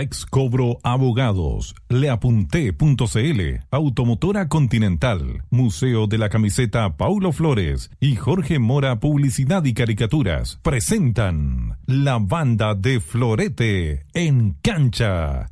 Lex Cobro Abogados, Leapunté.cl, Automotora Continental, Museo de la Camiseta Paulo Flores y Jorge Mora Publicidad y Caricaturas presentan la banda de Florete en cancha.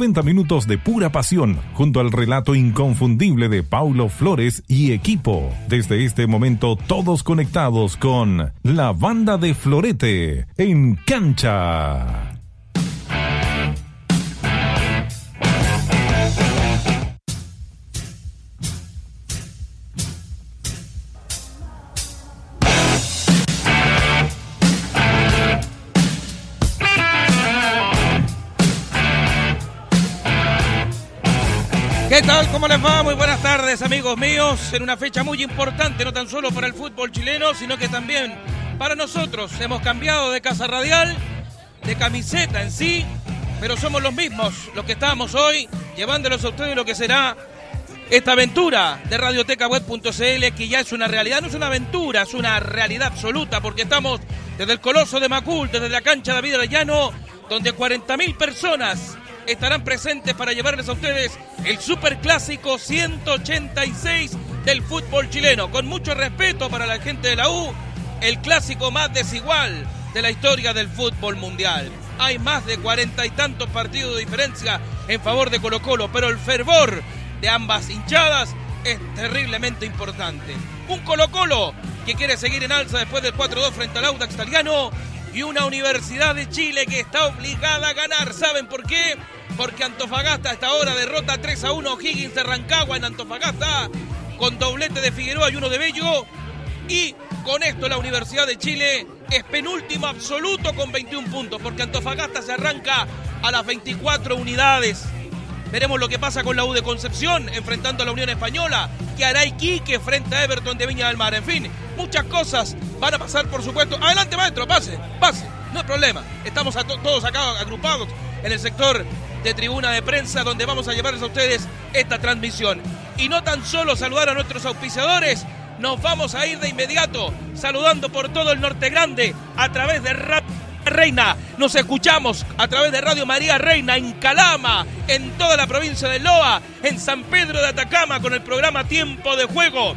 90 minutos de pura pasión, junto al relato inconfundible de Paulo Flores y equipo. Desde este momento todos conectados con la banda de Florete en cancha. ¿Cómo les va? Muy buenas tardes, amigos míos. En una fecha muy importante, no tan solo para el fútbol chileno, sino que también para nosotros. Hemos cambiado de casa radial, de camiseta en sí, pero somos los mismos los que estamos hoy llevándolos a ustedes lo que será esta aventura de radiotecaweb.cl, que ya es una realidad, no es una aventura, es una realidad absoluta, porque estamos desde el Coloso de Macul, desde la cancha David Arellano, donde 40.000 personas estarán presentes para llevarles a ustedes el Superclásico 186 del fútbol chileno. Con mucho respeto para la gente de la U, el clásico más desigual de la historia del fútbol mundial. Hay más de cuarenta y tantos partidos de diferencia en favor de Colo Colo, pero el fervor de ambas hinchadas es terriblemente importante. Un Colo Colo que quiere seguir en alza después del 4-2 frente al Audax italiano y una Universidad de Chile que está obligada a ganar. ¿Saben por qué? Porque Antofagasta hasta ahora derrota 3 a 1 Higgins de Rancagua en Antofagasta con doblete de Figueroa y uno de Bello. Y con esto la Universidad de Chile es penúltimo absoluto con 21 puntos porque Antofagasta se arranca a las 24 unidades. Veremos lo que pasa con la U de Concepción enfrentando a la Unión Española, que hará Iquique frente a Everton de Viña del Mar. En fin, muchas cosas van a pasar, por supuesto. Adelante, maestro, pase, pase, no hay problema. Estamos todos acá agrupados en el sector de tribuna de prensa donde vamos a llevarles a ustedes esta transmisión. Y no tan solo saludar a nuestros auspiciadores, nos vamos a ir de inmediato saludando por todo el Norte Grande a través de Radio Reina. Nos escuchamos a través de Radio María Reina en Calama, en toda la provincia de Loa, en San Pedro de Atacama con el programa Tiempo de Juego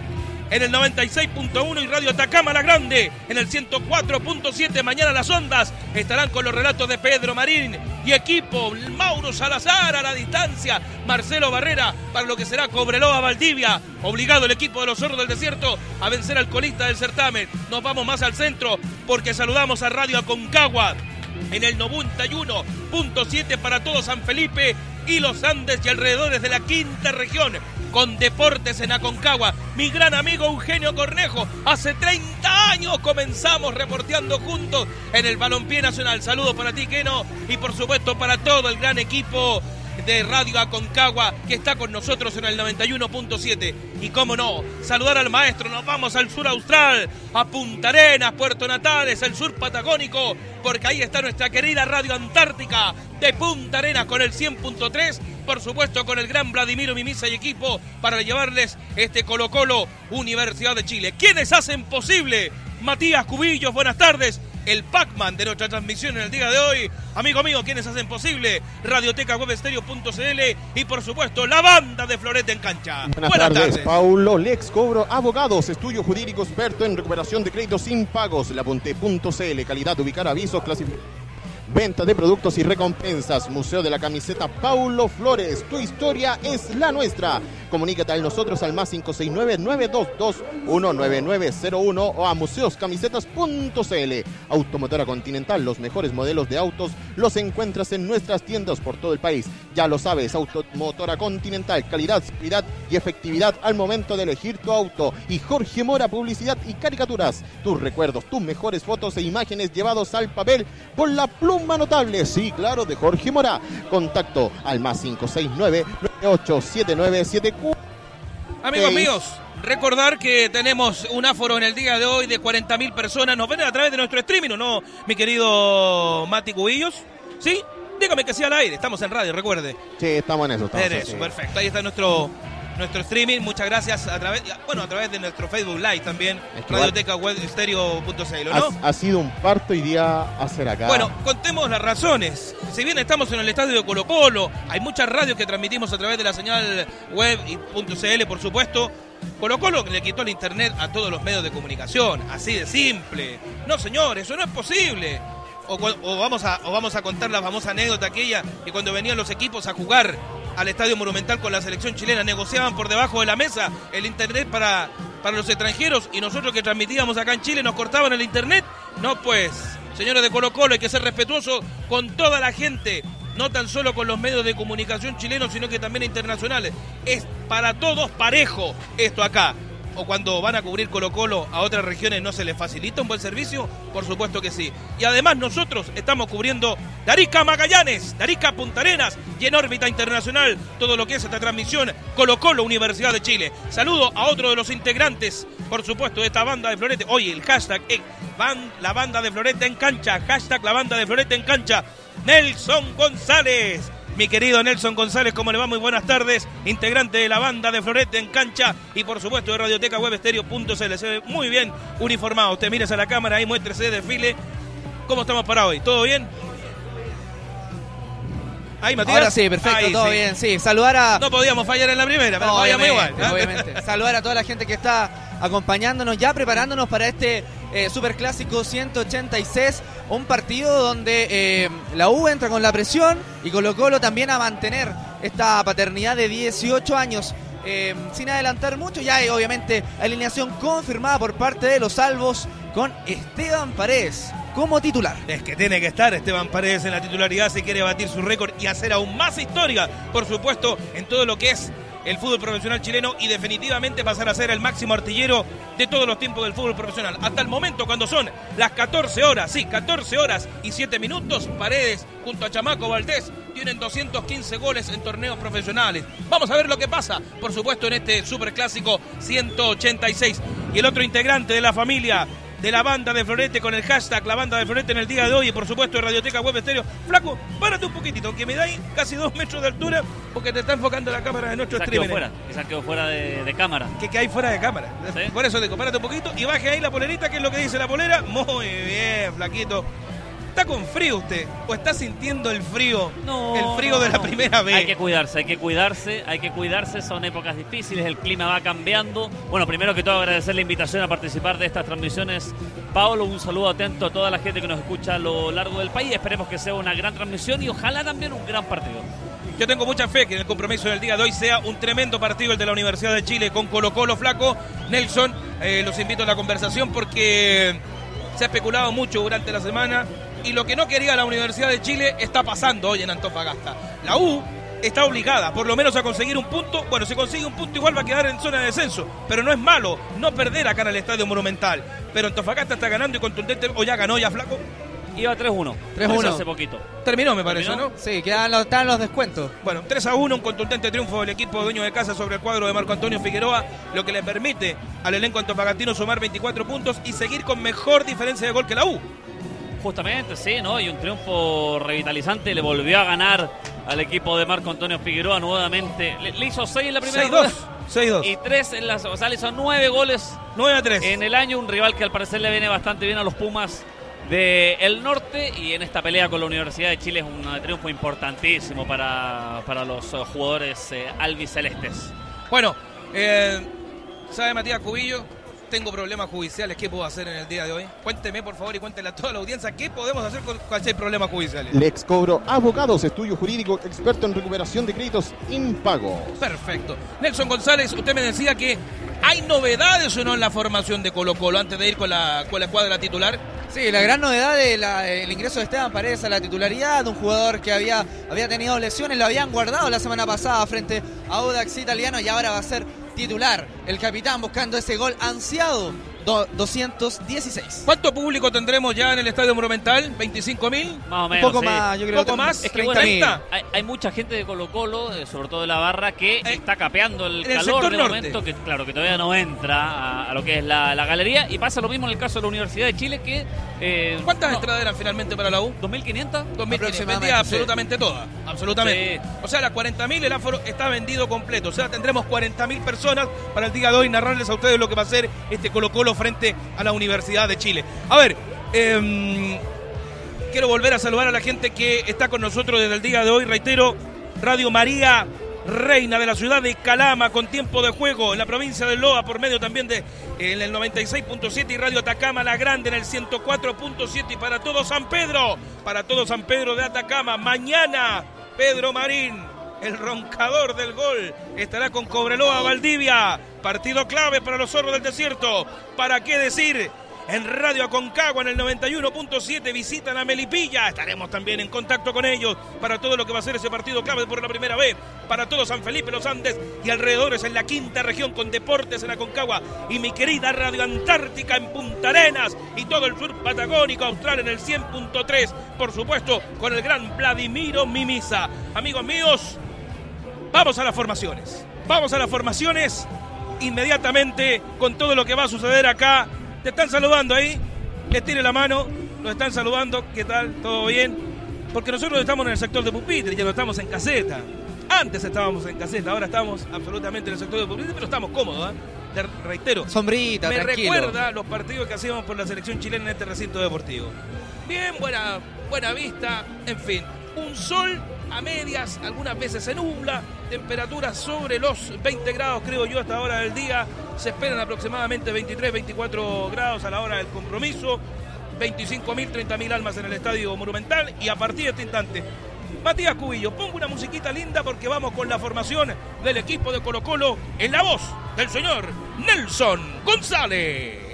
en el 96.1 y Radio Atacama La Grande en el 104.7. Mañana las ondas estarán con los relatos de Pedro Marín y equipo Mauro Salazar a la distancia, Marcelo Barrera para lo que será Cobreloa Valdivia. Obligado el equipo de los zorros del desierto a vencer al colista del certamen. Nos vamos más al centro porque saludamos a Radio Aconcagua en el 91.7 para todo San Felipe y los Andes y alrededores de la quinta región con Deportes en Aconcagua. Mi gran amigo Eugenio Cornejo, hace 30 años comenzamos reporteando juntos en el Balompié Nacional. Saludos para ti, Keno, y por supuesto para todo el gran equipo de Radio Aconcagua que está con nosotros en el 91.7. Y cómo no, saludar al maestro, nos vamos al sur austral, a Punta Arenas, Puerto Natales, el sur patagónico, porque ahí está nuestra querida Radio Antártica de Punta Arenas con el 100.3 por supuesto con el gran Vladimiro Mimisa y equipo para llevarles este Colo Colo Universidad de Chile. ¿Quiénes hacen posible? Matías Cubillos, buenas tardes. El Pac-Man de nuestra transmisión en el día de hoy. Amigo mío, ¿quiénes hacen posible? Radioteca Webstereo.cl y por supuesto la banda de Florete en cancha. Buenas, tardes, Paulo Lex Cobro Abogados, estudio jurídico experto en recuperación de créditos sin pagos. La Ponte.cl, calidad, ubicar avisos, clasificados Venta de productos y recompensas. Museo de la Camiseta Paulo Flores. Tu historia es la nuestra. Comunícate a nosotros al más 569-922-19901 o a museoscamisetas.cl. Automotora Continental, los mejores modelos de autos los encuentras en nuestras tiendas por todo el país. Ya lo sabes, Automotora Continental, calidad, seguridad y efectividad al momento de elegir tu auto. Y Jorge Mora, publicidad y caricaturas. Tus recuerdos, tus mejores fotos e imágenes llevados al papel por la pluma notable. Sí, claro, de Jorge Mora. Contacto al más 569 987974 Amigos míos, recordar que tenemos un aforo en el día de hoy de 40.000 personas. Nos ven a través de nuestro streaming, ¿o no, mi querido Mati Cubillos? ¿Sí? Dígame que sí al aire, estamos en radio, recuerde. Sí, estamos en eso. Estamos En eso, perfecto. Ahí está nuestro nuestro streaming. Muchas gracias a través, bueno, a través de nuestro Facebook Live también, Es que radioteca web ¿no? Ha, ha sido un parto hoy día hacer acá. Bueno, contemos las razones. Si bien estamos en el estadio de Colo Colo, hay muchas radios que transmitimos a través de la señal web y .cl, por supuesto. Colo Colo le quitó el internet a todos los medios de comunicación, así de simple. No, señor, eso no es posible. O vamos a, o vamos a contar la famosa anécdota aquella que cuando venían los equipos a jugar al Estadio Monumental con la selección chilena negociaban por debajo de la mesa el internet para, para los extranjeros y nosotros que transmitíamos acá en Chile nos cortaban el internet. No, pues, señores de Colo Colo, hay que ser respetuoso con toda la gente, no tan solo con los medios de comunicación chilenos, sino que también internacionales. Es para todos parejo esto acá. O cuando van a cubrir Colo Colo a otras regiones, ¿no se les facilita un buen servicio? Por supuesto que sí. Y además nosotros estamos cubriendo Darica Magallanes, Darica Punta Arenas y en órbita internacional todo lo que es esta transmisión Colo Colo Universidad de Chile. Saludo a otro de los integrantes, por supuesto, de esta banda de Florete. Oye, el hashtag es van, la banda de Florete en cancha, hashtag la banda de Florete en cancha. Nelson González. Mi querido Nelson González, ¿cómo le va? Muy buenas tardes. Integrante de la banda de Florete en cancha y por supuesto de Radioteca Web Estéreo.cl. Se ve muy bien uniformado. Usted mire a la cámara ahí, muéstrese de desfile. ¿Cómo estamos para hoy? ¿Todo bien? Ahí, Matías. Ahora sí, perfecto, Ahí, todo sí. bien. Sí, saludar a. No podíamos fallar en la primera, pero vayamos igual. obviamente. Saludar a toda la gente que está acompañándonos, ya preparándonos para este eh, Superclásico 186, un partido donde eh, la U entra con la presión y Colo Colo también a mantener esta paternidad de 18 años. Eh, sin adelantar mucho, ya hay obviamente alineación confirmada por parte de los salvos con Esteban Paredes como titular. Es que tiene que estar Esteban Paredes en la titularidad si quiere batir su récord y hacer aún más historia, por supuesto, en todo lo que es el fútbol profesional chileno y definitivamente pasar a ser el máximo artillero de todos los tiempos del fútbol profesional. Hasta el momento, cuando son las 14 horas, sí, 14 horas y 7 minutos, Paredes junto a Chamaco Valdés tienen 215 goles en torneos profesionales. Vamos a ver lo que pasa, por supuesto, en este superclásico 186. Y el otro integrante de la familia de la banda de Florete con el hashtag la banda de Florete en el día de hoy y por supuesto de Radioteca Web Estéreo. Flaco, párate un poquitito, aunque me dais casi dos metros de altura porque te está enfocando la cámara de nuestro streamer. fuera, quizás quedó fuera de, de cámara. Que, que hay fuera de cámara. ¿Sí? Por eso digo, párate un poquito y baje ahí la polerita, que es lo que dice la polera. Muy bien, flaquito. ¿Está con frío usted? ¿O está sintiendo el frío? No, el frío no, de la no. primera vez. Hay que cuidarse, hay que cuidarse, hay que cuidarse, son épocas difíciles, el clima va cambiando. Bueno, primero que todo agradecer la invitación a participar de estas transmisiones. Pablo, un saludo atento a toda la gente que nos escucha a lo largo del país. Esperemos que sea una gran transmisión y ojalá también un gran partido. Yo tengo mucha fe que en el compromiso del día de hoy sea un tremendo partido el de la Universidad de Chile con Colo Colo Flaco. Nelson, eh, los invito a la conversación porque se ha especulado mucho durante la semana y lo que no quería la Universidad de Chile está pasando hoy en Antofagasta. La U está obligada por lo menos a conseguir un punto. Bueno, si consigue un punto igual va a quedar en zona de descenso, pero no es malo no perder acá en el Estadio Monumental. Pero Antofagasta está ganando y contundente, o ya ganó ya Flaco. Iba 3-1. 3-1. Hace poquito. Terminó me parece, ¿Terminó? ¿no? Sí, quedan los, están los descuentos. Bueno, 3 a 1, un contundente triunfo del equipo dueño de casa sobre el cuadro de Marco Antonio Figueroa, lo que le permite al elenco antofagastino sumar 24 puntos y seguir con mejor diferencia de gol que la U. Justamente, sí, ¿no? Y un triunfo revitalizante. Le volvió a ganar al equipo de Marco Antonio Figueroa nuevamente. Le, le hizo 6 en la primera 6-2. rueda 6-2. y 3 en la... O sea, le hizo 9 goles 9 a 3. en el año. Un rival que al parecer le viene bastante bien a los Pumas del norte. Y en esta pelea con la Universidad de Chile es un triunfo importantísimo para, para los jugadores eh, albicelestes. Bueno, eh, ¿sabe Matías Cubillo? Tengo problemas judiciales. ¿Qué puedo hacer en el día de hoy? Cuénteme, por favor, y cuéntele a toda la audiencia qué podemos hacer con cualquier problemas judiciales. Lex Cobro Abogados, estudio jurídico, experto en recuperación de créditos impagos. Perfecto. Nelson González, usted me decía que hay novedades o no en la formación de Colo Colo antes de ir con la, con la escuadra titular. Sí, la gran novedad del ingreso de Esteban Paredes a la titularidad, un jugador que había, había tenido lesiones, lo habían guardado la semana pasada frente a Audax Italiano y ahora va a ser titular. El capitán buscando ese gol ansiado do- 216. ¿Cuánto público tendremos ya en el Estadio Monumental? ¿25 mil? Más o Un menos. poco sí. más, yo creo ¿Poco que más? Es que 30.000. bueno, 30. hay, hay mucha gente de Colo Colo, sobre todo de la barra, que Eh, está capeando el calor de norte. momento, que claro, que todavía no entra a, a lo que es la, la galería. Y pasa lo mismo en el caso de la Universidad de Chile, que... eh, ¿Cuántas no, entradas eran finalmente para la U? ¿2.500? 2015, Aproximadamente, vendía sí. absolutamente toda, absolutamente. Sí. O sea, las 40.000 el aforo está vendido completo. O sea, tendremos 40.000 personas para el día de hoy narrarles a ustedes lo que va a ser este Colo Colo frente a la Universidad de Chile. A ver, em, quiero volver a saludar a la gente que está con nosotros desde el día de hoy. Reitero, Radio María, reina de la ciudad de Calama, con tiempo de juego en la provincia de Loa, por medio también de en el 96.7 y Radio Atacama, la grande en el 104.7 y para todo San Pedro, para todo San Pedro de Atacama. Mañana, Pedro Marín, el roncador del gol, estará con Cobreloa Valdivia. Partido clave para los zorros del desierto. ¿Para qué decir? En Radio Aconcagua en el 91.7 visitan a Melipilla. Estaremos también en contacto con ellos para todo lo que va a ser ese partido clave por la primera vez. Para todo San Felipe, los Andes y alrededores en la quinta región con deportes en Aconcagua. Y mi querida Radio Antártica en Punta Arenas y todo el sur patagónico austral en el 100.3. Por supuesto, con el gran Vladimiro Mimisa. Amigos míos, vamos a las formaciones. Vamos a las formaciones inmediatamente con todo lo que va a suceder acá. Te están saludando ahí. Les tire la mano. Lo están saludando. ¿Qué tal? ¿Todo bien? Porque nosotros estamos en el sector de pupitre, ya no estamos en caseta. Antes estábamos en caseta, ahora estamos absolutamente en el sector de pupitre, pero estamos cómodos, ¿eh? Te reitero. Sombrita, Me tranquilo. recuerda los partidos que hacíamos por la selección chilena en este recinto deportivo. Bien, buena, buena vista, en fin. Un sol a medias, algunas veces se nubla, temperaturas sobre los 20 grados, creo yo, hasta ahora del día. Se esperan aproximadamente 23, 24 grados a la hora del compromiso. 25.000, 30.000 almas en el Estadio Monumental. Y a partir de este instante, Matías Cubillo, pongo una musiquita linda porque vamos con la formación del equipo de Colo Colo en la voz del señor Nelson González.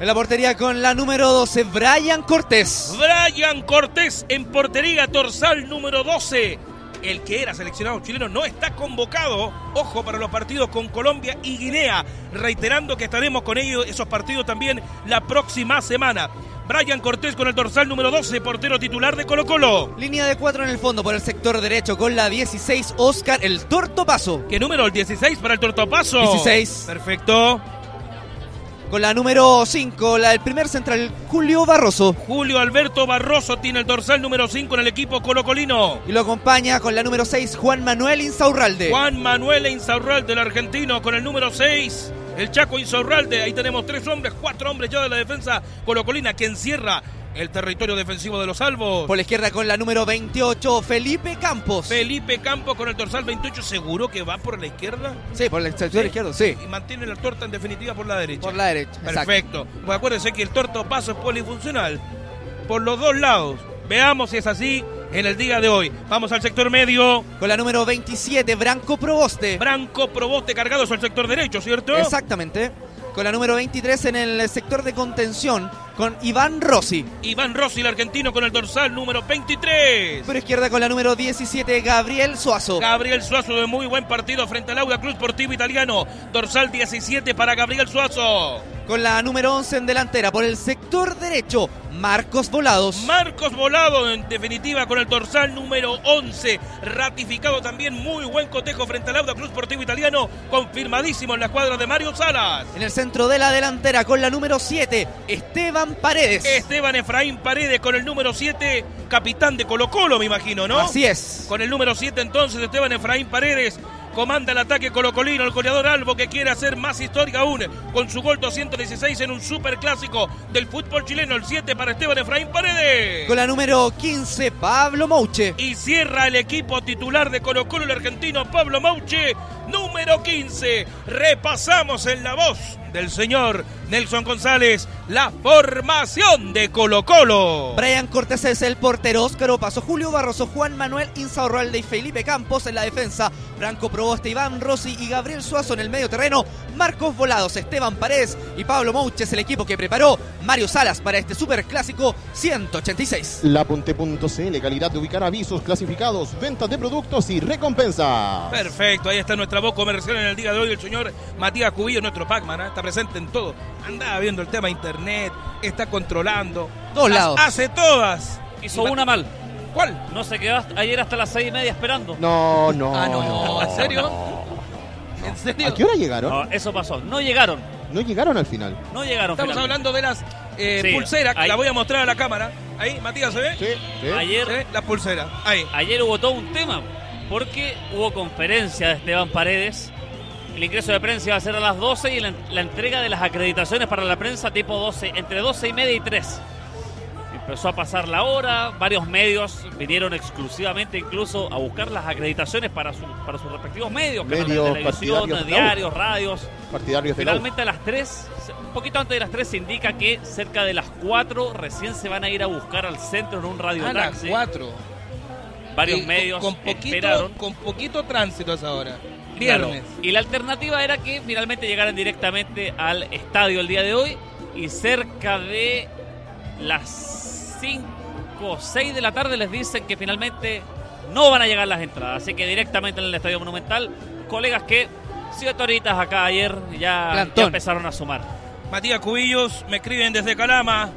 En la portería con la número 12, Brian Cortés. Brian Cortés en portería dorsal número 12. El que era seleccionado chileno no está convocado, ojo, para los partidos con Colombia y Guinea, reiterando que estaremos con ellos esos partidos también la próxima semana. Brian Cortés con el dorsal número 12, portero titular de Colo Colo. Línea de 4 en el fondo por el sector derecho con la 16, Oscar el Torto Paso. ¿Qué número? El 16 para el Tortopaso. 16. Perfecto. Con la número 5, la del primer central, Julio Barroso. Julio Alberto Barroso tiene el dorsal número 5 en el equipo colocolino. Y lo acompaña con la número 6, Juan Manuel Insaurralde. Juan Manuel Insaurralde, el argentino, con el número 6. El Chaco Insaurralde. Ahí tenemos tres hombres, cuatro hombres ya de la defensa colocolina que encierra el territorio defensivo de los salvos. Por la izquierda con la número 28, Felipe Campos. Felipe Campos con el dorsal 28, seguro que va por la izquierda sí, por el sector Sí. izquierdo, sí. y mantiene la torta en definitiva por la derecha. Por la derecha. exacto. Perfecto. Pues acuérdense que el torto paso es polifuncional. Por los dos lados. Veamos si es así en el día de hoy. Vamos al sector medio. Con la número 27, Branco Proboste. Branco Proboste cargados al sector derecho, ¿cierto? Exactamente. Con la número 23 en el sector de contención, con Iván Rossi. Iván Rossi, el argentino, con el dorsal número 23. Por izquierda con la número 17, Gabriel Suazo. Gabriel Suazo de muy buen partido frente al Auda Club Sportivo Italiano. Dorsal 17 para Gabriel Suazo. Con la número 11 en delantera, por el sector derecho, Marcos Volados. Marcos Volado, en definitiva, con el dorsal número 11. Ratificado también muy buen cotejo frente al Auda Club Sportivo Italiano. Confirmadísimo en la escuadra de Mario Salas. En el centro de la delantera, con la número 7, Esteban Paredes. Esteban Efraín Paredes con el número 7, capitán de Colo Colo, me imagino, ¿no? Así es. Con el número 7 entonces Esteban Efraín Paredes comanda el ataque colocolino, el goleador Albo que quiere hacer más historia aún con su gol 216 en un superclásico del fútbol chileno, el 7 para Esteban Efraín Paredes. Con la número 15, Pablo Mouche. Y cierra el equipo titular de Colo Colo el argentino Pablo Mauche, número 15. Repasamos en la voz del señor Nelson González la formación de Colo Colo. Brian Cortés es el portero, Óscar Opaso, Julio Barroso, Juan Manuel Insaurralde y Felipe Campos en la defensa, Franco Proboste, Iván Rossi y Gabriel Suazo en el medio terreno, Marcos Volados, Esteban Paredes y Pablo Mouche es el equipo que preparó Mario Salas para este superclásico 186. Lapunte.cl, calidad de ubicar avisos clasificados, ventas de productos y recompensa. Perfecto, ahí está nuestra voz comercial en el día de hoy, el señor Matías Cubillo, nuestro Pacman, ¿eh? Está presente en todo. Andaba viendo el tema de internet, está controlando. Las lados. Hace todas. Hizo una mal. ¿Cuál? No se quedó hasta- ayer hasta las seis y media esperando. No, no. Ah, no, ¿en serio? ¿En serio? ¿A qué hora llegaron? No, eso pasó. No llegaron. No llegaron al final. No llegaron. Estamos finalmente. hablando de las eh, Sí, pulseras, que ahí. la voy a mostrar a la cámara. Ahí, Matías, ¿se ve? Sí, sí. Ayer, Sí, Las pulseras. Ahí. ayer hubo todo un tema. Porque hubo conferencia de Esteban Paredes. El ingreso de prensa iba a ser a las 12 y la, la entrega de las acreditaciones para la prensa tipo 12, entre 12 y media y 3. Empezó a pasar la hora, varios medios vinieron exclusivamente incluso a buscar las acreditaciones para, su- para sus respectivos medios, canales Medios de televisión, diarios, radios. Partidarios de la U. Finalmente a las 3, un poquito antes de las 3 se indica que cerca de las 4 recién se van a ir a buscar al centro en un radio A las taxi. cuatro. Varios Y medios con, con poquito, esperaron. con poquito tránsito a esa hora. Claro. Y la alternativa era que finalmente llegaran directamente al estadio el día de hoy y cerca de las 5 o 6 de la tarde les dicen que finalmente no van a llegar las entradas. Así que directamente en el Estadio Monumental, colegas que siete horitas acá ayer ya, ya empezaron a sumar. Matías Cubillos, me escriben desde Calama,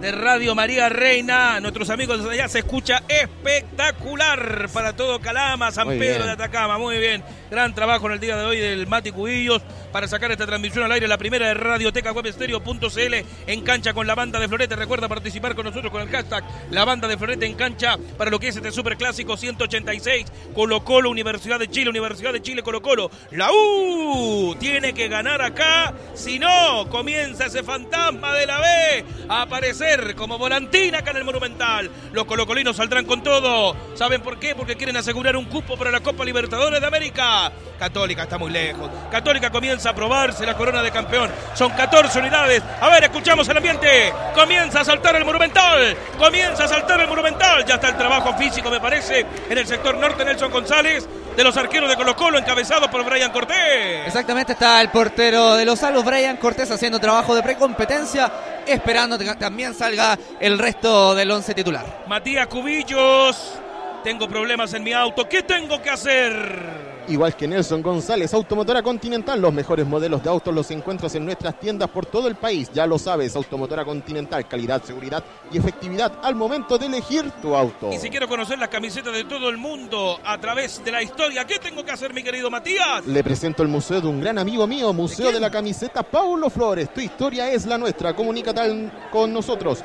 de Radio María Reina. Nuestros amigos desde allá se escucha espectacular para todo Calama, San Muy Pedro bien. de Atacama. Muy bien. Gran trabajo en el día de hoy del Mati Cubillos para sacar esta transmisión al aire, la primera de Radioteca Webstereo.cl en cancha con la banda de Florete. Recuerda participar con nosotros con el hashtag La banda de Florete en cancha para lo que es este superclásico 186 Colo Colo, Universidad de Chile, Universidad de Chile, Colo Colo. La U tiene que ganar acá, si no, comienza ese fantasma de la B a aparecer como volantina acá en el Monumental. Los colocolinos saldrán con todo. ¿Saben por qué? Porque quieren asegurar un cupo para la Copa Libertadores de América. Católica está muy lejos. Católica comienza a probarse la corona de campeón. Son 14 unidades. A ver, escuchamos el ambiente. Comienza a saltar el Monumental. Comienza a saltar el Monumental. Ya está el trabajo físico, me parece, en el sector norte. Nelson González, de los arqueros de Colo Colo, encabezado por Brian Cortés. Exactamente, está el portero de los Salvos, Brian Cortés, haciendo trabajo de precompetencia, esperando que también salga el resto del once titular. Matías Cubillos. Tengo problemas en mi auto. ¿Qué tengo que hacer? Igual que Nelson González, Automotora Continental, los mejores modelos de autos los encuentras en nuestras tiendas por todo el país. Ya lo sabes, Automotora Continental, calidad, seguridad y efectividad al momento de elegir tu auto. Y si quiero conocer las camisetas de todo el mundo a través de la historia, ¿qué tengo que hacer, mi querido Matías? Le presento el museo de un gran amigo mío, Museo de la Camiseta Paulo Flores. Tu historia es la nuestra. Comunícate con nosotros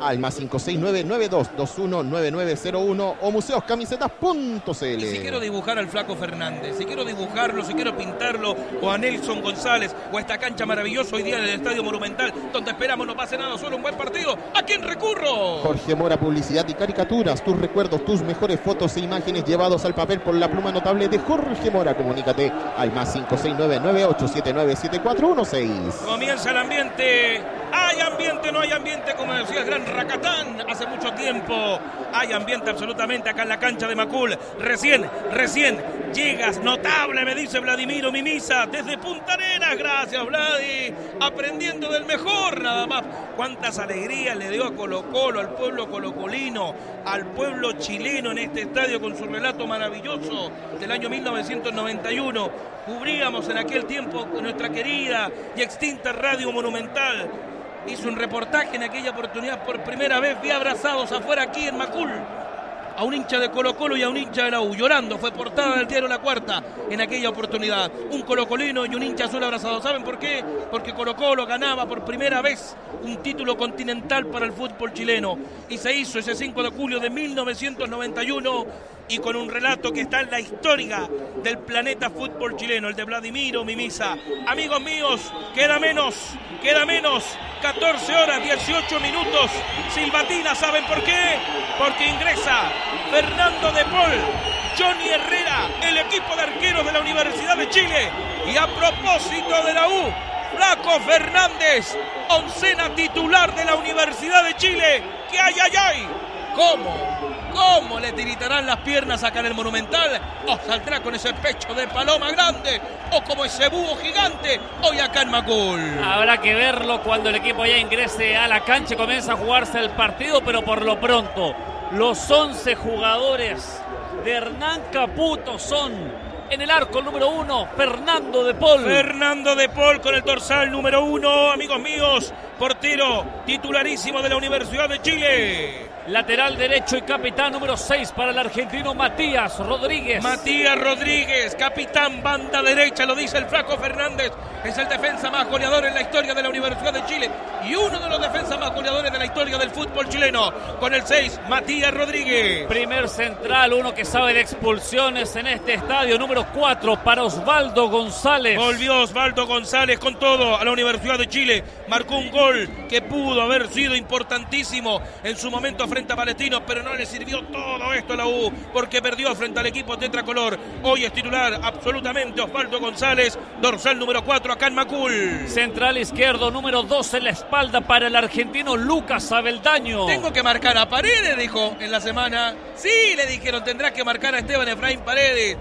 al más 569-9221-9901 o museoscamisetas.cl. Y si quiero dibujar al Flaco Fernández, si quiero dibujarlo, si quiero pintarlo, o a Nelson González, o a esta cancha maravillosa hoy día en el Estadio Monumental, donde esperamos no pase nada, solo un buen partido, ¿a quién recurro? Jorge Mora, publicidad y caricaturas, tus recuerdos, tus mejores fotos e imágenes llevados al papel por la pluma notable de Jorge Mora. Comunícate al más 569-9879-7416. Comienza el ambiente. Hay ambiente, no hay ambiente, como decía el gran Racatán hace mucho tiempo. Hay ambiente absolutamente acá en la cancha de Macul. Recién, recién llegas, notable, me dice Vladimiro Mimisa, desde Punta Arenas. Gracias, Vladi. Aprendiendo del mejor, nada más. Cuántas alegrías le dio a Colo Colo, al pueblo colocolino, al pueblo chileno en este estadio con su relato maravilloso del año 1991. Cubríamos en aquel tiempo nuestra querida y extinta Radio Monumental. Hizo un reportaje en aquella oportunidad por primera vez. Vi abrazados afuera aquí en Macul a un hincha de Colo Colo y a un hincha de la U. Llorando, fue portada del diario La Cuarta en aquella oportunidad. Un colocolino y un hincha azul abrazado. ¿Saben por qué? Porque Colo Colo ganaba por primera vez un título continental para el fútbol chileno. Y se hizo ese 5 de julio de 1991 y con un relato que está en la historia del planeta fútbol chileno, el de Vladimiro Mimisa. Amigos míos, queda menos, queda menos, 14 horas, 18 minutos, Silbatina, ¿saben por qué? Porque ingresa Fernando de Paul, Johnny Herrera, el equipo de arqueros de la Universidad de Chile. Y a propósito de la U, Flaco Fernández, oncena titular de la Universidad de Chile. ¡Que ay, ay, ay! ¿Cómo? ¿Cómo le tiritarán las piernas acá en el Monumental? ¿O saldrá con ese pecho de paloma grande? ¿O como ese búho gigante hoy acá en Macul? Habrá que verlo cuando el equipo ya ingrese a la cancha y comienza a jugarse el partido, pero por lo pronto, los 11 jugadores de Hernán Caputo son En el arco número uno, Fernando de Paul. Fernando de Paul con el dorsal número uno, amigos míos, portero titularísimo de la Universidad de Chile. Lateral derecho y capitán número 6 para el argentino Matías Rodríguez. Matías Rodríguez, capitán banda derecha, lo dice el flaco Fernández. Es el defensa más goleador en la historia de la Universidad de Chile y uno de los defensas más goleadores de la historia del fútbol chileno. Con el 6, Matías Rodríguez. Primer central, uno que sabe de expulsiones en este estadio. Número 4 para Osvaldo González. Volvió Osvaldo González con todo a la Universidad de Chile. Marcó un gol que pudo haber sido importantísimo en su momento frente a Palestino, pero no le sirvió todo esto a la U porque perdió frente al equipo tetracolor. Hoy es titular absolutamente Osvaldo González, dorsal número 4 acá en Macul. Central izquierdo número 2 en la espalda para el argentino Lucas Abeldaño. Tengo que marcar a Paredes, dijo en la semana. Sí, le dijeron, tendrás que marcar a Esteban Efraín Paredes.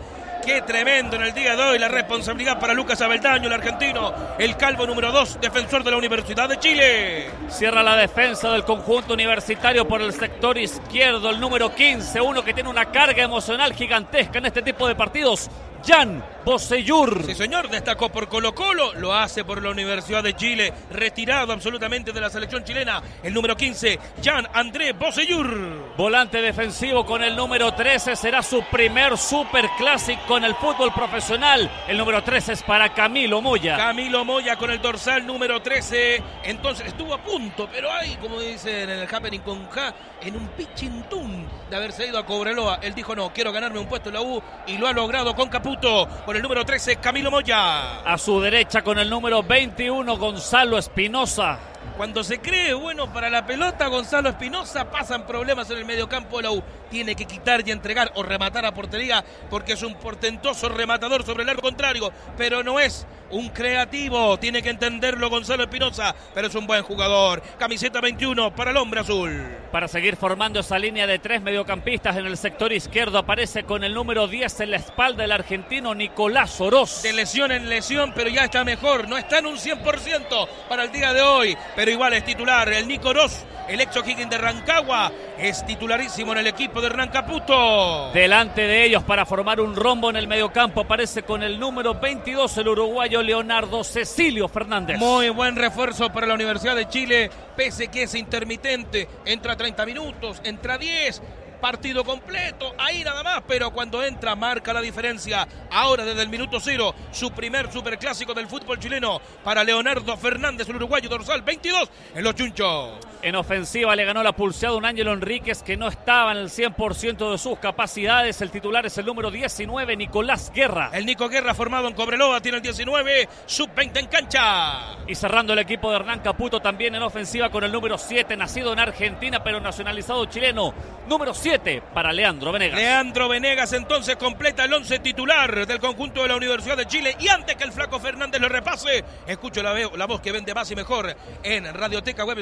Qué tremendo en el día de hoy la responsabilidad para Lucas Abeldaño, el argentino, el calvo número 2, defensor de la Universidad de Chile. Cierra la defensa del conjunto universitario por el sector izquierdo, el número 15, uno que tiene una carga emocional gigantesca en este tipo de partidos. Jan Boseyur. Sí, señor, destacó por Colo Colo, lo hace por la Universidad de Chile, retirado absolutamente de la selección chilena, el número 15, Jan André Boseyur. Volante defensivo con el número 13, será su primer superclásico en el fútbol profesional. El número 13 es para Camilo Moya. Camilo Moya con el dorsal número 13, entonces estuvo a punto, pero hay, como dicen en el happening con K, en un pichintún de haberse ido a Cobreloa. Él dijo, no, quiero ganarme un puesto en la U y lo ha logrado con Caputo, con el número 13, Camilo Moya. A su derecha con el número 21, Gonzalo Espinosa. Cuando se cree bueno para la pelota, Gonzalo Espinosa pasan problemas en el mediocampo de la U. Tiene que quitar y entregar o rematar a portería porque es un portentoso rematador sobre el arco contrario, pero no es un creativo. Tiene que entenderlo Gonzalo Espinosa, pero es un buen jugador. Camiseta 21 para el hombre azul. Para seguir formando esa línea de tres mediocampistas en el sector izquierdo, aparece con el número 10 en la espalda el argentino Nicolás Oroz. De lesión en lesión, pero ya está mejor. No está en un 100% para el día de hoy, pero igual es titular. El Nico Oroz, el ex de Rancagua, es titularísimo en el equipo de Hernán Caputo. Delante de ellos para formar un rombo en el mediocampo aparece con el número 22 el uruguayo Leonardo Cecilio Fernández. Muy buen refuerzo para la Universidad de Chile, pese que es intermitente. Entra 30 minutos, entra 10 partido completo, ahí nada más, pero cuando entra marca la diferencia. Ahora desde el minuto cero, su primer superclásico del fútbol chileno para Leonardo Fernández, el uruguayo dorsal 22 en los chunchos. En ofensiva le ganó la pulseada un Ángelo Enríquez que no estaba en el 100% de sus capacidades. El titular es el número 19, Nicolás Guerra. El Nico Guerra formado en Cobreloa tiene el 19, sub-20 en cancha. Y cerrando el equipo de Hernán Caputo también en ofensiva con el número 7, nacido en Argentina pero nacionalizado chileno. Número 7 para Leandro Venegas. Leandro Venegas entonces completa el 11 titular del conjunto de la Universidad de Chile. Y antes que el flaco Fernández lo repase, escucho la, la voz que vende más y mejor en Radioteca Web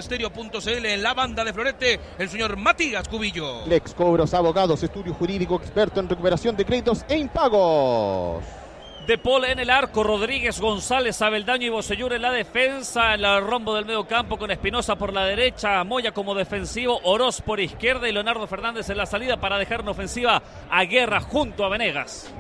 en la banda de Florete, el señor Matías Cubillo. Lex Cobros Abogados, estudio jurídico experto en recuperación de créditos e impagos. De Paul en el arco, Rodríguez, González, Abeldaño y Bosellur en la defensa, en el rombo del medio campo con Espinosa por la derecha, Moya como defensivo, Oroz por izquierda y Leonardo Fernández en la salida para dejar una ofensiva a Guerra junto a Venegas.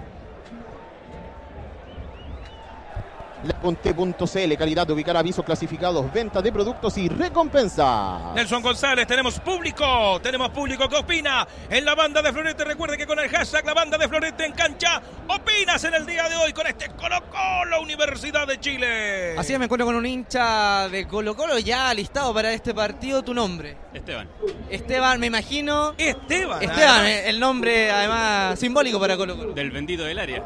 Leponte.cl, calidad de ubicar avisos clasificados, venta de productos y recompensa. Nelson González, tenemos público, tenemos público que opina en la banda de Florete. Recuerde que con el hashtag la banda de Florete en cancha, opinas en el día de hoy con este Colo Colo Universidad de Chile. Así es, me encuentro con un hincha de Colo Colo ya listado para este partido. ¿Tu nombre? Esteban. Esteban, me imagino. Esteban. Esteban, eh, el nombre además simbólico para Colo Colo. Del bendito del área.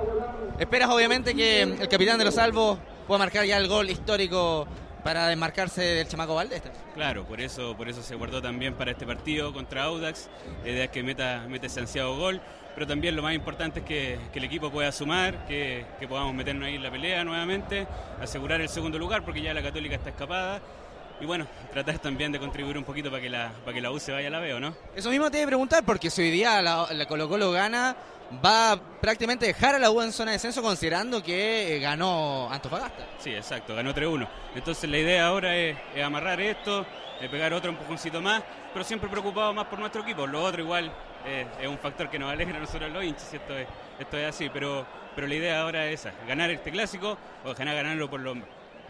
Esperas obviamente que el capitán de los salvos pueda marcar ya el gol histórico para desmarcarse del chamaco Valdés. Claro, por eso, por eso se guardó también para este partido contra Audax. La idea es que meta, meta ese ansiado gol. Pero también lo más importante es que, que el equipo pueda sumar, que, que, podamos meternos ahí en la pelea nuevamente, asegurar el segundo lugar porque ya la Católica está escapada. Y bueno, tratar también de contribuir un poquito para que la, para que la U se vaya a la veo, ¿no? Eso mismo te iba a preguntar, porque si hoy día la, la Colo Colo gana, va prácticamente a dejar a la U en zona de descenso considerando que eh, ganó Antofagasta. Sí, exacto, ganó 3-1. Entonces la idea ahora es, amarrar esto, pegar otro empujoncito más, pero siempre preocupado más por nuestro equipo. Lo otro igual eh, es un factor que nos alegra a nosotros los hinchas, esto es, esto es así, pero, pero la idea ahora es esa, ganar este clásico, ojalá ganarlo por, lo,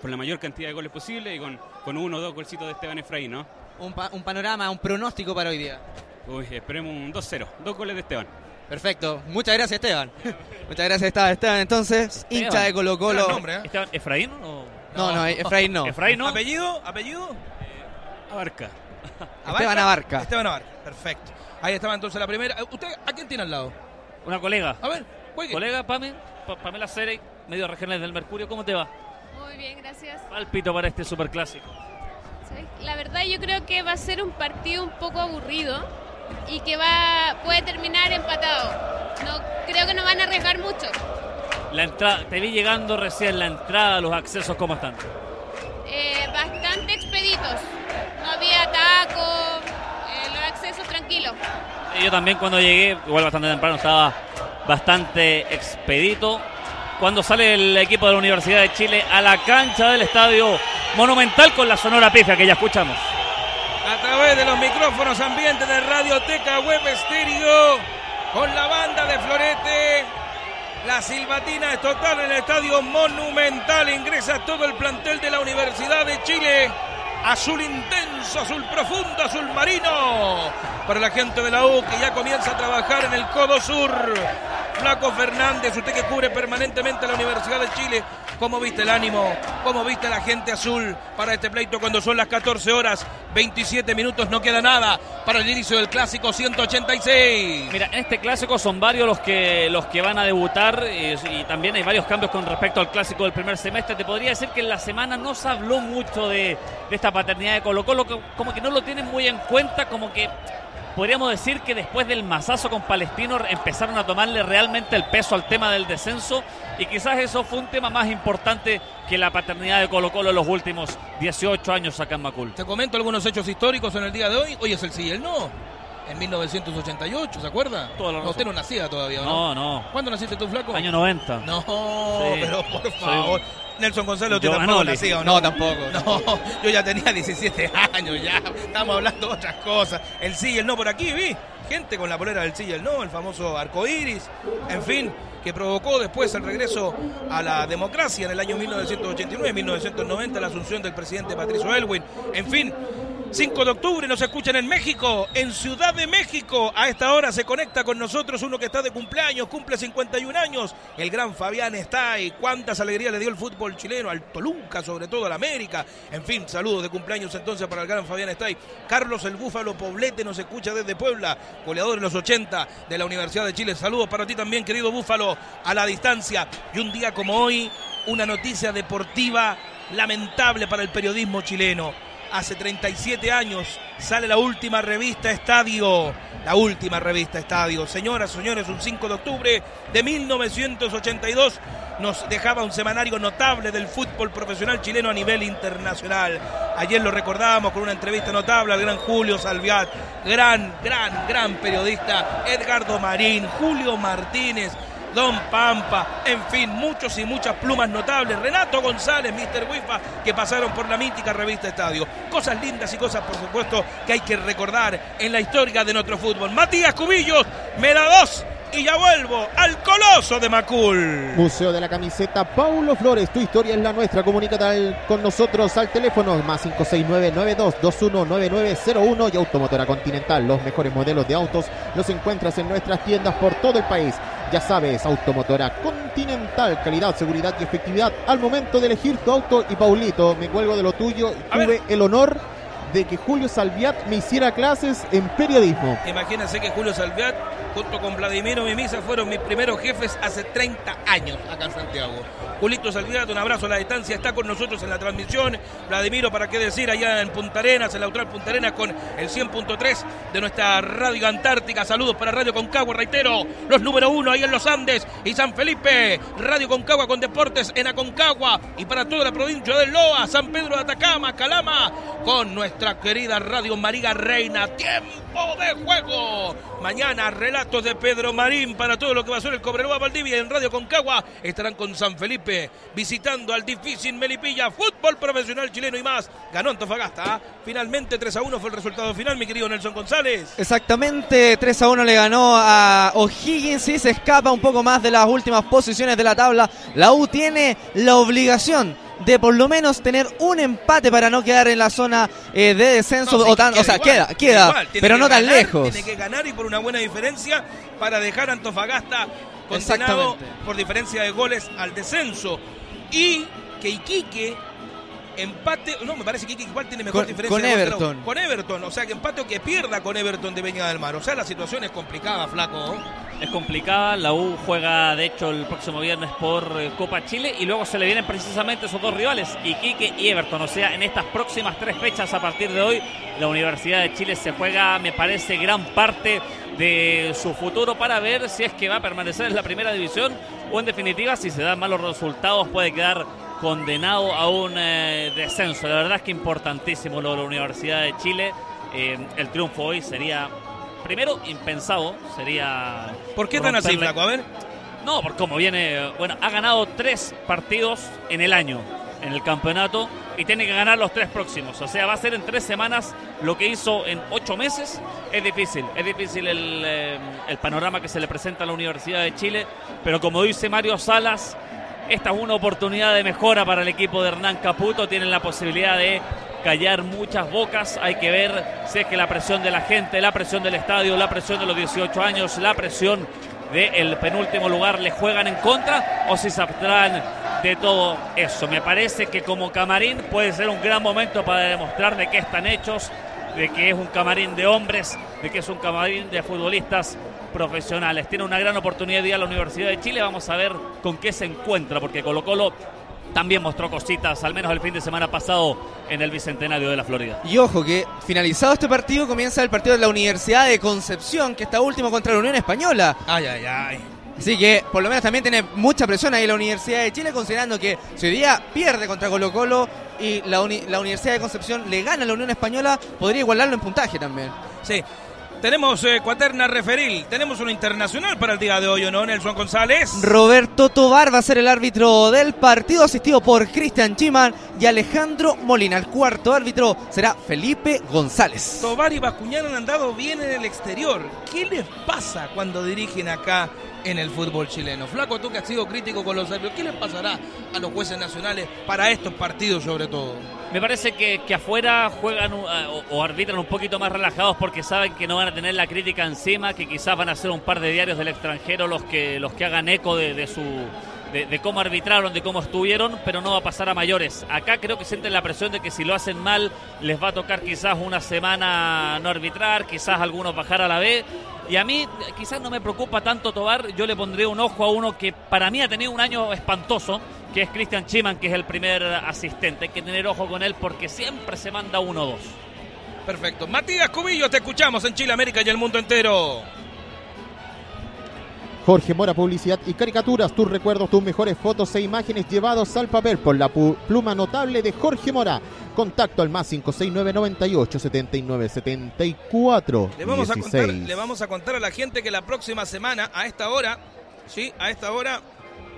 por la mayor cantidad de goles posible y con, con uno o dos golcitos de Esteban Efraín, ¿no? Un, pa- un panorama, un pronóstico para hoy día. Uy, esperemos un 2-0, dos goles de Esteban. Perfecto. Muchas gracias, Esteban. Muchas gracias, Esteban. Esteban, entonces, hincha de Colo Colo. Nombre, ¿eh? ¿Esteban Efraín o No, no, Efraín no. Efraín no? ¿Apellido? ¿Apellido? Abarca. Esteban Abarca. Esteban Abarca, perfecto. Ahí estaba entonces la primera. Eh, ¿Usted a quién tiene al lado? Una colega. A ver, juegue. Colega Pame, Pa- Pamela Cerey, medio regionales del Mercurio, ¿cómo te va? Muy bien, gracias. Palpito para este superclásico. La verdad yo creo que va a ser un partido un poco aburrido y que va puede terminar empatado. No creo que no van a arriesgar mucho. La entrada, te vi llegando recién la entrada, los accesos, ¿cómo están? Eh, bastante expeditos. No había taco, eh, los accesos tranquilos. Y Yo también cuando llegué, igual bastante temprano, estaba bastante expedito. Cuando sale el equipo de la Universidad de Chile a la cancha del estadio Monumental con la sonora pifia que ya escuchamos. A través de los micrófonos ambientes de Radioteca Web Estéreo, con la banda de Florete. La silbatina es total en el estadio Monumental. Ingresa todo el plantel de la Universidad de Chile. Azul intenso, azul profundo, azul marino. Para la gente de la U que ya comienza a trabajar en el Codo Sur. Flaco Fernández, usted que cubre permanentemente la Universidad de Chile. ¿Cómo viste el ánimo? ¿Cómo viste la gente azul para este pleito cuando son las 14 horas? 27 minutos, no queda nada para el inicio del clásico 186. Mira, en este clásico son varios los que los que van a debutar eh, y también hay varios cambios con respecto al clásico del primer semestre. Te podría decir que en la semana no se habló mucho de, esta paternidad de Colo Colo, como que no lo tienen muy en cuenta, como que podríamos decir que después del masazo con Palestino empezaron a tomarle realmente el peso al tema del descenso y quizás eso fue un tema más importante que la paternidad de Colo Colo en los últimos 18 años acá en Macul. Te comento algunos hechos históricos en el día de hoy. Hoy es el sí y el no. En 1988, ¿se acuerda? No, usted no nacía todavía, ¿no? No, no, ¿Cuándo naciste tú, flaco? año 90. No, Sí. pero por Soy favor. Nelson Gonzalo, ¿usted tampoco Giovanoli. nacía o No, tampoco. No, yo ya tenía 17 años ya. Estamos hablando de otras cosas. El sí y el no por aquí, vi. Gente con la polera del sí y el no, el famoso arco iris. En fin, que provocó después el regreso a la democracia en el año 1989-1990, la asunción del presidente Patricio Elwin. En fin. 5 de octubre nos escuchan en México, en Ciudad de México. A esta hora se conecta con nosotros uno que está de cumpleaños, cumple 51 años. El gran Fabián está y cuántas alegrías le dio el fútbol chileno al Toluca, sobre todo al América. En fin, saludos de cumpleaños entonces para el gran Fabián Estay. Carlos el Búfalo Poblete nos escucha desde Puebla, goleador en los 80 de la Universidad de Chile. Saludos para ti también, querido Búfalo, a la distancia. Y un día como hoy, una noticia deportiva lamentable para el periodismo chileno. Hace 37 años sale la última revista Estadio. La última revista Estadio. Señoras, señores, un 5 de octubre de 1982 nos dejaba un semanario notable del fútbol profesional chileno a nivel internacional. Ayer lo recordábamos con una entrevista notable al gran Julio Salviat, gran, gran, gran periodista, Edgardo Marín, Julio Martínez, Don Pampa, en fin, muchos y muchas plumas notables. Renato González, Mr. Wifa, que pasaron por la mítica revista Estadio. Cosas lindas y cosas, por supuesto, que hay que recordar en la historia de nuestro fútbol. Matías Cubillos, me da dos y ya vuelvo al Coloso de Macul. Museo de la Camiseta Paulo Flores, tu historia es la nuestra. Comunícate con nosotros al teléfono más 569-92219901 y Automotora Continental. Los mejores modelos de autos los encuentras en nuestras tiendas por todo el país. Ya sabes, Automotora Continental, calidad, seguridad y efectividad al momento de elegir tu auto. Y Paulito, me cuelgo de lo tuyo. A Tuve ver. el honor de que Julio Salviat me hiciera clases en periodismo. Imagínense que Julio Salviat, junto con Vladimiro Mimisa, fueron mis primeros jefes hace 30 años acá en Santiago. Julito Salviat, un abrazo a la distancia, está con nosotros en la transmisión. Vladimiro, para qué decir, allá en Punta Arenas, en la Punta Arenas, con el 100.3 de nuestra Radio Antártica. Saludos para Radio Concagua, reitero, los número uno ahí en los Andes y San Felipe. Radio Concagua con deportes en Aconcagua y para toda la provincia del Loa, San Pedro de Atacama, Calama, con nuestra querida Radio María Reina. Tiempo de juego. Mañana relatos de Pedro Marín para todo lo que va a ser el Cobreloa Valdivia en Radio Concagua. Estarán con San Felipe visitando al difícil Melipilla, fútbol profesional chileno y más. Ganó Antofagasta. Finalmente 3 a 1 fue el resultado final, mi querido Nelson González. Exactamente, 3 a 1 le ganó a O'Higgins y se escapa un poco más de las últimas posiciones de la tabla. La U tiene la obligación de por lo menos tener un empate para no quedar en la zona eh, de descenso. No, o, tan- queda o sea, igual, queda, queda, igual. Pero no tan lejos. Tiene que ganar y por una buena diferencia para dejar a Antofagasta condenado por diferencia de goles al descenso. Y que Iquique empate, no, me parece que igual tiene mejor Con- diferencia con de Everton. Con Everton, o sea que empate o que pierda con Everton de Peña del Mar. O sea, la situación es complicada, flaco. Es complicada, la U juega de hecho el próximo viernes por eh, Copa Chile y luego se le vienen precisamente esos dos rivales, Iquique y Everton. O sea, en estas próximas tres fechas a partir de hoy, la Universidad de Chile se juega, me parece, gran parte de su futuro para ver si es que va a permanecer en la primera división o en definitiva, si se dan malos resultados, puede quedar condenado a un eh, descenso. La verdad es que importantísimo lo de la Universidad de Chile. Eh, el triunfo hoy sería, primero, impensado. Sería. ¿Por qué tan así, flaco? A ver. no, por cómo viene. Bueno, ha ganado tres partidos en el año, en el campeonato, y tiene que ganar los tres próximos. O sea, va a ser en tres semanas lo que hizo en ocho meses. Es difícil, es difícil el, eh, el panorama que se le presenta a la Universidad de Chile, pero como dice Mario Salas, esta es una oportunidad de mejora para el equipo de Hernán Caputo. Tienen la posibilidad de callar muchas bocas. Hay que ver si es que la presión de la gente, la presión del estadio, la presión de los 18 años, la presión del penúltimo lugar le juegan en contra o si se abstraen de todo eso. Me parece que como camarín puede ser un gran momento para demostrar de qué están hechos, de que es un camarín de hombres, de que es un camarín de futbolistas profesionales. Tiene una gran oportunidad de ir a la Universidad de Chile. Vamos a ver con qué se encuentra, porque Colo Colo también mostró cositas, al menos el fin de semana pasado en el Bicentenario de la Florida. Y ojo que finalizado este partido comienza el partido de la Universidad de Concepción, que está último contra la Unión Española. Ay, ay, ay. Así que por lo menos también tiene mucha presión ahí la Universidad de Chile, considerando que si hoy día pierde contra Colo Colo y la, uni- la Universidad de Concepción le gana a la Unión Española, podría igualarlo en puntaje también. Sí. Tenemos eh, cuaterna referil. Tenemos una internacional para el día de hoy, ¿o no, Nelson González? Roberto Tobar va a ser el árbitro del partido, asistido por Cristian Chiman y Alejandro Molina. El cuarto árbitro será Felipe González. Tobar y Bascuñán han andado bien en el exterior. ¿Qué les pasa cuando dirigen acá en el fútbol chileno? Flaco, tú que has sido crítico con los árbitros, ¿qué les pasará a los jueces nacionales para estos partidos sobre todo? Me parece que, que afuera juegan uh, o, arbitran un poquito más relajados porque saben que no van a tener la crítica encima, que quizás van a ser un par de diarios del extranjero los que, los que hagan eco de, su de, de cómo arbitraron, de cómo estuvieron, pero no va a pasar a mayores. Acá creo que sienten la presión de que si lo hacen mal les va a tocar quizás una semana no arbitrar, quizás algunos bajar a la B. Y a mí quizás no me preocupa tanto Tobar, yo le pondré un ojo a uno que para mí ha tenido un año espantoso, que es Christian Chiman, que es el primer asistente. Hay que tener ojo con él porque siempre se manda uno o dos. Perfecto. Matías Cubillo, te escuchamos en Chile, América y el mundo entero. Jorge Mora, publicidad y caricaturas, tus recuerdos, tus mejores fotos e imágenes llevados al papel por la pluma notable de Jorge Mora. Contacto al más 56998 79 74 Le vamos, a contar, 16. le vamos a contar a la gente que la próxima semana, a esta hora, sí, a esta hora,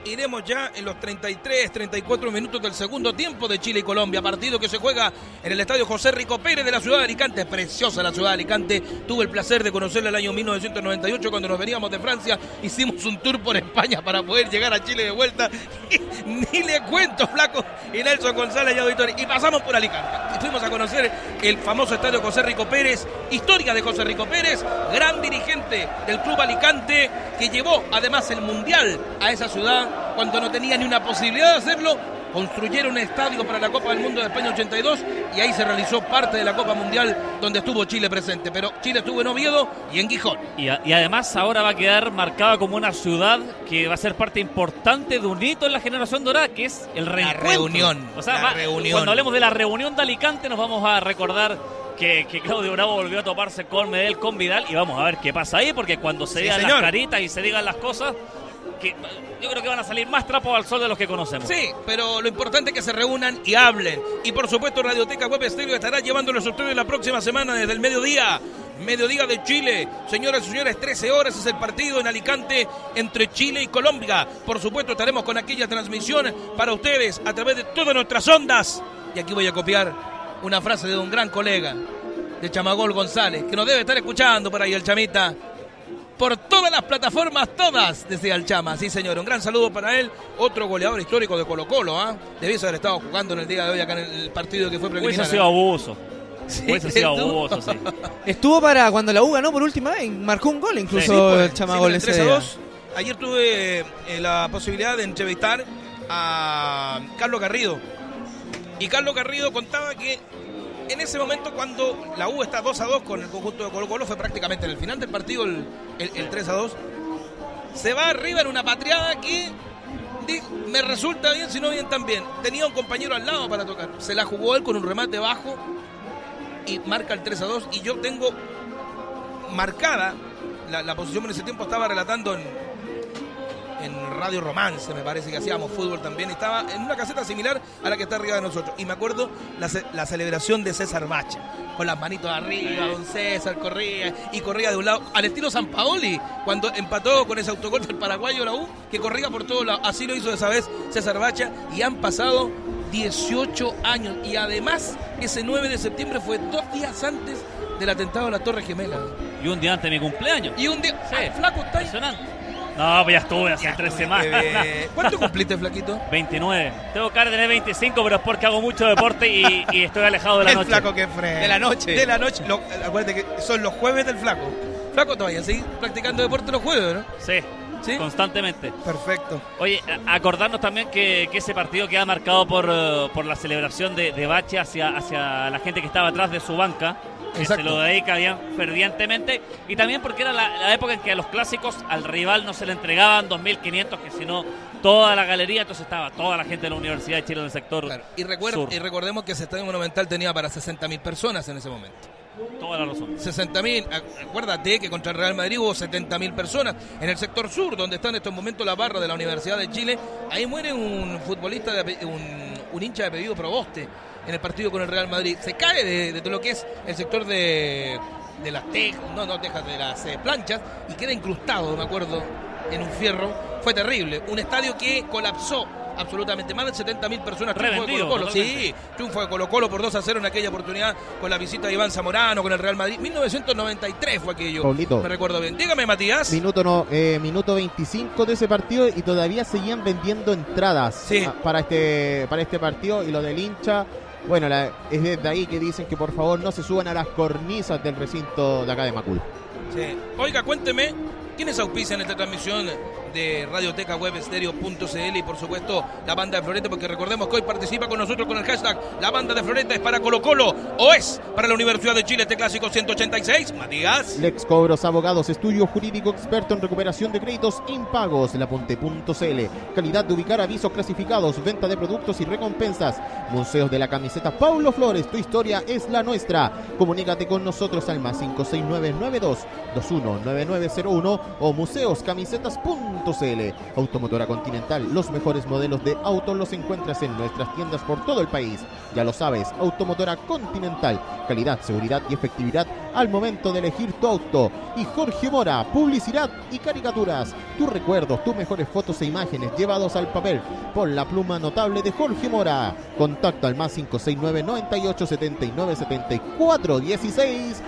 iremos ya en los 33, 34 minutos del segundo tiempo de Chile y Colombia. Partido que se juega en el estadio José Rico Pérez de la ciudad de Alicante. Preciosa la ciudad de Alicante. Tuve el placer de conocerla el año 1998 cuando nos veníamos de Francia. Hicimos un tour por España para poder llegar a Chile de vuelta. Ni le cuento, flaco. Y Nelson González y auditorio. Y pasamos por Alicante. Fuimos a conocer el famoso estadio José Rico Pérez. Historia de José Rico Pérez, gran dirigente del Club Alicante, que llevó además el Mundial a esa ciudad cuando no tenía ni una posibilidad de hacerlo. Construyeron un estadio para la Copa del Mundo de España 82 y ahí se realizó parte de la Copa Mundial donde estuvo Chile presente. Pero Chile estuvo en Oviedo y en Gijón. Y, a- y además ahora va a quedar marcada como una ciudad que va a ser parte importante de un hito en la generación dorada, que es el reencuentro. reunión, O sea, la va- reunión. cuando hablemos de la reunión de Alicante nos vamos a recordar que, que Claudio Bravo volvió a toparse con Medel, con Vidal, y vamos a ver qué pasa ahí, porque cuando se Sí, digan señor. las caritas y se digan las cosas, yo creo que van a salir más trapos al sol de los que conocemos. Sí, pero lo importante es que se reúnan y hablen. Y por supuesto, Radioteca Web Estéreo estará llevándoles a ustedes la próxima semana desde el mediodía. mediodía de Chile. Señoras y señores, 13 horas es el partido en Alicante entre Chile y Colombia. Por supuesto, estaremos con aquella transmisión para ustedes a través de todas nuestras ondas. Y aquí voy a copiar una frase de un gran colega, de Chamagol González, que nos debe estar escuchando por ahí el chamita. Por todas las plataformas, todas, decía el Chama. Sí, señor. Un gran saludo para él. Otro goleador histórico de Colo Colo, ¿ah? Debiese haber estado jugando en el día de hoy acá en el partido que fue preliminar. Hubiese sido abuso. Sí, Hubiese sido estuvo. abuso, sí. Estuvo para cuando la U ganó por última vez, marcó un gol incluso Sí, pues, el Chama sí, Gol con el ese 3 a día. 2. Ayer tuve eh, la posibilidad de entrevistar a Carlos Garrido. Y Carlos Garrido contaba que en ese momento cuando la U está 2 a 2 con el conjunto de Colo Colo, fue prácticamente en el final del partido el, el- el 3 a 2, se va arriba en una patriada que me resulta bien, si no bien también. Tenía un compañero al lado para tocar. Se la jugó él con un remate bajo y marca el 3 a 2 y yo tengo marcada la, la posición en ese tiempo estaba relatando en, en Radio Romance, me parece que hacíamos fútbol también, estaba en una caseta similar a la que está arriba de nosotros. Y me acuerdo la, ce- la celebración de César Bacha, con las manitos arriba, don César corría y corría de un lado, al estilo San Paoli, cuando empató con ese autogol del paraguayo la U, que corría por todos lados. Así lo hizo esa vez César Bacha, y han pasado 18 años. Y además, ese 9 de septiembre fue dos días antes del atentado a la Torre Gemela. Y un día antes de mi cumpleaños. Y un día. Sí. Ay, flaco, está. Impresionante. No, pues ya estuve hace tres semanas. ¿Cuánto cumpliste, flaquito? 29. Tengo cara de tener 25, pero es porque hago mucho deporte y, y estoy alejado de la el noche. flaco que fue. De la noche. De la noche. Lo- acuérdate que son los jueves del flaco. Flaco, todavía seguís practicando deporte los jueves, ¿no? Sí, Sí. constantemente. Perfecto. Oye, acordarnos también que, que ese partido queda marcado por, eh, por la celebración de, de Bache hacia, hacia la gente que estaba atrás de su banca, que se lo dedica bien fervientemente, y también porque era la, la época en que a los clásicos al rival no se le entregaban 2.500, que sino toda la galería, entonces estaba toda la gente de la Universidad de Chile en el sector Claro. Y, sur. y recordemos que ese estadio monumental tenía para 60.000 personas en ese momento. Toda la razón. 60.000, ac- acuérdate que contra el Real Madrid hubo 70.000 personas en el sector sur, donde está en estos momentos la barra de la Universidad de Chile. Ahí muere un futbolista, de un, un hincha de apellido Proboste en el partido con el Real Madrid. Se cae de, de todo lo que es el sector de, de las tejas, no, no tejas, de las eh, planchas y queda incrustado, me acuerdo, en un fierro. Fue terrible. Un estadio que colapsó. Absolutamente, más de 70.000 personas. Triunfo de Colo-Colo. totalmente. Sí, triunfo de Colo Colo por 2 a 0 en aquella oportunidad con la visita de Iván Zamorano, con el Real Madrid. 1993 fue aquello. Paulito. Me recuerdo bien. Dígame, Matías. Minuto, no, eh, minuto 25 de ese partido y todavía seguían vendiendo entradas Sí. para este para este partido y lo del hincha. Bueno, la- es desde ahí que dicen que por favor no se suban a las cornisas del recinto de acá de Macul. Sí. Oiga, cuénteme, ¿quiénes auspician esta transmisión de Radioteca Web Estéreo.cl y por supuesto la banda de Floreta? Porque recordemos que hoy participa con nosotros con el hashtag La banda de Floreta es para Colo Colo o es para la Universidad de Chile este clásico 186. Matías. Lex Cobros Abogados, estudio jurídico experto en recuperación de créditos impagos, laponte.cl, calidad de ubicar avisos clasificados, venta de productos y recompensas, museos de la camiseta Paulo Flores, tu historia es la nuestra. Comunícate con nosotros al más 56992 219901 o museoscamisetas.cl. Automotora Continental, los mejores modelos de autos los encuentras en nuestras tiendas por todo el país. Ya lo sabes, Automotora Continental, calidad, seguridad y efectividad al momento de elegir tu auto. Y Jorge Mora, publicidad y caricaturas. Tus recuerdos, tus mejores fotos e imágenes llevados al papel por la pluma notable de Jorge Mora. Contacto al más 569 98 79 74 16.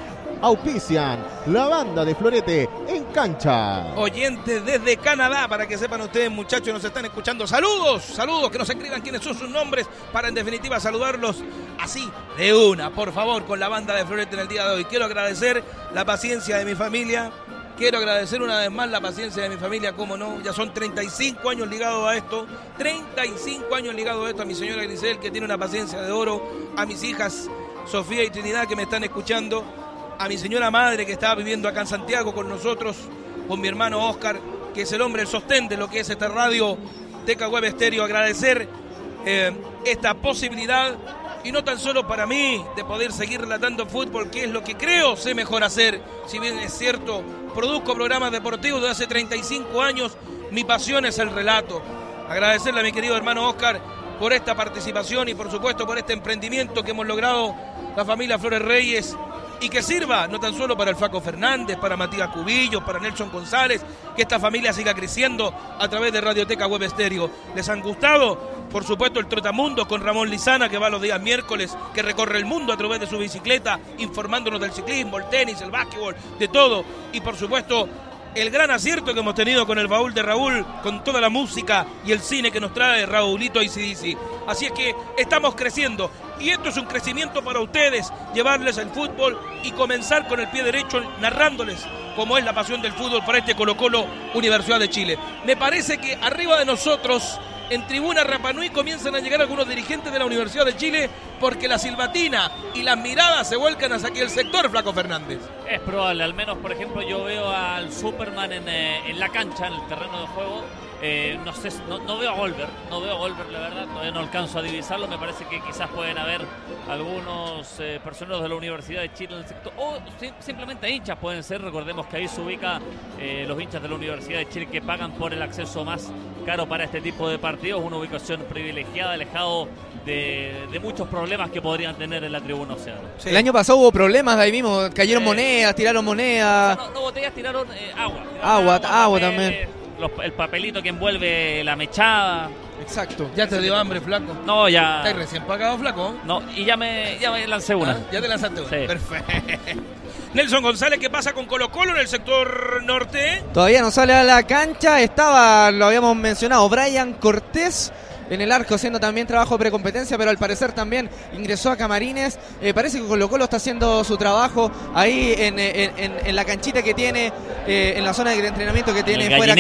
Auspician la banda de Florete en cancha. oyentes desde Canadá, para que sepan ustedes, muchachos, nos están escuchando. Saludos, saludos, que nos escriban quiénes son sus nombres para en definitiva saludarlos así, de una, por favor, con la banda de Florete en el día de hoy. Quiero agradecer la paciencia de mi familia. Quiero agradecer una vez más la paciencia de mi familia, como no, ya son 35 años ligados a esto, 35 años ligados a esto, a mi señora Grisel, que tiene una paciencia de oro, a mis hijas Sofía y Trinidad, que me están escuchando, a mi señora madre que estaba viviendo acá en Santiago con nosotros, con mi hermano Oscar, que es el hombre, el sostén de lo que es esta radio Teca Web Estéreo. Agradecer eh, esta posibilidad y no tan solo para mí de poder seguir relatando fútbol, que es lo que creo sé mejor hacer. Si bien es cierto, produzco programas deportivos desde hace 35 años, mi pasión es el relato. Agradecerle a mi querido hermano Oscar por esta participación y por supuesto por este emprendimiento que hemos logrado la familia Flores Reyes y que sirva no tan solo para el Flaco Fernández, para Matías Cubillo, para Nelson González, que esta familia siga creciendo a través de Radioteca Web Estéreo. ¿Les han gustado? Por supuesto, el Trotamundo con Ramón Lizana, que va los días miércoles, que recorre el mundo a través de su bicicleta, informándonos del ciclismo, el tenis, el básquetbol, de todo. Y por supuesto, el gran acierto que hemos tenido con el baúl de Raúl, con toda la música y el cine que nos trae Raúlito ICDC. Así es que estamos creciendo y esto es un crecimiento para ustedes, llevarles el fútbol y comenzar con el pie derecho narrándoles cómo es la pasión del fútbol para este Colo Colo Universidad de Chile. Me parece que arriba de nosotros en tribuna Rapanui comienzan a llegar algunos dirigentes de la Universidad de Chile porque la silbatina y las miradas se vuelcan hacia aquí el sector, Flaco Fernández. Es probable, al menos por ejemplo yo veo al Superman en, eh, en la cancha, en el terreno de juego, eh, no sé, no, veo a Golver, no veo a Golver, la verdad, todavía no alcanzo a divisarlo. Me parece que quizás pueden haber algunos eh, personeros de la Universidad de Chile en el sector, o simplemente hinchas pueden ser. Recordemos que ahí se ubica eh, los hinchas de la Universidad de Chile que pagan por el acceso más caro para este tipo de partidos, una ubicación privilegiada, alejado de, muchos problemas que podrían tener en la tribuna Océano. El año pasado hubo problemas ahí mismo, cayeron monedas, tiraron monedas. no, botellas, tiraron agua. agua, agua también el papelito que envuelve la mechada. Exacto. ¿Ya te dio hambre, flaco? No, ya. ¿Estás recién pagado, flaco? No, y ya me, ya me lancé una. Ah, ya te lanzaste una. Perfecto. Nelson González, ¿qué pasa con Colo Colo en el sector norte? Todavía no sale a la cancha. Estaba, lo habíamos mencionado, Brian Cortés en el arco haciendo también trabajo de precompetencia, pero al parecer también ingresó a Camarines. Eh, parece que Colo Colo está haciendo su trabajo ahí en, en, la canchita que tiene, eh, en la zona de entrenamiento que tiene fuera.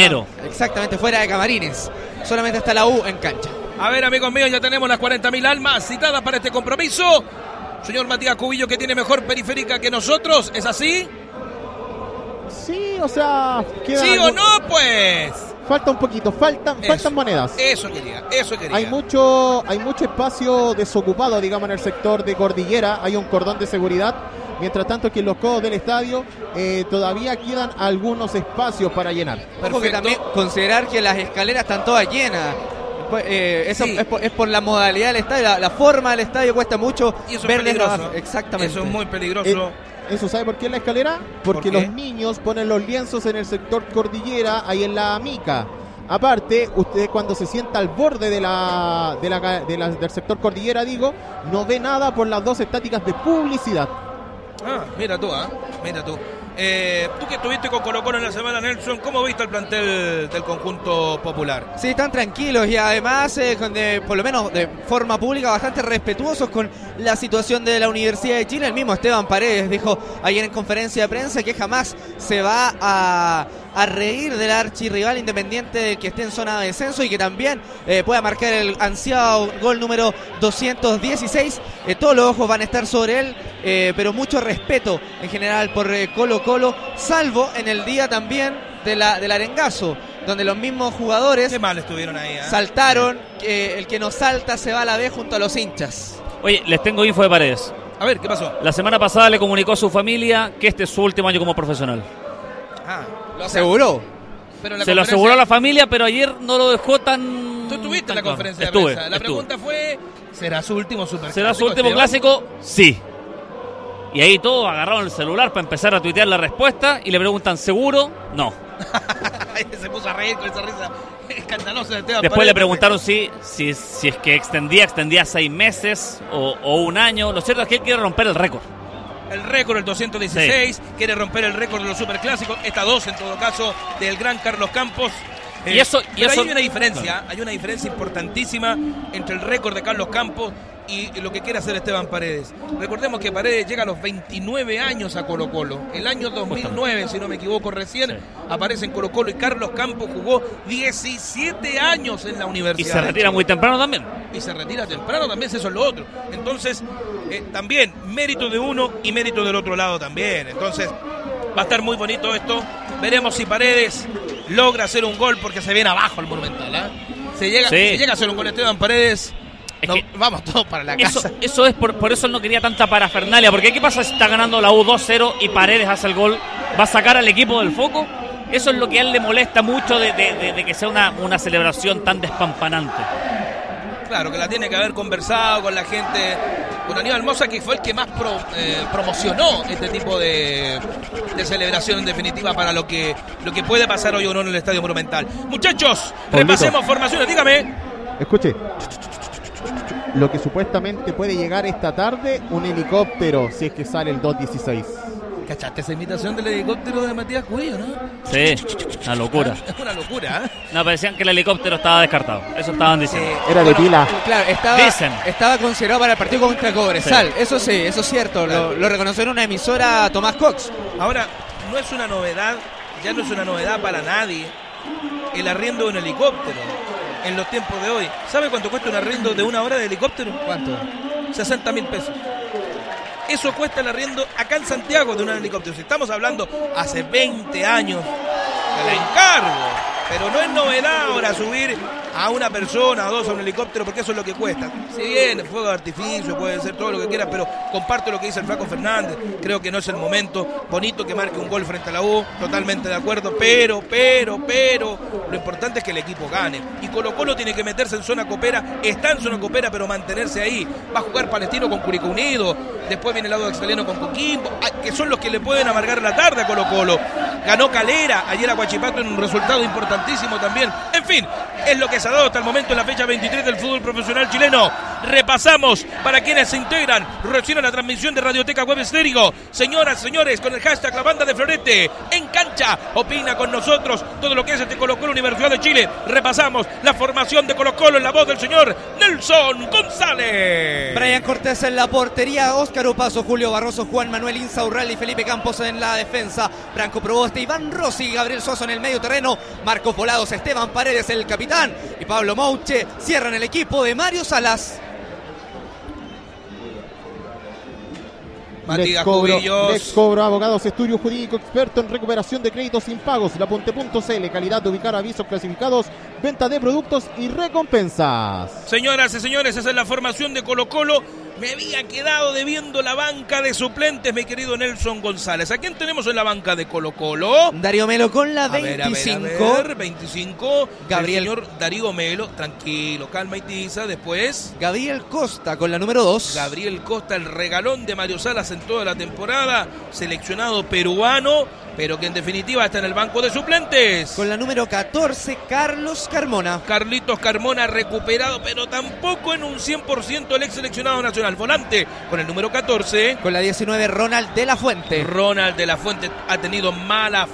Exactamente, fuera de Camarines. Solamente está la U en cancha. A ver, amigos míos, ya tenemos las 40.000 almas citadas para este compromiso. Señor Matías Cubillo, que tiene mejor periférica que nosotros, ¿es así? Sí, o sea. ¿Sí o no, pues? Falta un poquito, faltan, faltan monedas. Eso quería, eso quería. Hay mucho, hay mucho espacio desocupado, digamos, en el sector de cordillera. Hay un cordón de seguridad. Mientras tanto, que en los codos del estadio eh, todavía quedan algunos espacios para llenar. que también considerar que las escaleras están todas llenas. Pues, eh, eso es, por, la modalidad del estadio, la, forma del estadio cuesta mucho y eso es Exactamente. Eso es muy peligroso. ¿Eso sabe por qué en la escalera? Porque los niños ponen los lienzos en el sector cordillera, ahí en la mica. Aparte, usted cuando se sienta al borde de la, de la, del sector cordillera, digo, no ve nada por las dos estáticas de publicidad. Ah, mira tú, ¿ah? Mira tú. Eh, tú que estuviste con Colo Colo en la semana, Nelson, ¿cómo viste el plantel del conjunto popular? Sí, están tranquilos y además, eh, por lo menos de forma pública, bastante respetuosos con la situación de la Universidad de Chile. El mismo Esteban Paredes dijo ayer en conferencia de prensa que jamás se va a reír del archirrival independiente que esté en zona de descenso y que también eh, pueda marcar el ansiado gol número 216. Eh, todos los ojos van a estar sobre él, eh, pero mucho respeto en general por Colo Colo, salvo en el día también de la, del arengazo, donde los mismos jugadores mal estuvieron ahí, saltaron, el que no salta se va a la vez junto a los hinchas. Oye, les tengo info de paredes. A ver, ¿qué pasó? La semana pasada le comunicó a su familia que este es su último año como profesional. Ah, lo aseguró. Se lo aseguró a la familia, pero ayer no lo dejó tan. Tú estuviste en la conferencia de prensa. La pregunta fue: ¿será su último super ¿Será su último clásico? Sí. Y ahí todos agarraron el celular para empezar a tuitear la respuesta y le preguntan: ¿seguro? No. Se puso a reír con esa risa escandalosa de Después le preguntaron si, si, si es que extendía, extendía seis meses o, o un año. Lo cierto es que él quiere romper el récord el récord, el 216, quiere romper el récord de los superclásicos, esta dos en todo caso, del gran Carlos Campos. Y eso, y eso... hay una diferencia, hay una diferencia importantísima entre el récord de Carlos Campos y lo que quiere hacer Esteban Paredes. Recordemos que Paredes llega a los 29 años a Colo Colo. El año 2009, si no me equivoco, recién aparece en Colo Colo y Carlos Campos jugó 17 años en la universidad. Y se retira muy temprano también. Y se retira temprano también, eso es lo otro. Entonces, eh, también mérito de uno y mérito del otro lado también. Entonces, va a estar muy bonito esto. Veremos si Paredes logra hacer un gol porque se viene abajo el Monumental. ¿eh? Se llega, se llega a hacer un gol Esteban Paredes vamos todos para la casa. Eso, es por, eso él no quería tanta parafernalia. Porque ¿qué pasa si está ganando la U 2-0 y Paredes hace el gol? ¿Va a sacar al equipo del foco? Eso es lo que a él le molesta mucho de, que sea una, una celebración tan despampanante. Claro, que la tiene que haber conversado con la gente con Aníbal Mosa, que fue el que más pro- eh, promocionó este tipo de, de celebración en definitiva para lo que, lo que puede pasar hoy o no en el Estadio Monumental. Muchachos, Pablito. repasemos formaciones, dígame. Escuche. Lo que supuestamente puede llegar esta tarde, un helicóptero, si es que sale el 216. ¿Cachaste esa imitación del helicóptero de Matías Curillo, no? Sí, una locura. Es una locura, ¿eh? No, parecían que el helicóptero estaba descartado. Eso estaban diciendo. Era de pila. Claro, estaba, Dicen. estaba considerado para el partido contra Cobresal. Eso sí, eso es cierto. Lo, lo reconoció en una emisora Tomás Cox. Ahora, no es una novedad, ya no es una novedad para nadie el arriendo de un helicóptero en los tiempos de hoy. ¿Sabe cuánto cuesta un arriendo de una hora de helicóptero? ¿Cuánto? 60 mil pesos. Eso cuesta el arriendo acá en Santiago de un helicóptero. Si estamos hablando hace 20 años, te la encargo. Pero no es novedad ahora subir a una persona o dos a un helicóptero porque eso es lo que cuesta. Si bien fuego de artificio, puede ser todo lo que quiera, pero comparto lo que dice el Flaco Fernández. Creo que no es el momento. Bonito que marque un gol frente a la U, totalmente de acuerdo. Pero, pero, pero, lo importante es que el equipo gane. Y Colo Colo tiene que meterse en zona copera. Está en zona copera, pero mantenerse ahí. Va a jugar Palestino con Curicó Unido. Después viene el lado australiano con Coquimbo, ah, que son los que le pueden amargar la tarde a Colo Colo. Ganó Calera ayer a Guachipato en un resultado importantísimo también. En fin, es lo que hasta el momento en la fecha 23 del fútbol profesional chileno. Repasamos para quienes se integran recién a la transmisión de Radioteca Web Estéreo. Señoras, señores, con el hashtag La Banda de Florete en cancha. Opina con nosotros todo lo que es este Colo Colo Universidad de Chile. Repasamos la formación de Colo Colo en la voz del señor Nelson González. Brian Cortés en la portería, Óscar Opaso, Julio Barroso, Juan Manuel Insaurral y Felipe Campos en la defensa. Branco Proboste, Iván Rossi, Gabriel Soso en el medio terreno. Marcos Volados, Esteban Paredes, el capitán. Y Pablo Mouche cierran el equipo de Mario Salas. Matías Cubillos. cobro abogados, estudio jurídico experto en recuperación de créditos impagos. La Ponte.cl, calidad de ubicar avisos clasificados, venta de productos y recompensas. Señoras y señores, esa es la formación de Colo Colo. Me había quedado debiendo la banca de suplentes, mi querido Nelson González. ¿A quién tenemos en la banca de Colo Colo? Darío Melo con la A ver, a ver, a 25. ver, 25. Gabriel. El señor Darío Melo, tranquilo, calma y tiza. Después, Gabriel Costa con la número 2. Gabriel Costa, el regalón de Mario Salas en toda la temporada. Seleccionado peruano, pero que en definitiva está en el banco de suplentes. Con la número 14, Carlos Carmona. Carlitos Carmona recuperado, pero tampoco en un 100% el ex seleccionado nacional. Volante con el número 14. Con la 19, Ronald de la Fuente. Ronald de la Fuente ha tenido mala,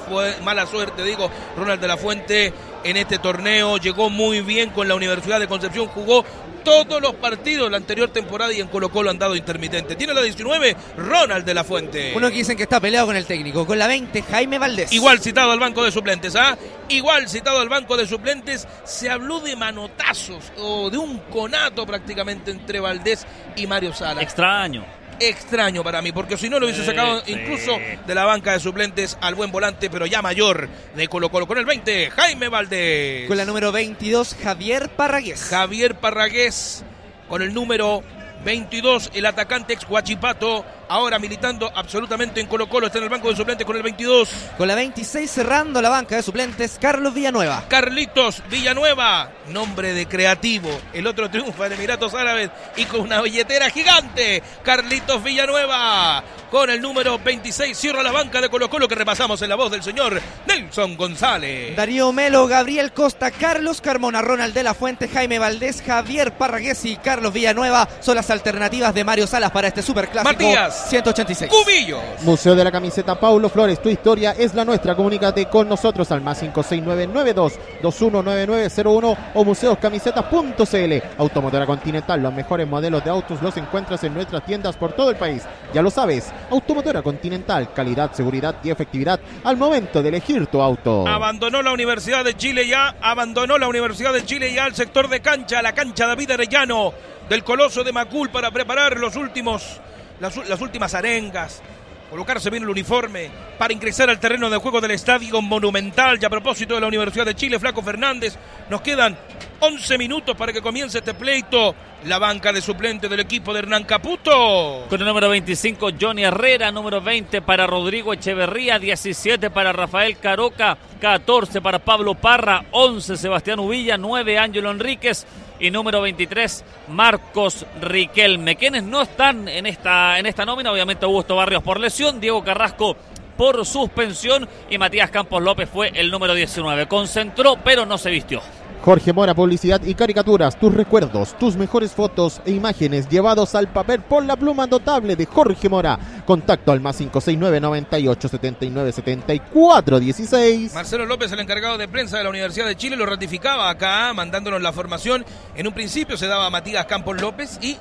mala suerte, digo, Ronald de la Fuente en este torneo llegó muy bien con la Universidad de Concepción, jugó todos los partidos la anterior temporada y en Colo Colo han dado intermitente. Tiene la 19, Ronald de la Fuente. Uno que dicen que está peleado con el técnico. Con la 20, Jaime Valdés. Igual citado al banco de suplentes, ¿ah? Igual citado al banco de suplentes, se habló de manotazos o de un conato prácticamente entre Valdés y Mario Sala. Extraño. Extraño para mí, porque si no lo hubiese sacado sí. incluso de la banca de suplentes al buen volante, pero ya mayor de Colo Colo. Con el 20, Jaime Valdés. Con la número 22, Javier Parragués. Javier Parragués con el número 22, el atacante ex Guachipato, ahora militando absolutamente en Colo Colo, está en el banco de suplentes con el 22. Con la 26, cerrando la banca de suplentes, Carlos Villanueva. Carlitos Villanueva, nombre de creativo. El otro triunfa en Emiratos Árabes y con una billetera gigante. Carlitos Villanueva, con el número 26, cierra la banca de Colo Colo que repasamos en la voz del señor Nelson González. Darío Melo, Gabriel Costa, Carlos Carmona, Ronald de la Fuente, Jaime Valdés, Javier Parragués y Carlos Villanueva son las alternativas de Mario Salas para este superclásico Matías. 186. Cubillos. Museo de la Camiseta Paulo Flores, tu historia es la nuestra. Comunícate con nosotros al más 56992-219901 o museoscamisetas.cl. Automotora Continental, los mejores modelos de autos los encuentras en nuestras tiendas por todo el país. Ya lo sabes, Automotora Continental, calidad, seguridad y efectividad al momento de elegir tu auto. Abandonó la Universidad de Chile ya, abandonó la Universidad de Chile ya al sector de cancha, la cancha David Arellano del Coloso de Macul para preparar los últimos, las, últimas arengas, colocarse bien el uniforme para ingresar al terreno de juego del Estadio Monumental. Y a propósito de la Universidad de Chile, Flaco Fernández, nos quedan 11 minutos para que comience este pleito. La banca de suplente del equipo de Hernán Caputo. Con el número 25, Johnny Herrera. Número 20 para Rodrigo Echeverría. 17 para Rafael Caroca. 14 para Pablo Parra, 11 Sebastián Uvilla, 9 Ángelo Enríquez y número 23 Marcos Riquelme. Quienes no están en esta, en esta nómina, obviamente Augusto Barrios por lesión, Diego Carrasco por suspensión y Matías Campos López fue el número 19. Concentró pero no se vistió. Jorge Mora, publicidad y caricaturas, tus recuerdos, tus mejores fotos e imágenes llevados al papel por la pluma notable de Jorge Mora. Contacto al más 569 98 79 74 16. Marcelo López, el encargado de prensa de la Universidad de Chile, lo ratificaba acá, mandándonos la formación. En un principio se daba Matías Campos López y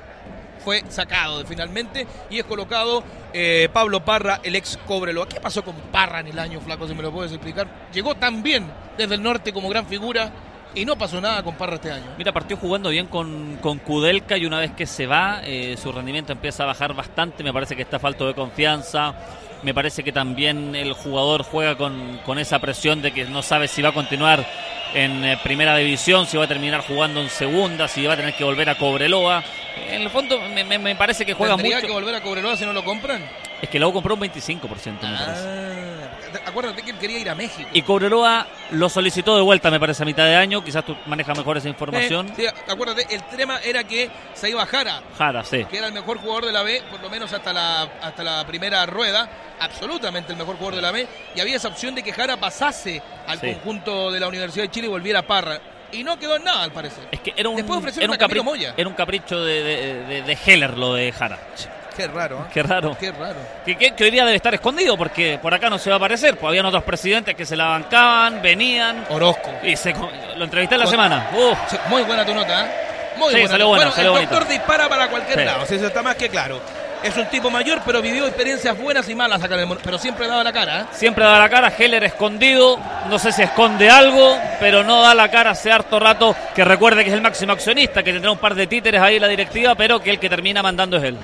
fue sacado finalmente y es colocado eh, Pablo Parra, el ex Cobreloa. ¿Qué pasó con Parra en el año, Flaco, si me lo puedes explicar? Llegó tan bien desde el norte como gran figura y no pasó nada con Parra este año. Mira, partió jugando bien con, con Kudelka y una vez que se va, eh, su rendimiento empieza a bajar bastante. Me parece que está falto de confianza. Me parece que también el jugador juega con, con esa presión de que no sabe si va a continuar en eh, primera división, si va a terminar jugando en segunda, si va a tener que volver a Cobreloa. En el fondo me, me- me parece que juega ¿Tendría mucho. que volver a Cobreloa si no lo compran? Es que luego compró un 25%, me parece. Ah, acuérdate que él quería ir a México. Y Cobreloa lo solicitó de vuelta, me parece, a mitad de año. Quizás tú manejas mejor esa información. Eh, sí, acuérdate, el tema era que se iba Jara, Jara, sí. que era el mejor jugador de la B, por lo menos hasta la, hasta la primera rueda, absolutamente el mejor jugador de la B, y había esa opción de que Jara pasase al Sí. conjunto de la Universidad de Chile y volviera a Parra. Y no quedó en nada, al parecer. Es que era un, Después ofrecieron era un, capri- Moya. era un capricho de, de, de- de Heller lo de Jara. Qué raro, ¿eh? Qué raro. Qué raro. Que, que- que hoy día debe estar escondido porque por acá no se va a aparecer. Pues habían otros presidentes que se la bancaban, venían Orozco. y se lo entrevisté en la Con- semana. Sí, Muy buena tu nota, ¿eh? Muy Sí, buena. salió bueno, salió el bonita. doctor dispara para cualquier Sí. lado, eso está más que claro. Es un tipo mayor, pero vivió experiencias buenas y malas acá en el mon- pero siempre daba la cara, ¿eh? siempre da la cara, Heller escondido, no sé si esconde algo, pero no da la cara hace harto rato, que recuerde que es el máximo accionista, que tendrá un par de títeres ahí en la directiva, pero que el que termina mandando es él.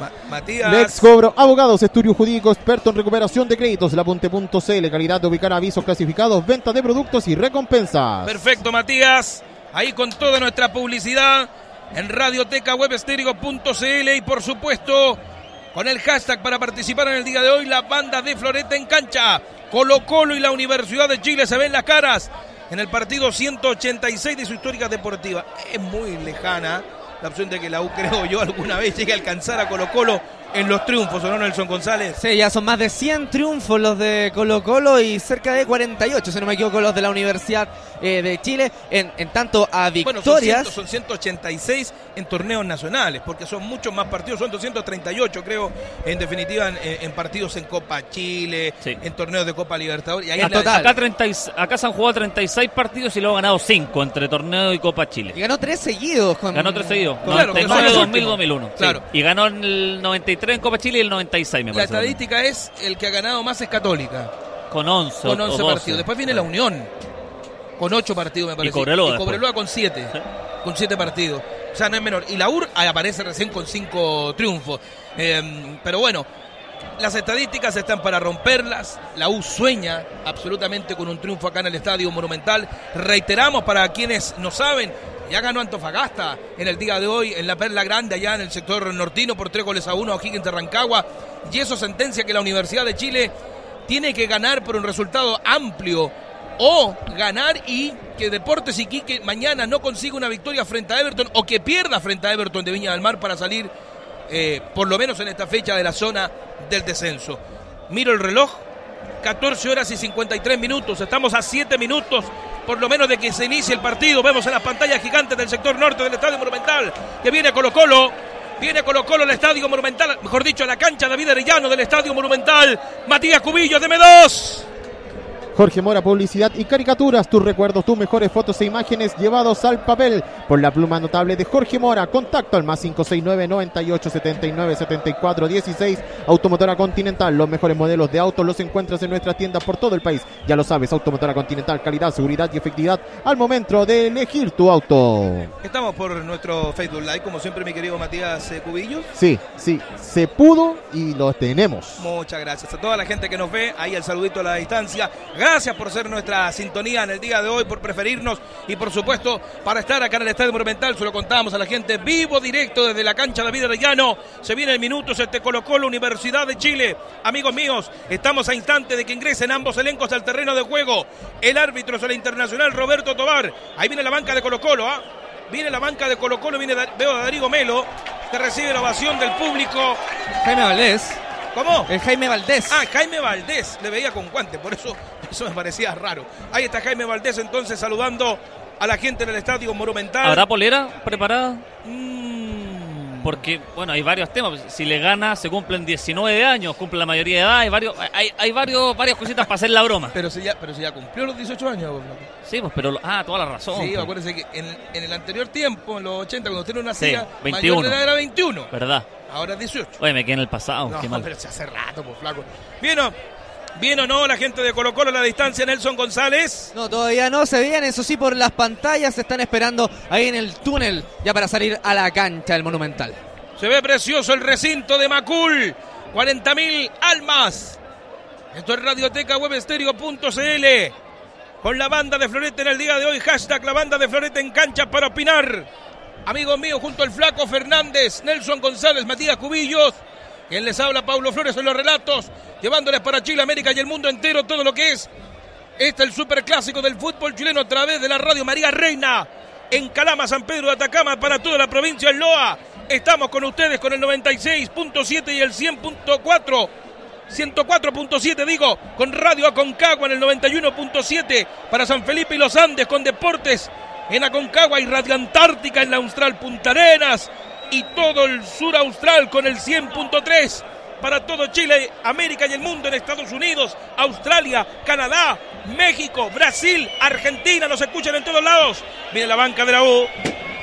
Ma- Matías. Lex Cobro, abogados, estudio jurídico, experto en recuperación de créditos, lapunte.cl, calidad de ubicar avisos clasificados, venta de productos y recompensas. Perfecto, Matías. Ahí con toda nuestra publicidad en radioteca webestérico.cl y por supuesto con el hashtag para participar en el día de hoy, la banda de Floreta en cancha. Colo Colo y la Universidad de Chile se ven las caras en el partido 186 de su histórica deportiva. Es muy lejana la opción de que la U, creo yo, alguna vez llegue a alcanzar a Colo Colo en los triunfos, ¿o no, Nelson González? Sí, ya son más de 100 triunfos los de Colo Colo y cerca de 48, si no me equivoco, los de la Universidad eh, de Chile. En, en tanto a Bueno, son, victorias, 100, son 186 en torneos nacionales, porque son muchos más partidos, son 238 creo, en definitiva, en, en partidos en Copa Chile, Sí. en torneos de Copa Libertadores. Y ahí Ah, la- total. Acá, 30 y- acá se han jugado 36 partidos y luego han ganado 5 entre torneo y Copa Chile. y ganó tres seguidos. Con, Ganó tres seguidos. Claro, que son 99, los 2000, últimos. 2001. sí. Claro. Y ganó en el 93 en Copa Chile y el 96, me La parece. estadística es el que ha ganado más es Católica, Con 11. con o 11 12. partidos. Después viene la Unión, con 8 partidos me parece. Cobreloa Y después. Cobreloa con 7, con 7 partidos. O sea, no es menor. Y la UR aparece recién con 5 triunfos. Eh, pero bueno, Las estadísticas están para romperlas. La U sueña absolutamente con un triunfo acá en el Estadio Monumental. Reiteramos para quienes no saben, ya ganó Antofagasta en el día de hoy en la Perla Grande, allá en el sector nortino, por tres goles a uno a Higgins de Rancagua. Y eso sentencia que la Universidad de Chile tiene que ganar por un resultado amplio o ganar y que Deportes Iquique mañana no consiga una victoria frente a Everton o que pierda frente a Everton de Viña del Mar para salir eh, por lo menos en esta fecha de la zona del descenso. Miro el reloj, 14 horas y 53 minutos, estamos a 7 minutos por lo menos de que se inicie el partido. Vemos en las pantallas gigantes del sector norte del Estadio Monumental que viene Colo Colo. Viene Colo Colo al Estadio Monumental, mejor dicho, a la cancha David Arellano del Estadio Monumental. Matías Cubillo, deme dos. Jorge Mora, publicidad y caricaturas, tus recuerdos, tus mejores fotos e imágenes llevados al papel por la pluma notable de Jorge Mora. Contacto al más 569 98 79 74 16. Automotora Continental, los mejores modelos de autos los encuentras en nuestras tiendas por todo el país. Ya lo sabes, Automotora Continental, calidad, seguridad y efectividad al momento de elegir tu auto. Estamos por nuestro Facebook Live, como siempre, mi querido Matías eh, Cubillos. Sí, sí, se pudo y lo tenemos. Muchas gracias a toda la gente que nos ve. Ahí el saludito a la distancia. Gracias Gracias por ser nuestra sintonía en el día de hoy, por preferirnos y por supuesto para estar acá en el Estadio Monumental. Se lo contamos a la gente vivo, directo desde la cancha David Arellano. Se viene el minuto, se te colocó la Universidad de Chile. Amigos míos, estamos a instante de que ingresen ambos elencos al terreno de juego. El árbitro es el internacional Roberto Tobar. Ahí viene la banca de Colo Colo, ¿ah? Viene la banca de Colo Colo, viene, veo a Darío Melo, que recibe la ovación del público. Jaime Valdés. ¿Cómo? El Jaime Valdés. Ah, Jaime Valdés. Le veía con guante, por eso, eso me parecía raro. Ahí está Jaime Valdés entonces saludando a la gente en el estadio Monumental. ¿Habrá polera preparada? Mm. Porque, bueno, hay varios temas. Si le gana, se cumplen 19 años, cumple la mayoría de edad. Hay, varios, hay, hay varios, varias cositas para hacer la broma. Pero si ya, pero si ya cumplió los 18 años. pues, Sí, pues, pero. Ah, toda la razón. Sí, pues. acuérdense que en, en el anterior tiempo, en los 80, cuando usted no Sí, nacía, 21. mayor de edad era 21. ¿Verdad? Ahora es 18. Oye, me quedé en el pasado. No, qué mal. pero se hace rato, pues flaco. Bien bien o no, la gente de Colo Colo a la distancia, Nelson González. No, todavía no se veían, eso sí, por las pantallas se están esperando ahí en el túnel ya para salir a la cancha del Monumental. Se ve precioso el recinto de Macul. 40.000 almas. Esto es Radioteca Webstereo.cl. Con la banda de Florete en el día de hoy. Hashtag la banda de Florete en cancha para opinar. Amigos míos, junto al Flaco Fernández, Nelson González, Matías Cubillos. Quien les habla, Paulo Flores en los relatos. Llevándoles para Chile, América y el mundo entero todo lo que es. Este es el superclásico del fútbol chileno a través de la radio María Reina. En Calama, San Pedro de Atacama, para toda la provincia del Loa. Estamos con ustedes con el 96.7 y el 100.4. 104.7 digo, con Radio Aconcagua en el 91.7 para San Felipe y los Andes con Deportes en Aconcagua y Radio Antártica en la Austral Punta Arenas y todo el sur austral con el 100.3 para todo Chile, América y el mundo en Estados Unidos, Australia, Canadá, México, Brasil, Argentina, nos escuchan en todos lados. Viene la banca de la U,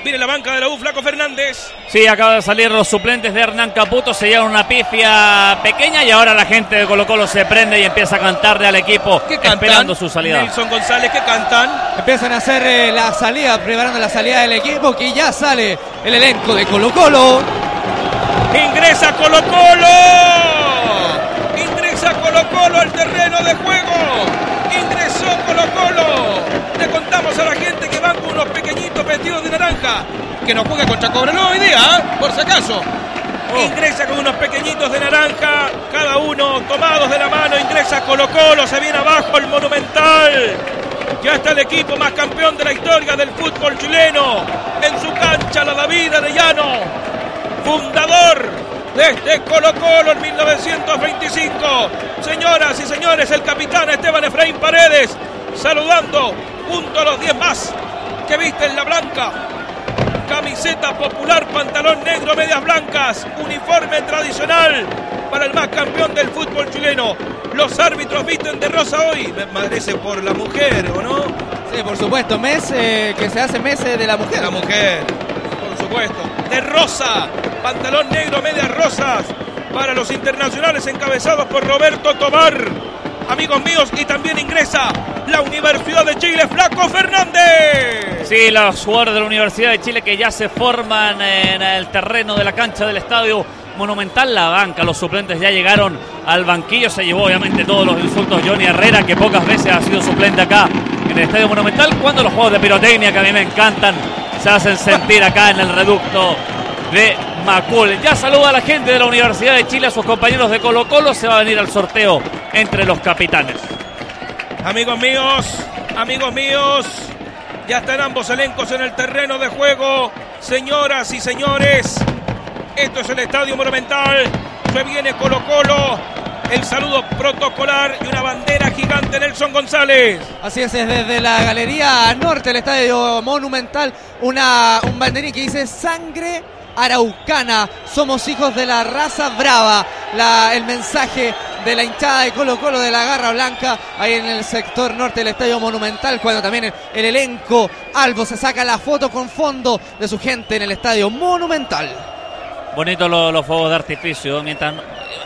viene la banca de la U, Flaco Fernández. Sí, acaba de salir los suplentes de Hernán Caputo, se llevan una pifia pequeña y ahora la gente de Colo Colo se prende y empieza a cantarle al equipo ¿Qué esperando su salida. Nelson González, ¿qué cantan? Empiezan a hacer eh, la salida, preparando la salida del equipo, que ya sale el elenco de Colo Colo. Ingresa Colo Colo. Ingresa Colo Colo al terreno de juego. Ingresó Colo Colo. Le contamos a la gente que van con unos pequeñitos vestidos de naranja. Que no juega contra Cobreloa hoy día, ¿ah? por si acaso. Ingresa con unos pequeñitos de naranja, cada uno tomados de la mano. Ingresa Colo Colo, se viene abajo el Monumental. Ya está el equipo más campeón de la historia del fútbol chileno. En su cancha, la David Arellano fundador desde Colo Colo en 1925. Señoras y señores, el capitán Esteban Efraín Paredes saludando junto a los 10 más que visten la blanca. Camiseta popular, pantalón negro, medias blancas, uniforme tradicional para el más campeón del fútbol chileno. Los árbitros visten de rosa hoy. Me parece por la mujer, ¿o no? Sí, por supuesto, mes eh, que se hace mes eh, de la mujer. La mujer, por supuesto. De rosa, pantalón negro, medias rosas. Para los internacionales encabezados por Roberto Tobar. Amigos míos, y también ingresa la Universidad de Chile, Flaco Fernández. Sí, los jugadores de la Universidad de Chile que ya se forman en el terreno de la cancha del estadio Monumental, la banca, los suplentes ya llegaron al banquillo, se llevó obviamente todos los insultos Johnny Herrera, que pocas veces ha sido suplente acá en el estadio Monumental, cuando los juegos de pirotecnia que a mí me encantan se hacen sentir acá en el reducto de Macul. Ya saluda a la gente de la Universidad de Chile, a sus compañeros de Colo Colo, se va a venir al sorteo entre los capitanes. Amigos míos, amigos míos, ya están ambos elencos en el terreno de juego. Señoras y señores, esto es el Estadio Monumental. Se viene Colo Colo. El saludo protocolar y una bandera gigante Nelson González. Así es, es desde la galería norte del estadio monumental, una, un banderín que dice sangre araucana, somos hijos de la raza brava. La, el mensaje de la hinchada de Colo Colo de la Garra Blanca, ahí en el sector norte del estadio monumental, cuando también el, el elenco Albo se saca la foto con fondo de su gente en el estadio monumental. Bonitos los, los fuegos de artificio, mientras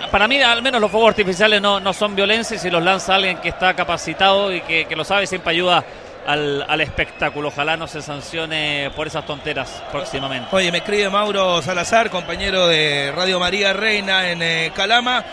para mí al menos los fuegos artificiales no, no son violencia y si los lanza alguien que está capacitado y que, que lo sabe siempre ayuda al, al, espectáculo. Ojalá no se sancione por esas tonteras próximamente. Oye, me escribe Mauro Salazar, compañero de Radio María Reina en eh, Calama.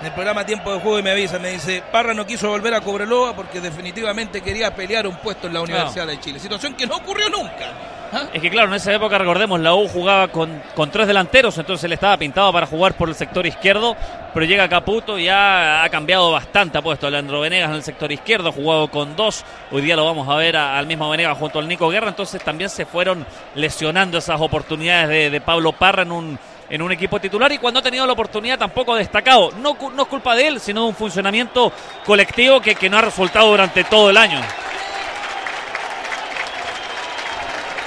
en el programa Tiempo de Juego y me avisa, me dice, Parra no quiso volver a Cobreloa porque definitivamente quería pelear un puesto en la Universidad de Chile. Situación que no ocurrió nunca. Es que claro, en esa época, recordemos, la U jugaba con, con tres delanteros, entonces él estaba pintado para jugar por el sector izquierdo, pero llega Caputo y ya ha cambiado bastante, ha puesto a Leandro Venegas en el sector izquierdo, ha jugado con dos, hoy día lo vamos a ver al mismo Venegas junto al Nico Guerra, entonces también se fueron lesionando esas oportunidades de, de Pablo Parra en un, en un equipo titular y cuando ha tenido la oportunidad tampoco ha destacado. No, no es culpa de él, sino de un funcionamiento colectivo que, que no ha resultado durante todo el año.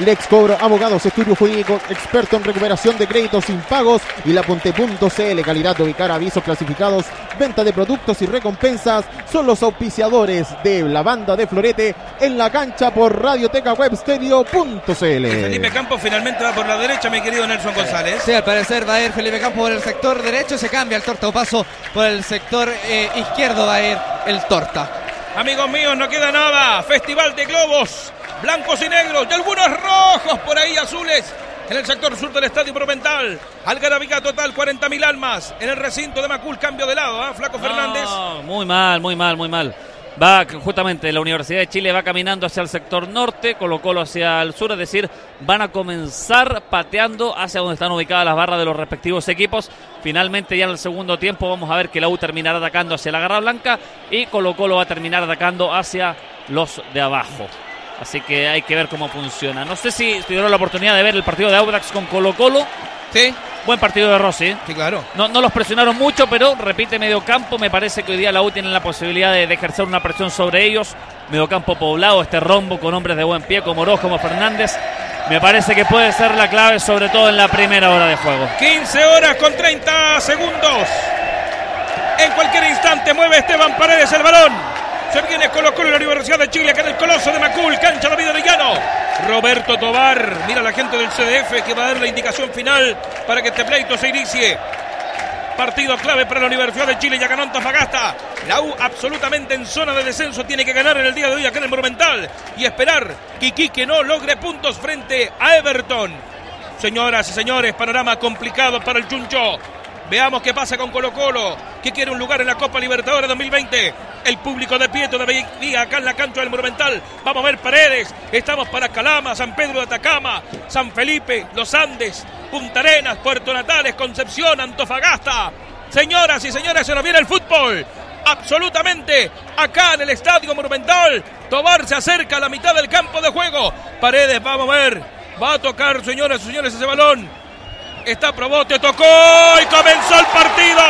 Lex Cobro Abogados, estudio jurídico, experto en recuperación de créditos sin pagos y la Ponte.cl, calidad de ubicar avisos clasificados, venta de productos y recompensas, son los auspiciadores de la banda de Florete en la cancha por Radioteca Webstereo.cl. Felipe Campos finalmente va por la derecha, mi querido Nelson González. Sí, al parecer va a ir Felipe Campos por el sector derecho, se cambia el torta o paso por el sector eh, izquierdo, va a ir el torta. Amigos míos, no queda nada. Festival de globos, blancos y negros, y algunos rojos por ahí azules. En el sector sur del Estadio Monumental, Algarabía total, 40.000 almas. En el recinto de Macul, cambio de lado, ¿ah? Flaco Fernández. No, muy mal, muy mal, muy mal. Va justamente la Universidad de Chile va caminando hacia el sector norte, Colo Colo hacia el sur, es decir, van a comenzar pateando hacia donde están ubicadas las barras de los respectivos equipos. Finalmente ya en el segundo tiempo vamos a ver que la U terminará atacando hacia la Garra Blanca y Colo Colo va a terminar atacando hacia los de abajo. Así que hay que ver cómo funciona. No sé si tuvieron la oportunidad de ver el partido de Audax con Colo Colo. Sí, Buen partido de Rossi. ¿eh? sí, claro. No, no los presionaron mucho, pero repite medio campo. Me parece que hoy día la U tiene la posibilidad de, de ejercer una presión sobre ellos. Medio campo poblado, este rombo con hombres de buen pie como Oroz, como Fernández. Me parece que puede ser la clave, sobre todo en la primera hora de juego. 15 horas con 30 segundos. En cualquier instante mueve Esteban Paredes el balón. Se viene Colo Colo la Universidad de Chile, acá en el Coloso de Macul, cancha David Orellano. Roberto Tobar, mira la gente del CDF que va a dar la indicación final para que este pleito se inicie. Partido clave para la Universidad de Chile, ya ganó Antofagasta. La U absolutamente en zona de descenso tiene que ganar en el día de hoy acá en el Monumental y esperar que no logre puntos frente a Everton. Señoras y señores, panorama complicado para el Chuncho. Veamos qué pasa con Colo Colo, que quiere un lugar en la Copa Libertadores 2020. El público de pie todavía acá en la cancha del Monumental. Vamos a ver Paredes. Estamos para Calama, San Pedro de Atacama, San Felipe, Los Andes, Punta Arenas, Puerto Natales, Concepción, Antofagasta. Señoras y señores, se nos viene el fútbol. Absolutamente acá en el Estadio Monumental. Tobar se acerca a la mitad del campo de juego. Paredes, vamos a ver. Va a tocar, señoras y señores, ese balón. Está Probote, tocó y comenzó el partido.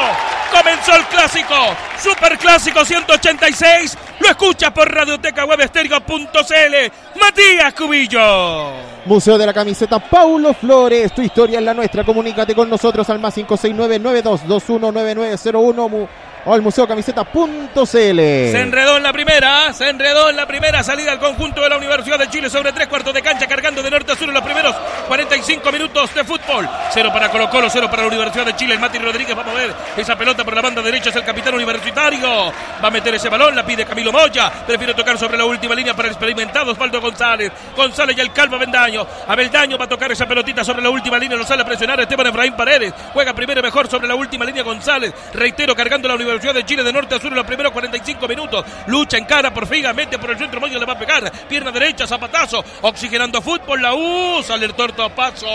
Comenzó el clásico. Super clásico 186. Lo escuchas por radioteca webstereo.cl. Matías Cubillo. Museo de la Camiseta Paulo Flores, tu historia es la nuestra. Comunícate con nosotros al más 569-9221-9901 mu- o al museocamiseta.cl. Se enredó en la primera, se enredó en la primera salida al conjunto de la Universidad de Chile sobre tres cuartos de cancha, cargando de norte a sur en los primeros 45 minutos de fútbol. Cero para Colo Colo, cero para la Universidad de Chile. El Mati Rodríguez, vamos a ver esa pelota por la banda derecha, es el capitán universitario. Va a meter ese balón, la pide Camilo Moya. Prefiere tocar sobre la última línea para el experimentado Osvaldo González. González y el Calvo Bendaño. Abeldaño va a tocar esa pelotita sobre la última línea, lo sale a presionar Esteban Efraín Paredes. Juega primero mejor sobre la última línea González. Reitero, cargando la Universidad de Chile de norte a sur en los primeros 45 minutos. Lucha en cara por Figa, mete por el centro medio, le va a pegar. Pierna derecha, zapatazo. Oxigenando fútbol, la U. Sale el torto paso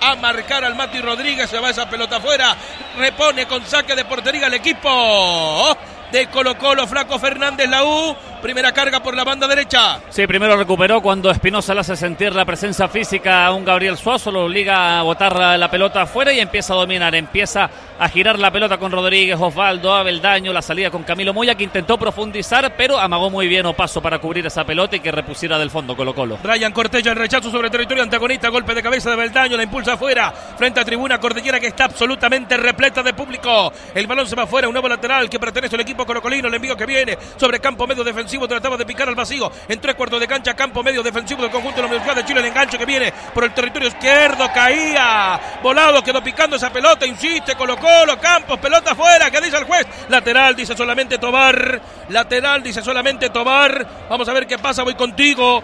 a marcar al Mati Rodríguez. Se va esa pelota afuera. Repone con saque de portería el equipo de Colo Colo, Flaco Fernández, la U. Primera carga por la banda derecha. Sí, primero recuperó cuando Espinosa le hace sentir la presencia física a un Gabriel Suazo, lo obliga a botar la, pelota afuera y empieza a dominar, empieza a girar la pelota con Rodríguez, Osvaldo, Abeldaño, la salida con Camilo Moya que intentó profundizar, pero amagó muy bien Opaso para cubrir esa pelota y que repusiera del fondo Colo Colo. Ryan Cortella el rechazo sobre el territorio antagonista, golpe de cabeza de Beldaño, la impulsa afuera, frente a tribuna cordillera que está absolutamente repleta de público. El balón se va afuera, un nuevo lateral que pertenece al equipo colocolino, el envío que viene sobre campo medio defensivo, trataba de picar al vacío, en tres cuartos de cancha, campo medio defensivo del conjunto de la Universidad de Chile, el enganche que viene por el territorio izquierdo, caía, volado, quedó picando esa pelota, insiste, Colo Colo, Campos, pelota afuera, que dice el juez, lateral, dice solamente Tobar, lateral, dice solamente Tobar, vamos a ver qué pasa, voy contigo.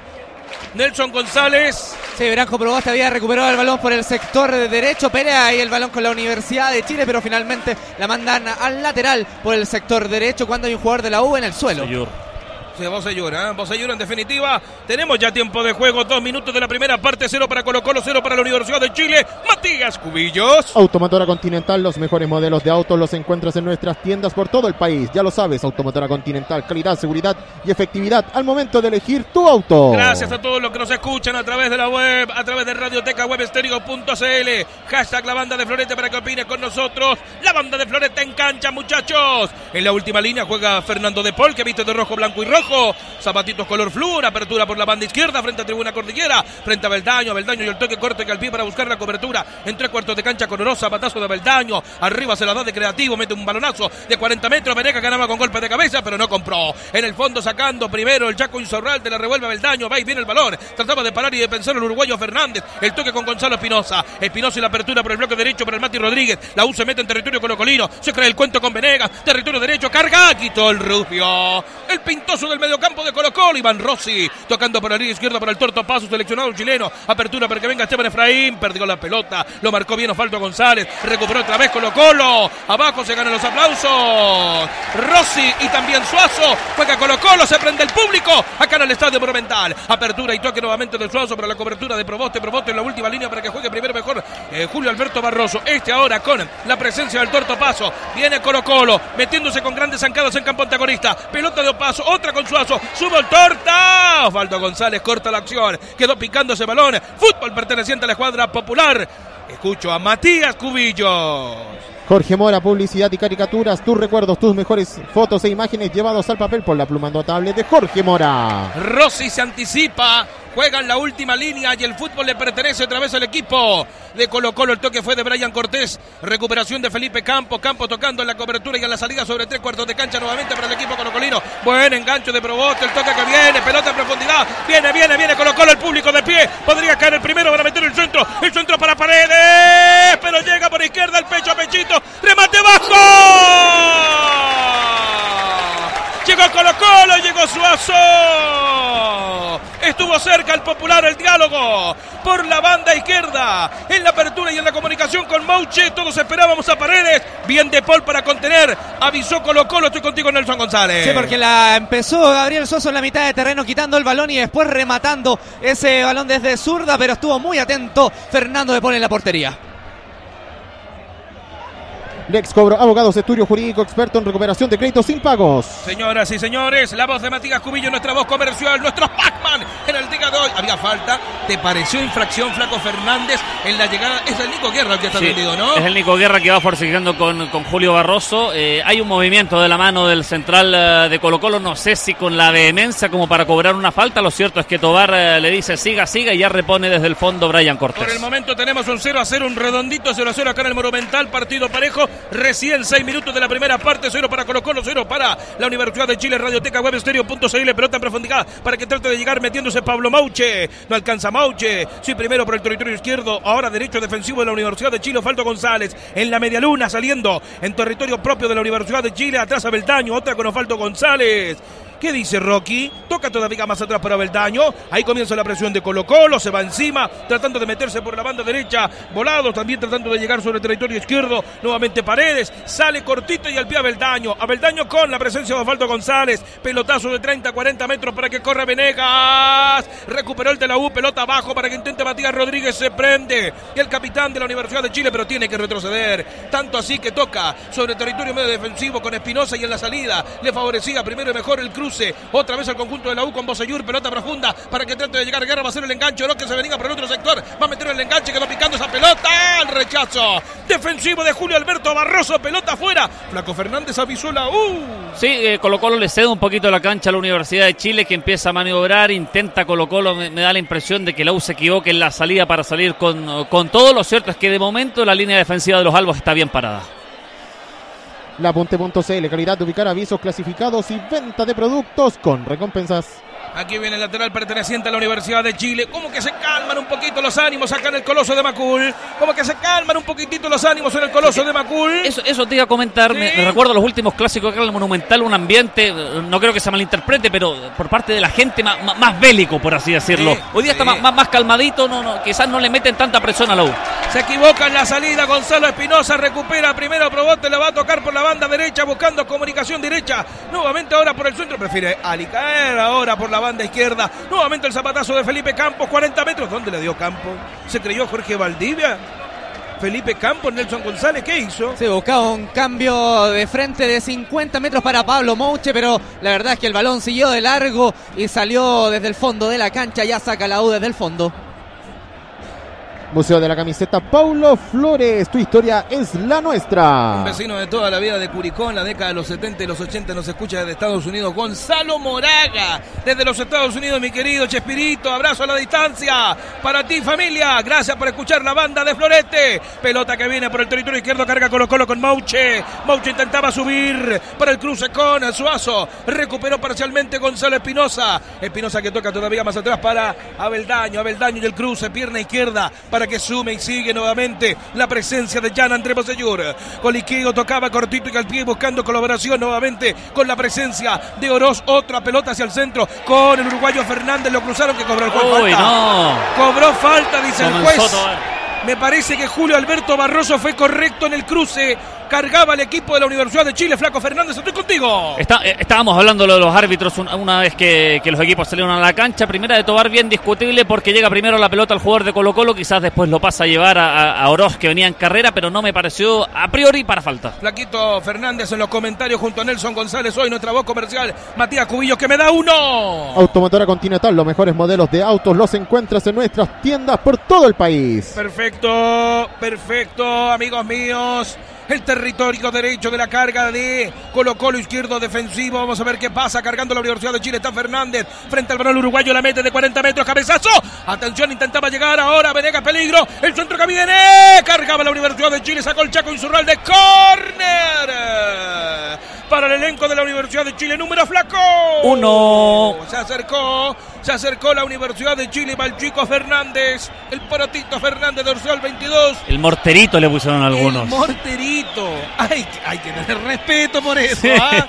Nelson González Sí, Branco Proboste había recuperado el balón por el sector de derecho. Pelea ahí el balón con la Universidad de Chile, pero finalmente la mandan al lateral por el sector derecho cuando hay un jugador de la U en el suelo. Sí, Bosellur, ¿eh? Bosellur en definitiva. Tenemos ya tiempo de juego, dos minutos de la primera parte, cero para Colo Colo, cero para la Universidad de Chile. Matías Cubillos. Automotora Continental, los mejores modelos de autos los encuentras en nuestras tiendas por todo el país. Ya lo sabes, Automotora Continental, calidad, seguridad y efectividad al momento de elegir tu auto. Gracias a todos los que nos escuchan a través de la web, a través de Radioteca Webstereo.cl. Hashtag la banda de Florete para que opines con nosotros. La banda de Florete en cancha, muchachos. En la última línea juega Fernando de Paul, que viste de rojo, blanco y rojo. Zapatitos color flúor, apertura por la banda izquierda, frente a Tribuna Cordillera, frente a Beldaño, Beldaño y el toque corte que al pie para buscar la cobertura. En tres cuartos de cancha con Orosa, zapatazo de Beldaño. Arriba se la da de creativo, mete un balonazo de 40 metros. Veneca ganaba con golpe de cabeza, pero no compró. En el fondo sacando primero el Chaco Insorralde, la revuelve Beldaño, va y viene el balón. Trataba de parar y de pensar el uruguayo Fernández. El toque con Gonzalo Espinosa. Espinosa y la apertura por el bloque derecho para el Mati Rodríguez. La U se mete en territorio colocolino. Se crea el cuento con Venegas. Territorio derecho, carga, quitó el Rubio. El pintoso del mediocampo de Colo Colo, Iván Rossi. Tocando por la línea izquierda para el torto paso, seleccionado chileno. Apertura para que venga Esteban Efraín. Perdió la pelota. Lo marcó bien Osvaldo González. Recuperó otra vez Colo Colo. Abajo se ganan los aplausos. Rossi y también Suazo. Juega Colo Colo. Se prende el público. Acá en el Estadio Monumental. Apertura y toque nuevamente de Suazo para la cobertura de Proboste. Proboste en la última línea para que juegue primero mejor eh, Julio Alberto Barroso. Este ahora con la presencia del Torto Paso. Viene Colo Colo. Metiéndose con grandes zancadas en campo antagonista. Pelota de Opaso. Otra con Suazo. Sube el Torta. Osvaldo González corta la acción. Quedó picando ese balón. Fútbol perteneciente a la escuadra popular. Escucho a Matías Cubillos. Jorge Mora, publicidad y caricaturas, tus recuerdos, tus mejores fotos e imágenes llevados al papel por la pluma notable de Jorge Mora. Rossi se anticipa, juega en la última línea y el fútbol le pertenece otra vez al equipo de Colo Colo. El toque fue de Brian Cortés, recuperación de Felipe Campos, Campos tocando en la cobertura y en la salida sobre tres cuartos de cancha nuevamente para el equipo colocolino. Buen engancho de Proboste, el toque que viene, pelota en profundidad, viene, viene, viene Colo Colo, el público de pie, podría caer el primero para meter el centro, el centro para Paredes, pero llega por izquierda el pecho a pechito, remate bajo. Llegó Colo Colo, llegó Suazo. Estuvo cerca el popular el diálogo por la banda izquierda. En la apertura y en la comunicación con Mouche. Todos esperábamos a Paredes. Bien de Paul para contener. Avisó Colo Colo. Estoy contigo, Nelson González. Sí, porque la empezó Gabriel Suazo en la mitad de terreno quitando el balón y después rematando ese balón desde zurda, pero estuvo muy atento Fernando de Paul en la portería. Lex Cobro, abogados, estudio jurídico, experto en recuperación de créditos sin pagos. Señoras y señores, la voz de Matías Cubillo, nuestra voz comercial, nuestro En el día de hoy. Había falta. ¿Te pareció infracción, Flaco Fernández, en la llegada? Es el Nico Guerra el que está Sí, vendido, ¿no? Es el Nico Guerra que va forcejeando con, con Julio Barroso. Eh, hay un movimiento de la mano del central eh, de Colo Colo, no sé si con la vehemencia como para cobrar una falta. Lo cierto es que Tobar eh, le dice siga, siga y ya repone desde el fondo Brian Por el Cortés. momento tenemos un 0 a 0, un redondito 0 a 0 acá en el Monumental, partido parejo. Recién 6 minutos de la primera parte, 0 para Colo Colo, 0 para la Universidad de Chile, Radioteca Web Estéreo.cl, pelota en profundidad para que trate de llegar metiéndose Pablo Mauche. No alcanza Mauche. Sí, primero por el territorio izquierdo, ahora derecho defensivo de la Universidad de Chile, Osvaldo González. En la media luna saliendo en territorio propio de la Universidad de Chile, atrás a Beldaño, otra con Osvaldo González. ¿Qué dice Rocky? Toca todavía más atrás para Beldaño. Ahí comienza la presión de Colo Colo. Se va encima, tratando de meterse por la banda derecha. Volado, también tratando de llegar sobre el territorio izquierdo. Nuevamente Paredes. Sale cortito y al pie a Beldaño. A Beldaño con la presencia de Osvaldo González. Pelotazo de 30, 40 metros para que corra Venegas. Recuperó el de la U. Pelota abajo para que intente Matías Rodríguez. Se prende. El capitán de la Universidad de Chile, pero tiene que retroceder. Tanto así que toca sobre el territorio medio defensivo con Espinosa y en la salida le favorecía primero y mejor el cruce. Otra vez al conjunto de la U con Bosellur. Pelota profunda para que trate de llegar Guerra. Va a ser el enganche. No que se venga por el otro sector. Va a meter el enganche. Quedó picando esa pelota. El rechazo defensivo de Julio Alberto Barroso. Pelota afuera. Flaco Fernández avisó la U. Sí, eh, Colo Colo le cede un poquito la cancha a la Universidad de Chile que empieza a maniobrar, intenta Colo Colo, me, me da la impresión de que la U se equivoque en la salida para salir con, con todo. Lo cierto es que de momento la línea defensiva de los Albos está bien parada. Lapunte.cl, calidad de ubicar avisos clasificados y venta de productos con recompensas. Aquí viene el lateral perteneciente a la Universidad de Chile. Como que se calman un poquito los ánimos acá en el Coloso de Macul. Como que se calman un poquitito los ánimos en el Coloso de Macul. Eso, eso te iba a comentar. Me, Sí. me recuerdo los últimos clásicos acá en el Monumental, un ambiente, eh, no creo que se malinterprete, pero por parte de la gente más, más- más bélico, por así decirlo. Sí, Hoy día está sí. más, más, más calmadito, no, no, quizás no le meten tanta presión a la U. Se equivoca en la salida. Gonzalo Espinosa recupera primero. Probote le va a tocar por la banda derecha buscando comunicación derecha. Nuevamente ahora por el centro. Prefiere alicaer ahora por la banda izquierda. Nuevamente el zapatazo de Felipe Campos. 40 metros. ¿Dónde le dio Campos? ¿Se creyó Jorge Valdivia? Felipe Campos, Nelson González, ¿qué hizo? Se buscaba un cambio de frente de 50 metros para Pablo Mouche, pero la verdad es que el balón siguió de largo y salió desde el fondo de la cancha. Ya saca la U desde el fondo. Museo de la Camiseta Paulo Flores, tu historia es la nuestra. Un vecino de toda la vida de Curicó en la década de los 70 y los 80 nos escucha desde Estados Unidos. Gonzalo Moraga, desde los Estados Unidos, mi querido Chespirito. Abrazo a la distancia. Para ti, familia. Gracias por escuchar la banda de Florete. Pelota que viene por el territorio izquierdo, carga Colo Colo con Mauche. Mauche intentaba subir para el cruce con Suazo. Recuperó parcialmente Gonzalo Espinosa. Espinosa que toca todavía más atrás para Abeldaño. Abeldaño y el cruce, pierna izquierda, para que sume y sigue nuevamente la presencia de Jan André Bosellur. Coliqueo tocaba cortito y al pie buscando colaboración nuevamente con la presencia de Oroz. Otra pelota hacia el centro con el uruguayo Fernández. Lo cruzaron que cobró el juez. Uy, falta. no. Cobró falta, dice el Comenzó juez. todo- Me parece que Julio Alberto Barroso fue correcto en el cruce. Cargaba el equipo de la Universidad de Chile. Flaco Fernández, estoy contigo. Está- eh, estábamos hablando de los árbitros una, una vez que, que los equipos salieron a la cancha. Primera de Tobar bien discutible porque llega primero la pelota al jugador de Colo Colo. Quizás después lo pasa a llevar a, a- a Oroz que venía en carrera, pero no me pareció a priori para falta. Flaquito Fernández en los comentarios junto a Nelson González. Hoy nuestra voz comercial. Matías Cubillos que me da uno. Automotora Continental, los mejores modelos de autos los encuentras en nuestras tiendas por todo el país. Perfecto, perfecto, amigos míos. El territorio derecho de la carga de Colo Colo izquierdo defensivo. Vamos a ver qué pasa. Cargando la Universidad de Chile está Fernández. Frente al balón uruguayo la mete de 40 metros. Cabezazo. Atención, intentaba llegar ahora. Venegas peligro. El centro que viene. Cargaba la Universidad de Chile. Sacó el Chaco Insurral de córner. Para el elenco de la Universidad de Chile. Número flaco. Uno. Se acercó. Se acercó la Universidad de Chile. Va el chico Fernández. El porotito Fernández dorsal 22. El morterito le pusieron algunos. El morterito. Hay, que- hay que tener respeto por eso. Sí. ¿ah?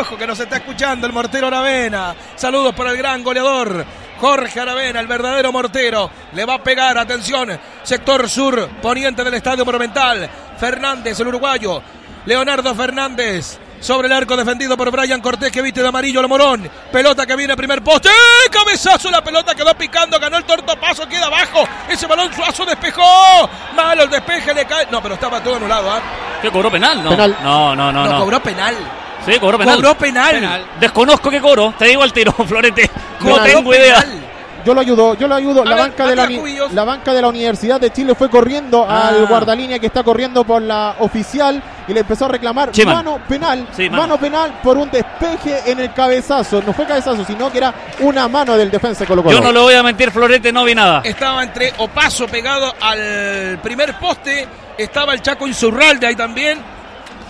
Ojo que nos está escuchando el mortero Aravena. Saludos para el gran goleador. Jorge Aravena, el verdadero mortero. Le va a pegar, atención. Sector sur, poniente del Estadio Monumental. Fernández, el uruguayo. Leonardo Fernández. Sobre el arco defendido por Brian Cortés que viste de amarillo el morón. Pelota que viene primer poste. ¡Eh! Cabezazo, la pelota quedó picando, ganó el tortopaso, queda abajo. Ese balón suazo despejó. Malo el despeje, le cae. No, pero estaba todo anulado, ¿ah? ¿Qué cobró penal? No, Penal. no, no, no. No, no. cobró penal. Sí, cobró penal. Cobró penal. Penal. Desconozco qué cobro. Te digo al tiro, Florete. No Cobró tengo idea. Yo lo ayudo, yo lo ayudo. La ver, banca, de la, la banca de la Universidad de Chile fue corriendo Ah. al guardalínea que está corriendo por la oficial y le empezó a reclamar Chiman. mano penal, Sí, mano. mano. penal por un despeje en el cabezazo. No fue cabezazo, sino que era una mano del defensa de Colo Colo. Yo no le voy a mentir, Florete, no vi nada. Estaba entre Opaso pegado al primer poste. Estaba el Chaco Insurralde ahí también.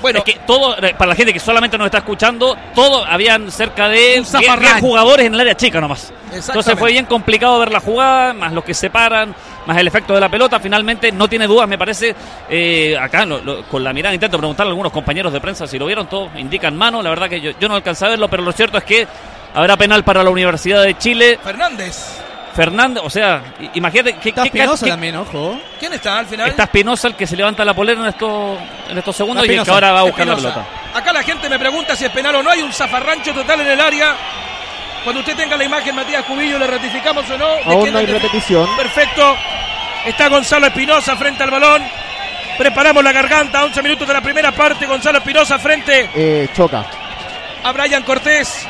Bueno, es que todo, eh, para la gente que solamente nos está escuchando, todo habían cerca de Un 10 zafarrancho. jugadores en el área chica nomás. Entonces fue bien complicado ver la jugada, más los que se paran, más el efecto de la pelota. Finalmente, no tiene dudas, me parece. eh, acá, lo- lo- con la mirada, intento preguntarle a algunos compañeros de prensa si lo vieron, todos indican mano. La verdad que yo, yo no alcancé a verlo, pero lo cierto es que habrá penal para la Universidad de Chile. Fernández. Fernández, o sea, imagínate que Está Espinosa también, ojo. ¿Quién está al final? Está Espinosa el que se levanta la polera en estos, en estos segundos y el que ahora va a buscar la pelota. Acá la gente me pregunta si es penal o no. Hay un zafarrancho total en el área. Cuando usted tenga la imagen, Matías Cubillo, le ratificamos o no. ¿De Aún no hay repetición. Perfecto. Está Gonzalo Espinosa frente al balón. Preparamos la garganta. 11 minutos de la primera parte. Gonzalo Espinosa frente Eh, choca. a Brian Cortés.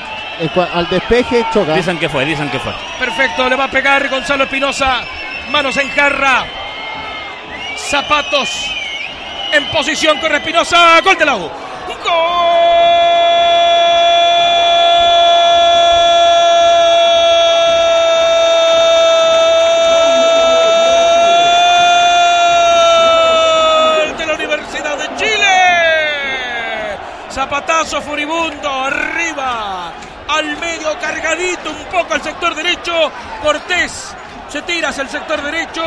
Cua- al despeje choca. Dicen que fue, dicen que fue. Perfecto, le va a pegar Gonzalo Espinosa. Manos en jarra. Zapatos en posición con Espinosa. Gol de la U. Gol de la Universidad de Chile. Zapatazo furibundo arriba al medio, cargadito un poco al sector derecho. Cortés se tira hacia el sector derecho,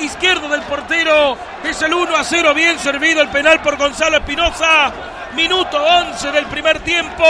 izquierdo del portero. Es el 1 a 0, bien servido el penal por Gonzalo Espinosa. Minuto 11 del primer tiempo.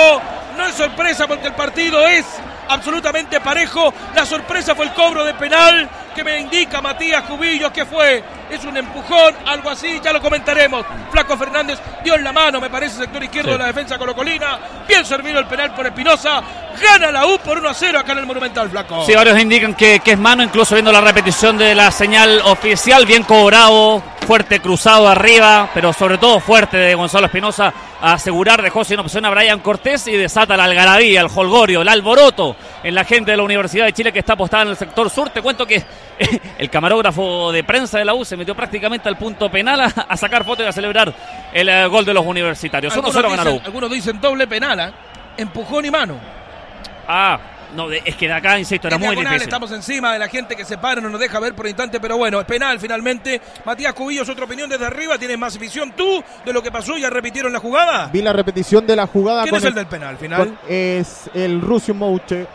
No es sorpresa porque el partido es absolutamente parejo. La sorpresa fue el cobro de penal que me indica Matías Cubillos que fue. Es un empujón, algo así, ya lo comentaremos. Flaco Fernández dio en la mano, me parece, sector izquierdo de la defensa colocolina. Bien servido el penal por Espinosa. Gana la U por 1 a 0 acá en el Monumental, Flaco. Sí, varios indican que, que es mano, incluso viendo la repetición de la señal oficial. Bien cobrado, fuerte cruzado arriba, pero sobre todo fuerte de Gonzalo Espinosa a asegurar, dejó sin opción a Brian Cortés y desata la algarabía, el holgorio, el alboroto en la gente de la Universidad de Chile que está apostada en el sector sur. Te cuento que el camarógrafo de prensa de la U se metió prácticamente al punto penal a, a sacar fotos y a celebrar el eh, gol de los universitarios. 1-0 Algunos, gana la U. dicen, algunos dicen doble penal, ¿ah? empujón y mano. Ah, no, de- es que de acá, insisto, era En muy diagonal difícil. Estamos encima de la gente que se para, no nos deja ver por instante, pero bueno, es penal finalmente. Matías Cubillos, otra opinión desde arriba. ¿Tienes más visión tú de lo que pasó? ¿Ya repitieron la jugada? Vi la repetición de la jugada ¿Quién con es el del penal final? con- es el Rusio Mouche,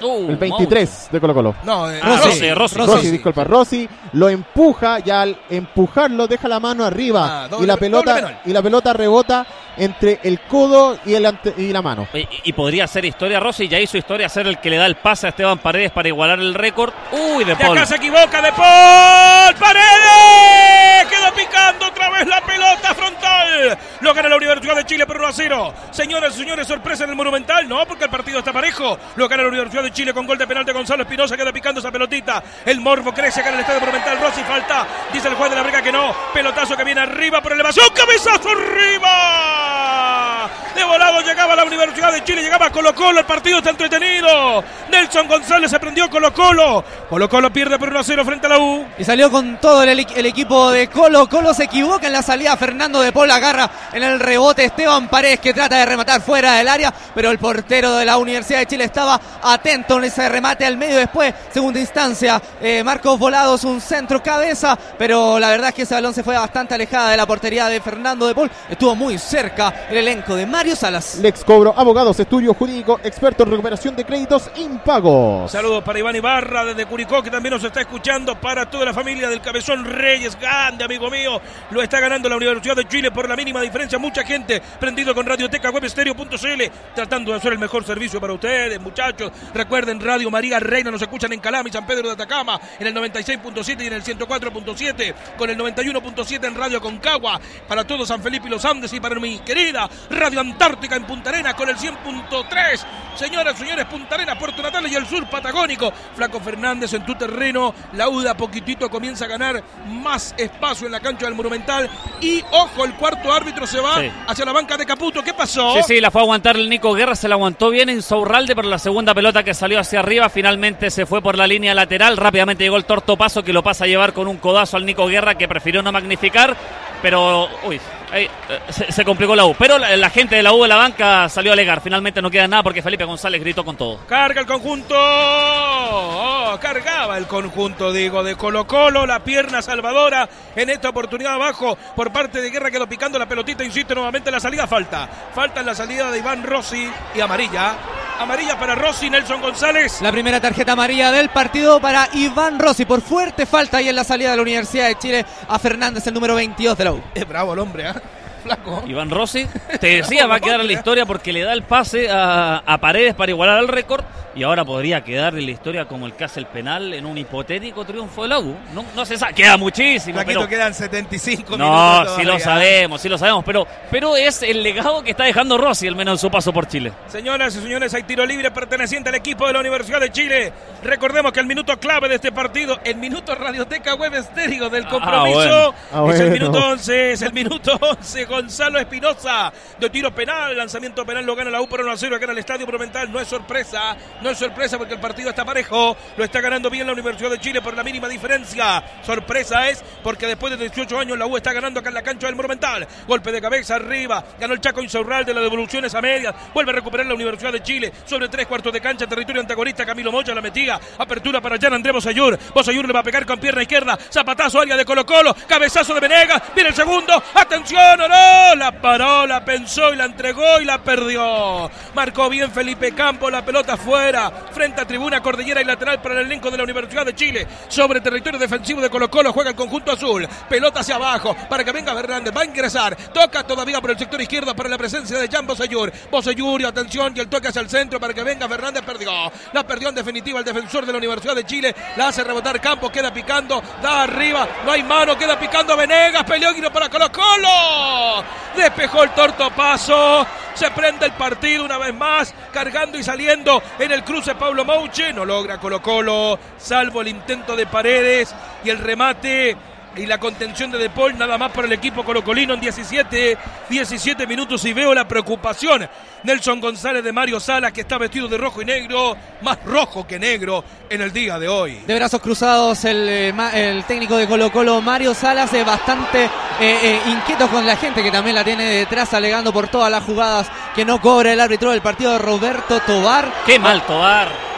Uh, el 23 de Colo Colo. No, eh, Ah, Rossi. Rossi, Rossi. Rossi, disculpa, Rossi lo empuja y al empujarlo deja la mano arriba Ah, doble- y la pelota y la pelota rebota entre el codo y el ante- y la mano. Y, y podría ser historia Rossi, ya hizo historia ser el que le da el pase a Esteban Paredes para igualar el récord. Uy, de De Paul. acá se equivoca De Paul. ¡Paredes! Quedó picando otra vez la pelota frontal. Lo gana la Universidad de Chile por 1 a 0. Señoras y señores, sorpresa en el Monumental. No, porque el partido está parejo. Lo gana la Universidad de Chile con gol de penal de Gonzalo Espinosa. Queda picando esa pelotita. El morbo crece acá en el estadio Monumental. Rossi falta. Dice el juez de la briga que no. Pelotazo que viene arriba por elevación. ¡Cabezazo arriba! De volado llegaba la Universidad de Chile. Llegaba Colo Colo. El partido está entretenido. Nelson González se prendió Colo Colo. Colo Colo pierde por 1 a 0 frente a la U. Y salió con todo el, el equipo de Colo. Colo se equivoca en la salida. Fernando de Paul agarra en el rebote. Esteban Paredes que trata de rematar fuera del área. Pero el portero de la Universidad de Chile estaba atento en ese remate al medio. Después, segunda instancia, eh, Marcos Volados, un centro cabeza. Pero la verdad es que ese balón se fue bastante alejada de la portería de Fernando de Paul. Estuvo muy cerca el elenco de Mario Salas. Lex Cobro, abogados, estudio jurídico, experto en recuperación de créditos impagos. Saludos para Iván Ibarra desde Curicó, que también nos está escuchando. Para toda la familia del Cabezón Reyes, grande amigo mío. Lo está ganando la Universidad de Chile por la mínima diferencia. Mucha gente prendido con Radioteca Webstereo.cl, tratando de hacer el mejor servicio para ustedes, muchachos. Recuerden, Radio María Reina nos escuchan en Calama y San Pedro de Atacama, en el 96.7 y en el 104.7, con el 91.7 en Radio Concagua. Para todo San Felipe y los Andes y para mi querida Radio Antártica en Punta Arenas con el 100.3. Señoras, señores, Punta Arenas, Puerto Natal y el sur patagónico. Flaco Fernández en tu terreno. La UDA poquitito comienza a ganar más espacio en la cancha del Monumental. Y ojo, el cuarto árbitro se va Sí. hacia la banca de Caputo. ¿Qué pasó? Sí, sí, la fue a aguantar el Nico Guerra, se la aguantó bien en Saurralde, pero la segunda pelota que salió hacia arriba finalmente se fue por la línea lateral. Rápidamente llegó el torto paso que lo pasa a llevar con un codazo al Nico Guerra que prefirió no magnificar, pero uy, ahí, eh, se, se complicó la U. Pero la, la gente de la U de la banca salió a alegar. Finalmente no queda nada porque Felipe González gritó con todo. Carga el conjunto. Oh, cargaba el conjunto, digo, de Colo Colo. La pierna salvadora en esta oportunidad abajo por parte de Guerra. Quedó picando la pelotita. Insiste nuevamente en la salida. Falta. Falta en la salida de Iván Rossi y amarilla. Amarilla para Rossi, Nelson González. La primera tarjeta amarilla del partido para Iván Rossi por fuerte falta ahí en la salida de la Universidad de Chile a Fernández, el número 22 de la U. Es bravo el hombre, ¿ah? Flaco. Iván Rossi, te decía, va a quedar en la historia porque le da el pase a, a Paredes para igualar el récord y ahora podría quedar en la historia como el que hace el penal en un hipotético triunfo de la U. No, no se sabe, queda muchísimo, Flaquito pero... quedan 75 No, minutos. sí lo todavía. sabemos, sí lo sabemos, pero, pero es el legado que está dejando Rossi, al menos en su paso por Chile. Señoras y señores, hay tiro libre perteneciente al equipo de la Universidad de Chile. Recordemos que el minuto clave de este partido, el minuto Radioteca Web Estéreo del compromiso, bueno. Ah, es el minuto 11, es el minuto 11. Gonzalo Espinosa, de tiro penal, lanzamiento penal lo gana la U por 1 a 0 acá en el Estadio Monumental. No es sorpresa, no es sorpresa porque el partido está parejo, lo está ganando bien la Universidad de Chile por la mínima diferencia. Sorpresa es porque después de 18 años la U está ganando acá en la cancha del Monumental. Golpe de cabeza arriba, ganó el Chaco Insaurral de las devoluciones a medias, vuelve a recuperar la Universidad de Chile sobre tres cuartos de cancha, territorio antagonista, Camilo Mocha la metía, apertura para Jan André Bosayur, Bosayur le va a pegar con pierna izquierda, zapatazo área de Colo Colo, cabezazo de Venegas, viene el segundo, atención, ¡Oro! La paró, la pensó y la entregó y la perdió. Marcó bien Felipe Campos, la pelota fuera, frente a tribuna cordillera y lateral para el elenco de la Universidad de Chile. Sobre territorio defensivo de Colo Colo juega el conjunto azul. Pelota hacia abajo para que venga Fernández, va a ingresar. Toca todavía por el sector izquierdo para la presencia de Jan Boseyur. Boseyur atención y el toque hacia el centro para que venga Fernández, perdió. La perdió en definitiva el defensor de la Universidad de Chile. La hace rebotar Campos, queda picando, da arriba, no hay mano, queda picando Venegas, peleó para Colo Colo. Despejó el torto paso. Se prende el partido una vez más, cargando y saliendo en el cruce Pablo Mouche. No logra Colo Colo, salvo el intento de Paredes y el remate y la contención de De Paul, nada más para el equipo colocolino en 17, 17 minutos y veo la preocupación. Nelson González de Mario Salas, que está vestido de rojo y negro, más rojo que negro en el día de hoy. De brazos cruzados el, eh, el técnico de Colo Colo, Mario Salas, es bastante eh, eh, inquieto con la gente que también la tiene detrás, alegando por todas las jugadas que no cobra el árbitro del partido, Roberto Tobar. Qué mal Tobar.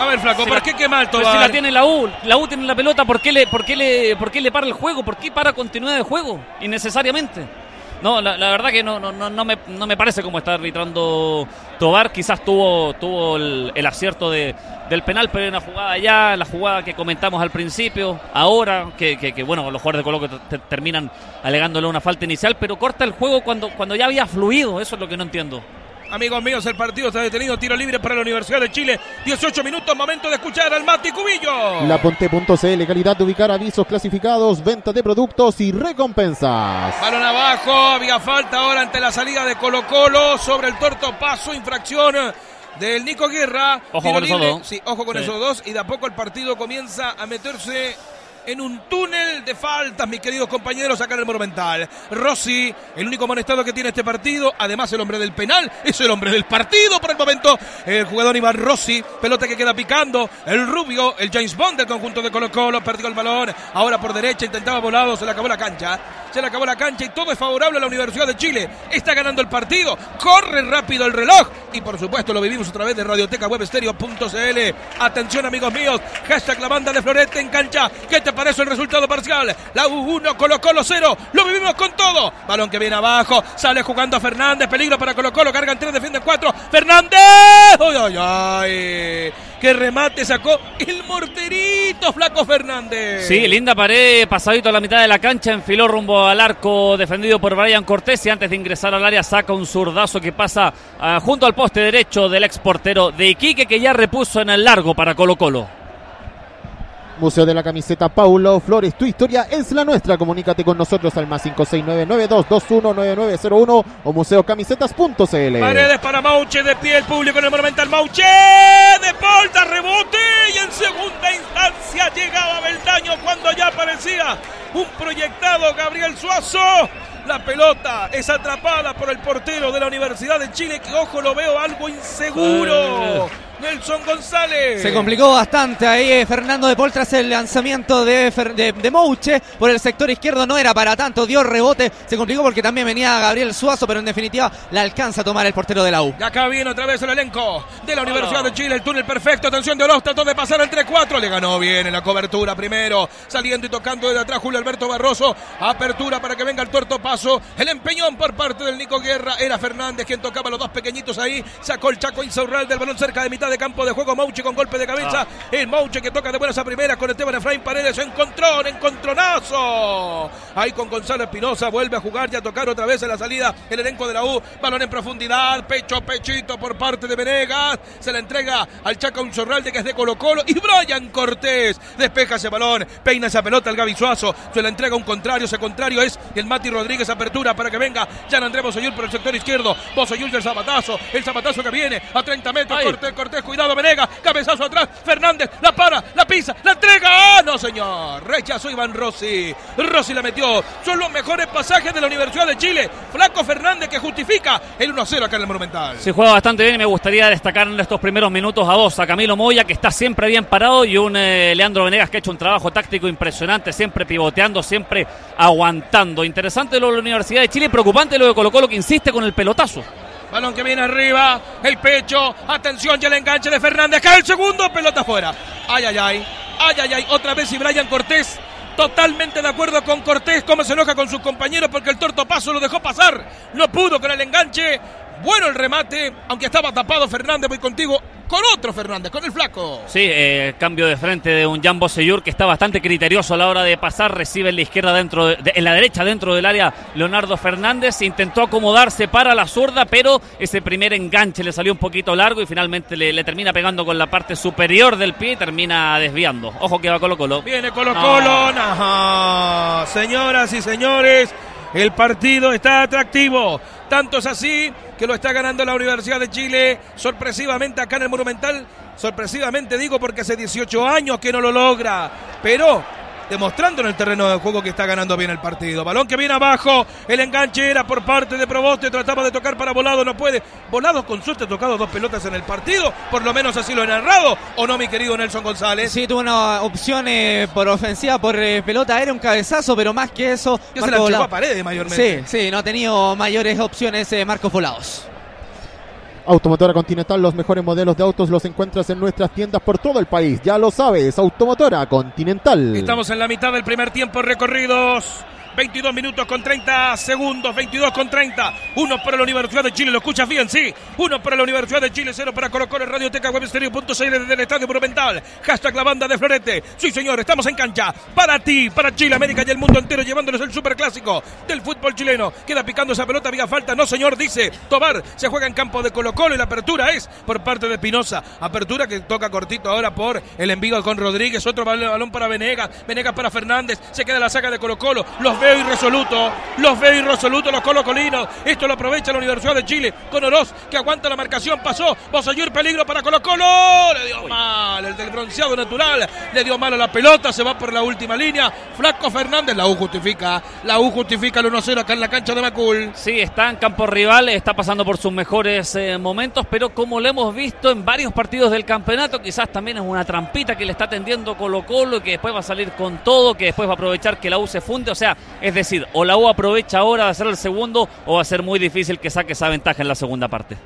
A ver, Flaco, ¿por qué quema alto? Si la tiene la U, la U tiene la pelota, ¿por qué le, por qué le, por qué le para el juego? ¿Por qué para continuidad de juego? Innecesariamente. No, la, verdad que no, no, no, me, no me parece como está arbitrando Tobar. Quizás tuvo, tuvo el, acierto de, del penal, pero en una jugada ya, la jugada que comentamos al principio, ahora, que, que, bueno, los jugadores de Colo que terminan alegándole una falta inicial, pero corta el juego cuando, cuando ya había fluido. Eso es lo que no entiendo. Amigos míos, el partido está detenido. Tiro libre para la Universidad de Chile. 18 minutos, momento de escuchar al Mati Cubillo. La Ponte.cl, calidad de ubicar avisos clasificados, venta de productos y recompensas. Balón abajo, había falta ahora ante la salida de Colo Colo sobre el torto paso, infracción del Nico Guerra. Ojo con esos dos. Sí, ojo con esos dos. Y de a poco el partido comienza a meterse en un túnel de faltas, mis queridos compañeros, acá en el Monumental. Rossi, el único amonestado que tiene este partido, además el hombre del penal, es el hombre del partido por el momento. El jugador Iván Rossi, pelota que queda picando, el rubio, el James Bond del conjunto de Colo Colo, perdió el balón, ahora por derecha, intentaba volado, se le acabó la cancha, se le acabó la cancha y todo es favorable a la Universidad de Chile. Está ganando el partido, corre rápido el reloj y por supuesto lo vivimos otra vez de Radioteca Webstereo.cl. Atención amigos míos, hashtag la banda de Florete en cancha. ¿Qué te parece el resultado parcial? La U1 Colo Colo 0. Lo vivimos con todo. Balón que viene abajo. Sale jugando Fernández. Peligro para Colo Colo. Cargan 3, defienden 4. Fernández. ¡Ay, ay, ay! ¡Qué remate sacó el morterito Flaco Fernández! Sí, linda pared. Pasadito a la mitad de la cancha. Enfiló rumbo al arco defendido por Brian Cortés. Y antes de ingresar al área saca un zurdazo que pasa ah, junto al poste derecho del exportero de Iquique que ya repuso en el largo para Colo Colo. Museo de la Camiseta Paulo Flores, tu historia es la nuestra. Comunícate con nosotros al más 56992219901 o museocamisetas.cl. Paredes para Mauche, de pie el público en el Monumental. Mauche de Polta, rebote y en segunda instancia llegaba Beldaño cuando ya aparecía un proyectado Gabriel Suazo. La pelota es atrapada por el portero de la Universidad de Chile, que ojo lo veo algo inseguro. Nelson González. Se complicó bastante ahí eh, Fernando de Pol tras el lanzamiento de, de, Mouche por el sector izquierdo. No era para tanto, dio rebote. Se complicó porque también venía Gabriel Suazo, pero en definitiva la alcanza a tomar el portero de la U. Y acá viene otra vez el elenco de la Universidad de Chile. El túnel perfecto. Atención de Olof, trató de pasar entre cuatro. Le ganó bien en la cobertura primero. Saliendo y tocando desde atrás Julio Alberto Barroso. Apertura para que venga el tuerto paso. El empeñón por parte del Nico Guerra. Era Fernández quien tocaba los dos pequeñitos ahí. Sacó el Chaco Insaurral del balón cerca de mitad de campo de juego. Mauche con golpe de cabeza. Ah. El Mauche que toca de buenas a primeras con Esteban Efraín Paredes. Encontrón, encontronazo. Ahí con Gonzalo Espinosa. Vuelve a jugar y a tocar otra vez en la salida el elenco de la U. Balón en profundidad. Pecho, pechito por parte de Venegas. Se la entrega al Chaca Unzorralde que es de Colo Colo. Y Brian Cortés despeja ese balón. Peina esa pelota al Gaby Suazo. Se la entrega un contrario. Ese contrario es el Mati Rodríguez. Apertura para que venga Jan Andrés Bosoyul por el sector izquierdo. Bosoyul del zapatazo. El zapatazo que viene a 30 metros. Cortés, Cortés, cuidado Venega, cabezazo atrás, Fernández, la para, la pisa, la entrega. ¡Ah, no, señor! Rechazó Iván Rossi. Rossi la metió. Son los mejores pasajes de la Universidad de Chile. Flaco Fernández que justifica el 1-0 acá en el Monumental. Se juega bastante bien y me gustaría destacar en estos primeros minutos a dos, a Camilo Moya, que está siempre bien parado, y un eh, Leandro Venegas que ha hecho un trabajo táctico impresionante, siempre pivoteando, siempre aguantando. Interesante lo de la Universidad de Chile, preocupante lo de Colo Colo que insiste con el pelotazo. Balón que viene arriba, el pecho, atención, ya el enganche de Fernández, cae el segundo, pelota afuera. Ay, ay, ay, ay, ay, ay, otra vez y Brian Cortés Totalmente de acuerdo con Cortés, cómo se enoja con sus compañeros porque el torto paso lo dejó pasar. No pudo con el enganche. Bueno el remate, aunque estaba tapado Fernández, voy contigo con otro Fernández, con el flaco. Sí, eh, cambio de frente de un Jambo Seyur que está bastante criterioso a la hora de pasar, recibe en la izquierda dentro, de, en la derecha dentro del área Leonardo Fernández, intentó acomodarse para la zurda, pero ese primer enganche le salió un poquito largo y finalmente le, le termina pegando con la parte superior del pie y termina desviando. Ojo que va Colo Colo. Viene Colo Colo, no. señoras y señores, el partido está atractivo. Tanto es así que lo está ganando la Universidad de Chile sorpresivamente acá en el Monumental. Sorpresivamente digo porque hace 18 años que no lo logra. Pero demostrando en el terreno de juego que está ganando bien el partido. Balón que viene abajo, el enganche era por parte de Proboste, trataba de tocar para Volado, no puede. Volado con suerte ha tocado dos pelotas en el partido, por lo menos así lo he narrado, ¿o no, mi querido Nelson González? Sí, tuvo una opción eh, por ofensiva, por eh, pelota, era un cabezazo, pero más que eso... Que se la a paredes mayormente. Sí, sí, no ha tenido mayores opciones eh, Marcos Volados. Automotora Continental, los mejores modelos de autos los encuentras en nuestras tiendas por todo el país. Ya lo sabes, Automotora Continental. Estamos en la mitad del primer tiempo recorridos. 22 minutos con 30 segundos, 22 con 30. Uno para la Universidad de Chile, lo escuchas bien, sí. Uno para la Universidad de Chile, cero para Colo Colo, Radioteca Webstereo.cl desde el Estadio Monumental. Hashtag la banda de Florete. Sí, señor, estamos en cancha. Para ti, para Chile, América y el mundo entero, llevándonos el superclásico del fútbol chileno. Queda picando esa pelota, había falta. No, señor, dice Tobar. Se juega en campo de Colo Colo y la apertura es por parte de Pinoza. Apertura que toca cortito ahora por el envío con Rodríguez. Otro bal- balón para Venegas. Venegas para Fernández. Se queda la saca de Colo Colo. Los veo irresolutos. Los veo irresolutos los colocolinos. Esto lo aprovecha la Universidad de Chile con Oroz que aguanta la marcación. Pasó. Bosayur peligro para Colo Colo. Le dio mal. El del bronceado natural. Le dio mal a la pelota. Se va por la última línea. Flaco Fernández. La U justifica. La U justifica el 1-0 acá en la cancha de Macul. Sí, está en campo rival, está pasando por sus mejores eh, momentos, pero como lo hemos visto en varios partidos del campeonato, quizás también es una trampita que le está tendiendo Colo Colo y que después va a salir con todo, que después va a aprovechar que la U se funde. O sea, es decir, o la U aprovecha ahora de hacer el segundo o va a ser muy difícil que saque esa ventaja en la segunda parte.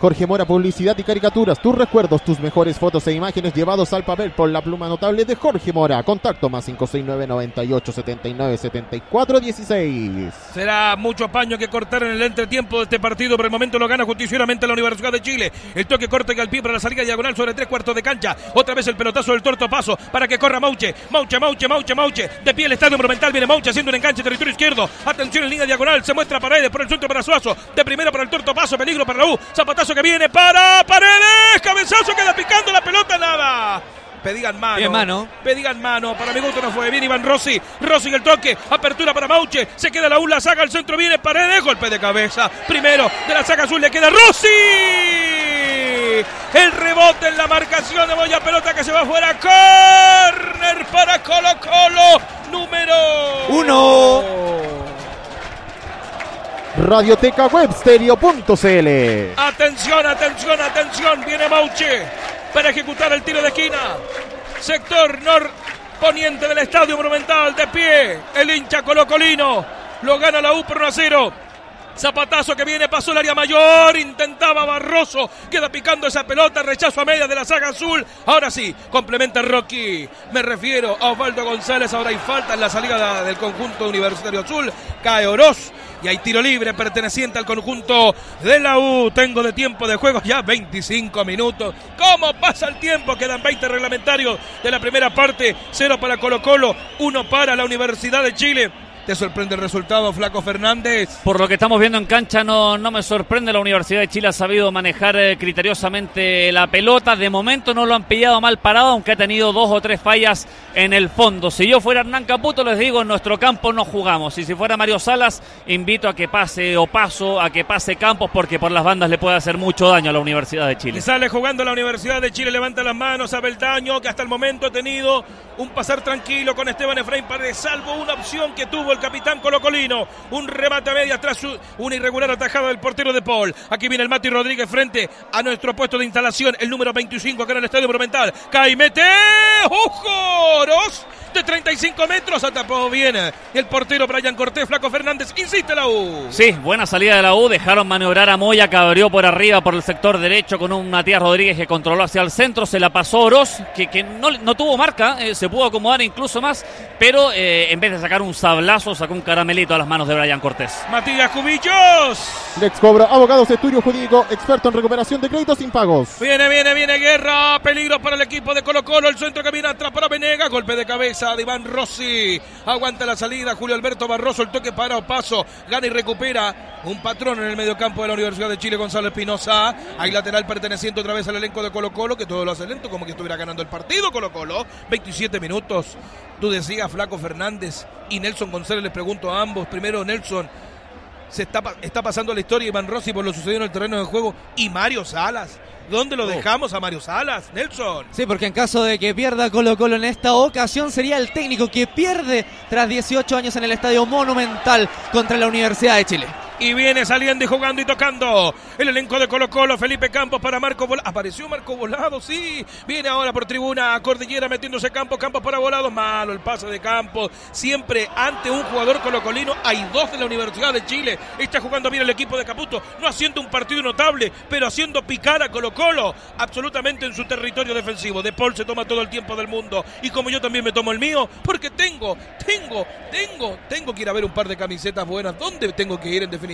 Jorge Mora, publicidad y caricaturas, tus recuerdos, tus mejores fotos e imágenes llevados al papel por la pluma notable de Jorge Mora. Contacto más 569 98 79 74 16. Será mucho paño que cortar en el entretiempo de este partido. Por el momento lo gana justicieramente la Universidad de Chile. El toque corte que al pie para la salida diagonal sobre tres cuartos de cancha. Otra vez el pelotazo del torto paso para que corra Mauche. Mauche, Mauche, Mauche, Mauche. De pie el estadio monumental. Viene Mauche haciendo un enganche territorio izquierdo. Atención en línea diagonal. Se muestra Paredes por el centro para Suazo. De primera para el torto paso. Peligro para la U. Zapatazo que viene para Paredes. Cabezazo queda picando la pelota. Nada. Pedigan mano. Bien, mano. Pedigan mano. Para mi gusto no fue. Bien Iván Rossi. Rossi en el toque. Apertura para Mauche. Se queda la U. La saca al centro. Viene Paredes. Golpe de cabeza. Primero de la saca azul. Le queda Rossi. El rebote en la marcación de Boya. Pelota que se va afuera. Corner para Colo Colo. Número Uno. Radioteca Webstereo.cl. Atención, atención, atención. Viene Mauche para ejecutar el tiro de esquina. Sector norponiente del Estadio Monumental. De pie. El hincha colocolino. Lo gana la U por 1 a 0. Zapatazo que viene, pasó el área mayor, intentaba Barroso, queda picando esa pelota, rechazo a media de la saga azul. Ahora sí, complementa Rocky. Me refiero a Osvaldo González, ahora hay falta en la salida del conjunto universitario azul. Cae Oroz y hay tiro libre perteneciente al conjunto de la U. Tengo de tiempo de juego ya 25 minutos. ¿Cómo pasa el tiempo? Quedan 20 reglamentarios de la primera parte. Cero para Colo Colo, uno para la Universidad de Chile. ¿Te sorprende el resultado, Flaco Fernández? Por lo que estamos viendo en cancha, no, no me sorprende. La Universidad de Chile ha sabido manejar eh, criteriosamente la pelota. De momento no lo han pillado mal parado, aunque ha tenido dos o tres fallas en el fondo. Si yo fuera Hernán Caputo, les digo, en nuestro campo no jugamos. Y si fuera Mario Salas, invito a que pase o paso, a que pase Campos, porque por las bandas le puede hacer mucho daño a la Universidad de Chile. Y sale jugando la Universidad de Chile, levanta las manos a Beldaño, que hasta el momento ha tenido un pasar tranquilo con Esteban Efraín Paredes, salvo una opción que tuvo el capitán colocolino, un remate a media su- una irregular atajada del portero de Paul. Aquí viene el Mati Rodríguez frente a nuestro puesto de instalación, el número 25 acá en el Estadio Monumental. Cae mete ¡Ojo! Oroz de 35 metros atapó bien el portero Brian Cortés, Flaco Fernández, insiste la U. Sí, buena salida de la U, dejaron maniobrar a Moya que abrió por arriba por el sector derecho con un Matías Rodríguez que controló hacia el centro, se la pasó Oroz, que, no tuvo marca, eh, se pudo acomodar incluso más, pero eh, en vez de sacar un sablazo, sacó un caramelito a las manos de Brian Cortés. Matías Cubillos. Lex Cobra, abogados, estudio jurídico, experto en recuperación de créditos impagos. Viene, viene, viene Guerra, peligro para el equipo de Colo Colo, el centro que viene atrás para Venega, golpe de cabeza de Iván Rossi, aguanta la salida, Julio Alberto Barroso, el toque para o paso, gana y recupera un patrón en el mediocampo de la Universidad de Chile, Gonzalo Espinosa, hay lateral perteneciente otra vez al elenco de Colo Colo, que todo lo hace lento, como que estuviera ganando el partido Colo Colo, 27 minutos, tú decías Flaco Fernández y Nelson González, les pregunto a ambos, primero Nelson, se está, está pasando la historia Iván Rossi por lo sucedido en el terreno de juego y Mario Salas. ¿Dónde lo dejamos a Mario Salas, Nelson? Sí, porque en caso de que pierda Colo Colo en esta ocasión sería el técnico que pierde tras 18 años en el Estadio Monumental contra la Universidad de Chile. Y viene saliendo y jugando y tocando. El elenco de Colo Colo, Felipe Campos para Marco Volado. Apareció Marco Volado, sí. Viene ahora por tribuna, Cordillera metiéndose Campos, Campos para Volado. Malo el pase de Campos. Siempre ante un jugador colocolino. Hay dos de la Universidad de Chile. Está jugando bien el equipo de Caputo. No haciendo un partido notable, pero haciendo picar a Colo Colo. Absolutamente en su territorio defensivo. De Paul se toma todo el tiempo del mundo. Y como yo también me tomo el mío, porque tengo, tengo, tengo, tengo que ir a ver un par de camisetas buenas. ¿Dónde tengo que ir en definitiva?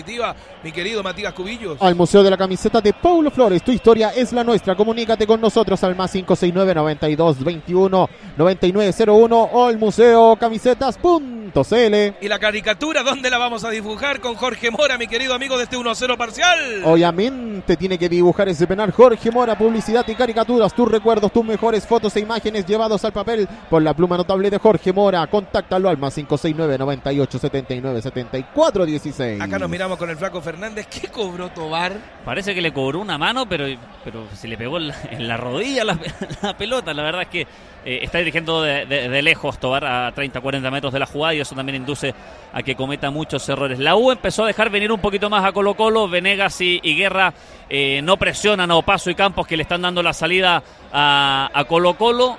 Mi querido Matías Cubillos. Al Museo de la Camiseta de Paulo Flores. Tu historia es la nuestra. Comunícate con nosotros al más 569 92 21 9901 o al museo camisetas.cl. ¿Y la caricatura dónde la vamos a dibujar con Jorge Mora, mi querido amigo de este 1-0 parcial? Obviamente tiene que dibujar ese penal Jorge Mora, publicidad y caricaturas, tus recuerdos, tus mejores fotos e imágenes llevados al papel por la pluma notable de Jorge Mora. Contáctalo al más 569 98 79 74 16. Acá nos miramos con el flaco Fernández. ¿Qué cobró Tobar? Parece que le cobró una mano, pero, pero se le pegó en la, rodilla la, pelota. La verdad es que eh, está dirigiendo de, lejos Tobar a 30, 40 metros de la jugada y eso también induce a que cometa muchos errores. La U empezó a dejar venir un poquito más a Colo Colo. Venegas y, Guerra eh, no presionan a Opaso y Campos que le están dando la salida a, a Colo Colo.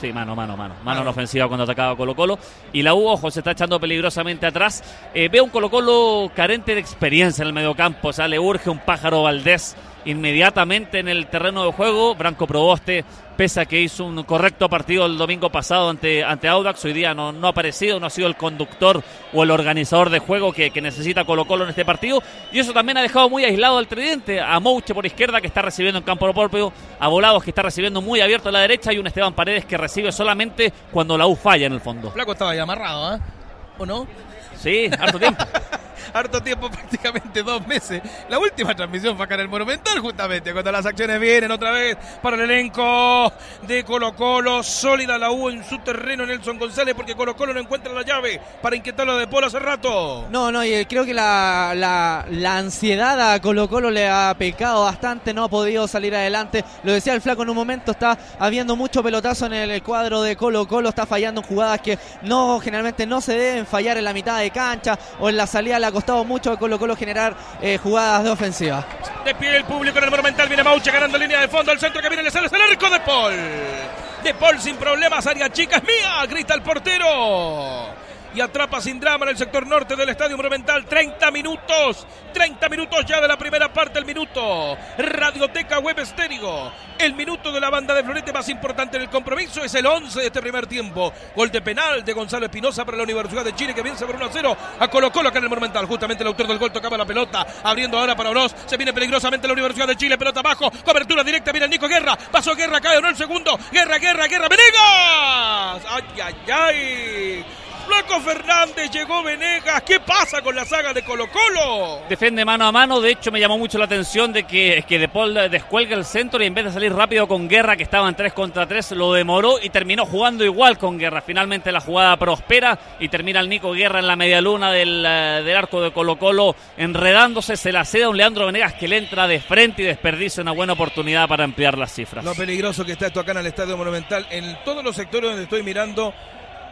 Sí, mano, mano, mano. Mano en ofensiva cuando atacaba Colo Colo. Y la U, ojo, se está echando peligrosamente atrás. Eh, veo un Colo Colo carente de experiencia en el mediocampo. O sea, le urge un pájaro Valdés inmediatamente en el terreno de juego. Branco Proboste, pese a que hizo un correcto partido el domingo pasado ante, ante Audax, hoy día no, no ha aparecido, no ha sido el conductor o el organizador de juego que, que, necesita Colo Colo en este partido. Y eso también ha dejado muy aislado al tridente, a Mouche por izquierda que está recibiendo en campo propio, a Volados que está recibiendo muy abierto a la derecha y un Esteban Paredes que recibe solamente cuando la U falla en el fondo. Flaco estaba ya amarrado, ¿eh? ¿O no? Sí, harto tiempo. harto tiempo, prácticamente dos meses. La última transmisión fue acá en el Monumental, justamente, cuando las acciones vienen otra vez para el elenco de Colo Colo. Sólida la U en su terreno, Nelson González, porque Colo Colo no encuentra la llave para inquietarlo de Polo hace rato. No, no, y creo que la, la, la ansiedad a Colo Colo le ha pecado bastante, no ha podido salir adelante. Lo decía el flaco en un momento, está habiendo mucho pelotazo en el cuadro de Colo Colo, está fallando en jugadas que no generalmente no se deben fallar en la mitad de cancha o en la salida le ha costado mucho a Colo Colo generar eh, jugadas de ofensiva. De pie el público en el Monumental, viene Mauche ganando línea de fondo, al centro que viene, le sale el arco de Paul. De Paul sin problemas, área chica es mía, grita el portero y atrapa sin drama en el sector norte del Estadio Monumental. 30 minutos, 30 minutos ya de la primera parte, el minuto. Radioteca Web Estéreo. El minuto de la banda de Florete más importante en el compromiso es el 11 de este primer tiempo. Gol de penal de Gonzalo Espinosa para la Universidad de Chile que vence por 1 a 0 a Colo Colo acá en el Monumental. Justamente el autor del gol tocaba la pelota, abriendo ahora para Oroz. Se viene peligrosamente la Universidad de Chile, pelota abajo, cobertura directa, viene Nico Guerra. Pasó Guerra, cae no el segundo. Guerra, Guerra, Guerra, Venegas. Ay, ay, ay. Flaco Fernández, llegó Venegas. ¿Qué pasa con la saga de Colo Colo? Defiende mano a mano. De hecho, me llamó mucho la atención de que, que De Paul descuelga el centro y en vez de salir rápido con Guerra, que estaba en 3 contra 3, lo demoró y terminó jugando igual con Guerra. Finalmente la jugada prospera y termina el Nico Guerra en la media luna del, del arco de Colo Colo enredándose. Se la cede a un Leandro Venegas que le entra de frente y desperdicia una buena oportunidad para ampliar las cifras. Lo peligroso que está esto acá en el Estadio Monumental. En todos los sectores donde estoy mirando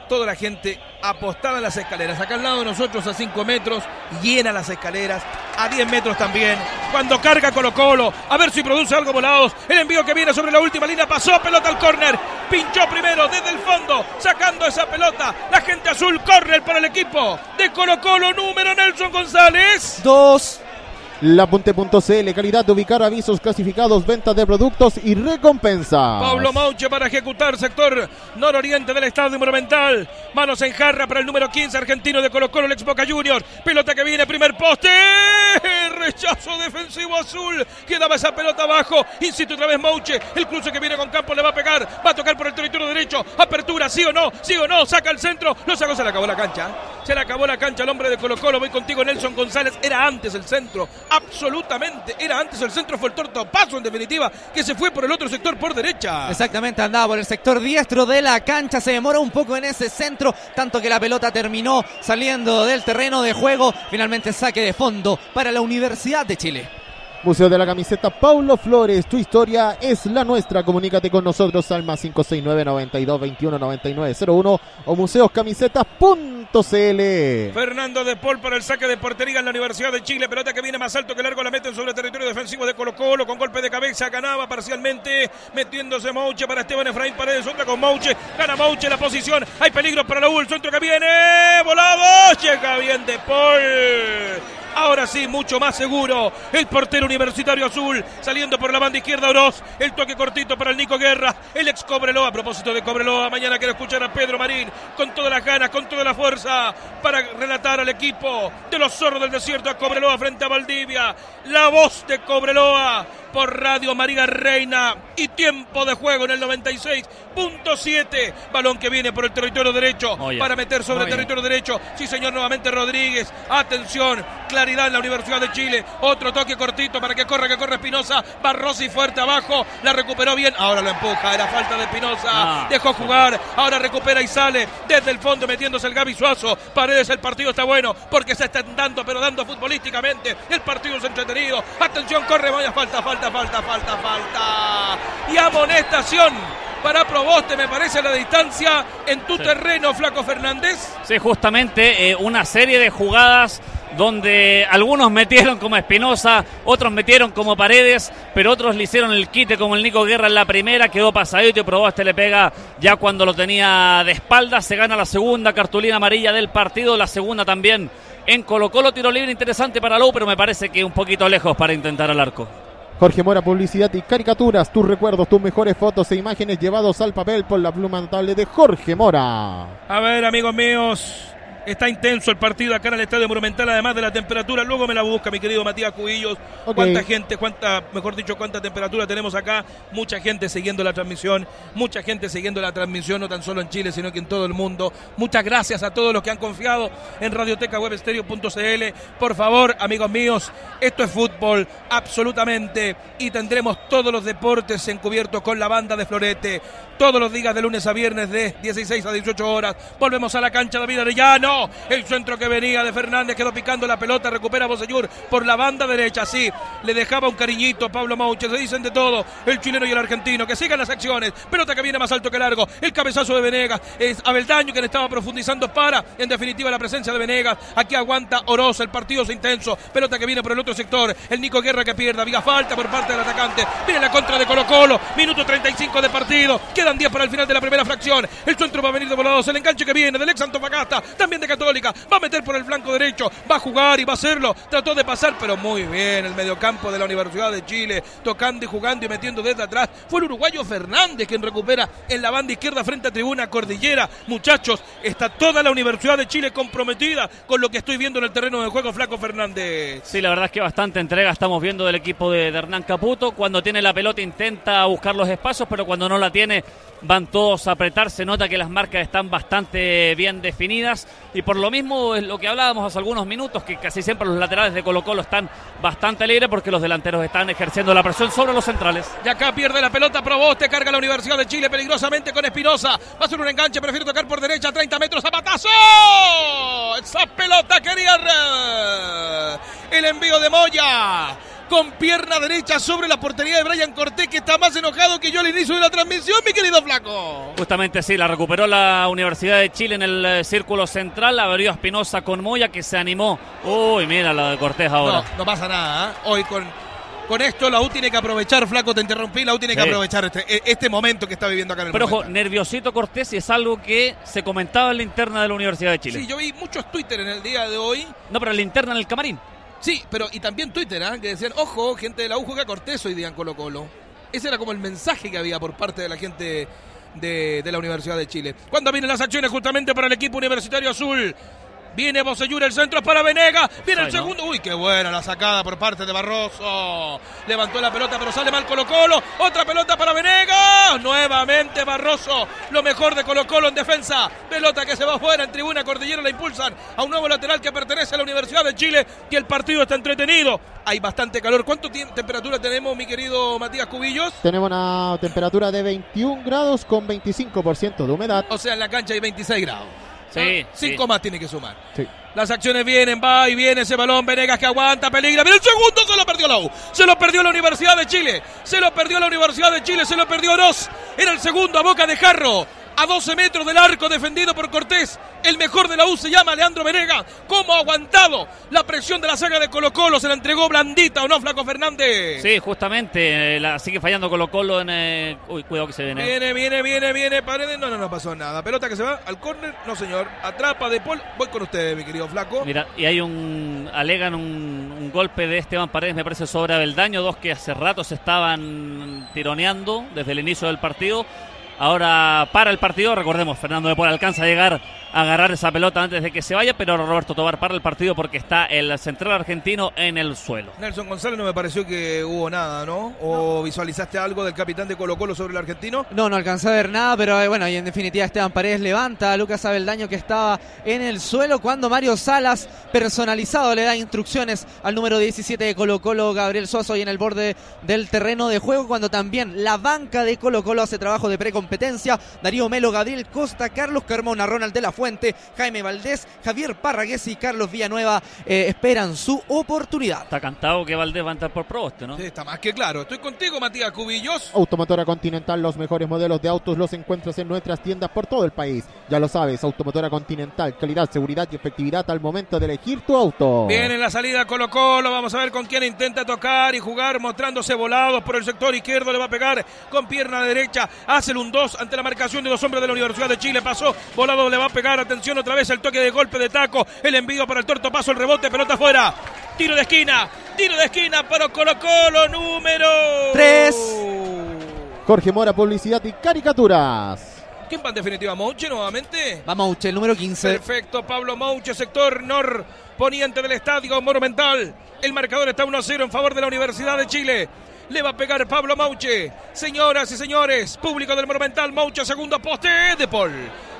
toda la gente apostada en las escaleras. Acá al lado de nosotros a 5 metros, llena las escaleras, a 10 metros también. Cuando carga Colo Colo, a ver si produce algo volados. El envío que viene sobre la última línea pasó, pelota al córner. Pinchó primero desde el fondo, sacando esa pelota. La gente azul, córner para el equipo de Colo Colo, número Nelson González. Dos. Lapunte.cl, calidad de ubicar avisos clasificados, ventas de productos y recompensa. Pablo Mauche para ejecutar sector nororiente del estadio monumental. Manos en jarra para el número 15 argentino de Colo Colo, el Boca Junior. Pelota que viene, primer poste. Rechazo defensivo azul. Quedaba esa pelota abajo. Insiste otra vez Mauche. El cruce que viene con campo le va a pegar. Va a tocar por el territorio derecho. Apertura, sí o no, sí o no. Saca el centro. Lo sacó, se le acabó la cancha. Se le acabó la cancha al hombre de Colo Colo. Voy contigo, Nelson González. Era antes el centro absolutamente. Era antes el centro, fue el tortopaso en definitiva, que se fue por el otro sector por derecha. Exactamente, andaba por el sector diestro de la cancha, se demora un poco en ese centro, tanto que la pelota terminó saliendo del terreno de juego. Finalmente saque de fondo para la Universidad de Chile. Museo de la Camiseta Paulo Flores, tu historia es la nuestra. Comunícate con nosotros al más 569 92 21 99 01 o museoscamisetas.cl. Fernando de Paul para el saque de portería en la Universidad de Chile. Pelota que viene más alto que largo, la meten sobre el territorio defensivo de Colo Colo con golpe de cabeza. Ganaba parcialmente, metiéndose Mouche para Esteban Efraín Paredes. Otra con Mouche, gana Mouche la posición. Hay peligro para la U, el centro que viene, volado, llega bien de Paul. Ahora sí, mucho más seguro. El portero universitario azul saliendo por la banda izquierda Oroz. El toque cortito para el Nico Guerra. El ex Cobreloa. A propósito de Cobreloa, mañana quiero escuchar a Pedro Marín con todas las ganas, con toda la fuerza para relatar al equipo de los zorros del desierto a Cobreloa frente a Valdivia. La voz de Cobreloa por Radio María Reina y tiempo de juego en el 96.7. Balón que viene por el territorio derecho bien. para meter sobre Muy el territorio derecho. Sí, señor, nuevamente Rodríguez. Atención, claridad en la Universidad de Chile. Otro toque cortito para que corra, que corre Espinosa. Barrosi fuerte abajo. La recuperó bien. Ahora lo empuja. Era falta de Espinosa. Ah. Dejó jugar. Ahora recupera y sale desde el fondo metiéndose el Gaby Suazo. Paredes, el partido está bueno porque se está dando, pero dando futbolísticamente. El partido es entretenido. Atención, corre, vaya falta, falta, falta, falta, falta. Y amonestación. Para Proboste, me parece la distancia en tu Sí. terreno, Flaco Fernández. Sí, justamente eh, una serie de jugadas donde algunos metieron como Espinosa, otros metieron como Paredes, pero otros le hicieron el quite como el Nico Guerra en la primera, quedó pasadito y Proboste le pega ya cuando lo tenía de espalda, se gana la segunda cartulina amarilla del partido, la segunda también en Colo Colo, tiro libre interesante para Lou, pero me parece que un poquito lejos para intentar al arco. Jorge Mora, publicidad y caricaturas, tus recuerdos, tus mejores fotos e imágenes llevados al papel por la pluma notable de Jorge Mora. A ver, amigos míos. Está intenso el partido acá en el Estadio Monumental, además de la temperatura. Luego me la busca mi querido Matías Cubillos. Ok. Cuánta gente, cuánta, mejor dicho, cuánta temperatura tenemos acá. Mucha gente siguiendo la transmisión. Mucha gente siguiendo la transmisión, no tan solo en Chile, sino que en todo el mundo. Muchas gracias a todos los que han confiado en Radioteca Webstereo.cl. Por favor, amigos míos, esto es fútbol, absolutamente. Y tendremos todos los deportes encubiertos con la banda de Florete. Todos los días de lunes a viernes de 16 a 18 horas. Volvemos a la cancha David Arellano. El centro que venía de Fernández quedó picando la pelota. Recupera Bosellur por la banda derecha. Sí, le dejaba un cariñito Pablo Mauche. Se dicen de todo. El chileno y el argentino. Que sigan las acciones. Pelota que viene más alto que largo. El cabezazo de Venegas. Es Abeldaño quien estaba profundizando para, en definitiva, la presencia de Venegas. Aquí aguanta Oroz. El partido es intenso. Pelota que viene por el otro sector. El Nico Guerra que pierde. Había falta por parte del atacante. Viene la contra de Colo Colo. Minuto 35 de partido. Quedan 10 para el final de la primera fracción. El centro va a venir de volados. El enganche que viene del ex Antofagasta. También de Católica. Va a meter por el flanco derecho. Va a jugar y va a hacerlo. Trató de pasar, pero muy bien. El mediocampo de la Universidad de Chile. Tocando y jugando y metiendo desde atrás. Fue el uruguayo Fernández quien recupera en la banda izquierda frente a Tribuna Cordillera. Muchachos, está toda la Universidad de Chile comprometida con lo que estoy viendo en el terreno de juego, Flaco Fernández. Sí, la verdad es que bastante entrega estamos viendo del equipo de, de Hernán Caputo. Cuando tiene la pelota intenta buscar los espacios, pero cuando no la tiene van todos a apretar. Se nota que las marcas están bastante bien definidas y por lo mismo es lo que hablábamos hace algunos minutos, que casi siempre los laterales de Colo Colo están bastante libres porque los delanteros están ejerciendo la presión sobre los centrales. Y acá pierde la pelota Proboste, carga la Universidad de Chile peligrosamente con Espinosa. Va a ser un enganche, prefiere tocar por derecha, 30 metros, zapatazo. Esa pelota quería. El envío de Moya. Con pierna derecha sobre la portería de Brian Cortés, que está más enojado que yo al inicio de la transmisión, mi querido Flaco. Justamente sí, la recuperó la Universidad de Chile en el eh, círculo central, la abrió Espinosa con Moya que se animó. Uy, mira la de Cortés ahora. No, no pasa nada. ¿eh? Hoy con, con esto la U tiene que aprovechar, Flaco, te interrumpí, la U tiene que Sí. aprovechar este, e- este momento que está viviendo acá en el Pero ojo, nerviosito Cortés y es algo que se comentaba en la interna de la Universidad de Chile. Sí, yo vi muchos Twitter en el día de hoy. No, pero la interna en el camarín. Sí, pero y también Twitter, ¿ah? que decían, ojo, gente de la U juega Cortés hoy día Colo Colo. Ese era como el mensaje que había por parte de la gente de, de la Universidad de Chile. Cuando vienen las acciones justamente para el equipo universitario azul. Viene Bosellura, el centro para Venega. Viene el segundo. Uy, qué buena la sacada por parte de Barroso. Levantó la pelota, pero sale mal Colo Colo. Otra pelota para Venega. Nuevamente Barroso. Lo mejor de Colo Colo en defensa. Pelota que se va afuera en tribuna cordillera. La impulsan a un nuevo lateral que pertenece a la Universidad de Chile. Que el partido está entretenido. Hay bastante calor. ¿Cuánto temperatura tenemos, mi querido Matías Cubillos? Tenemos una temperatura de 21 grados con 25% de humedad. O sea, en la cancha hay 26 grados. Sí, Cinco sí. más tiene que sumar. Sí. Las acciones vienen, va y viene ese balón. Venegas que aguanta, peligra. Mira el segundo, se lo perdió la U. Se lo perdió la Universidad de Chile. Se lo perdió la Universidad de Chile. Se lo perdió Oroz. Era el segundo a boca de Jarro. A 12 metros del arco defendido por Cortés. El mejor de la U se llama Leandro Venega. ¿Cómo ha aguantado la presión de la saga de Colo Colo? Se la entregó blandita o no, Flaco Fernández. Sí, justamente, eh, la sigue fallando Colo Colo en... eh, Uy, cuidado que se viene. Viene, viene, viene, viene, paredes. No, no, no pasó nada. Pelota que se va al córner. No, señor. Atrapa de Paul. Voy con usted, mi querido Flaco. Mira, y hay un. alegan un, un golpe de Esteban Paredes, me parece, sobre Abeldaño. Dos que hace rato se estaban tironeando desde el inicio del partido. Ahora para el partido, recordemos, Fernando de Paul alcanza a llegar agarrar esa pelota antes de que se vaya, pero Roberto Tobar para el partido porque está el central argentino en el suelo. Nelson González no me pareció que hubo nada, ¿no? ¿O visualizaste algo del capitán de Colo Colo sobre el argentino? No, no alcancé a ver nada, pero eh, bueno, y en definitiva Esteban Paredes levanta a Lucas Abeldaño que estaba en el suelo cuando Mario Salas, personalizado, le da instrucciones al número 17 de Colo Colo, Gabriel Suazo, y en el borde del terreno de juego, cuando también la banca de Colo Colo hace trabajo de precompetencia. Darío Melo, Gabriel Costa, Carlos Carmona, Ronald de la Fuente, Jaime Valdés, Javier Parragués y Carlos Villanueva eh, esperan su oportunidad. Está cantado que Valdés va a entrar por Proboste, ¿no? Sí, está más que claro. Estoy contigo, Matías Cubillos. Automotora Continental, los mejores modelos de autos los encuentras en nuestras tiendas por todo el país. Ya lo sabes, Automotora Continental, calidad, seguridad y efectividad al momento de elegir tu auto. Viene en la salida Colo Colo. Vamos a ver con quién intenta tocar y jugar, mostrándose volados por el sector izquierdo. Le va a pegar con pierna derecha. Hace el un 2 ante la marcación de dos hombres de la Universidad de Chile. Pasó, volado le va a pegar. Atención otra vez el toque de golpe de taco. El envío para el torto paso, el rebote, pelota afuera. Tiro de esquina. Tiro de esquina para Colo Colo, número Tres. Jorge Mora, publicidad y caricaturas. ¿Quién va en definitiva? ¿Mouche nuevamente? Vamos, Uche, el número 15. Perfecto, Pablo Mouche, sector norponiente del estadio Monumental. El marcador está 1-0 en favor de la Universidad de Chile. Le va a pegar Pablo Mauche. Señoras y señores, público del Monumental, Mauche, segundo poste. De Paul.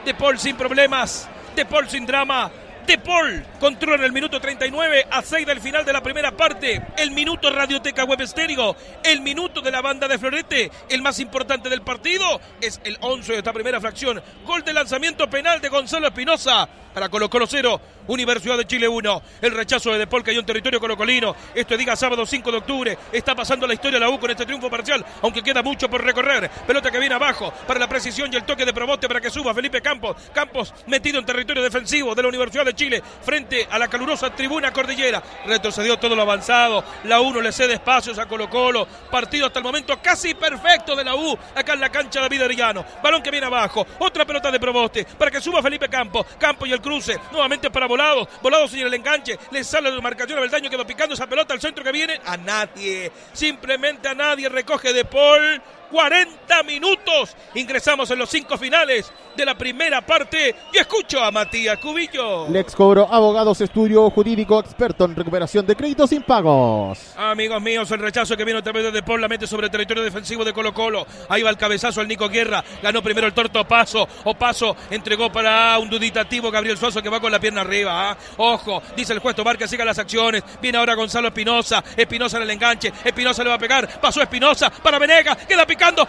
De Paul sin problemas. De Paul sin drama. De Paul controla en el minuto 39 a 6 del final de la primera parte. El minuto Radioteca Web Estéreo. El minuto de la banda de Florete. El más importante del partido es el 11 de esta primera fracción. Gol de lanzamiento penal de Gonzalo Espinosa. Para Colo Colo 0, Universidad de Chile 1. El rechazo de De Paul cayó en territorio colocolino. Esto diga sábado 5 de octubre. Está pasando la historia de la U con este triunfo parcial, aunque queda mucho por recorrer. Pelota que viene abajo para la precisión y el toque de Proboste para que suba Felipe Campos. Campos metido en territorio defensivo de la Universidad de Chile frente a la calurosa tribuna cordillera. Retrocedió todo lo avanzado. La U no le cede espacios a Colo Colo. Partido hasta el momento casi perfecto de la U acá en la cancha de David Arellano. Balón que viene abajo. Otra pelota de Proboste para que suba Felipe Campos. Campos y el cruce. Nuevamente para Volados. Volados en el enganche. Le sale la marcación a Beldaño. Quedó picando esa pelota al centro que viene. A nadie. Simplemente a nadie. Recoge de Paul. 40 minutos. Ingresamos en los cinco finales de la primera parte. Y escucho a Matías Cubillo. Lex Cobro, abogados, estudio jurídico, experto en recuperación de créditos sin pagos. Amigos míos, el rechazo que viene otra vez de Paul la mete sobre el territorio defensivo de Colo Colo. Ahí va el cabezazo al Nico Guerra. Ganó primero el torto Paso. O Paso entregó para un duditativo Gabriel Suazo que va con la pierna arriba. ¿ah? Ojo, dice el juez Tobar que siga las acciones. Viene ahora Gonzalo Espinosa. Espinosa en el enganche. Espinosa le va a pegar. Pasó Espinosa para Venega. Queda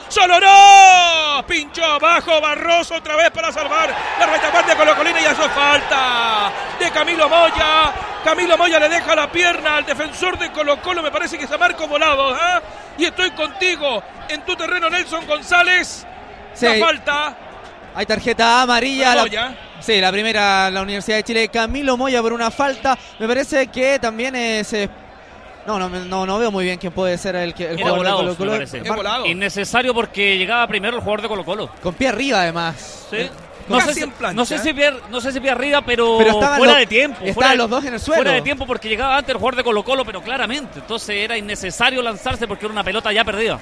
Solo no. Pinchó abajo Barroso otra vez para salvar la retaguardia de Colo Colina y es falta de Camilo Moya. Camilo Moya le deja la pierna al defensor de Colo Colo, me parece que es a Marco Volado. ¿ah? Y estoy contigo en tu terreno, Nelson González. Sí. La falta Hay tarjeta amarilla. La, sí, la primera, la Universidad de Chile. Camilo Moya por una falta. Me parece que también es. eh, no, no, no, no veo muy bien quién puede ser el, que- el Era jugador volados. Innecesario porque llegaba primero el jugador de Colo Colo. Con pie arriba, además. Sí. Eh, No sé, si, no ¿eh? si pie, no sé si pie arriba, pero, Pero fuera de tiempo. estaban fuera de- los dos en el suelo. Fuera de tiempo porque llegaba antes el jugador de Colo Colo, pero claramente. Entonces era innecesario lanzarse porque era una pelota ya perdida.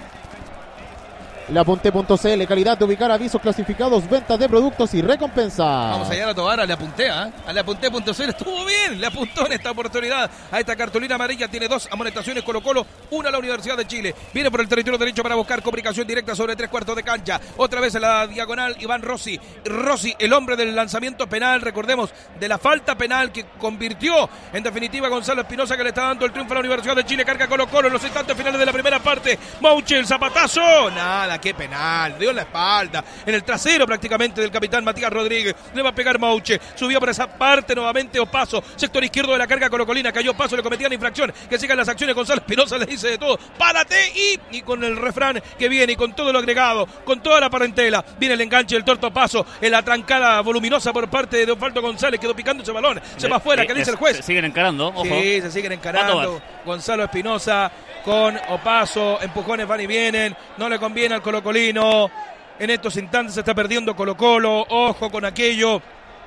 Leapunte.cl, calidad de ubicar avisos clasificados, ventas de productos y recompensa. Vamos a llegar a Tobar, le apunté, ¿ah? A le apunté.cl, estuvo bien, le apuntó en esta oportunidad. A esta cartulina amarilla, tiene dos amonestaciones Colo Colo, una a la Universidad de Chile, viene por el territorio derecho para buscar comunicación directa sobre tres cuartos de cancha, otra vez en la diagonal Iván Rossi, Rossi, el hombre del lanzamiento penal, recordemos, de la falta penal que convirtió en definitiva Gonzalo Espinosa que le está dando el triunfo a la Universidad de Chile, carga Colo Colo en los instantes finales de la primera parte, Mauche, el zapatazo, nada, qué penal, dio en la espalda, en el trasero prácticamente del capitán Matías Rodríguez, le va a pegar Mauche, subió por esa parte nuevamente Opaso, sector izquierdo de la carga colocolina, cayó Opaso, le cometían infracción, que sigan las acciones, Gonzalo Espinosa le dice de todo, párate y, y con el refrán que viene y con todo lo agregado, con toda la parentela, viene el enganche del torto Opaso, en la trancada voluminosa por parte de Osvaldo González, quedó picando ese balón, se va afuera, que dice el juez. se siguen encarando, ojo. Sí, se siguen ¿Cuánto encarando. Gonzalo Espinosa con Opaso, empujones van y vienen, no le conviene al colocolino. En estos instantes se está perdiendo Colo Colo, ojo con aquello,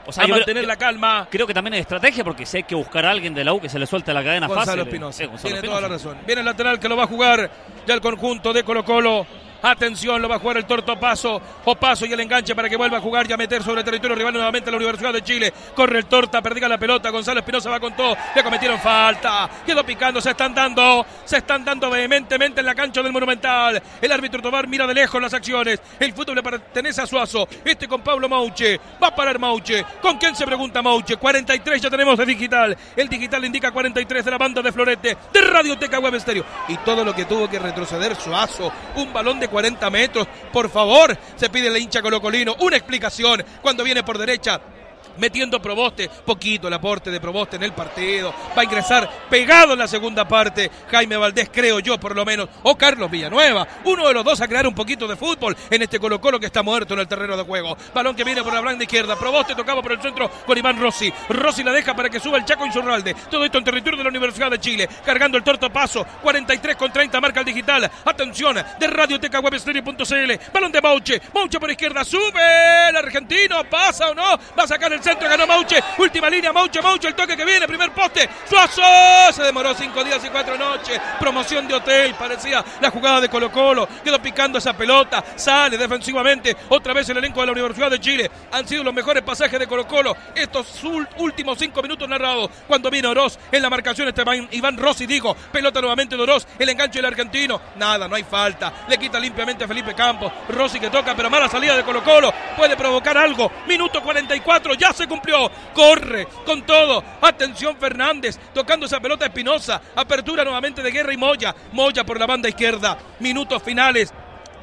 O sea, a mantener creo, la calma. creo que también es estrategia porque si hay que buscar a alguien de la U que se le suelte la cadena Gonzalo fácil. eh, Espinosa, eh, Gonzalo tiene toda la razón. Viene el lateral que lo va a jugar ya el conjunto de Colo Colo. Atención, lo va a jugar el Torto Paso. Opaso y el enganche para que vuelva a jugar y a meter sobre territorio rival nuevamente la Universidad de Chile. Corre el Torta, perdiga la pelota. Gonzalo Espinosa va con todo. Le cometieron falta. Quedó picando, se están dando. Se están dando vehementemente en la cancha del Monumental. El árbitro Tobar mira de lejos las acciones. El fútbol le pertenece a Suazo. Este con Pablo Mauche. Va a parar Mauche. ¿Con quién se pregunta Mauche? 43 ya tenemos de digital. El digital indica 43 de la banda de Florete. De Radioteca Web Estéreo. Y todo lo que tuvo que retroceder Suazo. Un balón de 40 metros. Por favor, se pide la hincha colocolino. Una explicación. Cuando viene por derecha. Metiendo Proboste, poquito el aporte de Proboste en el partido. Va a ingresar pegado en la segunda parte. Jaime Valdés, creo yo, por lo menos. O Carlos Villanueva. Uno de los dos a crear un poquito de fútbol en este Colo-Colo que está muerto en el terreno de juego. Balón que viene por la banda izquierda. Proboste tocaba por el centro con Iván Rossi. Rossi la deja para que suba el Chaco Insurralde. Todo esto en territorio de la Universidad de Chile. Cargando el torto paso. 43 con 30 marca el digital. Atención de Radioteca Webstereo.cl. Balón de Mauche. Mauche por izquierda. Sube el argentino. Pasa o no. Va a sacar el centro. Ganó Mauche. Última línea. Mauche. Mauche. El toque que viene. Primer poste. Suazo. Se demoró cinco días y cuatro noches. Promoción de hotel. Parecía la jugada de Colo Colo. Quedó picando esa pelota. Sale defensivamente. Otra vez el elenco de la Universidad de Chile. Han sido los mejores pasajes de Colo Colo. Estos últimos cinco minutos narrados. Cuando vino Oroz en la marcación. Este Iván Rossi dijo. Pelota nuevamente de Oroz. El enganche del argentino. Nada. No hay falta. Le quita limpiamente a Felipe Campos. Rossi que toca. Pero mala salida de Colo Colo. Puede provocar algo. Minuto 44. Ya se cumplió. Corre con todo. Atención Fernández. Tocando esa pelota Espinosa. Apertura nuevamente de Guerra y Moya. Moya por la banda izquierda. Minutos finales.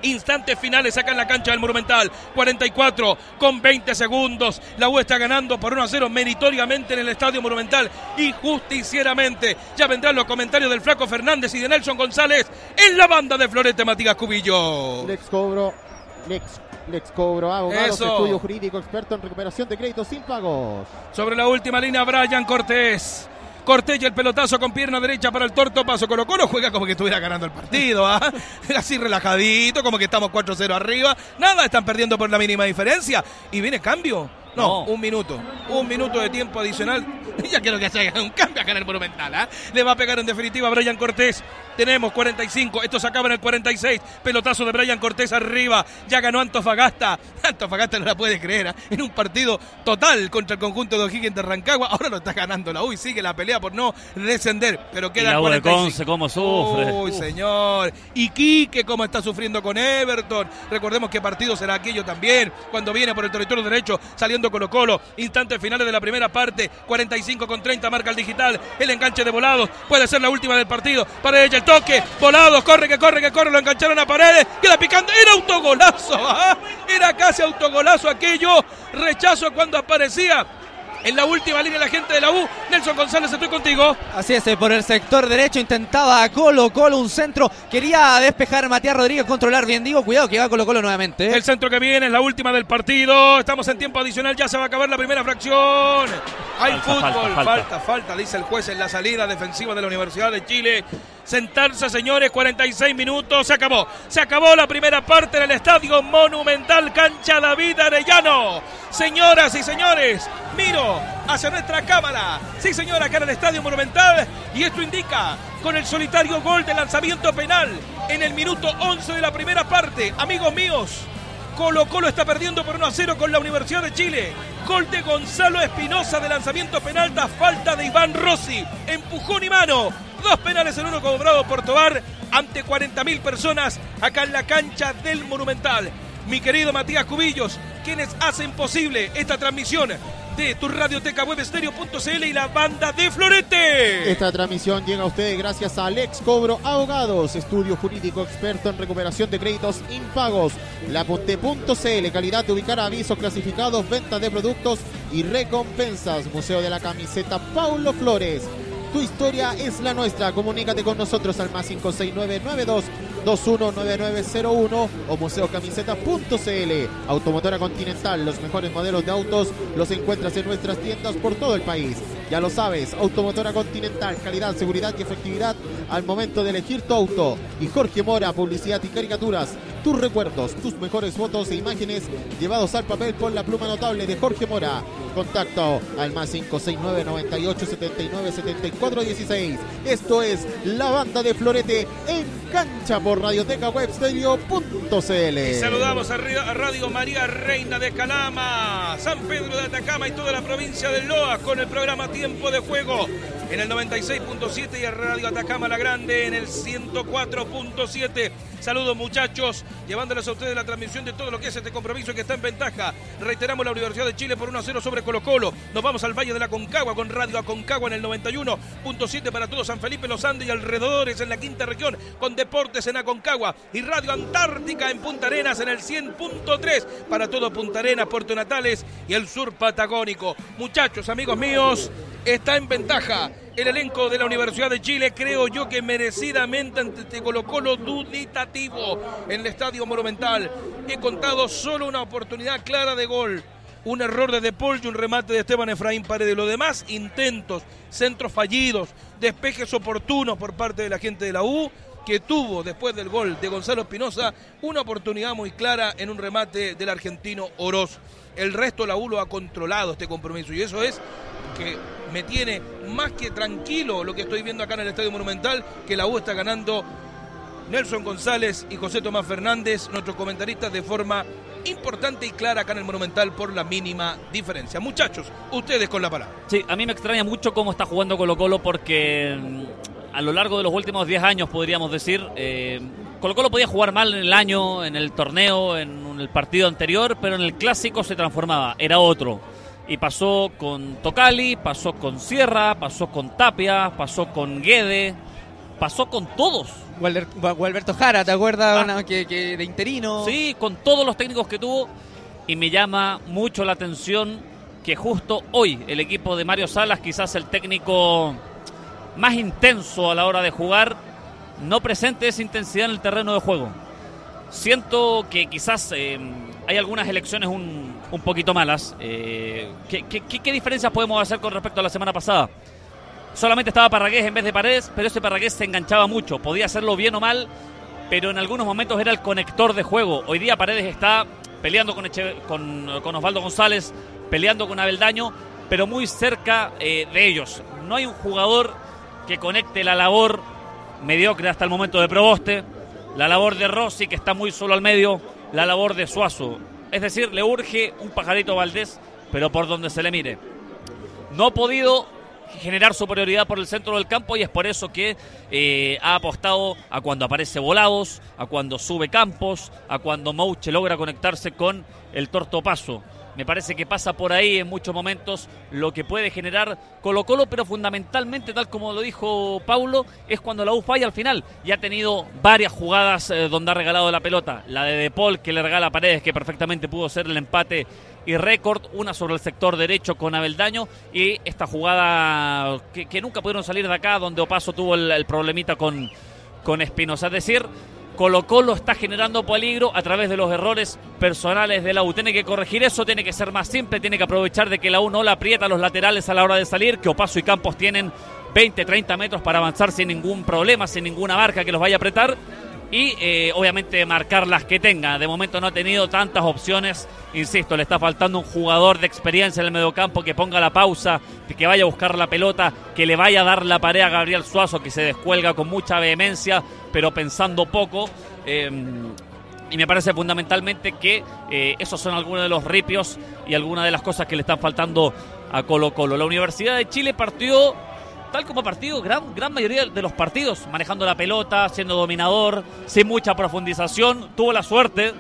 Instantes finales en la cancha del Monumental. 44 con 20 segundos. La U está ganando por 1 a 0 meritoriamente en el Estadio Monumental y justicieramente. Ya vendrán los comentarios del Flaco Fernández y de Nelson González en la banda de Florete Matías Cubillo. Lex Cobro, Lex, Lex Cobro, abogados, Eso. estudio jurídico, experto en recuperación de créditos sin pagos. Sobre la última línea, Brian Cortés. Cortés y el pelotazo con pierna derecha para el torto paso. Colo Colo juega como que estuviera ganando el partido, ¿ah? Así relajadito, como que estamos 4-0 arriba. Nada, están perdiendo por la mínima diferencia. Y viene cambio. No, No. un minuto. Un minuto de tiempo adicional. Ya quiero que se haga un cambio acá en el Monumental, ¿ah? Le va a pegar en definitiva a Brian Cortés. Tenemos 45, esto se acaba en el 46. Pelotazo de Brian Cortés arriba. Ya ganó Antofagasta. Antofagasta no la puede creer, ¿ah? En un partido total contra el conjunto de O'Higgins de Rancagua. Ahora lo está ganando la U y sigue la pelea por no descender. Pero Y queda la U de 45. Conce, cómo sufre. Uy, Uf. señor. Y Quique, cómo está sufriendo con Everton. Recordemos qué partido será aquello también. Cuando viene por el territorio derecho, saliendo Colo Colo. Instantes finales de la primera parte. 45 con 30 marca el digital. El enganche de Volados. Puede ser la última del partido. Para ella el toque. Volados, corre, que corre, que corre. Lo engancharon a paredes. Queda picando. Era autogolazo. ¿ah? Era casi autogolazo aquello. Rechazo cuando aparecía En la última línea la gente de la U. Nelson González, estoy contigo. Así es, eh, por el sector derecho intentaba Colo Colo un centro. Quería despejar Matías Rodríguez, controlar bien. Digo, cuidado que va Colo Colo nuevamente. eh. El centro que viene es la última del partido. Estamos en tiempo adicional, ya se va a acabar la primera fracción. Hay Falta, fútbol, falta, falta, falta. falta, dice el juez en la salida defensiva de la Universidad de Chile. Sentarse, señores, 46 minutos. Se acabó. Se acabó la primera parte en el estadio Monumental Cancha David Arellano. Señoras y señores, miro hacia nuestra cámara. Sí, señora, acá en el estadio Monumental. Y esto indica con el solitario gol de lanzamiento penal en el minuto 11 de la primera parte. Amigos míos, Colo Colo está perdiendo por 1 a 0 con la Universidad de Chile. Gol de Gonzalo Espinosa de lanzamiento penal da falta de Iván Rossi. Empujón y mano. Dos penales en uno cobrado por Tobar ante 40.000 personas acá en la cancha del Monumental. Mi querido Matías Cubillos, quienes hacen posible esta transmisión de tu radioteca webstereo.cl y la banda de Florete. Esta transmisión llega a ustedes gracias a Alex Cobro Abogados, estudio jurídico experto en recuperación de créditos impagos. Lapunte.cl, calidad de ubicar avisos clasificados, venta de productos y recompensas. Museo de la Camiseta Paulo Flores. Tu historia es la nuestra. Comunícate con nosotros al más 56992 219901 o museocamiseta.cl. Automotora Continental, los mejores modelos de autos los encuentras en nuestras tiendas por todo el país. Ya lo sabes, Automotora Continental, calidad, seguridad y efectividad al momento de elegir tu auto. Y Jorge Mora, publicidad y caricaturas. Tus recuerdos, tus mejores fotos e imágenes llevados al papel por la pluma notable de Jorge Mora. Contacto al más 569 98 79 74 16. Esto es la banda de Florete en cancha por radiotecawebstereo.cl. Saludamos a Radio María Reina de Calama, San Pedro de Atacama y toda la provincia de Loa con el programa Tiempo de Juego en el 96.7 y a Radio Atacama La Grande en el 104.7. Saludos muchachos, llevándoles a ustedes la transmisión de todo lo que es este compromiso que está en ventaja. Reiteramos la Universidad de Chile por 1 a 0 sobre Colo Colo. Nos vamos al Valle de la Concagua con Radio Aconcagua en el 91.7 para todo San Felipe, Los Andes y alrededores en la quinta región con Deportes en Aconcagua y Radio Antártica en Punta Arenas en el 100.3 para todo Punta Arenas, Puerto Natales y el sur patagónico. Muchachos, amigos míos, está en ventaja el elenco de la Universidad de Chile, creo yo que merecidamente ante este Colo Colo duditativo en el Estadio Monumental. He contado solo una oportunidad clara de gol. Un error de De y un remate de Esteban Efraín Paredes. Lo demás, intentos, centros fallidos, despejes oportunos por parte de la gente de la U, que tuvo después del gol de Gonzalo Espinosa una oportunidad muy clara en un remate del argentino Oroz. El resto la U lo ha controlado este compromiso y eso es que me tiene más que tranquilo lo que estoy viendo acá en el Estadio Monumental, que la U está ganando Nelson González y José Tomás Fernández, nuestros comentaristas, de forma importante y clara acá en el Monumental por la mínima diferencia. Muchachos, ustedes con la palabra. Sí, a mí me extraña mucho cómo está jugando Colo Colo porque mm, a lo largo de los últimos 10 años, podríamos decir, eh, Colo Colo podía jugar mal en el año, en el torneo, en el partido anterior, pero en el clásico se transformaba, era otro. Y pasó con Tocali, pasó con Sierra, pasó con Tapia, pasó con Guede, pasó con todos. Gualberto Jara, ¿te acuerdas? Ah. Que, que de interino. Sí, con todos los técnicos que tuvo. Y me llama mucho la atención que justo hoy el equipo de Mario Salas, quizás el técnico más intenso a la hora de jugar, no presente esa intensidad en el terreno de juego. Siento que quizás eh, hay algunas elecciones un, un poquito malas. Eh, ¿qué, qué, qué- diferencias podemos hacer con respecto a la semana pasada? Solamente estaba Parragués en vez de Paredes, pero ese Parragués se enganchaba mucho. Podía hacerlo bien o mal, pero en algunos momentos era el conector de juego. Hoy día Paredes está peleando con, con, con Osvaldo González, peleando con Abeldaño, pero muy cerca eh, de ellos. No hay un jugador que conecte la labor mediocre hasta el momento de Proboste, la labor de Rossi, que está muy solo al medio, la labor de Suazo. Es decir, le urge un pajarito Valdés, pero por donde se le mire. No ha podido generar superioridad por el centro del campo y es por eso que eh, ha apostado a cuando aparece Volados, a cuando sube Campos, a cuando Mouche logra conectarse con el Tortopaso. Me parece que pasa por ahí en muchos momentos lo que puede generar Colo Colo, pero fundamentalmente, tal como lo dijo Paulo, es cuando la U falla al final. Y ha tenido varias jugadas eh, donde ha regalado la pelota. La de De Paul que le regala a Paredes, que perfectamente pudo ser el empate y récord, una sobre el sector derecho con Abeldaño y esta jugada que, nunca pudieron salir de acá, donde Opaso tuvo el, problemita con, con Espinosa. Es decir, Colo Colo está generando peligro a través de los errores personales de la U. Tiene que corregir eso, tiene que ser más simple, tiene que aprovechar de que la U no la aprieta a los laterales a la hora de salir, que Opaso y Campos tienen 20, 30 metros para avanzar sin ningún problema, sin ninguna marca que los vaya a apretar y eh, obviamente marcar las que tenga. De momento no ha tenido tantas opciones. Insisto, le está faltando un jugador de experiencia en el mediocampo que ponga la pausa, que vaya a buscar la pelota, que le vaya a dar la pared a Gabriel Suazo, que se descuelga con mucha vehemencia, pero pensando poco. Em, y me parece fundamentalmente que eh, esos son algunos de los ripios y algunas de las cosas que le están faltando a Colo Colo. La Universidad de Chile partió tal como partido, gran, gran mayoría de los partidos, manejando la pelota, siendo dominador, sin mucha profundización, tuvo la suerte,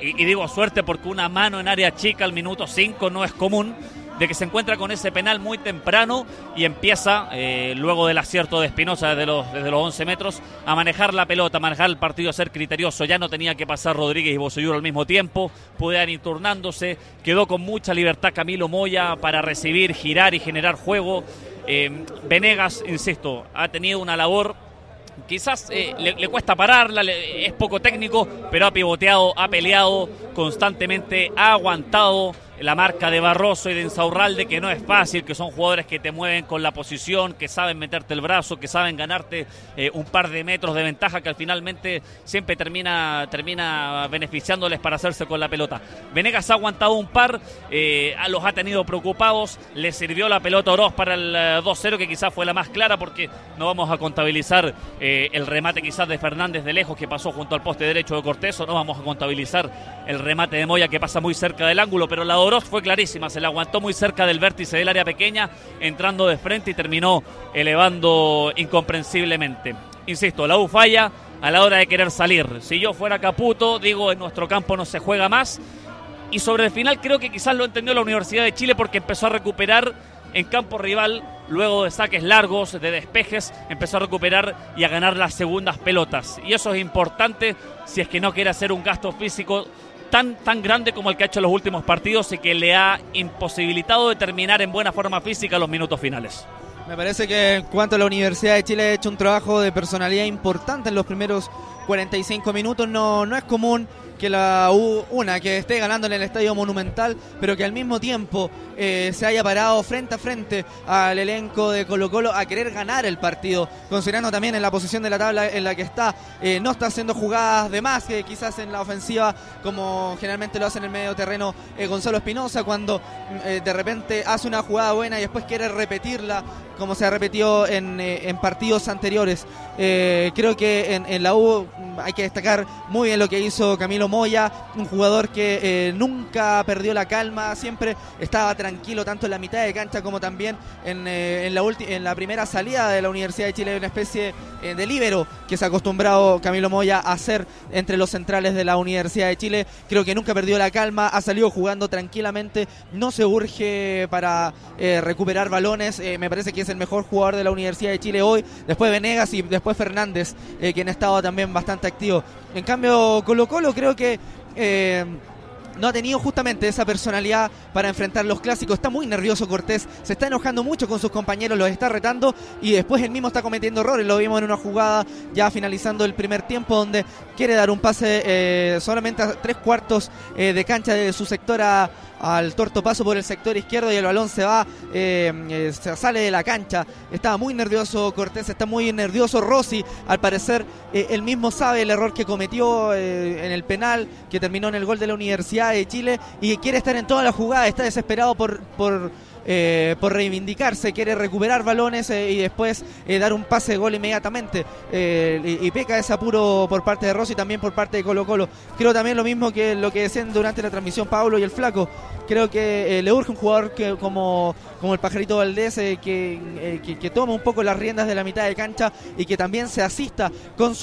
y, digo suerte porque una mano en área chica al minuto 5 no es común, de que se encuentra con ese penal muy temprano y empieza, eh, luego del acierto de Espinosa desde los, desde los 11 metros, a manejar la pelota, manejar el partido, a ser criterioso. Ya no tenía que pasar Rodríguez y Bosellur al mismo tiempo, podían ir turnándose, quedó con mucha libertad Camilo Moya para recibir, girar y generar juego. Eh, Venegas, insisto, ha tenido una labor quizás eh, le, cuesta pararla, es poco técnico, pero ha pivoteado, ha peleado constantemente, ha aguantado la marca de Barroso y de Insaurralde, que no es fácil, que son jugadores que te mueven con la posición, que saben meterte el brazo, que saben ganarte eh, un par de metros de ventaja, que al finalmente siempre termina, termina beneficiándoles para hacerse con la pelota. Venegas ha aguantado un par, eh, los ha tenido preocupados, le sirvió la pelota Oroz para el 2-0, eh, que quizás fue la más clara, porque no vamos a contabilizar el remate quizás de Fernández de lejos, que pasó junto al poste derecho de Cortés, o no vamos a contabilizar el remate de Moya, que pasa muy cerca del ángulo, pero la fue clarísima, se la aguantó muy cerca del vértice del área pequeña, entrando de frente y terminó elevando incomprensiblemente. Insisto, la U falla a la hora de querer salir. Si yo fuera Caputo, digo, en nuestro campo no se juega más. Y sobre el final creo que quizás lo entendió la Universidad de Chile porque empezó a recuperar en campo rival, luego de saques largos, de despejes, empezó a recuperar y a ganar las segundas pelotas. Y eso es importante si es que no quiere hacer un gasto físico tan, tan grande como el que ha hecho en los últimos partidos y que le ha imposibilitado de terminar en buena forma física los minutos finales. Me parece que en cuanto a la Universidad de Chile ha hecho un trabajo de personalidad importante en los primeros 45 minutos. No, no es común que la U, una, que esté ganando en el Estadio Monumental, pero que al mismo tiempo eh, se haya parado frente a frente al elenco de Colo Colo a querer ganar el partido, considerando también en la posición de la tabla en la que está, eh, no está haciendo jugadas de más que quizás en la ofensiva, como generalmente lo hace en el medio terreno eh, Gonzalo Espinosa, cuando de repente hace una jugada buena y después quiere repetirla, como se ha repetido en, partidos anteriores. Creo que en, en la U hay que destacar muy bien lo que hizo Camilo Moya, un jugador que eh, nunca perdió la calma, siempre estaba tranquilo tanto en la mitad de cancha como también en, eh, la, en la primera salida de la Universidad de Chile, una especie eh, de líbero que se ha acostumbrado Camilo Moya a hacer entre los centrales de la Universidad de Chile. Creo que nunca perdió la calma, ha salido jugando tranquilamente, no se urge para recuperar balones, me parece que es el mejor jugador de la Universidad de Chile hoy, después Venegas y después Fernández, quien ha estado también bastante activo. En cambio, Colo Colo creo que eh, no ha tenido justamente esa personalidad para enfrentar los clásicos. Está muy nervioso Cortés, se está enojando mucho con sus compañeros, los está retando y después él mismo está cometiendo errores. Lo vimos en una jugada ya finalizando el primer tiempo donde quiere dar un pase eh, solamente a tres cuartos eh, de cancha de su sector al torto paso por el sector izquierdo y el balón se va, eh, se sale de la cancha. Estaba muy nervioso Cortés, está muy nervioso Rossi. Al parecer, él mismo sabe el error que cometió en el penal, que terminó en el gol de la Universidad de Chile y quiere estar en toda la jugada. Está desesperado por. por eh, por reivindicarse, quiere recuperar balones eh, y después eh, dar un pase de gol inmediatamente. Y, peca ese apuro por parte de Rossi y también por parte de Colo Colo. Creo también lo mismo que lo que decían durante la transmisión Pablo y el Flaco. Creo que le urge un jugador que, como, como el Pajarito Valdés que, que, tome un poco las riendas de la mitad de cancha y que también se asista con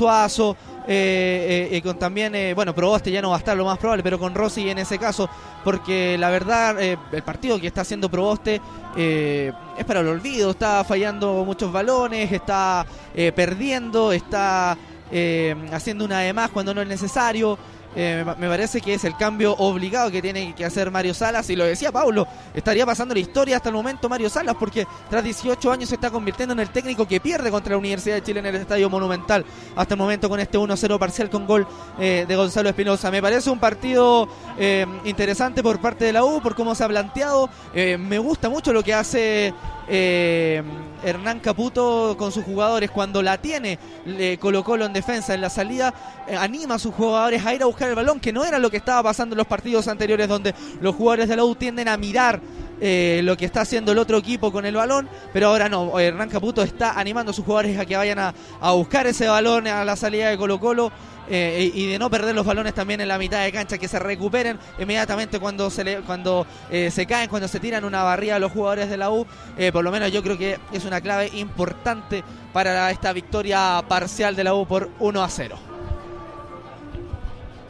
Suazo, y con también, bueno, Proboste ya no va a estar lo más probable, pero con Rossi en ese caso, porque la verdad, el partido que está haciendo Proboste eh, es para el olvido, está fallando muchos balones, está eh, perdiendo, está eh, haciendo una de más cuando no es necesario. Eh, me parece que es el cambio obligado que tiene que hacer Mario Salas. Y lo decía Paulo, estaría pasando la historia hasta el momento Mario Salas, porque tras 18 años se está convirtiendo en el técnico que pierde contra la Universidad de Chile en el Estadio Monumental. Hasta el momento con este 1-0 parcial con gol eh, de Gonzalo Espinosa. Me parece un partido eh, interesante por parte de la U, por cómo se ha planteado. me gusta mucho lo que hace eh, Hernán Caputo con sus jugadores cuando la tiene le colocó en defensa en la salida eh, anima a sus jugadores a ir a buscar el balón que no era lo que estaba pasando en los partidos anteriores donde los jugadores de la U tienden a mirar eh, lo que está haciendo el otro equipo con el balón, pero ahora no, Hernán Caputo está animando a sus jugadores a que vayan a, a buscar ese balón a la salida de Colo Colo eh, y de no perder los balones también en la mitad de cancha, que se recuperen inmediatamente cuando se le, cuando eh, se caen, cuando se tiran una barrida a los jugadores de la U. Eh, por lo menos yo creo que es una clave importante para esta victoria parcial de la U por 1 a 0.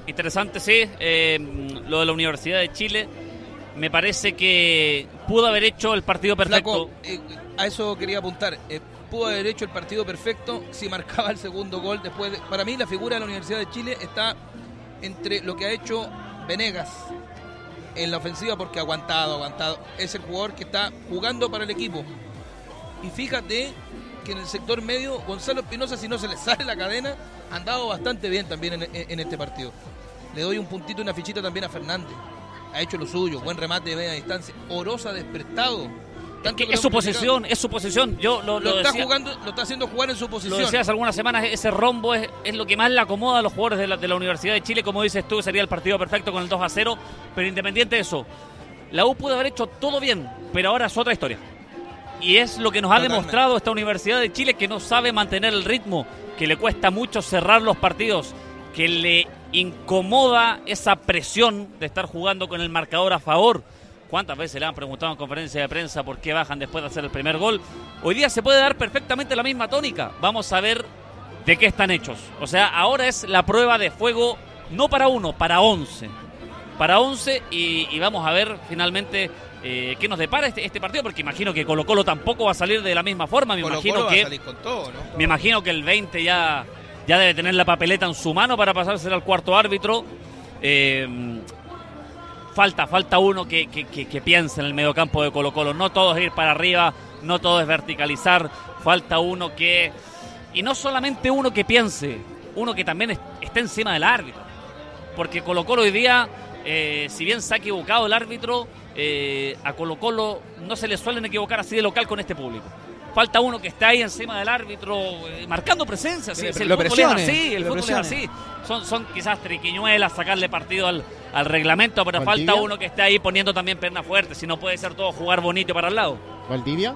Interesante, sí, lo de la Universidad de Chile. Me parece que pudo haber hecho el partido perfecto. a eso quería apuntar pudo haber hecho el partido perfecto si marcaba el segundo gol después. para mí la figura de la Universidad de Chile está entre lo que ha hecho Venegas en la ofensiva porque ha aguantado, aguantado. Es el jugador que está jugando para el equipo. Y fíjate que en el sector medio Gonzalo Espinosa si no se le sale la cadena ha andado bastante bien también en, este partido. Le doy un puntito y una fichita también a Fernández. Ha hecho lo suyo, buen remate de media distancia. Orosa despertado es su posición, es su posición. Yo lo, está jugando, lo está haciendo jugar en su posición. Lo decías algunas semanas, ese rombo es, lo que más le acomoda a los jugadores de la, de la, Universidad de Chile. Como dices tú, sería el partido perfecto con el 2 a 0. Pero independiente de eso, la U pudo haber hecho todo bien, pero ahora es otra historia. Y es lo que nos ha demostrado esta Universidad de Chile que no sabe mantener el ritmo, que le cuesta mucho cerrar los partidos, que le incomoda esa presión de estar jugando con el marcador a favor ¿Cuántas veces le han preguntado en conferencia de prensa por qué bajan después de hacer el primer gol? Hoy día se puede dar perfectamente la misma tónica. Vamos a ver de qué están hechos. O sea, ahora es la prueba de fuego no para uno, para once. Para once y, vamos a ver finalmente eh, qué nos depara este, este, partido, porque imagino que Colo Colo tampoco va a salir de la misma forma. Me imagino que me imagino que el 20 ya, ya debe tener la papeleta en su mano para pasársela al cuarto árbitro. Eh, falta, falta uno que, que, piense en el mediocampo de Colo Colo. No todo es ir para arriba, no todo es verticalizar. Falta uno que... Y no solamente uno que piense, uno que también esté encima del árbitro. Porque Colo Colo hoy día, eh, si bien se ha equivocado el árbitro, eh, a Colo Colo no se le suelen equivocar así de local con este público falta uno que esté ahí encima del árbitro eh, marcando presencia. Sí, el lo fútbol así, el fútbol es así. Son, son quizás triquiñuelas, sacarle partido al, al reglamento, pero falta uno que esté ahí poniendo también perna fuerte, si no puede ser todo jugar bonito para el lado. ¿Valdivia?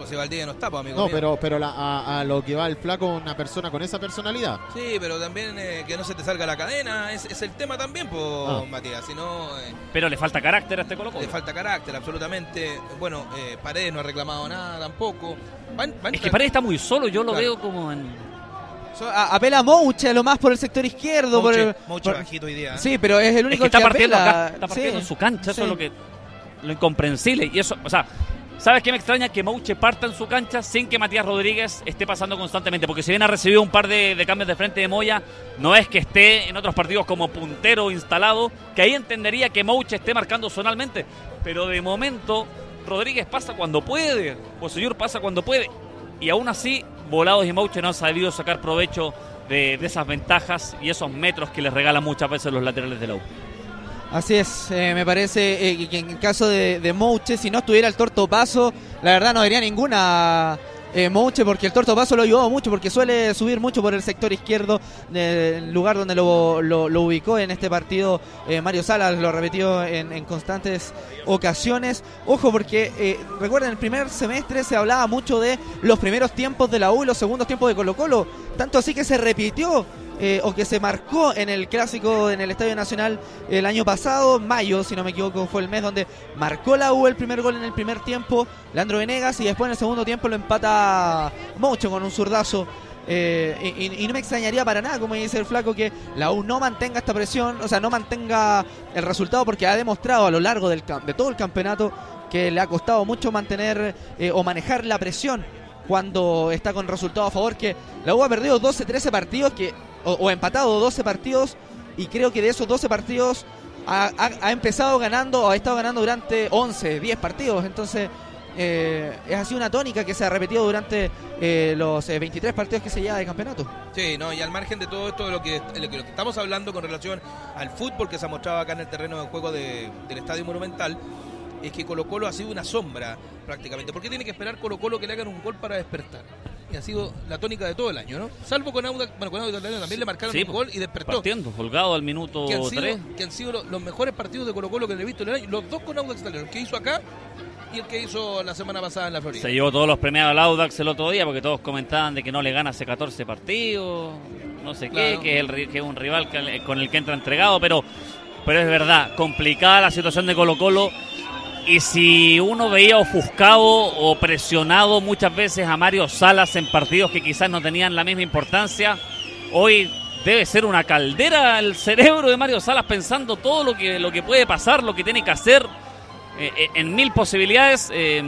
No, pues si Valdivia no está, pues, amigo. No, pero, pero a, lo que va el flaco, una persona con esa personalidad. Sí, pero también eh, que no se te salga la cadena, es, es el tema también, pues, Matías. Si no, eh, pero le falta carácter a este Colo Le falta carácter, absolutamente. Bueno, eh, Paredes no ha reclamado nada tampoco. es que Paredes está muy solo, yo lo veo como en apela a Mouche lo más por el sector izquierdo. Mouche, por bajito hoy día. Sí, pero es el único que, está partiendo está partiendo en su cancha, eso es lo que lo incomprensible. Y eso, o sea, ¿sabes qué me extraña? Que Mouche parta en su cancha sin que Matías Rodríguez esté pasando constantemente. Porque si bien ha recibido un par de, cambios de frente de Moya, no es que esté en otros partidos como puntero instalado, que ahí entendería que Mouche esté marcando zonalmente. Pero de momento, Rodríguez pasa cuando puede, o señor pasa cuando puede. Y aún así, Volados y Mouche no han sabido sacar provecho de, esas ventajas y esos metros que les regalan muchas veces los laterales de la U. Así es, eh, me parece eh, que en caso de, de Mouche, si no estuviera el torto paso, la verdad no habría ninguna eh, Mouche porque el Torto Paso lo ayudó mucho porque suele subir mucho por el sector izquierdo del lugar donde lo, ubicó en este partido eh, Mario Salas lo repetió en, constantes ocasiones. Ojo porque recuerden el primer semestre se hablaba mucho de los primeros tiempos de la U los segundos tiempos de Colo Colo tanto así que se repitió eh, o que se marcó en el clásico en el Estadio Nacional el año pasado, mayo, si no me equivoco, fue el mes donde marcó la U el primer gol en el primer tiempo, Leandro Venegas, y después en el segundo tiempo lo empata Mocho con un zurdazo. Eh, y, no me extrañaría para nada, como dice el flaco, que la U no mantenga esta presión, o sea, no mantenga el resultado porque ha demostrado a lo largo del, de todo el campeonato que le ha costado mucho mantener eh, o manejar la presión cuando está con resultado a favor, que la U ha perdido 12, 13 partidos que o, empatado 12 partidos y creo que de esos 12 partidos ha, empezado ganando o ha estado ganando durante 11, 10 partidos. Entonces, eh, es así una tónica que se ha repetido durante eh, los eh, 23 partidos que se lleva de campeonato. Sí, no, y al margen de todo esto de lo que, lo que estamos hablando con relación al fútbol que se ha mostrado acá en el terreno de juego de- del Estadio Monumental, es que Colo Colo ha sido una sombra prácticamente. ¿Por qué tiene que esperar Colo Colo que le hagan un gol para despertar? Y ha sido la tónica de todo el año, ¿no? Salvo con Audax, bueno, con Audax también le marcaron Sí, un gol y despertó. Partiendo, holgado al minuto Que han, sido, 3. que han sido lo- los mejores partidos de Colo Colo que le he visto en el año. Los dos con Audax Italiano, el que hizo acá y el que hizo la semana pasada en la Florida. Se llevó todos los premiados al Audax el otro día porque todos comentaban de que no le gana hace 14 partidos, no sé qué, que es, el, ri- que es un rival con el que entra entregado, pero, pero es verdad, complicada la situación de Colo Colo. Y si uno veía ofuscado o presionado muchas veces a Mario Salas en partidos que quizás no tenían la misma importancia, hoy debe ser una caldera el cerebro de Mario Salas pensando todo lo que, lo que puede pasar, lo que tiene que hacer eh, eh, en mil posibilidades. eh,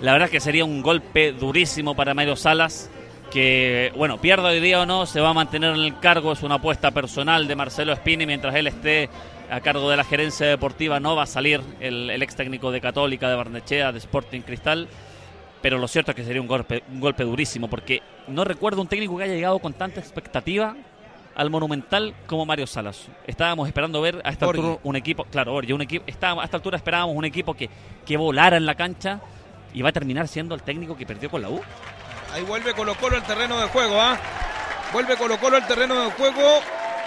la verdad es que sería un golpe durísimo para Mario Salas, que, bueno, pierda hoy día o no, se va a mantener en el cargo. Es una apuesta personal de Marcelo Spini. Mientras él esté a cargo de la gerencia deportiva, no va a salir el, el ex técnico de Católica, de Barnechea, de Sporting Cristal. Pero lo cierto es que sería un golpe, un golpe durísimo, porque no recuerdo un técnico que haya llegado con tanta expectativa al Monumental como Mario Salas. Estábamos esperando ver a esta altura un equipo, claro, Borghi, un equipo, estábamos, a esta altura esperábamos un equipo que, que volara en la cancha y va a terminar siendo el técnico que perdió con la U. Ahí vuelve Colo Colo al terreno de juego, ¿ah? Vuelve Colo Colo al terreno de juego.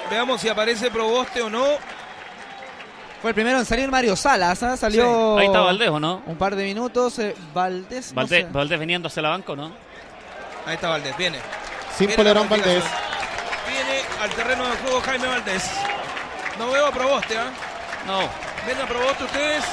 Veamos si aparece Proboste o no. Fue el primero en salir Mario Salas, ¿ah? salió Ahí está Valdés, ¿o no? un par de minutos. eh, Valdés, no Valdés, sé. Valdés veniendo hacia la banca, ¿o ¿no? Ahí está Valdés, viene. Sin Viene Polerón Valdés. Viene al terreno de juego Jaime Valdés. No veo a Proboste, ¿ah? No. ¿Ven a Proboste ustedes?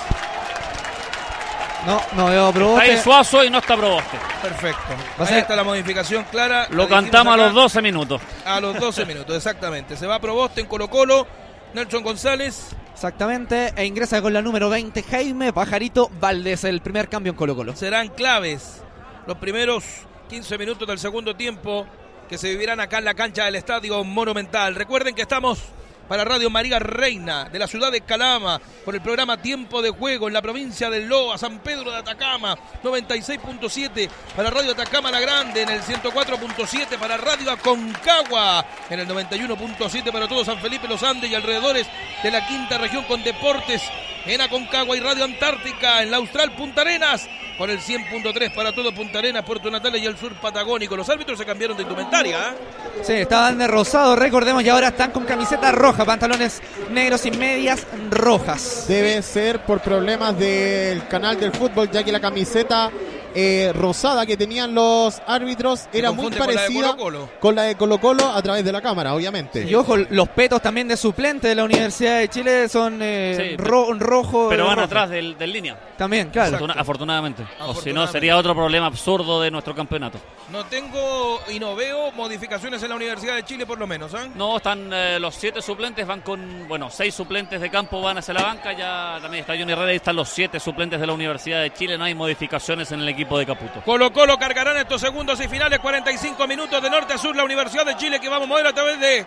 No, no veo Está Proboste. ahí Suazo y no está Proboste. Perfecto. Va a Ahí ser- está la modificación clara. Lo cantamos a los 12 minutos. A los 12 minutos, exactamente. Se va Proboste en Colo Colo. Nelson González. Exactamente, e ingresa con la número 20 Jaime Pajarito Valdés, el primer cambio en Colo Colo. serán claves los primeros 15 minutos del segundo tiempo que se vivirán acá en la cancha del Estadio Monumental. Recuerden que estamos para Radio María Reina de la ciudad de Calama por el programa Tiempo de Juego en la provincia del Loa, San Pedro de Atacama, 96.7 para Radio Atacama La Grande en el 104.7 para Radio Aconcagua en el 91.7 para todo San Felipe Los Andes y alrededores de la quinta región con deportes en Aconcagua y Radio Antártica en la Austral Punta Arenas con el 100.3 para todo Punta Arenas, Puerto Natales y el sur patagónico. Los árbitros se cambiaron de indumentaria. ¿ah? Sí, estaban de rosado, recordemos, y ahora están con camiseta roja, pantalones negros y medias rojas. Debe ser por problemas del canal del fútbol, ya que la camiseta eh, rosada que tenían los árbitros Se era muy confunde con la de parecida con la de Colo Colo a través de la cámara, obviamente. Y ojo, los petos también de suplente de la Universidad de Chile son eh, Sí, ro- rojo. Pero van rojo. atrás del, del línea. También, claro. Afortuna- afortunadamente. O si no, sería otro problema absurdo de nuestro campeonato. No tengo y no veo modificaciones en la Universidad de Chile por lo menos. ¿ah? No, están eh, los siete suplentes, van con, bueno, seis suplentes de campo van hacia la banca, ya también está Johnny Herrera y están los siete suplentes de la Universidad de Chile, no hay modificaciones en el equipo de Caputo. Colo Colo cargarán estos segundos y finales, 45 minutos de norte a sur, la Universidad de Chile que vamos a mover a través de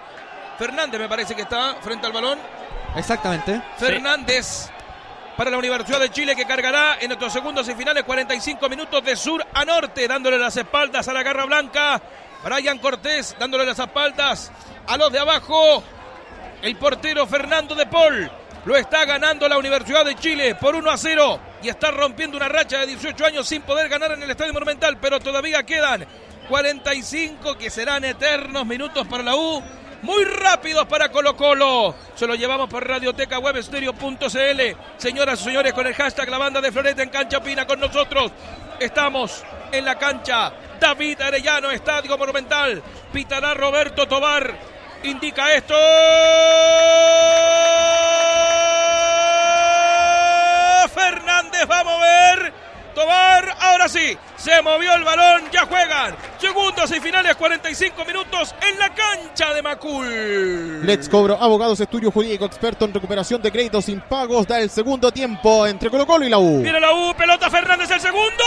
Fernández, me parece que está frente al balón. Exactamente. Fernández para la Universidad de Chile que cargará en estos segundos y finales 45 minutos de sur a norte, dándole las espaldas a la garra blanca. Brian Cortés dándole las espaldas a los de abajo. El portero Fernando de Paul lo está ganando la Universidad de Chile por 1 a 0 y está rompiendo una racha de 18 años sin poder ganar en el Estadio Monumental, pero todavía quedan 45 que serán eternos minutos para la U. Muy rápidos para Colo Colo. Se lo llevamos por Radioteca Web Stereo.cl. Señoras y señores, con el hashtag La Banda de Floreta en Cancha Pina con nosotros. Estamos en la cancha. David Arellano, Estadio Monumental. Pitará Roberto Tobar. Indica esto. Fernández va a mover. Tobar, ahora sí, se movió el balón, ya juegan Segundas y finales, 45 minutos en la cancha de Macul. Let's Cobro, abogados, estudio jurídico, experto en recuperación de créditos impagos. Da el segundo tiempo entre Colo Colo y la U. Viene la U, pelota Fernández el segundo.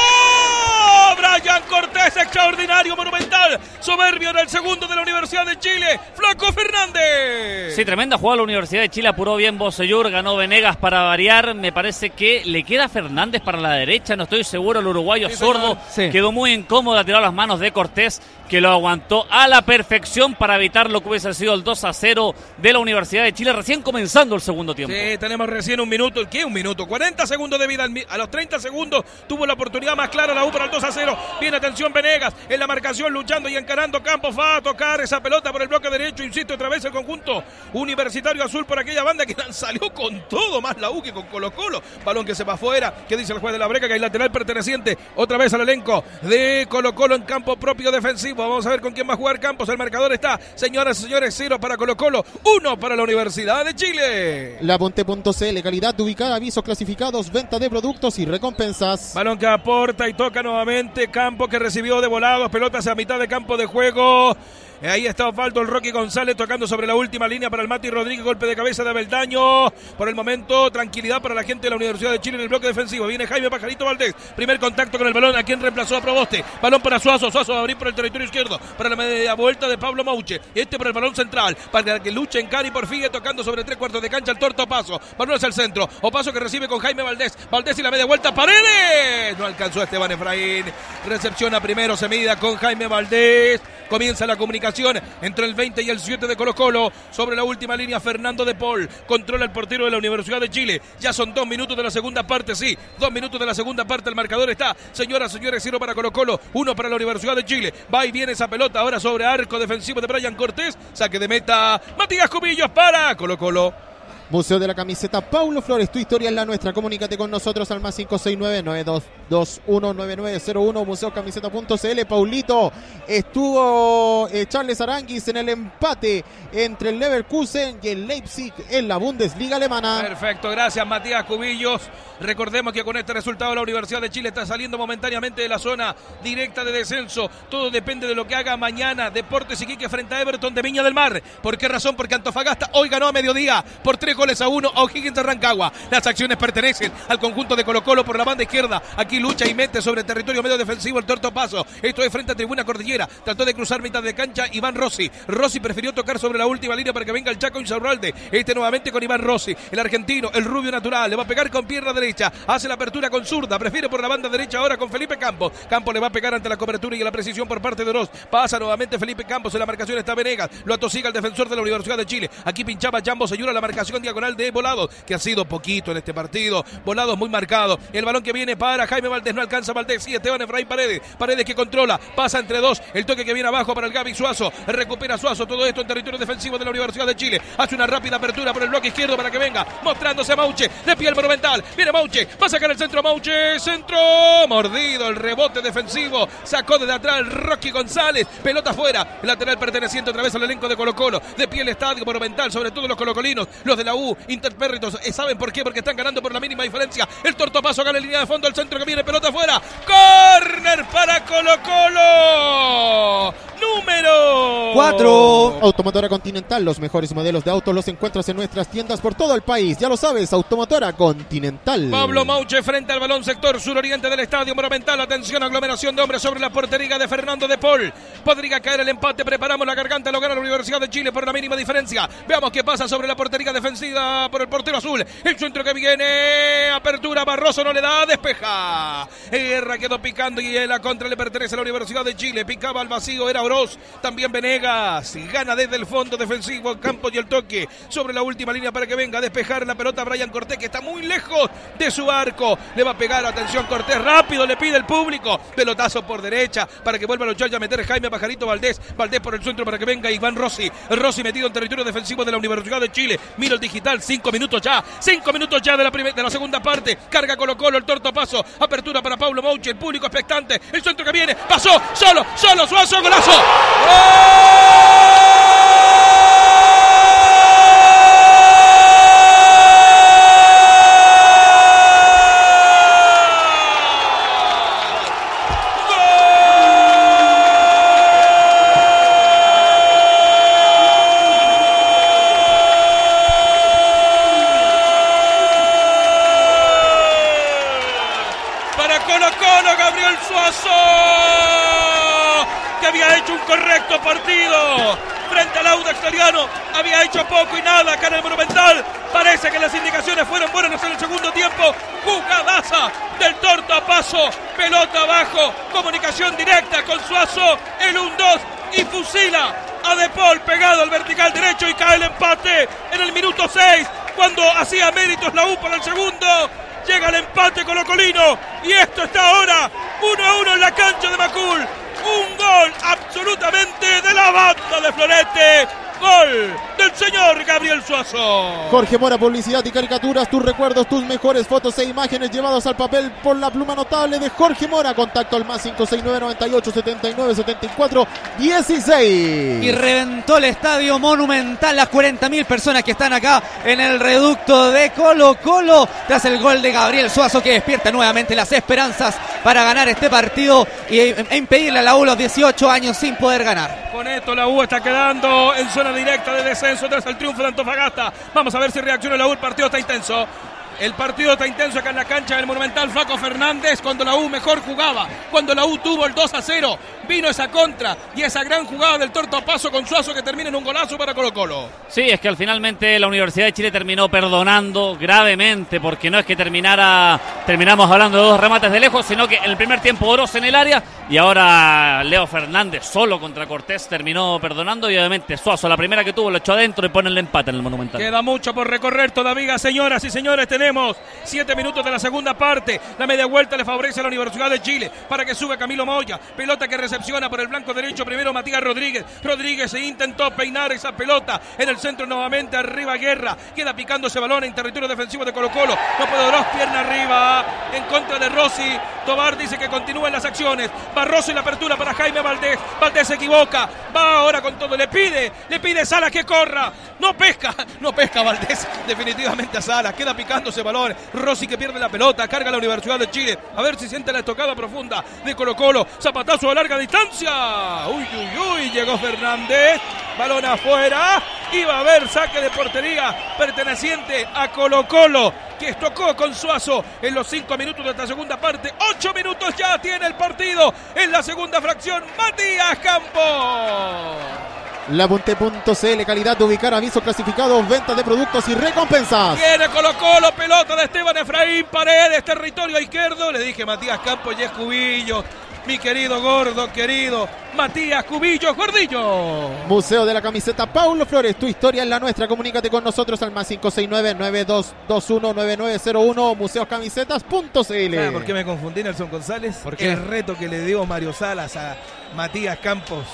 Brian Cortés, extraordinario, monumental, soberbio en el segundo de la Universidad de Chile. Flaco Fernández. Sí, tremenda jugada la Universidad de Chile, apuró bien Bosellur, ganó Venegas para variar. Me parece que le queda Fernández para la derecha, no estoy seguro. El uruguayo Sí, sordo señor. Sí. quedó muy incómodo, tiró las manos de Cortés, que lo aguantó a la perfección para evitar lo que hubiese sido el 2 a 0 de la Universidad de Chile, recién comenzando el segundo tiempo. Sí, tenemos recién un minuto. ¿Qué? Un minuto. 40 segundos de vida. A los 30 segundos tuvo la oportunidad más clara la U para el 2 a 0. Viene atención Venegas en la marcación, luchando y encarando Campos. Va a tocar esa pelota por el bloque derecho. Insisto, otra vez el conjunto universitario azul por aquella banda que salió con todo, más la U que con Colo Colo. Balón que se va afuera. ¿Qué dice el juez de la breca? Que hay lateral perteneciente otra vez al elenco de Colo Colo en campo propio defensivo. Vamos a ver con quién va a jugar Campos. El marcador está, señoras y señores, cero para Colo Colo, uno para la Universidad de Chile. Laponte.cl, calidad de ubicada, avisos clasificados, venta de productos y recompensas. Balón que aporta y toca nuevamente. Campo que recibió de volados. Pelotas a mitad de campo de juego. Ahí está Osvaldo el Rocky González tocando sobre la última línea para el Mati Rodríguez. Golpe de cabeza de Beldaño. Por el momento, tranquilidad para la gente de la Universidad de Chile en el bloque defensivo. Viene Jaime Pajarito Valdés. Primer contacto con el balón. ¿A quien reemplazó a Proboste? Balón para Suazo. Suazo va a abrir por el territorio izquierdo. Para la media vuelta de Pablo Mauche. Este por el balón central. Para que luche en Cari por Figue tocando sobre tres cuartos de cancha el torto Paso. Balón hacia el centro. Opaso que recibe con Jaime Valdés. Valdés y la media vuelta. Paredes. No alcanzó Esteban Efraín. Recepciona primero. Se mida con Jaime Valdés. Comienza la comunicación entre el 20 y el 7 de Colo Colo. Sobre la última línea, Fernando de Paul. Controla el portero de la Universidad de Chile. Ya son dos minutos de la segunda parte, sí. Dos minutos de la segunda parte. El marcador está, señoras, señores, cero para Colo Colo. Uno para la Universidad de Chile. Va y viene esa pelota ahora sobre arco defensivo de Brian Cortés. Saque de meta. Matías Cubillos para Colo Colo. Museo de la Camiseta Paulo Flores, tu historia es la nuestra. Comunícate con nosotros al más 569-9221-9901, museocamiseta.cl. Paulito, estuvo eh, Charles Aranguis en el empate entre el Leverkusen y el Leipzig en la Bundesliga alemana. Perfecto, gracias Matías Cubillos. Recordemos que con este resultado la Universidad de Chile está saliendo momentáneamente de la zona directa de descenso. Todo depende de lo que haga mañana Deportes Iquique frente a Everton de Viña del Mar. ¿Por qué razón? Porque Antofagasta hoy ganó a mediodía por tres goles a uno a O'Higgins de Rancagua. Las acciones pertenecen al conjunto de Colo Colo por la banda izquierda. Aquí lucha y mete sobre territorio medio defensivo el torto paso. Esto es frente a Tribuna Cordillera. Trató de cruzar mitad de cancha Iván Rossi. Rossi prefirió tocar sobre la última línea para que venga el Chaco Insaurralde. Este nuevamente con Iván Rossi. El argentino, el rubio natural. Le va a pegar con pierna derecha. Hace la apertura con zurda. Prefiere por la banda derecha ahora con Felipe Campos. Campos le va a pegar ante la cobertura y la precisión por parte de Oroz. Pasa nuevamente Felipe Campos. En la marcación está Venegas. Lo atosiga el defensor de la Universidad de Chile. Aquí pinchaba Jambo Sayura la marcación diagonal de Volados, que ha sido poquito en este partido. Volados muy marcado. El balón que viene para Jaime Valdés. No alcanza Valdés. Sí, Esteban Efraín Paredes. Paredes que controla. Pasa entre dos. El toque que viene abajo para el Gaby Suazo. Recupera Suazo. Todo esto en territorio defensivo de la Universidad de Chile. Hace una rápida apertura por el bloque izquierdo para que venga. Mostrándose a Mauche. De pie el monumental. Viene Mauche. Va a sacar el centro Mauche. Centro. Mordido. El rebote defensivo. Sacó desde atrás Rocky González. Pelota afuera. Lateral perteneciente otra vez al elenco de Colo Colo. De pie el estadio monumental. Sobre todo los colocolinos. Los de la U. Interpérritos. Eh, ¿Saben por qué? Porque están ganando por la mínima diferencia. El tortopaso gana en línea de fondo. El centro que viene. Pelota afuera. Corner para Colo Colo. Número Cuatro. Automotora Continental, los mejores modelos de autos los encuentras en nuestras tiendas por todo el país. Ya lo sabes, Automotora Continental. Pablo Mauche frente al balón sector suroriente del estadio monumental. Atención, aglomeración de hombres sobre la portería de Fernando de Paul. Podría caer el empate. Preparamos la garganta. Lo gana la Universidad de Chile por la mínima diferencia. Veamos qué pasa sobre la portería defensiva por el portero azul. El centro que viene. Apertura. Barroso no le da. Despeja. Guerra quedó picando y la contra le pertenece a la Universidad de Chile. Picaba al vacío. Era Oroz. También Venegas. Gana desde el fondo defensivo. El campo y el toque sobre la última línea para que venga a despejar la pelota. Brian Cortés que está muy lejos de su arco. Le va a pegar. Atención Cortés. Rápido le pide el público. Pelotazo por derecha para que vuelva a luchar y a meter Jaime Pajarito Valdés. Valdés por el centro para que venga Iván Rossi. Rossi metido en territorio defensivo de la Universidad de Chile. Mira el digital. Cinco minutos ya. Cinco minutos ya de la, de la segunda parte. Carga Colo Colo. El torto paso. Apertura para Pablo Mouche. El público expectante. El centro que viene. Pasó. Solo. Solo. Suazo. Golazo. Colo Colo, Gabriel Suazo, que había hecho un correcto partido frente al Audax Italiano, había hecho poco y nada acá en el Monumental. Parece que las indicaciones fueron buenas en el segundo tiempo. Jugadaza del torto a paso, pelota abajo, comunicación directa con Suazo, el 1-2 y fusila a De Paul pegado al vertical derecho y cae el empate en el minuto 6 cuando hacía méritos la U para el segundo. Llega el empate con Colino y esto está ahora 1 a 1 en la cancha de Macul. Un gol absolutamente de la banda de Florete. Gol del señor Gabriel Suazo. Jorge Mora, publicidad y caricaturas, tus recuerdos, tus mejores fotos e imágenes llevados al papel por la pluma notable de Jorge Mora. Contacto al más 569 98 79 74 16. Y reventó el estadio monumental, las 40.000 personas que están acá en el reducto de Colo Colo, tras el gol de Gabriel Suazo que despierta nuevamente las esperanzas para ganar este partido y, e impedirle a la U los 18 años sin poder ganar. Con esto la U está quedando en zona directa de descenso tras el triunfo de Antofagasta. Vamos a ver si reacciona la U. El partido está intenso. El partido está intenso acá en la cancha del Monumental Flaco Fernández cuando la U mejor jugaba, cuando la U tuvo el 2 a 0, vino esa contra y esa gran jugada del torto a paso con Suazo que termina en un golazo para Colo Colo. Sí, es que al finalmente la Universidad de Chile terminó perdonando gravemente porque no es que terminara, terminamos hablando de dos remates de lejos, sino que en el primer tiempo Oroz en el área y ahora Leo Fernández solo contra Cortés terminó perdonando y obviamente Suazo la primera que tuvo lo echó adentro y pone el empate en el Monumental. Queda mucho por recorrer todavía, señoras y señores, tenemos siete minutos de la segunda parte. La media vuelta le favorece a la Universidad de Chile para que suba Camilo Moya. Pelota que recepciona por el blanco derecho primero Matías Rodríguez. Rodríguez se intentó peinar esa pelota en el centro nuevamente arriba Guerra. Queda picando ese balón en territorio defensivo de Colo Colo. No puede dos pierna arriba en contra de Rossi. Tobar dice que continúan las acciones. Barroso y la apertura para Jaime Valdés. Valdés se equivoca. Va ahora con todo. Le pide, le pide Salas que corra. No pesca, no pesca Valdés. Definitivamente a Salas. Queda picando ese balón. Rossi que pierde la pelota. Carga la Universidad de Chile. A ver si siente la estocada profunda de Colo Colo. Zapatazo a larga distancia. Uy, uy, uy. Llegó Fernández. Balón afuera. Iba a haber saque de portería perteneciente a Colo Colo. Que tocó con Suazo en los cinco minutos de esta segunda parte. Ocho minutos ya tiene el partido. En la segunda fracción, Matías Campos. Lapunte.cl, calidad de ubicar avisos clasificados, ventas de productos y recompensas. Viene Colo Colo, pelota de Esteban Efraín Paredes, territorio izquierdo. Le dije Matías Campos y es Cubillo. Mi querido gordo, querido Matías Cubillo Gordillo. Museo de la Camiseta Paulo Flores, tu historia es la nuestra. Comunícate con nosotros al más 569-9221-9901 museoscamisetas.cl. ¿Sabe por qué me confundí, Nelson González? Porque El reto que le dio Mario Salas a Matías Campos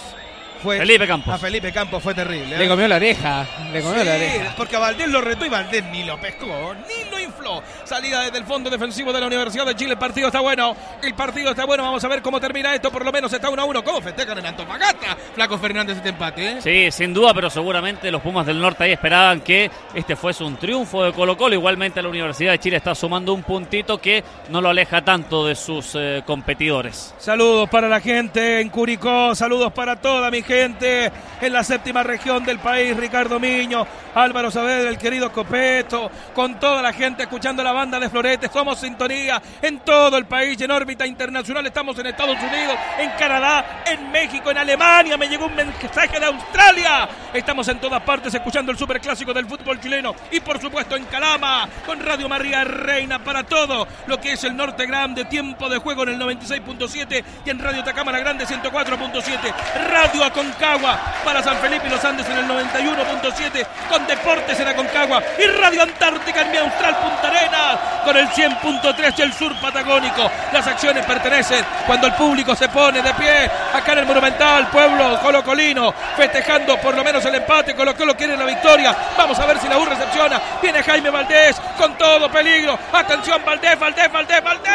fue. Felipe Campos. A Felipe Campos fue terrible. ¿eh? Le comió la oreja, le comió Sí, la oreja. porque a Valdés lo retó y Valdés ni lo pescó, ni lo infló. Salida desde el fondo defensivo de la Universidad de Chile. El partido está bueno. El partido está bueno. Vamos a ver cómo termina esto. Por lo menos está 1 a 1. ¿Cómo festejan en Antofagasta? Flaco Fernández este empate, ¿eh? Sí, sin duda, pero seguramente los Pumas del Norte ahí esperaban que este fuese un triunfo de Colo Colo. Igualmente la Universidad de Chile está sumando un puntito que no lo aleja tanto de sus eh, competidores. Saludos para la gente en Curicó, saludos para toda mi gente en la séptima región del país, Ricardo Miño, Álvaro Saavedra, el querido Copeto, con toda la gente escuchando la banda de Florete, somos sintonía en todo el país, en órbita internacional, estamos en Estados Unidos, en Canadá, en México, en Alemania, me llegó un mensaje de Australia, estamos en todas partes escuchando el superclásico del fútbol chileno. Y por supuesto en Calama, con Radio María Reina para todo lo que es el Norte Grande, tiempo de juego en el 96.7 y en Radio Tacámara Grande 104.7, Radio Aconcagua para San Felipe y los Andes en el 91.7, con Deportes en Aconcagua y Radio Antártica en mi Austral Punta Arenas con el 100.3 y el sur patagónico. Las acciones pertenecen cuando el público se pone de pie acá en el Monumental, pueblo colocolino, festejando por lo menos el empate, Colo Colo quiere la victoria. Vamos a ver si la U recepciona. Viene Jaime Valdés con todo peligro. Atención, Valdés, Valdés, Valdés, Valdés.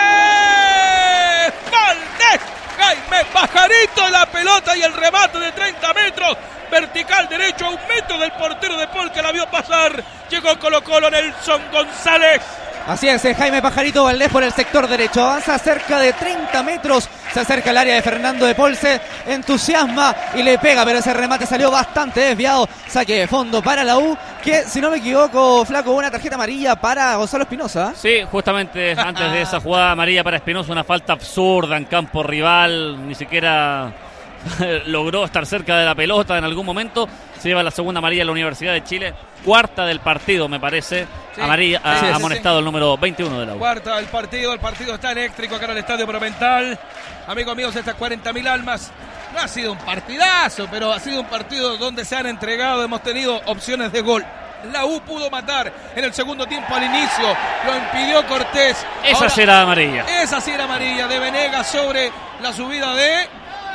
Valdés. Jaime Pajarito la pelota y el remate de 30 metros. Vertical derecho a un metro del portero de Paul que la vio pasar. Llegó Colo Colo Nelson González. Así es, eh, Jaime Pajarito Valdés por el sector derecho. Avanza cerca de 30 metros Se acerca al área de Fernando de Polse, entusiasma y le pega, pero ese remate salió bastante desviado. Saque de fondo para la U, que si no me equivoco, Flaco, una tarjeta amarilla para Gonzalo Espinosa. Sí, justamente antes de esa jugada amarilla para Espinosa, una falta absurda en campo rival, ni siquiera logró estar cerca de la pelota en algún momento. Se lleva la segunda amarilla a la Universidad de Chile, cuarta del partido, me parece. Sí. Amarilla, Sí, ha sí, amonestado el número 21 de la U. Cuarta del partido, el partido está eléctrico acá en el Estadio Monumental. Amigos míos, estas 40.000 almas. No ha sido un partidazo, pero ha sido un partido donde se han entregado, hemos tenido opciones de gol. La U pudo matar en el segundo tiempo al inicio, lo impidió Cortés. Esa Ahora, será amarilla. Esa sí era amarilla de Venegas sobre la subida de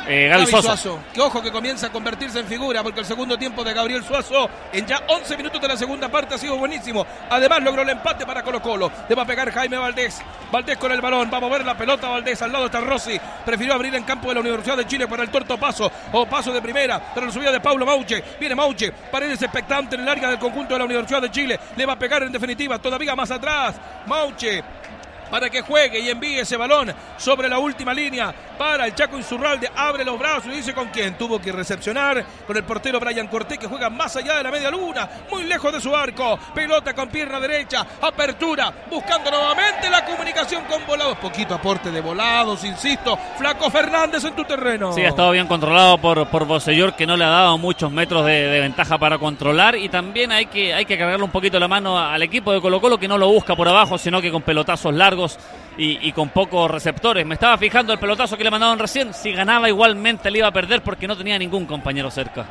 Eh, Gaby Gaby. Suazo. Que ojo que comienza a convertirse en figura porque el segundo tiempo de Gabriel Suazo en ya 11 minutos de la segunda parte ha sido buenísimo. Además logró el empate para Colo Colo. Le va a pegar Jaime Valdés. Valdés con el balón. Va a mover la pelota Valdés. Al lado está Rossi. Prefirió abrir en campo de la Universidad de Chile para el torto paso. O paso de primera. Pero la subida de Paulo Mauche. Viene Mauche. Paredes expectante en el área del conjunto de la Universidad de Chile. Le va a pegar en definitiva. Todavía más atrás. Mauche para que juegue y envíe ese balón sobre la última línea para el Chaco Insurralde. Abre los brazos y dice con quién. Tuvo que recepcionar con el portero Brian Cortés que juega más allá de la media luna, muy lejos de su arco. Pelota con pierna derecha, apertura, buscando nuevamente la comunicación con volados. Poquito aporte de volados, insisto. Flaco Fernández en tu terreno. Sí, ha estado bien controlado por, por que no le ha dado muchos metros de, de ventaja para controlar. Y también hay que, hay que cargarle un poquito la mano al equipo de Colo Colo, que no lo busca por abajo, sino que con pelotazos largos y, y con pocos receptores. Me estaba fijando el pelotazo que le mandaron recién. Si ganaba igualmente le iba a perder porque no tenía ningún compañero cerca.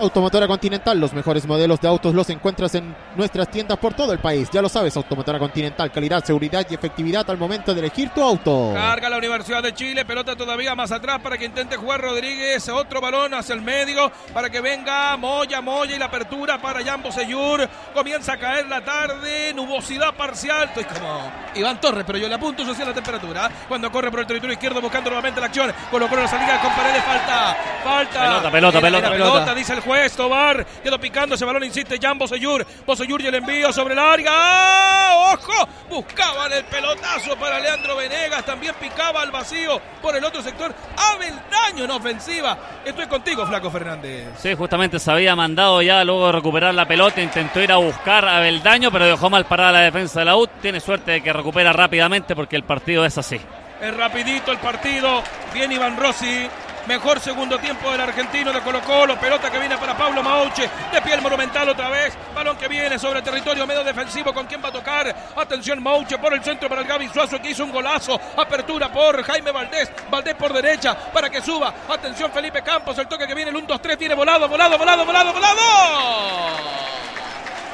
Automotora Continental, los mejores modelos de autos los encuentras en nuestras tiendas por todo el país. Ya lo sabes, Automotora Continental, calidad, seguridad y efectividad al momento de elegir tu auto. Carga la Universidad de Chile, pelota todavía más atrás para que intente jugar Rodríguez, otro balón hacia el medio para que venga Moya, Moya y la apertura para Jambo Seyur. Comienza a caer la tarde, nubosidad parcial. Estoy como Iván Torres, pero yo le apunto hacia la temperatura. Cuando corre por el territorio izquierdo buscando nuevamente la acción, colocó la salida con paredes, falta, falta. Pelota, pelota, pelota, era pelota. dice el juez Tobar. Quedó picando ese balón, insiste Jan Boseyur. Boseyur y el envío sobre el área. ¡Ah! ¡Ojo! Buscaban el pelotazo para Leandro Venegas. También picaba al vacío por el otro sector. Abeldaño en ofensiva. Estoy contigo, Flaco Fernández. Sí, justamente se había mandado ya luego de recuperar la pelota, intentó ir a buscar a Beldaño, pero dejó mal parada la defensa de la U. Tiene suerte de que recupera rápidamente porque el partido es así. Es rapidito el partido. Bien Iván Rossi. Mejor segundo tiempo del argentino de Colo Colo. Pelota que viene para Pablo Mauche. De pie el monumental otra vez. Balón que viene sobre el territorio medio defensivo. ¿Con quién va a tocar? Atención Mauche por el centro para el Gaby Suazo que hizo un golazo. Apertura por Jaime Valdés. Valdés por derecha para que suba. Atención Felipe Campos. El toque que viene el 1-2-3. Viene volado, volado, volado, volado, volado.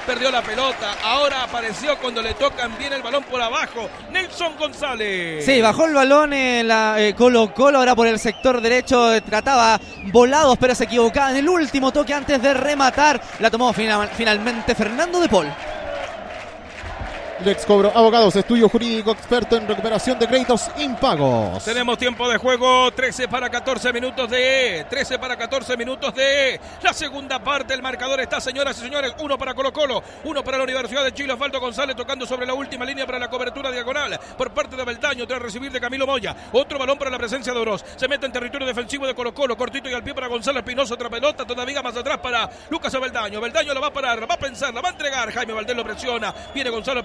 Perdió la pelota. Ahora apareció cuando le tocan bien el balón por abajo. Nelson González. Sí, bajó el balón en la eh, Colo Colo, ahora por el sector derecho, eh, trataba volados, pero se equivocaba en el último toque antes de rematar. La tomó fina- finalmente Fernando de Paul. Lex Cobro Abogados, estudio jurídico experto en recuperación de créditos impagos. Tenemos tiempo de juego, 13 para 14 minutos de 13 para 14 minutos de la segunda parte. El marcador está, señoras y señores, uno para Colo Colo, uno para la Universidad de Chile. Osvaldo González tocando sobre la última línea para la cobertura diagonal por parte de Beldaño tras recibir de Camilo Moya. Otro balón para la presencia de Oroz. Se mete en territorio defensivo de Colo Colo, cortito y al pie para González Pinozo. Otra pelota todavía más atrás para Lucas Beldaño. Beldaño la va a parar, la va a pensar, la va a entregar. Jaime Valdés lo presiona. Viene Gonzalo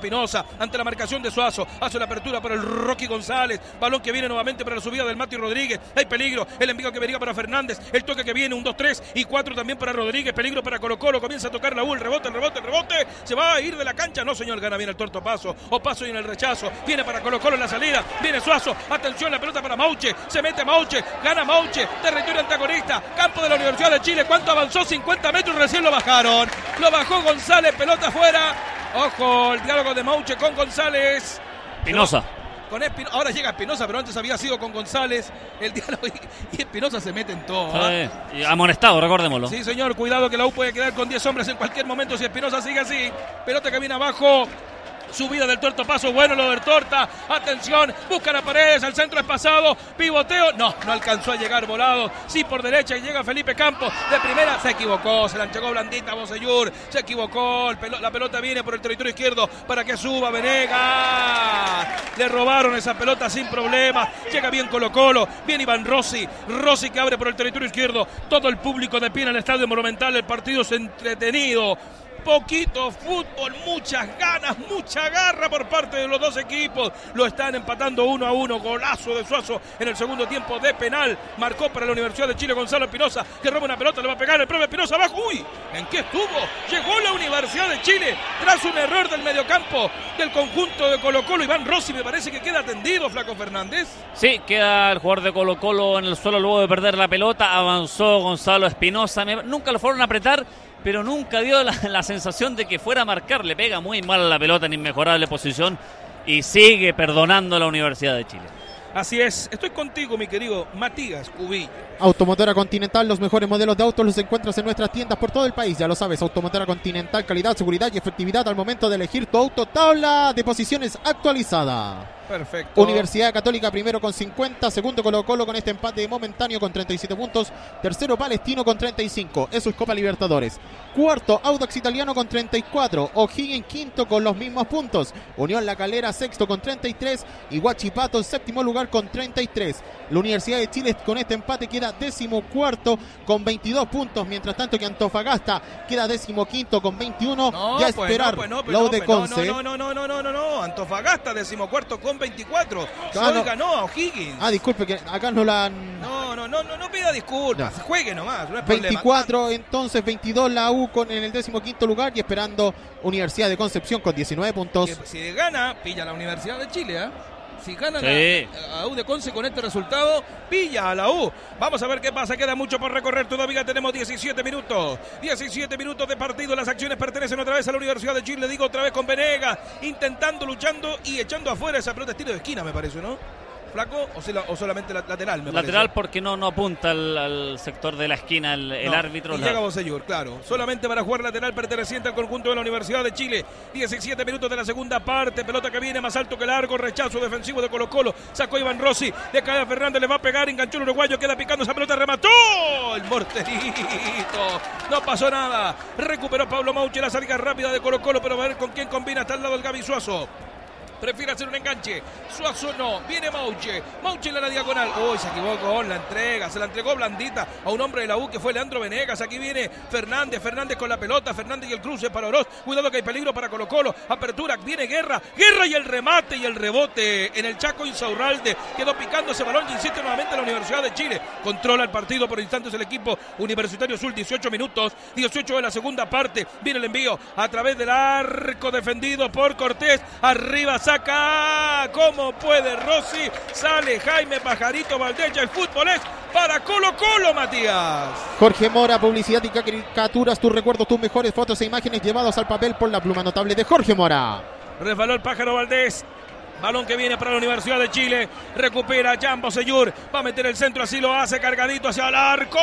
Ante la marcación de Suazo. Hace la apertura para el Rocky González. Balón que viene nuevamente para la subida del Mati Rodríguez. Hay peligro. El envío que venía para Fernández. El toque que viene, un 2-3 y 4 también para Rodríguez. Peligro para Colo Colo. Comienza a tocar la U. Rebote, el rebote, el rebote. Se va a ir de la cancha. No, señor. Gana bien el torto paso. O paso y en el rechazo. Viene para Colo Colo en la salida. Viene Suazo. Atención, la pelota para Mauche. Se mete Mauche. Gana Mauche. Territorio antagonista. Campo de la Universidad de Chile. ¿Cuánto avanzó? 50 metros. Recién lo bajaron. Lo bajó González. Pelota afuera. Ojo, el diálogo de Mauche con González. Pinoza. Con Espino- ahora llega Espinosa, pero antes había sido con González. El diálogo y, Espinosa se mete en todo. ¿ah? Eh, amonestado, recordémoslo. Sí, señor, cuidado que la U puede quedar con 10 hombres en cualquier momento si Espinosa sigue así. Pelota que viene abajo. Subida del Tuerto Paso, bueno lo del Torta. Atención, busca la paredes, el centro es pasado. Pivoteo, no, no alcanzó a llegar volado. Sí, por derecha y llega Felipe Campos. De primera se equivocó, se la entregó blandita Bosellur. Se equivocó, la pelota viene por el territorio izquierdo para que suba Venegas. Le robaron esa pelota sin problema. Llega bien Colo Colo, bien Iván Rossi. Rossi que abre por el territorio izquierdo. Todo el público de pie en el estadio monumental. El partido es entretenido poquito fútbol, muchas ganas, mucha garra por parte de los dos equipos. Lo están empatando uno a uno. Golazo de Suazo en el segundo tiempo de penal. Marcó para la Universidad de Chile Gonzalo Espinosa, que roba una pelota, le va a pegar el propio Espinosa abajo. ¡Uy! ¿En qué estuvo? Llegó la Universidad de Chile tras un error del mediocampo del conjunto de Colo Colo. Iván Rossi me parece que queda atendido, Flaco Fernández. Sí, queda el jugador de Colo Colo en el suelo luego de perder la pelota. Avanzó Gonzalo Espinosa. Nunca lo fueron a apretar pero nunca dio la, sensación de que fuera a marcar. Le pega muy mal la pelota en inmejorable posición y sigue perdonando a la Universidad de Chile. Así es, estoy contigo, mi querido Matías Cubillo. Automotora Continental, los mejores modelos de autos los encuentras en nuestras tiendas por todo el país, ya lo sabes. Automotora Continental, calidad, seguridad y efectividad al momento de elegir tu auto. Tabla de posiciones actualizada. Perfecto. Universidad Católica primero con 50, segundo Colo Colo con este empate momentáneo con 37 puntos, tercero Palestino con 35, eso es Copa Libertadores. Cuarto Audax Italiano con 34, O'Higgins quinto con los mismos puntos, Unión La Calera sexto con 33 y Guachipato en séptimo lugar con 33. La Universidad de Chile con este empate queda décimo cuarto con 22 puntos, mientras tanto que Antofagasta queda décimo quinto con 21. ya pues esperar pues no, pues de Conce. No, no, no, no, no, no, no, Antofagasta décimo cuarto con 24. Solo ganó a O'Higgins. Ah, disculpe, que acá no la han... No, no, no, no, no pida disculpas. Juegue nomás. 24, entonces 22 la U con en el décimo quinto lugar y esperando Universidad de Concepción con 19 puntos. si gana, pilla la Universidad de Chile, ¿eh? Si gana la, U de Conce con este resultado, pilla a la U. Vamos a ver qué pasa. Queda mucho por recorrer. Todavía tenemos 17 minutos. 17 minutos de partido. Las acciones pertenecen otra vez a la Universidad de Chile. Digo otra vez con Venegas. Intentando, luchando y echando afuera esa pelota estilo de esquina, me parece, ¿no? Flaco o, solamente lateral? lateral porque no, no apunta al, sector de la esquina el, árbitro. Y llega Bosellur, claro. Solamente para jugar lateral perteneciente al conjunto de la Universidad de Chile. 17 minutos de la segunda parte. Pelota que viene más alto que largo. Rechazo defensivo de Colo Colo. Sacó Iván Rossi. Le cae a Fernández. Le va a pegar. Enganchó el uruguayo. Queda picando esa pelota. Remató. El morterito. No pasó nada. Recuperó Pablo Mauche la salida rápida de Colo Colo. Pero a ver con quién combina. Está al lado el Gaby Suazo. Prefiere hacer un enganche. Suazo no. Viene Mauche. Mauche en la diagonal. Uy, se equivocó la entrega. Se la entregó blandita a un hombre de la U que fue Leandro Venegas. Aquí viene Fernández. Fernández con la pelota. Fernández y el cruce para Oroz. Cuidado que hay peligro para Colo Colo. Apertura. Viene Guerra. Guerra y el remate y el rebote en el Chaco Insaurralde. Quedó picando ese balón y insiste nuevamente la Universidad de Chile. Controla el partido por instantes el equipo Universitario Sur. 18 minutos. 18 de la segunda parte. Viene el envío a través del arco defendido por Cortés. Arriba saca. ¿Cómo puede Rossi? Sale Jaime Pajarito Valdés. El fútbol es para Colo Colo, Matías. Jorge Mora, publicidad y caricaturas, tus recuerdos, tus mejores fotos e imágenes llevados al papel por la pluma notable de Jorge Mora. Resbaló el pájaro Valdés. Balón que viene para la Universidad de Chile. Recupera Jambo Seyur. Va a meter el centro, así lo hace. Cargadito hacia el arco.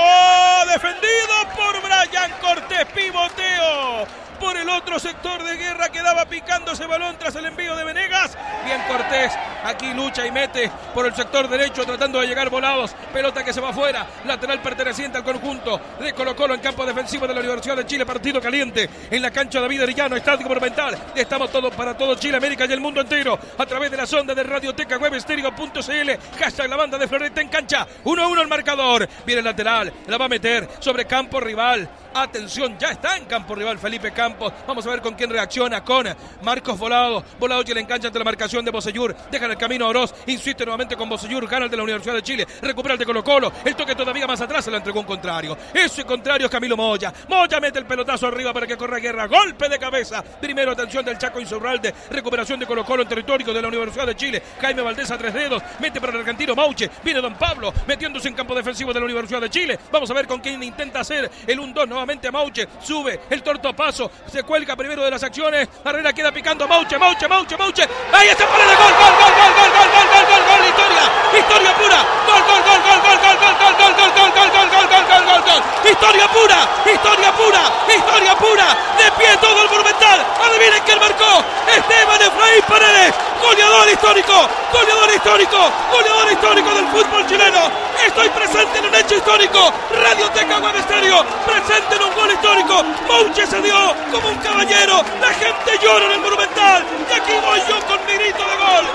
Defendido por Brian Cortés. Pivoteo por el otro sector de guerra quedaba picando ese balón tras el envío de Venegas. Bien Cortés, aquí lucha y mete por el sector derecho tratando de llegar volados. Pelota que se va afuera, lateral perteneciente al conjunto de Colo Colo en campo defensivo de la Universidad de Chile. Partido caliente en la cancha David Arillano, Estadio Monumental. Estamos todos para todo Chile, América y el mundo entero a través de la sonda de Radioteca Web Estéreo.cl. Hashtag la banda de Floreta en cancha. 1 a 1 el marcador. Viene el lateral, la va a meter sobre campo rival. Atención, ya está en campo rival Felipe Campos. Vamos a ver con quién reacciona. Con Marcos Volado. Volado que le engancha ante la marcación de Bosellur. Dejan el camino a Oroz. Insiste nuevamente con Bosellur. Gana el de la Universidad de Chile. Recupera el de Colo Colo. El toque todavía más atrás se lo entregó un contrario. Ese contrario es Camilo Moya. Moya mete el pelotazo arriba para que corra guerra. Golpe de cabeza. Primero atención del Chaco Insaurralde. Recuperación de Colo Colo en territorio de la Universidad de Chile. Jaime Valdés a tres dedos. Mete para el argentino Mauche. Viene Don Pablo metiéndose en campo defensivo de la Universidad de Chile. Vamos a ver con quién intenta hacer el 1-2 nuevamente nuevamente Mauche, sube el tortopaso, se cuelga primero de las acciones, Barrera queda picando Mauche, Mauche, Mauche, Mauche, ahí está Paredes, gol, gol, gol, gol, gol, gol, gol, gol, gol, gol, historia, historia pura, gol, gol, gol, gol, gol, gol, gol, gol, gol, gol, gol, gol, gol, gol, gol, gol, gol, historia pura, historia pura, historia pura, de pie todo el monumental, adivinen quién marcó, Esteban Efraín Paredes, goleador histórico, goleador histórico, goleador histórico del fútbol chileno, estoy presente en un hecho histórico, Radioteca Web Estéreo, presente en un gol histórico, Mauche se dio como un caballero, la gente llora en el monumental, y aquí voy yo con mi grito de gol,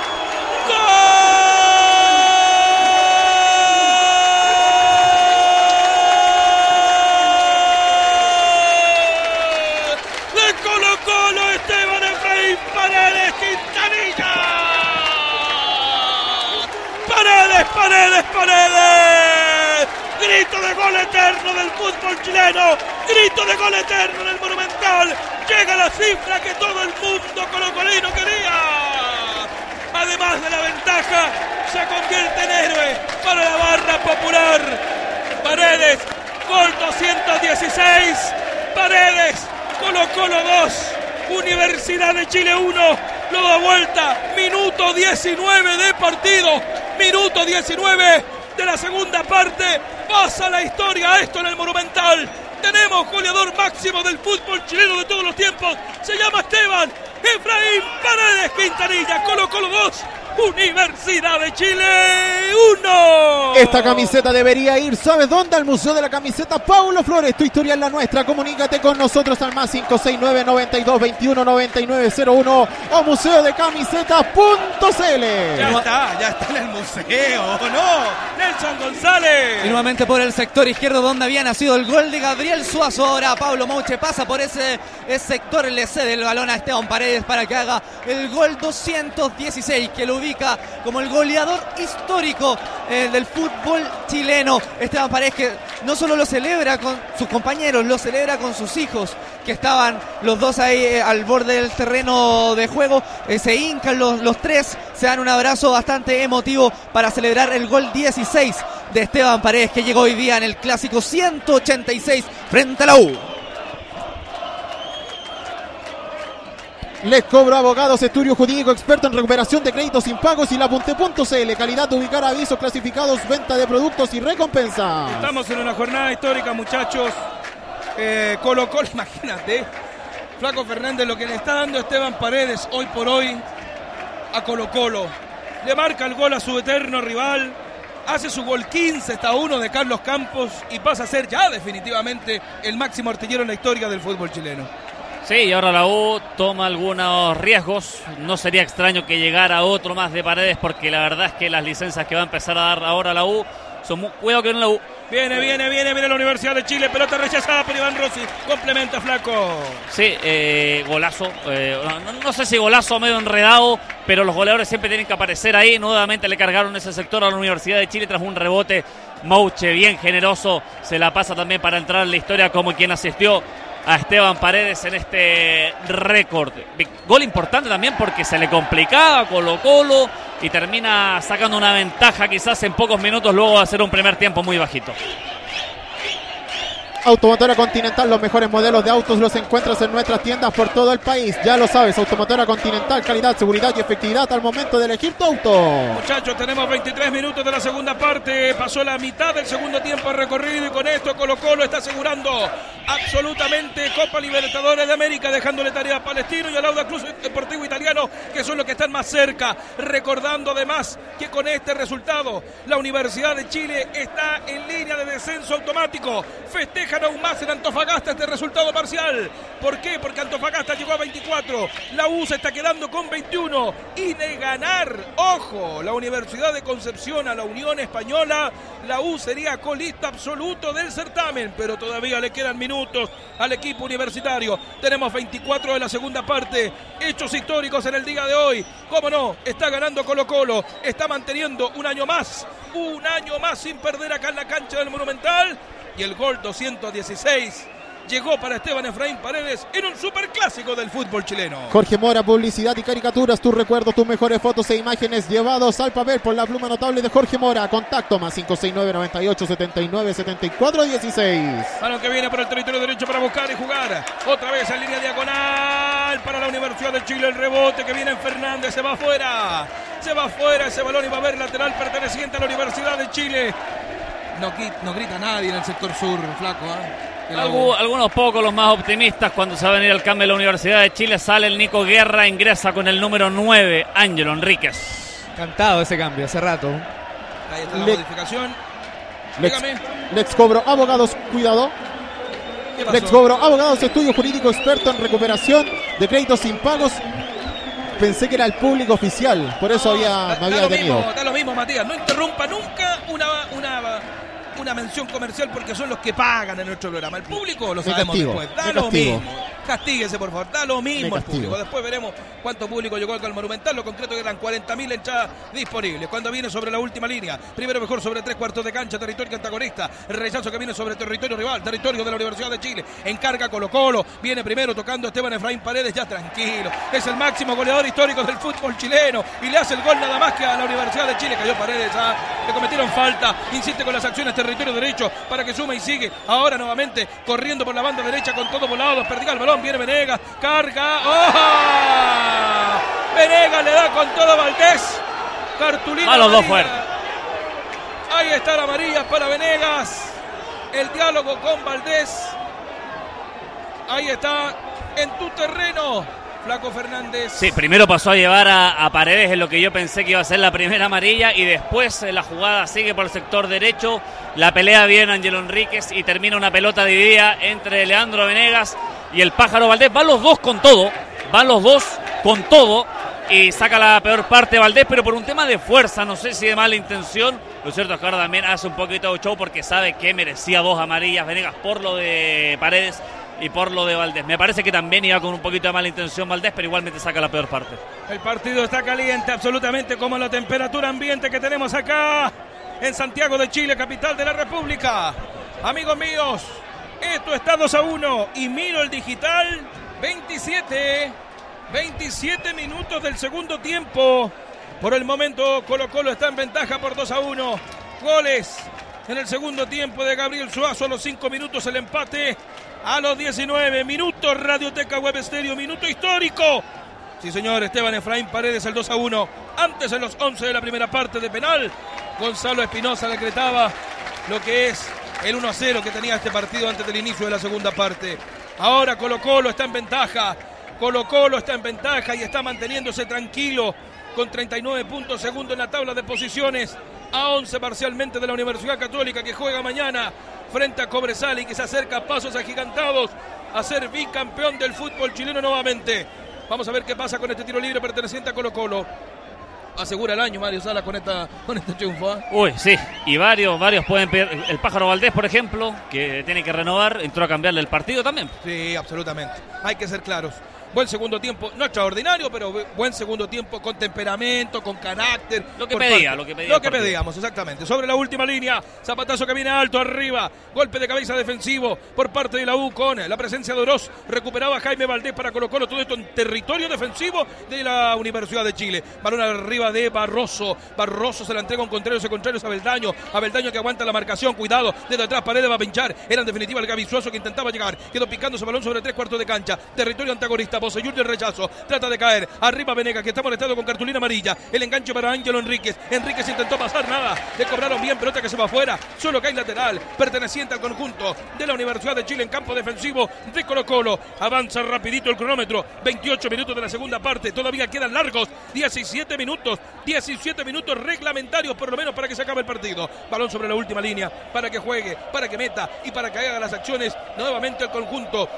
¡Gol! De Colo Colo Esteban Efraín Paredes Quintanilla. Paredes, Paredes. Grito de gol eterno del fútbol chileno. Grito de gol eterno en el Monumental. Llega la cifra que todo el mundo colocolino quería. Además de la ventaja, se convierte en héroe para la barra popular. Paredes, gol 216. Paredes, Colo Colo 2, Universidad de Chile 1, lo da vuelta, minuto 19 de partido, minuto 19 de la segunda parte, pasa la historia esto en el Monumental. Tenemos goleador máximo del fútbol chileno de todos los tiempos, se llama Esteban Efraín Paredes Quintanilla, Colo Colo 2, Universidad de Chile 1. Esta camiseta debería ir, ¿sabes dónde? Al Museo de la Camiseta Paulo Flores. Tu historia es la nuestra. Comunícate con nosotros al más 569 92 21 9901 o museodecamisetas.cl. Ya está, ya está en el museo, ¿no? Nelson González. Y nuevamente por el sector izquierdo donde había nacido el gol de Gabriel Suazo. Ahora Pablo Mouche pasa por ese, ese sector, le cede el balón a Esteban Paredes para que haga el gol 216 que lo como el goleador histórico eh, del fútbol chileno. Esteban Paredes que no solo lo celebra con sus compañeros, lo celebra con sus hijos que estaban los dos ahí eh, al borde del terreno de juego. Eh, se hincan los, los tres, se dan un abrazo bastante emotivo para celebrar el gol 16 de Esteban Paredes que llegó hoy día en el clásico 186 frente a la U. Les cobro abogados, estudio jurídico, experto en recuperación de créditos impagos y la Punte.cl. Calidad de ubicar avisos clasificados, venta de productos y recompensa. Estamos en una jornada histórica, muchachos. Eh, Colo Colo, imagínate. Flaco Fernández, lo que le está dando Esteban Paredes hoy por hoy a Colo Colo. Le marca el gol a su eterno rival. Hace su gol 15, está uno de Carlos Campos y pasa a ser ya definitivamente el máximo artillero en la historia del fútbol chileno. Sí, y ahora la U toma algunos riesgos. No sería extraño que llegara otro más de paredes porque la verdad es que las licencias que va a empezar a dar ahora la U son muy... Cuidado que no la U. Viene, viene, viene, viene la Universidad de Chile. Pelota rechazada por Iván Rossi. Complementa Flaco. Sí, eh, golazo. eh, no, no sé si golazo medio enredado, pero los goleadores siempre tienen que aparecer ahí. Nuevamente le cargaron ese sector a la Universidad de Chile tras un rebote. Mouche, bien generoso, se la pasa también para entrar en la historia como quien asistió a Esteban Paredes en este récord. Gol importante también porque se le complicaba Colo Colo y termina sacando una ventaja quizás en pocos minutos luego de hacer un primer tiempo muy bajito. Automotora Continental, los mejores modelos de autos los encuentras en nuestras tiendas por todo el país. Ya lo sabes, Automotora Continental, calidad, seguridad y efectividad al momento de elegir tu auto. Muchachos, tenemos 23 minutos de la segunda parte. Pasó la mitad del segundo tiempo recorrido y con esto Colo Colo está asegurando absolutamente Copa Libertadores de América, dejándole tarea a Palestino y al Auda Cruz Deportivo Italiano, que son los que están más cerca. Recordando además que con este resultado la Universidad de Chile está en línea de descenso automático. Festejan aún más en Antofagasta este resultado parcial. ¿Por qué? Porque Antofagasta llegó a 24. La U se está quedando con 21. Y de ganar, ojo, la Universidad de Concepción a la Unión Española, la U sería colista absoluto del certamen, pero todavía le quedan minutos al equipo universitario. Tenemos 24 de la segunda parte. Hechos históricos en el día de hoy. ¿Cómo no? Está ganando Colo Colo. Está manteniendo un año más. Un año más sin perder acá en la cancha del Monumental. Y el gol 216 llegó para Esteban Efraín Paredes en un superclásico del fútbol chileno. Jorge Mora, publicidad y caricaturas, tus recuerdos, tus mejores fotos e imágenes llevados al papel por la pluma notable de Jorge Mora. Contacto más 569 98 79 74 16. Balón que viene por el territorio derecho para buscar y jugar. Otra vez en línea diagonal para la Universidad de Chile. El rebote que viene en Fernández se va afuera. Se va afuera ese balón y va a haber lateral perteneciente a la Universidad de Chile. No, no grita nadie en el sector sur, flaco. Algu- algunos pocos, los más optimistas, cuando se va a venir el cambio de la Universidad de Chile, sale el Nico Guerra, ingresa con el número 9, Ángelo Enríquez. Cantado ese cambio hace rato. Ahí está la Le- modificación. Lex, Lex Cobro, abogados, cuidado. Lex Cobro, abogados, estudio jurídico experto en recuperación de créditos impagos. Pensé que era el público oficial, por eso No, había, da, me da había lo detenido. mismo, da lo mismo, Matías. No interrumpa nunca una, una, una mención comercial porque son los que pagan en nuestro programa. El público lo sabemos castigo, después. Da lo castigo. mismo. Castíguese, por favor. Da lo mismo el público. Después veremos cuánto público llegó al Monumental. Lo concreto que eran 40.000 entradas disponibles. Cuando viene sobre la última línea. Primero mejor sobre tres cuartos de cancha. Territorio antagonista. Rechazo que viene sobre territorio rival. Territorio de la Universidad de Chile. Encarga Colo Colo. Viene primero tocando Esteban Efraín Paredes. Ya tranquilo. Es el máximo goleador histórico del fútbol chileno. Y le hace el gol nada más que a la Universidad de Chile. Cayó Paredes. ah. Le cometieron falta. Insiste con las acciones territorio derecho para que suma y sigue. Ahora nuevamente corriendo por la banda derecha con todo volado. Perdiga el balón. Viene Venegas. Carga. ¡Oh! Venegas le da con todo a Valdés. Cartulina. A los dos amarilla. Ahí está la amarilla para Venegas. El diálogo con Valdés. Ahí está en tu terreno, Flaco Fernández. Sí, primero pasó a llevar a, Paredes en lo que yo pensé que iba a ser la primera amarilla y después eh, la jugada sigue por el sector derecho, la pelea bien Ángelo Enríquez y termina una pelota dividida entre Leandro Venegas y el pájaro Valdés. Van los dos con todo, van los dos con todo y saca la peor parte Valdés, pero por un tema de fuerza, no sé si de mala intención. Lo cierto es que ahora también hace un poquito de show porque sabe que merecía dos amarillas Venegas por lo de Paredes y por lo de Valdés. Me parece que también iba con un poquito de mala intención Valdés, pero igualmente saca la peor parte. El partido está caliente, absolutamente como la temperatura ambiente que tenemos acá en Santiago de Chile, capital de la República. Amigos míos, esto está 2 a 1 y miro el digital 27, 27 minutos del segundo tiempo. Por el momento Colo Colo está en ventaja por 2 a 1. Goles en el segundo tiempo de Gabriel Suazo a los 5 minutos el empate. A los 19 minutos Radioteca Web Estéreo, minuto histórico. Sí, señor, Esteban Efraín Paredes el 2 a 1. Antes en los 11 de la primera parte de penal, Gonzalo Espinosa decretaba lo que es el 1 a 0 que tenía este partido antes del inicio de la segunda parte. Ahora Colo Colo está en ventaja. Colo Colo está en ventaja y está manteniéndose tranquilo con 39 puntos segundo en la tabla de posiciones a 11 parcialmente de la Universidad Católica que juega mañana frente a Cobresal y que se acerca a pasos agigantados a ser bicampeón del fútbol chileno nuevamente. Vamos a ver qué pasa con este tiro libre perteneciente a Colo Colo. Asegura el año Mario Sala con, esta, con este triunfo. ¿ah? Uy, sí, y varios, varios pueden pedir. El pájaro Valdés, por ejemplo, que tiene que renovar, entró a cambiarle el partido también. Sí, absolutamente. Hay que ser claros. Buen segundo tiempo, no extraordinario, pero bu- buen segundo tiempo con temperamento, con carácter. Lo que pedía, parte- lo que pedía Lo que partido. pedíamos, exactamente. Sobre la última línea, zapatazo que viene alto arriba, golpe de cabeza defensivo por parte de la U con la presencia de Oroz. Recuperaba Jaime Valdés para Colo Colo, todo esto en territorio defensivo de la Universidad de Chile. Balón arriba de Barroso. Barroso se la entrega a un contrario, ese contrario es Abeldaño. Abeldaño que aguanta la marcación, cuidado, desde atrás Paredes va a pinchar. Era en definitiva el Suazo que intentaba llegar. Quedó picando su balón sobre tres cuartos de cancha. Territorio antagonista, Boseyur del rechazo. Trata de caer. Arriba Venega que está molestado con cartulina amarilla. El enganche para Ángelo Enríquez. Enríquez intentó pasar nada. Le cobraron bien, pelota que se va afuera. Solo hay lateral. Perteneciente al conjunto de la Universidad de Chile en campo defensivo de Colo Colo. Avanza rapidito el cronómetro. 28 minutos de la segunda parte. Todavía quedan largos. 17 minutos. 17 minutos reglamentarios por lo menos para que se acabe el partido. Balón sobre la última línea. Para que juegue, para que meta y para que haga las acciones nuevamente el conjunto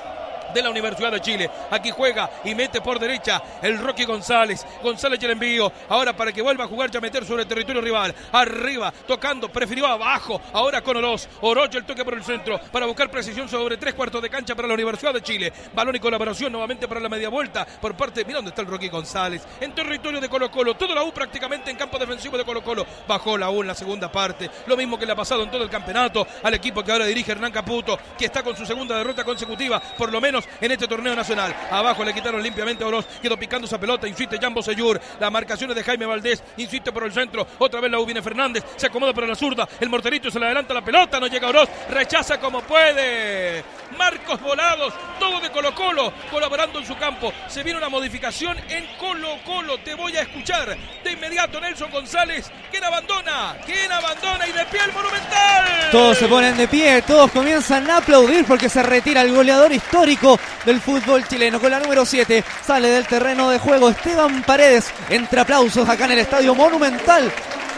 de la Universidad de Chile. Aquí juega y mete por derecha el Rocky González. González y el envío. Ahora para que vuelva a jugar ya meter sobre el territorio rival. Arriba, tocando, prefirió abajo. Ahora con Oroz. Oroz el toque por el centro para buscar precisión sobre tres cuartos de cancha para la Universidad de Chile. Balón y colaboración nuevamente para la media vuelta por parte. Mira dónde está el Rocky González. En territorio de Colo Colo. Todo la U prácticamente en campo defensivo de Colo Colo. Bajó la U en la segunda parte. Lo mismo que le ha pasado en todo el campeonato al equipo que ahora dirige Hernán Caputo, que está con su segunda derrota consecutiva, por lo menos en este torneo nacional. Abajo le quitaron limpiamente a Oroz, quedó picando esa pelota, insiste Jambo Seyur. Las marcaciones de Jaime Valdés, insiste por el centro. Otra vez la U viene Fernández, se acomoda para la zurda. El morterito se le adelanta la pelota, no llega Oroz, rechaza como puede. Marcos Volados, todo de Colo Colo, colaborando en su campo. Se viene una modificación en Colo Colo. Te voy a escuchar de inmediato Nelson González. ¿Quién abandona? ¿Quién abandona? Y de pie el Monumental. Todos se ponen de pie, todos comienzan a aplaudir porque se retira el goleador histórico del fútbol chileno. Con la número 7 sale del terreno de juego Esteban Paredes. Entre aplausos acá en el Estadio Monumental.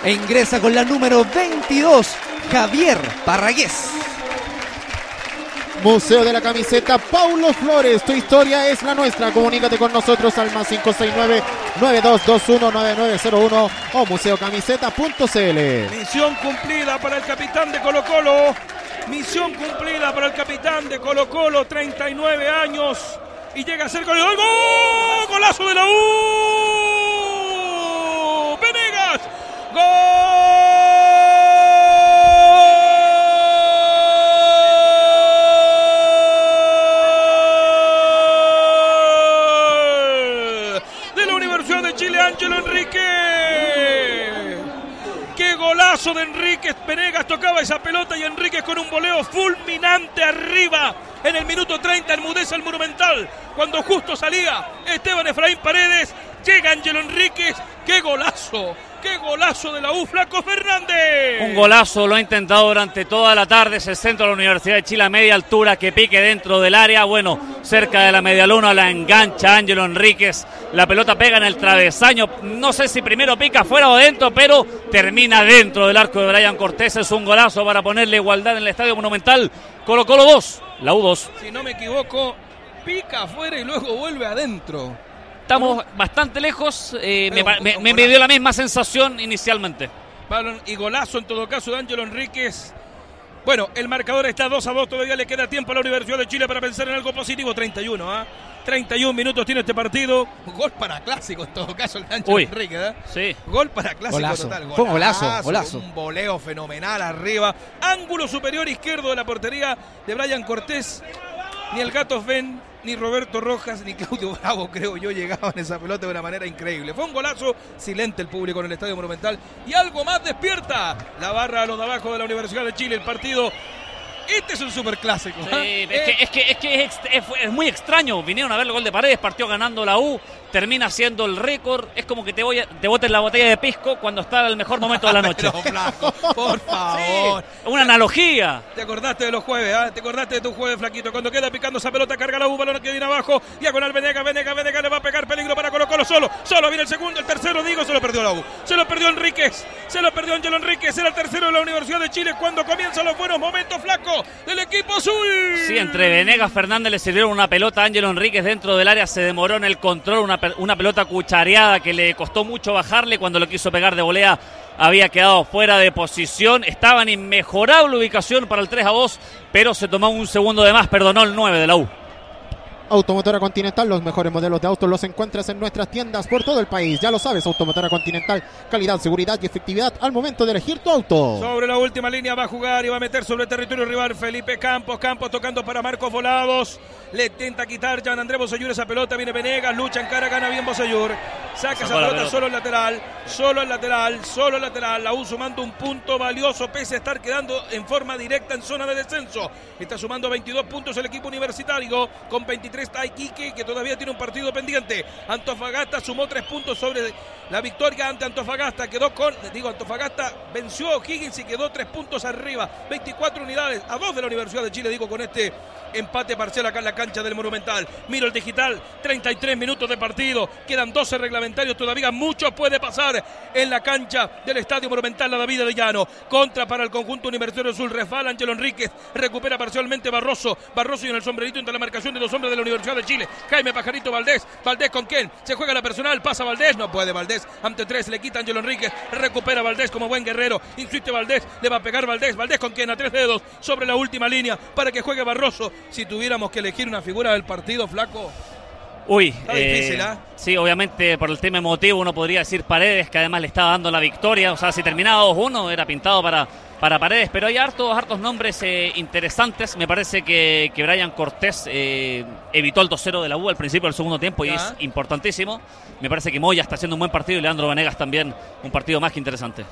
E ingresa con la número 22 Javier Parragués. Museo de la Camiseta Paulo Flores, tu historia es la nuestra. Comunícate con nosotros al más 569-9221-9901 o museocamiseta.cl. Misión cumplida para el capitán de Colo Colo. Misión cumplida para el capitán de Colo Colo, 39 años. Y llega a ser goleador. ¡Gol! ¡Golazo de la U! ¡Venegas! ¡Gol! De la Universidad de Chile, Ángelo Enrique. ¡Qué golazo de Enríquez! Venegas tocaba esa pelota y Enríquez con un voleo fulminante arriba. En el minuto 30 enmudece el Monumental. Cuando justo salía Esteban Efraín Paredes, llega Ángelo Enríquez. ¡Qué golazo! ¡Qué golazo de la U, Flaco Fernández! Un golazo lo ha intentado durante toda la tarde. Es el centro de la Universidad de Chile a media altura que pique dentro del área. Bueno, cerca de la media luna la engancha Ángelo Enríquez. La pelota pega en el travesaño. No sé si primero pica fuera o dentro, pero termina dentro del arco de Brian Cortés. Es un golazo para ponerle igualdad en el Estadio Monumental. Colo Colo 2, la U 2. Si no me equivoco, pica afuera y luego vuelve adentro. Estamos bastante lejos. eh, me, me- me golazo. dio la misma sensación inicialmente. Balón y golazo en todo caso de Ángelo Enríquez. Bueno, el marcador está 2 a 2. Todavía le queda tiempo a la Universidad de Chile para pensar en algo positivo. 31, ¿ah? 31 minutos tiene este partido. Gol para clásico en todo caso el Ángelo Uy. Enríquez, ¿eh? Sí. Gol para clásico Golazo. total. Fue un golazo, golazo. Un voleo fenomenal arriba. Ángulo superior izquierdo de la portería de Brian Cortés. Ni el Gato Ven, ni Roberto Rojas, ni Claudio Bravo, creo yo, llegaban a esa pelota de una manera increíble. Fue un golazo, silente el público en el Estadio Monumental. Y algo más despierta la barra a los de abajo de la Universidad de Chile. El partido. Este es un superclásico. Sí, ¿eh? es, que, es que es que es, ext- es- es muy extraño. Vinieron a ver el gol de Paredes, partió ganando la U, termina siendo el récord. Es como que te, voy a- te boten la botella de pisco cuando está el mejor momento de la noche. Pero, por favor. Sí, una analogía. Te acordaste de los jueves, ¿ah? Te acordaste de tu jueves, flaquito. Cuando queda picando esa pelota, carga la U, balón que viene abajo. Diagonal Venegas, Venegas, Venegas le va a pegar peligro para Colo Colo solo. Solo viene el segundo, el tercero, digo, se lo perdió la U. Se lo perdió Enríquez. Se lo perdió Ángelo Enríquez. Era el tercero de la Universidad de Chile cuando comienzan los buenos momentos, flaco, del equipo azul. Sí, entre Venegas Fernández le sirvieron una pelota a Ángelo Enríquez dentro del área, se demoró en el control, una, una pelota cuchareada que le costó mucho bajarle cuando lo quiso pegar de volea. Había quedado fuera de posición, estaba en inmejorable ubicación para el 3 a 2, pero se tomó un segundo de más, perdonó el 9 de la U. Automotora Continental, los mejores modelos de autos los encuentras en nuestras tiendas por todo el país. Ya lo sabes, Automotora Continental, calidad, seguridad y efectividad al momento de elegir tu auto. Sobre la última línea va a jugar y va a meter sobre el territorio rival Felipe Campos. Campos tocando para Marcos Volados. Le intenta quitar Jan Andrés Bosellur esa pelota. Viene Venegas, lucha en cara, gana bien Bosellur. Saca esa pelota, pelota. solo el lateral. Solo el lateral, solo el lateral. La U sumando un punto valioso pese a estar quedando en forma directa en zona de descenso. Está sumando 22 puntos el equipo universitario. Con 23 está Iquique que todavía tiene un partido pendiente. Antofagasta sumó 3 puntos sobre la victoria ante Antofagasta. Quedó con, digo, Antofagasta venció a Higgins y quedó 3 puntos arriba. 24 unidades a 2 de la Universidad de Chile, digo, con este Empate parcial acá en la cancha del Monumental. Miro el digital, 33 minutos de partido. Quedan 12 reglamentarios todavía. Mucho puede pasar en la cancha del Estadio Monumental La David de Llano. Contra para el conjunto Universitario Azul. Resbala Ángelo Enríquez. Recupera parcialmente Barroso. Barroso y en el sombrerito entre la marcación de dos hombres de la Universidad de Chile. Jaime Pajarito Valdés. Valdés con quién? Se juega la personal. Pasa Valdés. No puede Valdés. Ante tres le quita Ángelo Enríquez. Recupera Valdés como buen guerrero. Insiste Valdés. Le va a pegar Valdés. Valdés con quién? A tres dedos sobre la última línea para que juegue Barroso. Si tuviéramos que elegir una figura del partido, flaco. Uy, Está difícil, ¿ah? sí, obviamente por el tema emotivo uno podría decir Paredes, que además le estaba dando la victoria. O sea, si terminaba 2-1 era pintado para, para Paredes, pero hay hartos, hartos nombres eh, interesantes. Me parece que, que Brian Cortés eh, evitó el 2-0 de la U al principio del segundo tiempo y es importantísimo. Me parece que Moya está haciendo un buen partido y Leandro Vanegas también un partido más que interesante.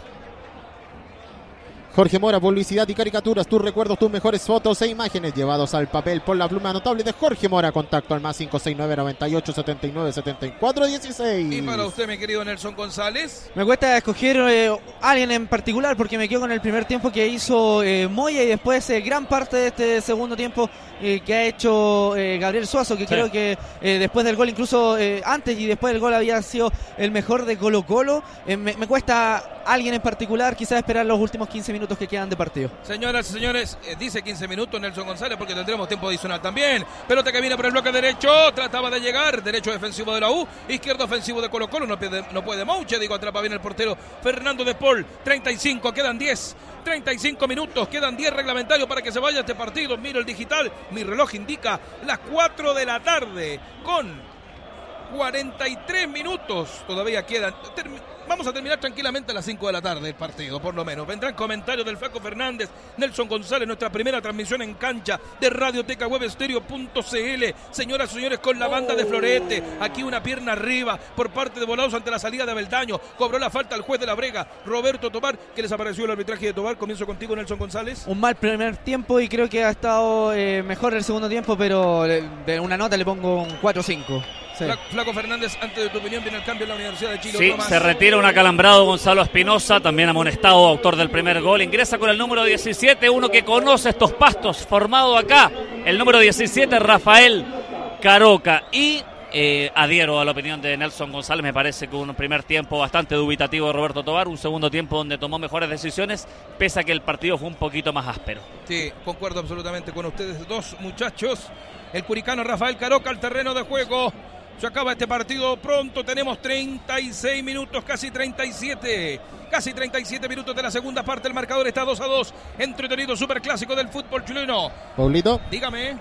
Jorge Mora, publicidad y caricaturas, tus recuerdos, tus mejores fotos e imágenes llevados al papel por la pluma notable de Jorge Mora. Contacto al más 569 98 79 74 16. Y para usted, mi querido Nelson González. Me cuesta escoger eh, alguien en particular porque me quedo con el primer tiempo que hizo eh, Moya y después eh, gran parte de este segundo tiempo eh, que ha hecho eh, Gabriel Suazo, que Sí. creo que eh, después del gol, incluso eh, antes y después del gol, había sido el mejor de Colo Colo. Eh, me, me cuesta alguien en particular, quizás esperar los últimos 15 minutos que quedan de partido. Señoras y señores, eh, dice 15 minutos Nelson González porque tendremos tiempo adicional también. Pelota que viene por el bloque derecho, trataba de llegar, derecho defensivo de la U, izquierdo ofensivo de Colo Colo, no puede, no puede Mouche, digo, atrapa bien el portero Fernando de Paul, 35, quedan 10. 35 minutos, quedan 10 reglamentarios para que se vaya este partido. Miro el digital, mi reloj indica las 4 de la tarde con 43 minutos todavía quedan. Vamos a terminar tranquilamente a las 5 de la tarde el partido, por lo menos. Vendrán comentarios del Flaco Fernández, Nelson González, nuestra primera transmisión en cancha de Radioteca Web. Señoras y señores, con la banda de Florete, aquí una pierna arriba por parte de Volados ante la salida de Abeldaño. Cobró la falta el juez de la Brega, Roberto Tobar, que les apareció el arbitraje de Tobar. Comienzo contigo, Nelson González. Un mal primer tiempo y creo que ha estado eh, mejor el segundo tiempo, pero le- de una nota le pongo un 4-5. Sí. Flaco Fernández, antes de tu opinión, viene el cambio en la Universidad de Chile. Sí, se retira un acalambrado Gonzalo Espinosa, también amonestado, autor del primer gol. Ingresa con el número 17, uno que conoce estos pastos, formado acá. El número 17, Rafael Caroca. Y eh, adhiero a la opinión de Nelson González. Me parece que un primer tiempo bastante dubitativo de Roberto Tobar, un segundo tiempo donde tomó mejores decisiones, pese a que el partido fue un poquito más áspero. Sí, concuerdo absolutamente con ustedes dos muchachos. El curicano Rafael Caroca al terreno de juego. Se acaba este partido pronto. Tenemos 36 minutos, casi 37. Casi 37 minutos de la segunda parte. El marcador está 2 a 2. Entretenido superclásico del fútbol chileno. Paulito, Dígame.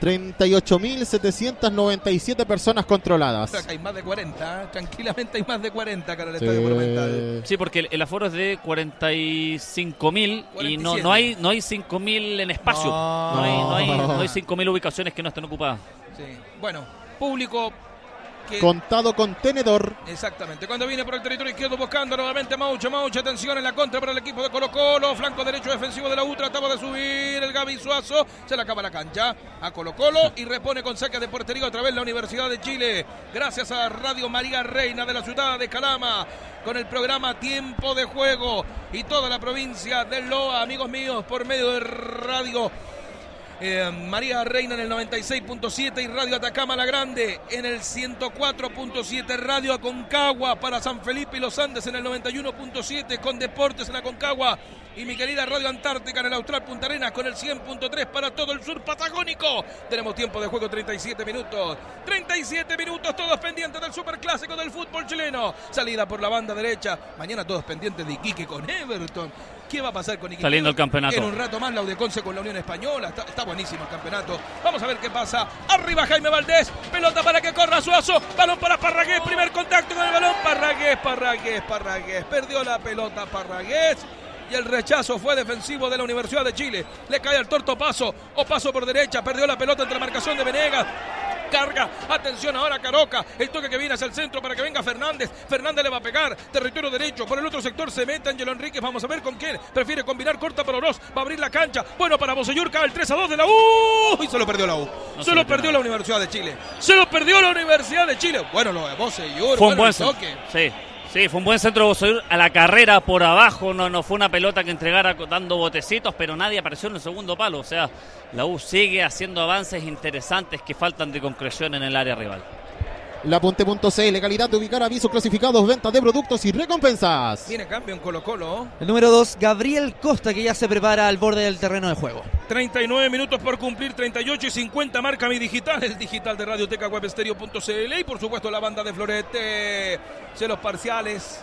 38.797 personas controladas. Acá hay más de 40. ¿eh? Tranquilamente hay más de 40 acá en el Sí. Estadio Monumental. Sí, porque el, el aforo es de 45 mil y no, 47. no hay no hay 5 mil en espacio. No. No, hay, no, hay, no hay 5 mil ubicaciones que no estén ocupadas. Sí. Bueno, público que Contado con tenedor. Exactamente. Cuando viene por el territorio izquierdo buscando nuevamente Maucho, Maucho, atención en la contra para el equipo de Colo Colo, flanco derecho defensivo de la U, trataba de subir el Gaby Suazo, se le acaba la cancha a Colo Colo y repone con saque de portería otra vez la Universidad de Chile. Gracias a Radio María Reina de la ciudad de Calama con el programa Tiempo de Juego y toda la provincia del Loa, amigos míos, por medio de Radio eh, María Reina en el 96.7 y Radio Atacama La Grande en el 104.7. Radio Aconcagua para San Felipe y los Andes en el 91.7 con Deportes en Aconcagua. Y mi querida Radio Antártica en el Austral Punta Arenas con el 100.3 para todo el sur patagónico. Tenemos tiempo de juego 37 minutos. 37 minutos todos pendientes del superclásico del fútbol chileno. Salida por la banda derecha. Mañana todos pendientes de Iquique con Everton. ¿Qué va a pasar con Iquique? Está el campeonato. En un rato más la Udeconce con la Unión Española. Está, está buenísimo el campeonato. Vamos a ver qué pasa. Arriba Jaime Valdés. Pelota para que corra Suazo. Balón para Parragués. Primer contacto con el balón. Parragués, Parragués, Parragués. Perdió la pelota Parragués. Y el rechazo fue defensivo de la Universidad de Chile. Le cae al torto paso. O paso por derecha. Perdió la pelota entre la marcación de Venegas. Carga, atención ahora Caroca, el toque que viene hacia el centro para que venga Fernández, Fernández le va a pegar, territorio derecho, por el otro sector se mete Angelo Enríquez, vamos a ver con quién, prefiere combinar corta para Oroz, va a abrir la cancha, bueno para Bosellur, cae el 3 a 2 de la U, y se lo perdió la U, No se se lo perdió nada. la Universidad de Chile, se lo perdió la Universidad de Chile, bueno lo de Bosellur, Fue un buen toque. Sí, Sí, fue un buen centro de a la carrera por abajo, no, no fue una pelota que entregara dando botecitos, pero nadie apareció en el segundo palo. O sea, la U sigue haciendo avances interesantes que faltan de concreción en el área rival. Lapunte.cl, calidad de ubicar avisos clasificados, ventas de productos y recompensas. Viene cambio en Colo Colo. El número 2, Gabriel Costa, que ya se prepara al borde del terreno de juego. 39 minutos por cumplir, 38 y 50 marca mi digital, el digital de Radioteca Webstereo.cl y por supuesto la banda de Florete, cielos parciales,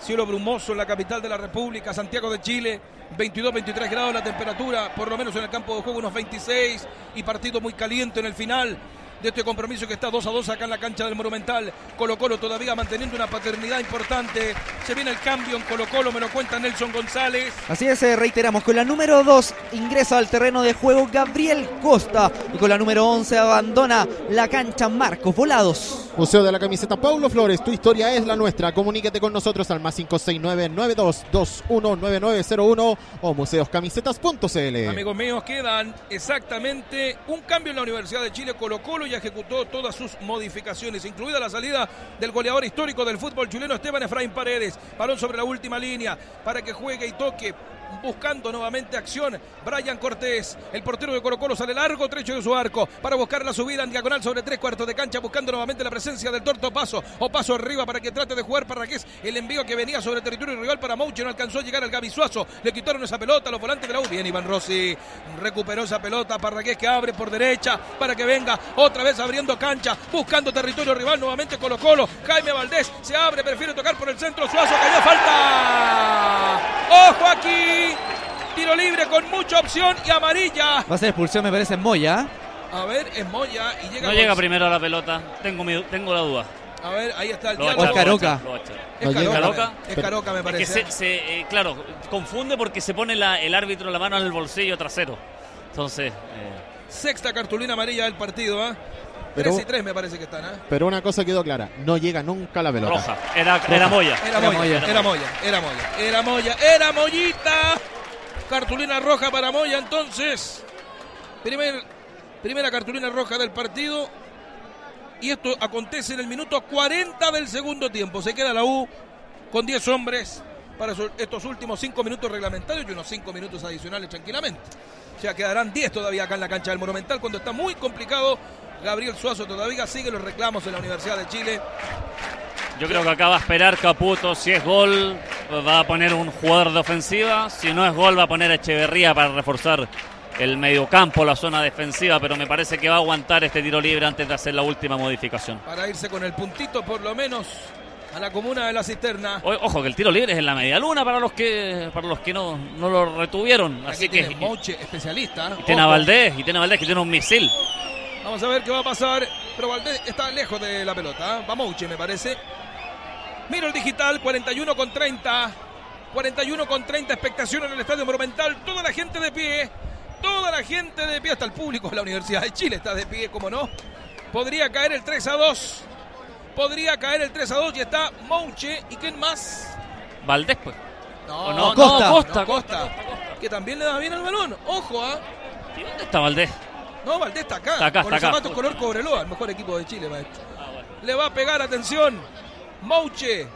cielo brumoso en la capital de la República, Santiago de Chile, 22-23 grados la temperatura, por lo menos en el campo de juego unos 26 y partido muy caliente en el final de este compromiso que está 2 a 2 acá en la cancha del Monumental. Colo Colo todavía manteniendo una paternidad importante. Se viene el cambio en Colo Colo, me lo cuenta Nelson González. Así es, eh, reiteramos, con la número 2 ingresa al terreno de juego Gabriel Costa y con la número 11 abandona la cancha Marcos Volados. Museo de la Camiseta Paulo Flores, tu historia es la nuestra. Comuníquete con nosotros al más 569-92219901 o museoscamisetas.cl. Amigos míos, quedan exactamente un cambio en la Universidad de Chile. Colo Colo ya ejecutó todas sus modificaciones, incluida la salida del goleador histórico del fútbol chileno, Esteban Efraín Paredes. Balón sobre la última línea para que juegue y toque buscando nuevamente acción. Brian Cortés, el portero de Colo Colo, sale largo trecho de su arco para buscar la subida en diagonal sobre tres cuartos de cancha, buscando nuevamente la presencia del Torto Paso o Paso arriba para que trate de jugar para que el envío que venía sobre territorio rival para Mouche. No alcanzó a llegar al Gaby Suazo, le quitaron esa pelota, los volantes de la U. Bien, Iván Rossi recuperó esa pelota. Parragués que abre por derecha para que venga otra vez abriendo cancha, buscando territorio rival nuevamente Colo Colo. Jaime Valdés se abre, prefiere tocar por el centro. Suazo cayó falta. ¡Ojo aquí! Tiro libre con mucha opción y amarilla. Va a ser expulsión, me parece, en Moya. A ver, es Moya y llega. No llega primero a la pelota, tengo, mi- tengo la duda. A ver, ahí está el diálogo. Caroca. Es. Caroca, es Caroca, me Es que parece. se, se, eh, claro, confunde porque se pone la- el árbitro la mano en el bolsillo trasero. Entonces, eh, Sexta cartulina amarilla del partido, ¿ah? Pero- 3 y 3 me parece que están, ¿ah? Pero una cosa quedó clara, no llega nunca la pelota. roja. Era, era Moya. Era, Era Moya, Moya. era Moya, era Moya, era Moya, era Mollita. Cartulina roja para Moya, entonces. Primer, primera cartulina roja del partido. Y esto acontece en el minuto 40 del segundo tiempo. Se queda la U con 10 hombres para estos últimos 5 minutos reglamentarios y unos 5 minutos adicionales tranquilamente. O sea, quedarán 10 todavía acá en la cancha del Monumental cuando está muy complicado. Gabriel Suazo todavía sigue los reclamos en la Universidad de Chile. Yo creo que acá va a esperar Caputo. Si es gol, va a poner un jugador de ofensiva. Si no es gol, va a poner a Echeverría para reforzar el mediocampo, la zona defensiva. Pero me parece que va a aguantar este tiro libre antes de hacer la última modificación. para irse con el puntito por lo menos a la comuna de la cisterna. O- Ojo que el tiro libre es en la media luna para los que para los que no, no lo retuvieron. Aquí Así que Moche, especialista. y tiene a. Valdés, y tiene a Valdés que tiene un misil. Vamos a ver qué va a pasar. Pero Valdés está lejos de la pelota. ¿eh? Va Mouche, me parece. Miro el digital, 41 con 30. 41 con 30 expectación en el Estadio Monumental. Toda la gente de pie. Toda la gente de pie. Hasta el público de la Universidad de Chile está de pie, como no. Podría caer el 3 a 2. Podría caer el 3 a 2 y está Mouche. ¿Y quién más? Valdés, pues. No, ¿O no? Costa. No, Costa, No, Costa. Costa. Que también le da bien al balón. Ojo, ¿ah? ¿Y dónde está Valdés? No, Valdés está acá. Está acá, con está los zapatos color Cobreloa, el mejor equipo de Chile, maestro. Le va a pegar, atención. Mouche.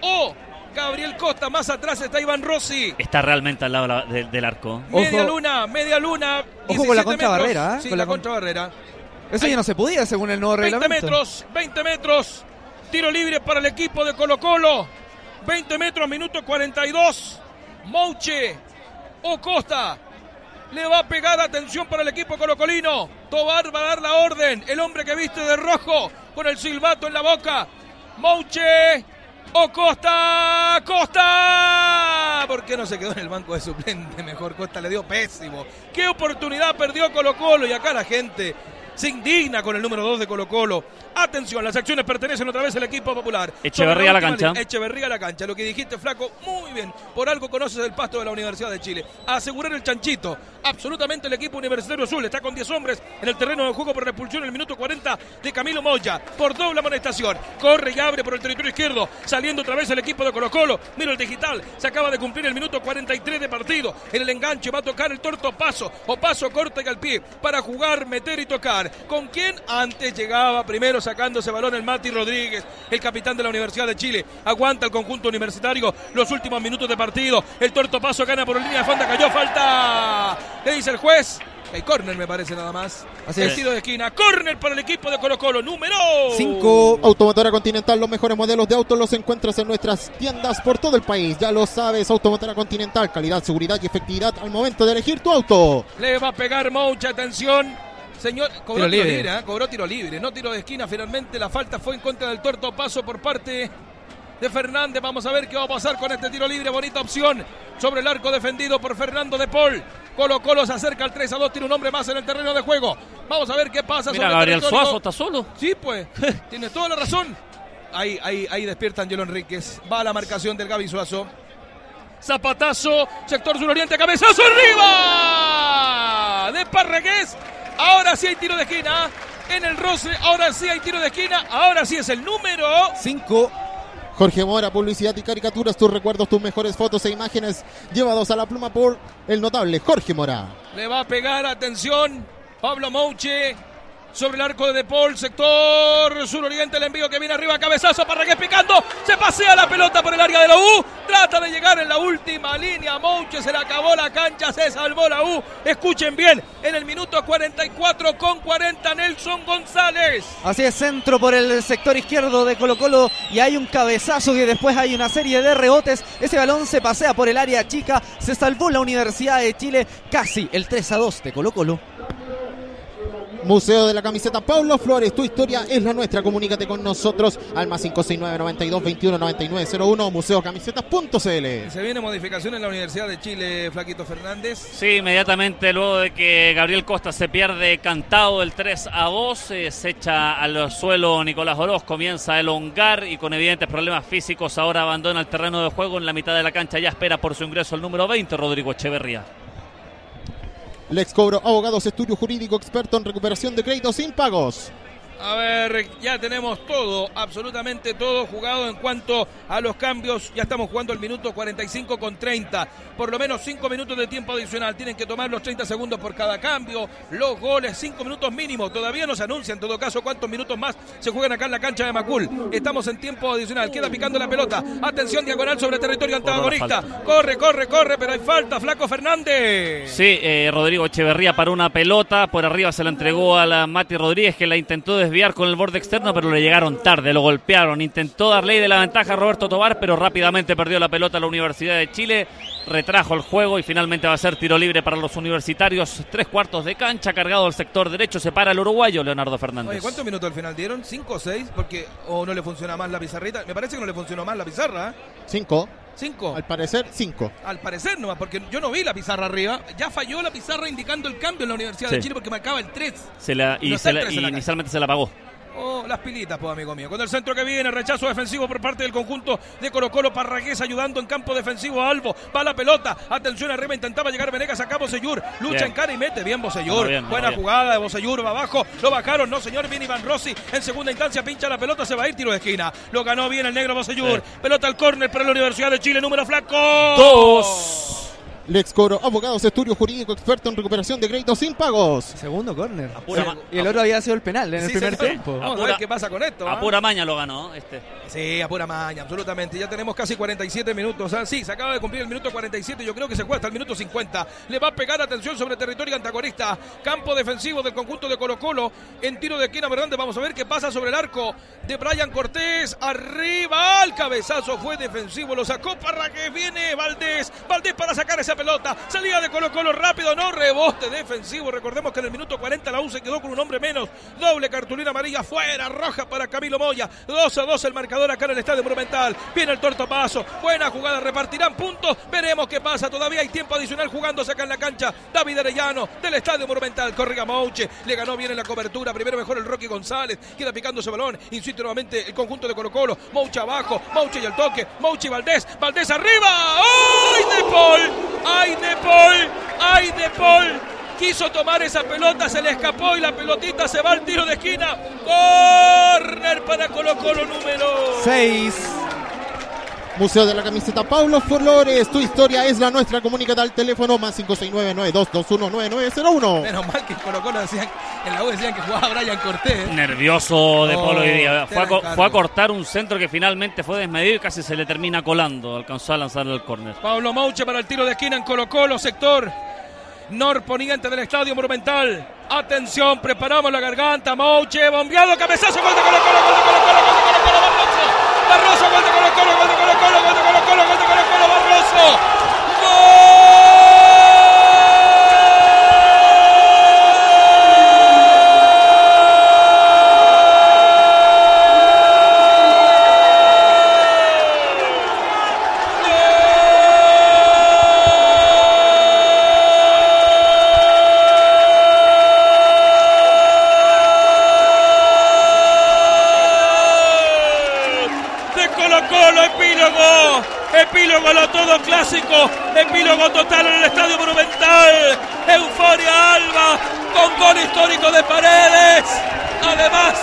O Gabriel Costa. Más atrás está Iván Rossi. Está realmente al lado de la- de- del arco. Media Ojo. luna, media luna. Ojo con la 17 contrabarrera. ¿eh? Sí, Con la la con- Eso ya no se podía según el nuevo 20 reglamento. metros, 20 metros. Tiro libre para el equipo de Colo Colo. 20 metros, minuto 42. Mouche o Costa. Le va a pegar atención para el equipo colocolino. Tobar va a dar la orden. El hombre que viste de rojo con el silbato en la boca. Mouche o Costa. Costa. ¿Por qué no se quedó en el banco de suplente? Mejor Costa le dio pésimo. ¿Qué oportunidad perdió Colo Colo? Y acá la gente se indigna con el número 2 de Colo Colo. Atención, las acciones pertenecen otra vez al equipo popular. Echeverría a la cancha. línea, Echeverría a la cancha. Lo que dijiste, Flaco, muy bien. Por algo conoces el pasto de la Universidad de Chile. A asegurar el chanchito. Absolutamente el equipo universitario azul. Está con 10 hombres en el terreno de juego por repulsión en el minuto 40 de Camilo Moya. Por doble amonestación. Corre y abre por el territorio izquierdo. Saliendo otra vez el equipo de Colo Colo. Mira el digital. Se acaba de cumplir el minuto 43 de partido. En el enganche va a tocar el torto paso. O paso corta y al pie. Para jugar, meter y tocar. ¿Con quién antes llegaba primero sacándose balón el Mati Rodríguez, el capitán de la Universidad de Chile? Aguanta el conjunto universitario los últimos minutos de partido. El torto paso gana por línea de fanda, cayó falta. Le dice el juez. Hay córner, me parece nada más. Así de esquina. Córner para el equipo de Colo Colo, número 5. Automotora Continental, los mejores modelos de autos los encuentras en nuestras tiendas por todo el país. Ya lo sabes, Automotora Continental, calidad, seguridad y efectividad al momento de elegir tu auto. Le va a pegar mucha atención. Señor, cobró tiro, libre, ¿eh? cobró tiro libre, no tiro de esquina. Finalmente la falta fue en contra del torto paso por parte de Fernández. Vamos a ver qué va a pasar con este tiro libre. Bonita opción sobre el arco defendido por Fernando de Paul. Colo Colo se acerca al 3 a 2, tiene un hombre más en el terreno de juego. Vamos a ver qué pasa. Mira, sobre Gabriel Suazo está solo. Sí, pues, tiene toda la razón. Ahí, ahí, ahí despierta Angelo Enríquez. Va a la marcación del Gaby Suazo. Zapatazo, sector suroriente, cabezazo arriba de Parregués. Ahora sí hay tiro de esquina. En el roce, ahora sí hay tiro de esquina. Ahora sí es el número 5. Jorge Mora, publicidad y caricaturas, tus recuerdos, tus mejores fotos e imágenes llevados a la pluma por el notable Jorge Mora. Le va a pegar, atención, Pablo Mouche sobre el arco de De Paul, sector suroriente, el envío que viene arriba, cabezazo, Parragués picando, se pasea la pelota por el área de la U, trata de llegar en la última línea, Mouche se le acabó la cancha, se salvó la U, escuchen bien, en el minuto 44 con 40 Nelson González. Así es, centro por el sector izquierdo de Colo Colo y hay un cabezazo y después hay una serie de rebotes, ese balón se pasea por el área chica, se salvó la Universidad de Chile, casi el 3 a 2 de Colo Colo. Museo de la Camiseta Pablo Flores, tu historia es la nuestra. Comunícate con nosotros al más 569 92 21 99 01 museocamisetas.cl. Se viene modificación en la Universidad de Chile, Flaquito Fernández. Sí, inmediatamente luego de que Gabriel Costa se pierde cantado el 3 a 2, eh, se echa al suelo Nicolás Oroz, comienza a elongar y con evidentes problemas físicos ahora abandona el terreno de juego en la mitad de la cancha. Ya espera por su ingreso el número 20, Rodrigo Echeverría. Lex Cobro, abogados, estudio jurídico, experto en recuperación de créditos sin pagos. A ver, ya tenemos todo, absolutamente todo jugado en cuanto a los cambios. Ya estamos jugando el minuto 45 con 30. Por lo menos 5 minutos de tiempo adicional. Tienen que tomar los 30 segundos por cada cambio. Los goles, 5 minutos mínimo. Todavía no se anuncia en todo caso cuántos minutos más se juegan acá en la cancha de Macul. Estamos en tiempo adicional. Queda picando la pelota. Atención diagonal sobre territorio antagonista. Corre, corre, corre, pero hay falta. Flaco Fernández. Sí, eh, Rodrigo Echeverría para una pelota. Por arriba se la entregó a la Mati Rodríguez que la intentó de desviar con el borde externo, pero le llegaron tarde, lo golpearon. Intentó dar ley de la ventaja a Roberto Tobar, pero rápidamente perdió la pelota a la Universidad de Chile. Retrajo el juego y finalmente va a ser tiro libre para los universitarios. Tres cuartos de cancha, cargado el sector derecho, se para el uruguayo Leonardo Fernández. ¿cuántos minutos al final dieron? ¿Cinco o seis? Porque o no le funciona más la pizarrita. Me parece que no le funcionó más la pizarra. ¿eh? Cinco. ¿Cinco? Al parecer, cinco. Al parecer nomás, porque yo no vi la pizarra arriba. Ya falló la pizarra indicando el cambio en la Universidad de Chile porque marcaba el tres, Se la, y, se la, y inicialmente se la apagó. Oh, las pilitas, pues, amigo mío. Con el centro que viene, rechazo defensivo por parte del conjunto de Colo Colo. Parragués ayudando en campo defensivo a Albo. Va la pelota. Atención arriba, intentaba llegar Venegas acá Bosellur. Lucha en cara y mete. Bien Bosellur. Buena jugada de Bosellur. Va abajo. Lo bajaron. No, señor. Viene Iván Rossi. En segunda instancia pincha la pelota. Se va a ir tiro de esquina. Lo ganó bien el negro Bosellur. Sí. Pelota al córner para la Universidad de Chile. Número flaco. Dos. Lex Coro, abogados, estudio jurídico, experto en recuperación de créditos sin pagos. Segundo córner. Y el otro había sido el penal en el primer tiempo. Vamos a, ver qué pasa con esto. A ¿ah? maña lo ganó este. Sí, a pura maña, absolutamente. Ya tenemos casi 47 minutos. ¿ah? Sí, se acaba de cumplir el minuto 47. Yo creo que se juega hasta el minuto 50. Le va a pegar atención sobre territorio antagonista. Campo defensivo del conjunto de Colo Colo. En tiro de esquina, Fernández. Vamos a ver qué pasa sobre el arco de Brian Cortés. Arriba, al cabezazo fue defensivo. Lo sacó para que viene Valdés. Valdés para sacar esa pelota. Salía de Colo Colo rápido, no rebote defensivo. Recordemos que en el minuto 40 la U se quedó con un hombre menos. Doble cartulina amarilla fuera, roja para Camilo Moya. 2 a 2 el marcador acá en el estadio Monumental. Viene el tortopaso. Buena jugada, repartirán puntos. Veremos qué pasa. Todavía hay tiempo adicional jugándose acá en la cancha. David Arellano del estadio Monumental. Corriga Mouche. Le ganó bien en la cobertura. Primero mejor el Rocky González. Queda picando ese balón. Insiste nuevamente el conjunto de Colo Colo. Mouche abajo. Mouche y el toque. Mouche y Valdés. Valdés arriba. ¡Ay, de ¡Ay, De Paul! ¡Ay, De Paul! Quiso tomar esa pelota, se le escapó y la pelotita se va al tiro de esquina. Corner para Colo Colo número 6. Museo de la Camiseta Paulo Flores, tu historia es la nuestra. Comunícate al teléfono más 569-9221-9901. Menos mal que en Colo Colo decían, en la U decían que jugaba Brian Cortés. Nervioso de Oh, Polo hoy día. Fue a, fue cortar un centro que finalmente fue desmedido y casi se le termina colando. Alcanzó a lanzarle el córner. Pablo Mauche para el tiro de esquina en Colo Colo, sector norponiente del Estadio Monumental. Atención, preparamos la garganta. Mauche, bombeado, cabezazo, gol de Colo Colo, gol de Colo Colo, gol de Colo Colo, Barroso. Gol de Colo Colo, gol de Colo Colo, gol de Colo Colo, gol de Colo Colo, Barroso. de Colo Colo, epílogo, epílogo a lo todo clásico, epílogo total en el Estadio Monumental, Euforia Alba, con gol histórico de Paredes, además,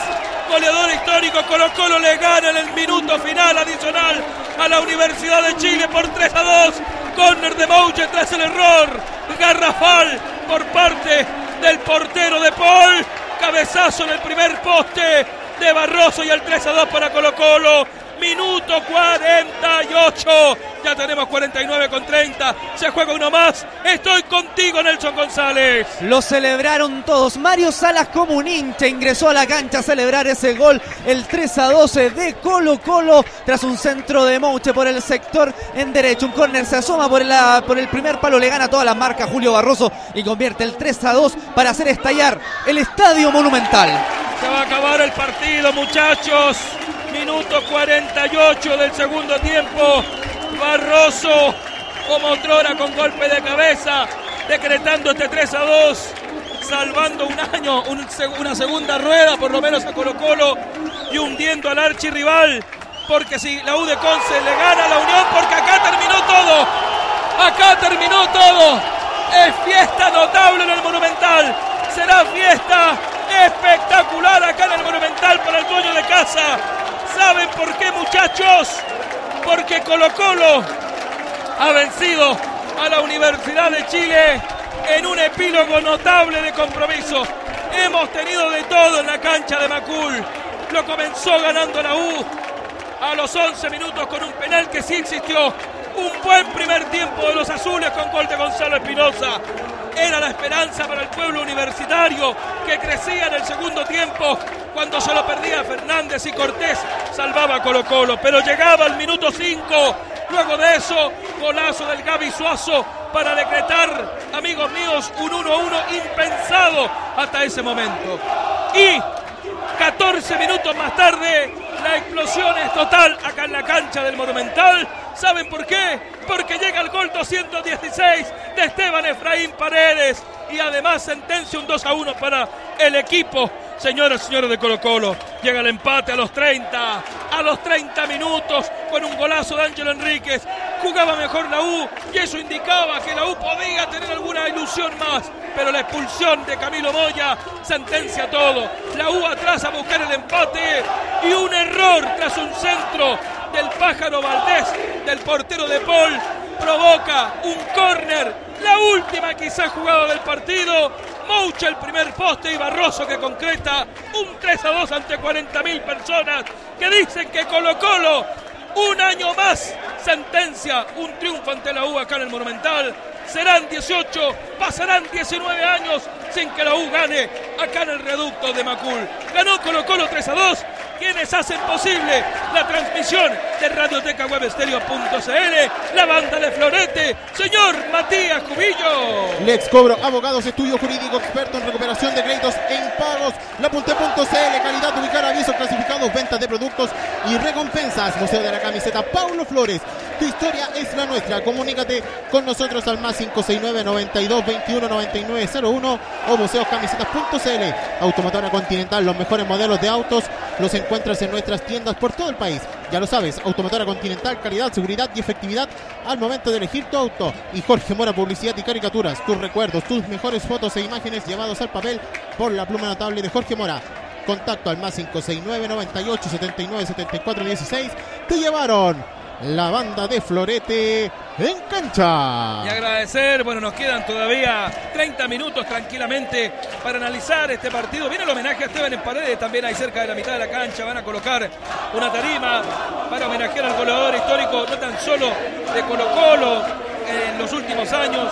goleador histórico, Colo Colo le gana en el minuto final adicional a la Universidad de Chile por 3 a 2, córner de Mouche tras el error, garrafal por parte del portero de Paul, cabezazo en el primer poste de Barroso y el 3 a 2 para Colo Colo. Minuto 48. Ya tenemos 49 con 30. Se juega uno más. Estoy contigo, Nelson González. Lo celebraron todos. Mario Salas como un hincha ingresó a la cancha a celebrar ese gol, el 3 a 12 de Colo Colo, tras un centro de Mouche por el sector en derecho. Un córner se asoma por, la, por el primer palo, le gana toda la marca Julio Barroso y convierte el 3 a 2 para hacer estallar el Estadio Monumental. Se va a acabar el partido, muchachos. Minuto 48 del segundo tiempo. Barroso, como otrora, con golpe de cabeza, decretando este 3 a 2, salvando un año, una segunda rueda, por lo menos a Colo Colo, y hundiendo al archirrival. Porque si la U de Conce le gana a la Unión, porque acá terminó todo. Acá terminó todo. Es fiesta notable en el Monumental. Será fiesta espectacular acá en el Monumental para el dueño de casa. ¿Saben por qué, muchachos? Porque Colo Colo ha vencido a la Universidad de Chile en un epílogo notable de compromiso. Hemos tenido de todo en la cancha de Macul. Lo comenzó ganando la U a los 11 minutos con un penal que sí existió. Un buen primer tiempo de los azules con gol de Gonzalo Espinosa. Era la esperanza para el pueblo universitario que crecía en el segundo tiempo cuando se lo perdía Fernández y Cortés salvaba Colo Colo. Pero llegaba al minuto 5. Luego de eso, golazo del Gaby Suazo para decretar, amigos míos, un 1-1 impensado hasta ese momento. Y 14 minutos más tarde, la explosión es total acá en la cancha del Monumental. ¿Saben por qué? Porque llega el gol 216 de Esteban Efraín Paredes y además sentencia un 2 a 1 para el equipo. Señoras y señores de Colo Colo, llega el empate a los 30, a los 30 minutos con un golazo de Ángelo Enríquez. Jugaba mejor la U y eso indicaba que la U podía tener alguna ilusión más, pero la expulsión de Camilo Moya sentencia todo. La U atrás a buscar el empate y un error tras un centro del pájaro Valdés, del portero de Paul, provoca un córner, la última quizá jugada del partido. Moucha el primer poste y Barroso que concreta un 3 a 2 ante 40.000 personas que dicen que Colo Colo un año más sentencia un triunfo ante la U acá en el Monumental. Serán 18, pasarán 19 años sin que la U gane acá en el reducto de Macul. Ganó Colo Colo 3 a 2, quienes hacen posible la transmisión de Radioteca Web Estéreo.cl, la banda de Florete, señor Matías Cubillo. Lex Cobro, abogados, estudio jurídico, experto en recuperación de créditos e impagos. Lapunte.cl, calidad, ubicar avisos clasificados, ventas de productos y recompensas. Museo de la Camiseta, Paulo Flores. Tu historia es la nuestra. Comunícate con nosotros al más 569 92 21 99 01 o museoscamisetas.cl. Automotora Continental, los mejores modelos de autos los encuentras en nuestras tiendas por todo el país. Ya lo sabes, Automotora Continental, calidad, seguridad y efectividad al momento de elegir tu auto. Y Jorge Mora, publicidad y caricaturas, tus recuerdos, tus mejores fotos e imágenes llevados al papel por la pluma notable de Jorge Mora. Contacto al más 569 98 79 74 16. Te llevaron la banda de Florete en cancha. Y agradecer, bueno, nos quedan todavía 30 minutos tranquilamente para analizar este partido. Viene el homenaje a Esteban en Paredes, también ahí cerca de la mitad de la cancha. Van a colocar una tarima para homenajear al goleador histórico, no tan solo de Colo Colo en los últimos años,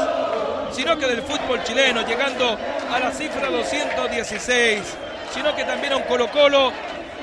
sino que del fútbol chileno, llegando a la cifra 216, sino que también a un Colo Colo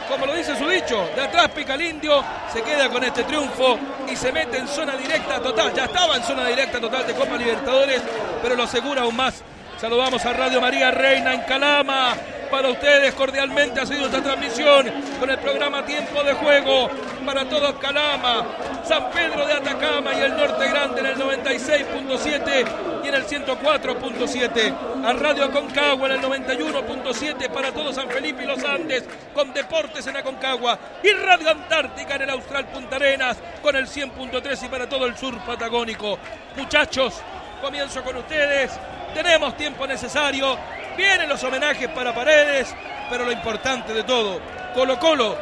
como lo dice su dicho, de atrás pica el indio, se queda con este triunfo y se mete en zona directa total. Ya estaba en zona directa total de Copa Libertadores, pero lo asegura aún más. Saludamos a Radio María Reina en Calama. Para ustedes cordialmente ha sido esta transmisión con el programa Tiempo de Juego para todos Calama, San Pedro de Atacama y el Norte Grande en el 96.7 y en el 104.7. A Radio Aconcagua en el 91.7 para todo San Felipe y los Andes con Deportes en Aconcagua y Radio Antártica en el Austral Punta Arenas con el 100.3 y para todo el sur patagónico. Muchachos, comienzo con ustedes. Tenemos tiempo necesario. Vienen los homenajes para Paredes, pero lo importante de todo, Colo Colo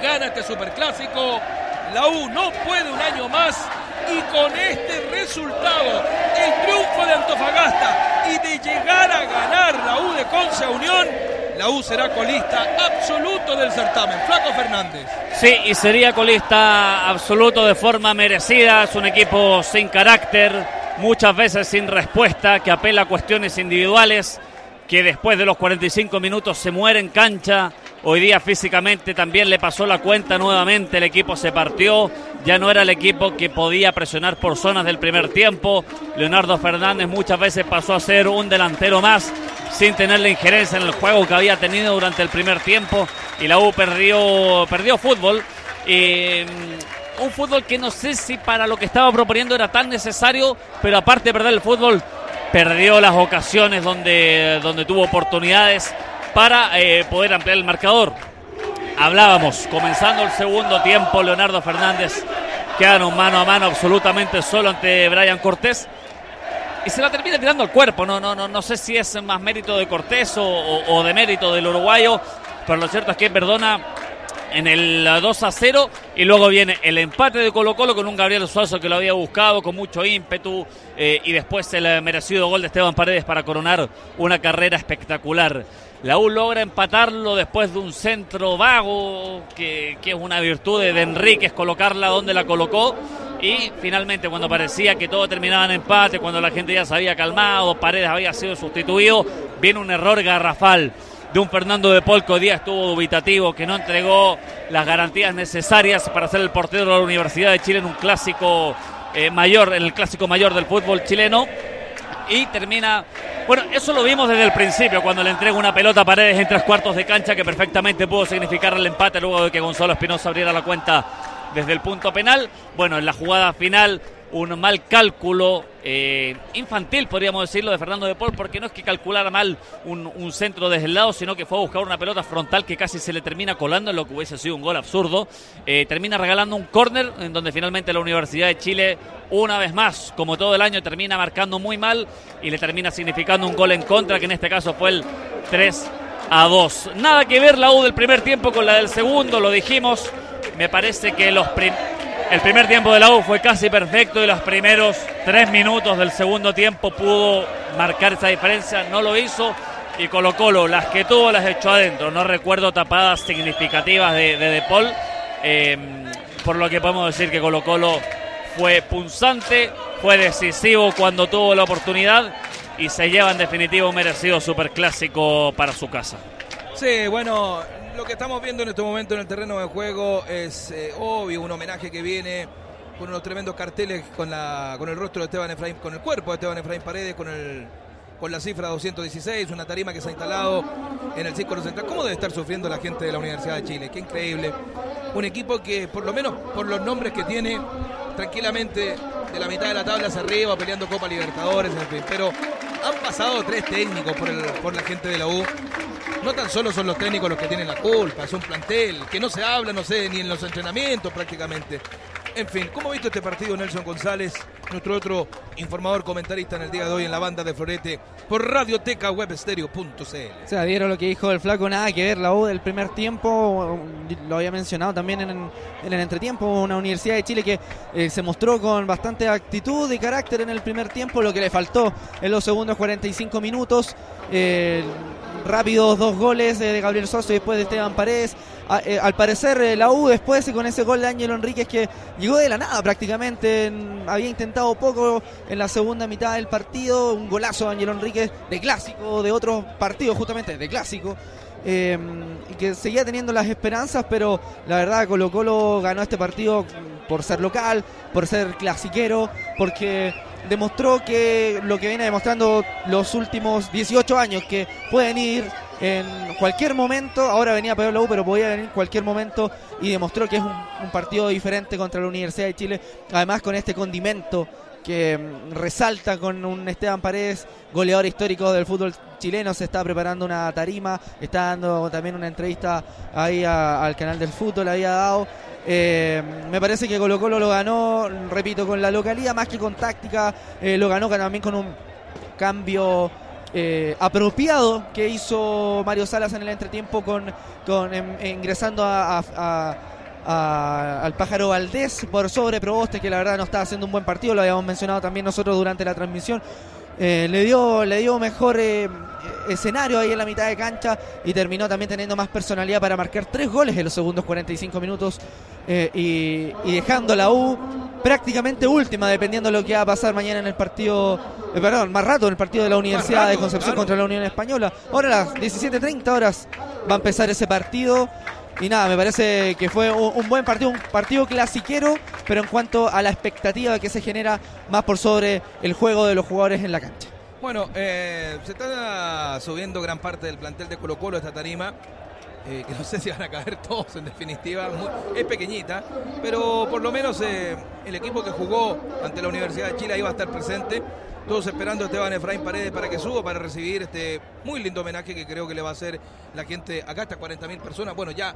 gana este superclásico. La U no puede un año más y con este resultado, el triunfo de Antofagasta y de llegar a ganar la U de Conce Unión, la U será colista absoluto del certamen. Flaco Fernández. Sí, y sería colista absoluto de forma merecida. Es un equipo sin carácter, muchas veces sin respuesta, que apela a cuestiones individuales, que después de los 45 minutos se muere en cancha. Hoy día físicamente también le pasó la cuenta nuevamente, el equipo se partió, ya no era el equipo que podía presionar por zonas del primer tiempo. Leonardo Fernández muchas veces pasó a ser un delantero más sin tener la injerencia en el juego que había tenido durante el primer tiempo y la U perdió, perdió fútbol. Eh, un fútbol que no sé si para lo que estaba proponiendo era tan necesario, pero aparte de perder el fútbol, perdió las ocasiones donde, donde tuvo oportunidades para eh, poder ampliar el marcador. Hablábamos, comenzando el segundo tiempo, Leonardo Fernández queda un mano a mano absolutamente solo ante Brian Cortés y se la termina tirando al cuerpo. No, no, no, no sé si es más mérito de Cortés o, o, o de mérito del uruguayo, pero lo cierto es que perdona en el 2 a 0 y luego viene el empate de Colo Colo con un Gabriel Suazo que lo había buscado con mucho ímpetu eh, y después el merecido gol de Esteban Paredes para coronar una carrera espectacular. La U logra empatarlo después de un centro vago, que, que es una virtud de, de Enríquez colocarla donde la colocó. Y finalmente, cuando parecía que todo terminaba en empate, cuando la gente ya se había calmado, Paredes había sido sustituido, viene un error garrafal de un Fernando de Paul que hoy día estuvo dubitativo, que no entregó las garantías necesarias para ser el portero de la Universidad de Chile en un clásico eh, mayor, en el clásico mayor del fútbol chileno. Y termina. Bueno, eso lo vimos desde el principio, cuando le entrega una pelota a Paredes en tres cuartos de cancha, que perfectamente pudo significar el empate luego de que Gonzalo Espinosa abriera la cuenta desde el punto penal. Bueno, en la jugada final un mal cálculo eh, infantil, podríamos decirlo, de Fernando de Paul, porque no es que calculara mal un, centro desde el lado, sino que fue a buscar una pelota frontal que casi se le termina colando en lo que hubiese sido un gol absurdo. Eh, termina regalando un córner en donde finalmente la Universidad de Chile, una vez más, como todo el año, termina marcando muy mal y le termina significando un gol en contra, que en este caso fue el 3 a 2. Nada que ver la U del primer tiempo con la del segundo, lo dijimos. Me parece que los primeros el primer tiempo de la U fue casi perfecto y los primeros tres minutos del segundo tiempo pudo marcar esa diferencia. No lo hizo y Colo Colo, las que tuvo las echó adentro. No recuerdo tapadas significativas de De, Paul. Eh, por lo que podemos decir que Colo Colo fue punzante, fue decisivo cuando tuvo la oportunidad y se lleva en definitiva un merecido superclásico para su casa. Sí, bueno, lo que estamos viendo en este momento en el terreno de juego es eh, obvio, un homenaje que viene con unos tremendos carteles con, la, con el rostro de Esteban Efraín, con el cuerpo de Esteban Efraín Paredes, con el con la cifra 216, una tarima que se ha instalado en el Círculo Central. ¿Cómo debe estar sufriendo la gente de la Universidad de Chile? Qué increíble. Un equipo que, por lo menos por los nombres que tiene, tranquilamente de la mitad de la tabla hacia arriba, peleando Copa Libertadores, en fin. Pero han pasado tres técnicos por, el, por la gente de la U. No tan solo son los técnicos los que tienen la culpa, es un plantel que no se habla, no sé, ni en los entrenamientos prácticamente. En fin, ¿cómo ha visto este partido Nelson González, nuestro otro informador comentarista en el día de hoy en la banda de Florete por radiotecawebstereo.cl. O sea, vieron lo que dijo el flaco, nada que ver, la U del primer tiempo, lo había mencionado también en, en el entretiempo, una Universidad de Chile que eh, se mostró con bastante actitud y carácter en el primer tiempo, lo que le faltó en los segundos 45 minutos. Eh, rápidos dos goles eh, de Gabriel Soso y después de Esteban Paredes. Eh, al parecer eh, la U después con ese gol de Ángelo Enríquez que llegó de la nada prácticamente, había intentado poco en la segunda mitad del partido, un golazo de Ángelo Enríquez de clásico, de otros partidos justamente, de clásico. y que seguía teniendo las esperanzas, pero la verdad Colo Colo ganó este partido por ser local, por ser clasiquero, porque demostró que lo que viene demostrando los últimos 18 años, que pueden ir en cualquier momento, ahora venía peor la pero podía venir en cualquier momento y demostró que es un, partido diferente contra la Universidad de Chile, además con este condimento que mm, resalta con un Esteban Paredes, goleador histórico del fútbol chileno, se está preparando una tarima, está dando también una entrevista ahí al canal del fútbol, había dado eh, me parece que Colo Colo lo ganó, repito, con la localidad más que con táctica, eh, lo ganó también con un cambio eh, apropiado que hizo Mario Salas en el entretiempo con, con em, ingresando al pájaro Valdés por sobre Proboste, que la verdad no estaba haciendo un buen partido, lo habíamos mencionado también nosotros durante la transmisión. le dio le dio mejor escenario ahí en la mitad de cancha y terminó también teniendo más personalidad para marcar tres goles en los segundos 45 minutos eh, y, dejando la U prácticamente última dependiendo de lo que va a pasar mañana en el partido, eh, perdón, más rato en el partido de la Universidad de Concepción contra la Unión Española. Ahora a las 17.30 horas va a empezar ese partido. Y nada, me parece que fue un, buen partido, un partido clasiquero, pero en cuanto a la expectativa que se genera más por sobre el juego de los jugadores en la cancha. Bueno, eh, se está subiendo gran parte del plantel de Colo Colo esta tarima. Eh, que no sé si van a caer todos en definitiva, es pequeñita, pero por lo menos eh, el equipo que jugó ante la Universidad de Chile iba a estar presente, todos esperando a Esteban Efraín Paredes para que suba, para recibir este muy lindo homenaje que creo que le va a hacer la gente, acá hasta 40 mil personas, bueno ya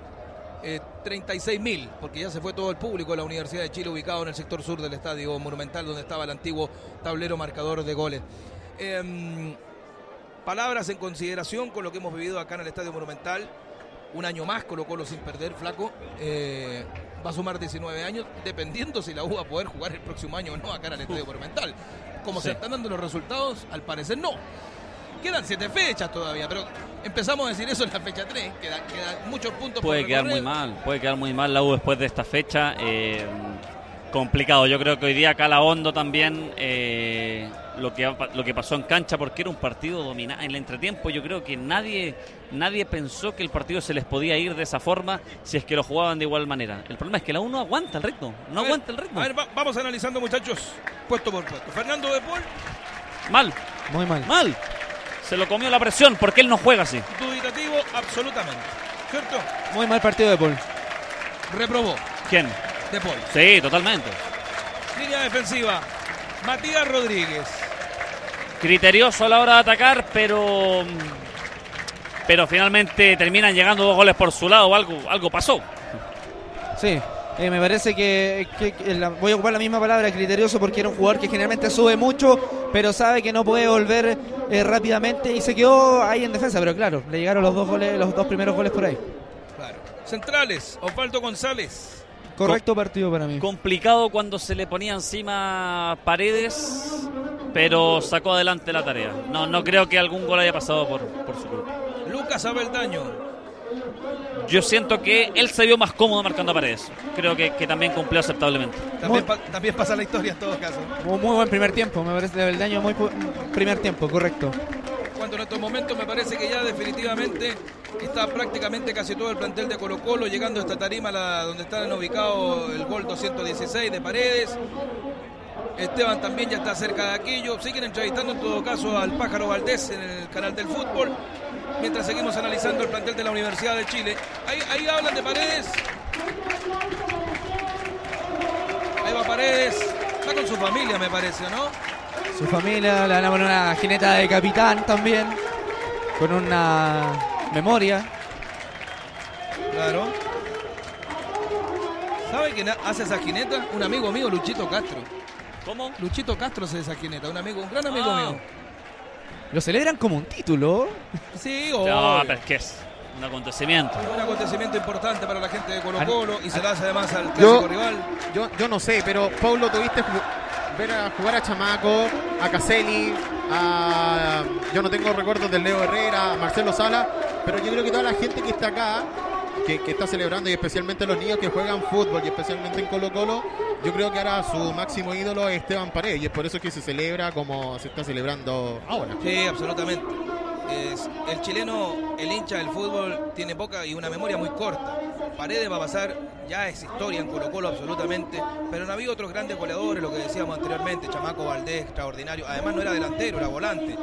36 mil, porque ya se fue todo el público de la Universidad de Chile ubicado en el sector sur del estadio monumental donde estaba el antiguo tablero marcador de goles. Em, palabras en consideración con lo que hemos vivido acá en el Estadio Monumental. Un año más Colo Colo sin perder, flaco. Eh, va a sumar 19 años, dependiendo si la U va a poder jugar el próximo año o no acá en el Estadio Monumental. Como se están dando los resultados, al parecer no. Quedan siete fechas todavía, pero empezamos a decir eso en la fecha 3. Quedan, muchos puntos Puede quedar muy mal, puede quedar muy mal la U después de esta fecha. Eh, complicado. Yo creo que hoy día Calabondo también eh, lo que lo que pasó en cancha porque era un partido dominado en el entretiempo. Yo creo que nadie nadie pensó que el partido se les podía ir de esa forma si es que lo jugaban de igual manera. El problema es que la uno aguanta el ritmo, no aguanta el ritmo. A ver, vamos analizando muchachos, puesto por puesto. Fernando de Paul. Mal. Muy mal. Mal. Se lo comió la presión porque él no juega así. Duditativo absolutamente. ¿Cierto? Muy mal partido de Paul. Reprobó. ¿Quién? De Paul. Sí, totalmente. Línea defensiva. Matías Rodríguez. Criterioso a la hora de atacar, pero pero finalmente terminan llegando dos goles por su lado, algo algo pasó. Sí, eh, me parece que, voy a ocupar la misma palabra, criterioso, porque era un jugador que generalmente sube mucho, pero sabe que no puede volver eh, rápidamente y se quedó ahí en defensa, pero claro, le llegaron los dos goles, los dos primeros goles por ahí. Claro. Centrales, Osvaldo González. Correcto partido para mí. Complicado cuando se le ponía encima paredes, pero sacó adelante la tarea. No, no creo que algún gol haya pasado por, por su culpa. Lucas Abeldaño. Yo siento que él se vio más cómodo marcando a paredes. Creo que, también cumplió aceptablemente. También, pasa la historia en todo caso. Muy, muy buen primer tiempo, me parece de Abeldaño, muy primer tiempo, correcto cuando en estos momentos me parece que ya definitivamente está prácticamente casi todo el plantel de Colo Colo llegando a esta tarima donde están ubicado el gol 216 de Paredes. Esteban también ya está cerca de aquello. Siguen entrevistando en todo caso al Pájaro Valdés en el canal del fútbol. Mientras seguimos analizando el plantel de la Universidad de Chile. Ahí, ahí hablan de Paredes. Ahí va Paredes. Está con su familia, me parece, ¿no? Su familia, le van a poner una jineta de capitán también. Con una memoria. Claro. ¿Sabe quién hace esa jineta? Un amigo mío, Luchito Castro. ¿Cómo? Luchito Castro se desajineta, un amigo, un gran amigo Ah. mío. Lo celebran como un título. Sí, No, obvio. pero es que es un acontecimiento. Un acontecimiento importante para la gente de Colo Colo y se la hace además al Yo- clásico rival. Yo, yo no sé, pero Paulo, tuviste ver a jugar a Chamaco, a Caselli, a. Yo no tengo recuerdos del Leo Herrera, a Marcelo Sala, pero yo creo que toda la gente que está acá, que, que está celebrando, y especialmente los niños que juegan fútbol, y especialmente en Colo Colo, yo creo que ahora su máximo ídolo es Esteban Paredes, y es por eso que se celebra como se está celebrando ahora. Sí, absolutamente. El chileno, el hincha del fútbol, tiene poca y una memoria muy corta. Paredes va a pasar, ya es historia en Colo Colo absolutamente, pero no había otros grandes goleadores, lo que decíamos anteriormente, Chamaco Valdés, extraordinario. Además no era delantero, era volante.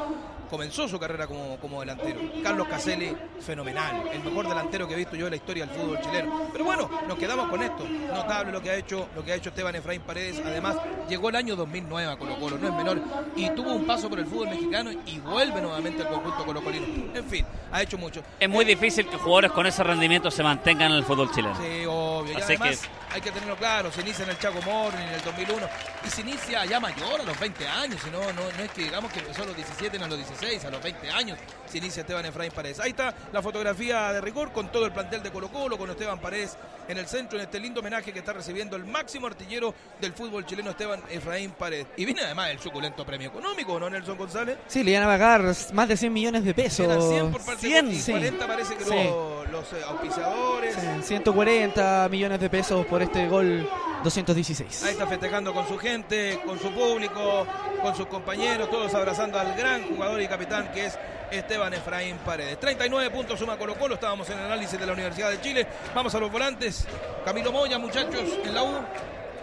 Comenzó su carrera como, como delantero. Carlos Caselli, fenomenal. El mejor delantero que he visto yo en la historia del fútbol chileno. Pero bueno, nos quedamos con esto. Notable lo que ha hecho, lo que ha hecho Esteban Efraín Paredes. Además, llegó el año 2009 a Colo Colo, no es menor. Y tuvo un paso por el fútbol mexicano y vuelve nuevamente al conjunto colocolino. En fin, ha hecho mucho. Es muy difícil que jugadores con ese rendimiento se mantengan en el fútbol chileno. Sí, obvio. Y Así además hay que tenerlo claro, se inicia en el Chaco Morning en el 2001 y se inicia ya mayor, a los 20 años, y no, no, es que digamos que empezó a los 17, no a los 16, a los 20 años se inicia Esteban Efraín Paredes. Ahí está la fotografía de rigor con todo el plantel de Colo Colo, con Esteban Paredes en el centro, en este lindo homenaje que está recibiendo el máximo artillero del fútbol chileno, Esteban Efraín Paredes. Y viene además el suculento premio económico, ¿no, Nelson González? Sí, le iban a pagar más de 100 millones de pesos. Eran 100 por parte 100, de y sí. 40 parece que Sí. los, los, eh, auspiciadores. Sí, 140 millones de pesos por este gol 216. Ahí está festejando con su gente, con su público, con sus compañeros, todos abrazando al gran jugador y capitán que es Esteban Efraín Paredes. 39 puntos suma Colo Colo, estábamos en el análisis de la Universidad de Chile. Vamos a los volantes. Camilo Moya, muchachos, en la U.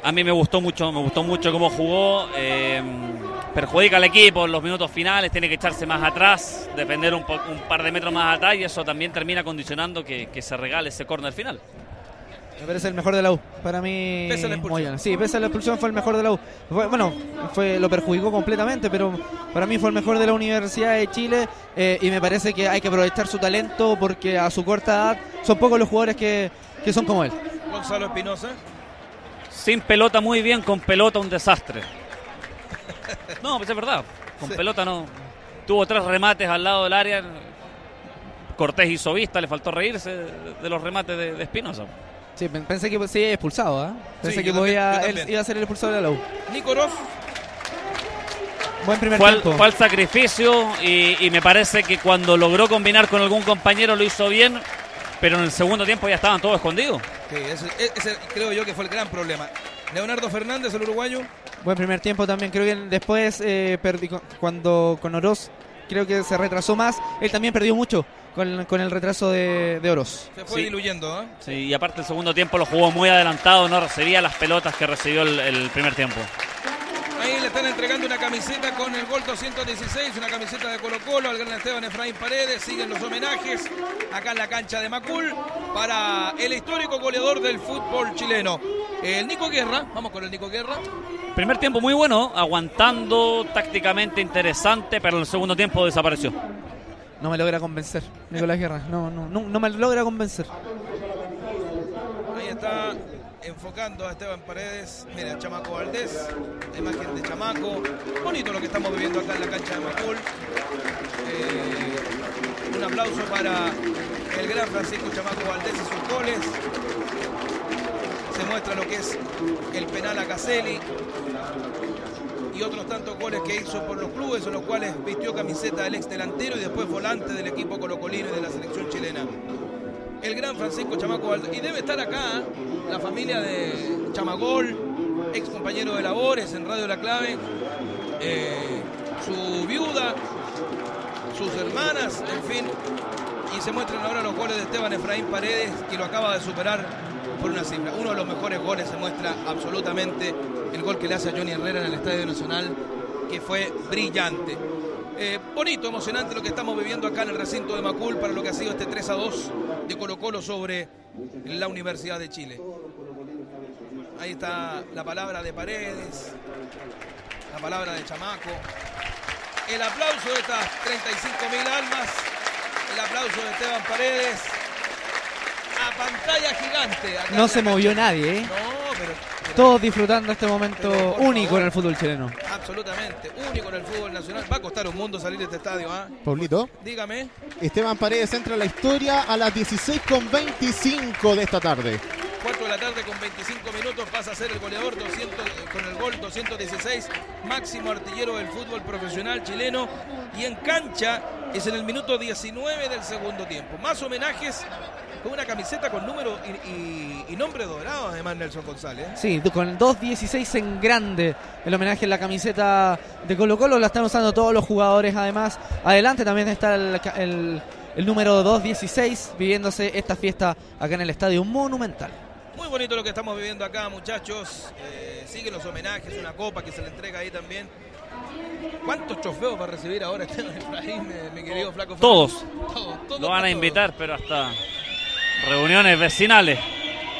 A mí me gustó mucho, me gustó mucho cómo jugó. eh, perjudica al equipo en los minutos finales, tiene que echarse más atrás, defender un, par de metros más atrás y eso también termina condicionando que, que se regale ese córner final. Me parece el mejor de la U. Para mí. Pese a la expulsión. Moyano. Sí, pese a la expulsión fue el mejor de la U. Fue- bueno, fue, lo perjudicó completamente, pero para mí fue el mejor de la Universidad de Chile. eh, y me parece que hay que aprovechar su talento porque a su corta edad son pocos los jugadores que, que son como él. Gonzalo Espinosa. Sin pelota muy bien, con pelota un desastre. No, pues es verdad. Con Sí. pelota no. Tuvo tres remates al lado del área. Cortés hizo vista, le faltó reírse de los remates de, de Espinosa. Sí, pen- pensé que se iba expulsado, ¿ah? Pensé Sí, que también, él iba a ser el expulsado de la U. Nico Ross. Buen primer Fue al, tiempo. fue al sacrificio y, y me parece que cuando logró combinar con algún compañero lo hizo bien, pero en el segundo tiempo ya estaban todos escondidos. Sí, ese, ese creo yo que fue el gran problema. Leonardo Fernández, el uruguayo. Buen primer tiempo también. Creo que después, eh, perdí, cuando con Oroz, creo que se retrasó más. Él también perdió mucho con, con el retraso de, de Oroz. Se fue Sí. diluyendo, ¿ah? Sí, y aparte el segundo tiempo lo jugó muy adelantado, no recibía las pelotas que recibió el, el primer tiempo. Ahí le están entregando una camiseta con el gol 216, una camiseta de Colo Colo al gran Esteban Efraín Paredes. Siguen los homenajes acá en la cancha de Macul para el histórico goleador del fútbol chileno. El Nico Guerra, vamos con el Nico Guerra. Primer tiempo muy bueno, aguantando tácticamente interesante, pero en el segundo tiempo desapareció. No me logra convencer, Nicolás Guerra. No, no, no, no me logra convencer. Ahí está enfocando a Esteban Paredes. Mira, Chamaco Valdés, imagen de Chamaco. Bonito lo que estamos viviendo acá en la cancha de Macul. Eh, un aplauso para el gran Francisco Chamaco Valdés y sus goles. Se muestra lo que es el penal a Caselli y otros tantos goles que hizo por los clubes en los cuales vistió camiseta del ex delantero y después volante del equipo colocolino y de la selección chilena el gran Francisco Chamaco Valdés. Y debe estar acá la familia de Chamagol, ex compañero de labores en Radio La Clave, eh, su viuda, sus hermanas, en fin. Y se muestran ahora los goles de Esteban Efraín Paredes, que lo acaba de superar por una cifra. Uno de los mejores goles se muestra absolutamente el gol que le hace a Johnny Herrera en el Estadio Nacional, que fue brillante. Eh, bonito, emocionante lo que estamos viviendo acá en el recinto de Macul para lo que ha sido este 3 a 2 de Colo Colo sobre la Universidad de Chile. Ahí está la palabra de Paredes, la palabra de Chamaco, el aplauso de estas 35 mil almas, el aplauso de Esteban Paredes a pantalla gigante. acá No en se movió cancha. nadie, ¿eh? No, pero, pero Todos disfrutando este momento único favor. en el fútbol chileno. absolutamente único en el fútbol nacional. Va a costar un mundo salir de este estadio, ¿ah? Paulito. Dígame. Esteban Paredes entra a la historia a las 16.25 de esta tarde. 4 de la tarde con 25 minutos pasa a ser el goleador 200, con el gol 216, máximo artillero del fútbol profesional chileno y en cancha es en el minuto 19 del segundo tiempo. Más homenajes con una camiseta con número y, y- y nombre dorado además Nelson González. ¿eh? Sí, con el 2.16 en grande, el homenaje en la camiseta de Colo Colo, la están usando todos los jugadores además. Adelante también está el, el- el número 2.16 viviéndose esta fiesta acá en el Estadio Monumental. Muy bonito lo que estamos viviendo acá, muchachos. Eh, siguen los homenajes, una copa que se le entrega ahí también. ¿Cuántos trofeos va a recibir ahora Esteban Efraín, eh, mi querido Flaco? Todos. Todos, todos, Lo van a todos. invitar, pero hasta reuniones vecinales.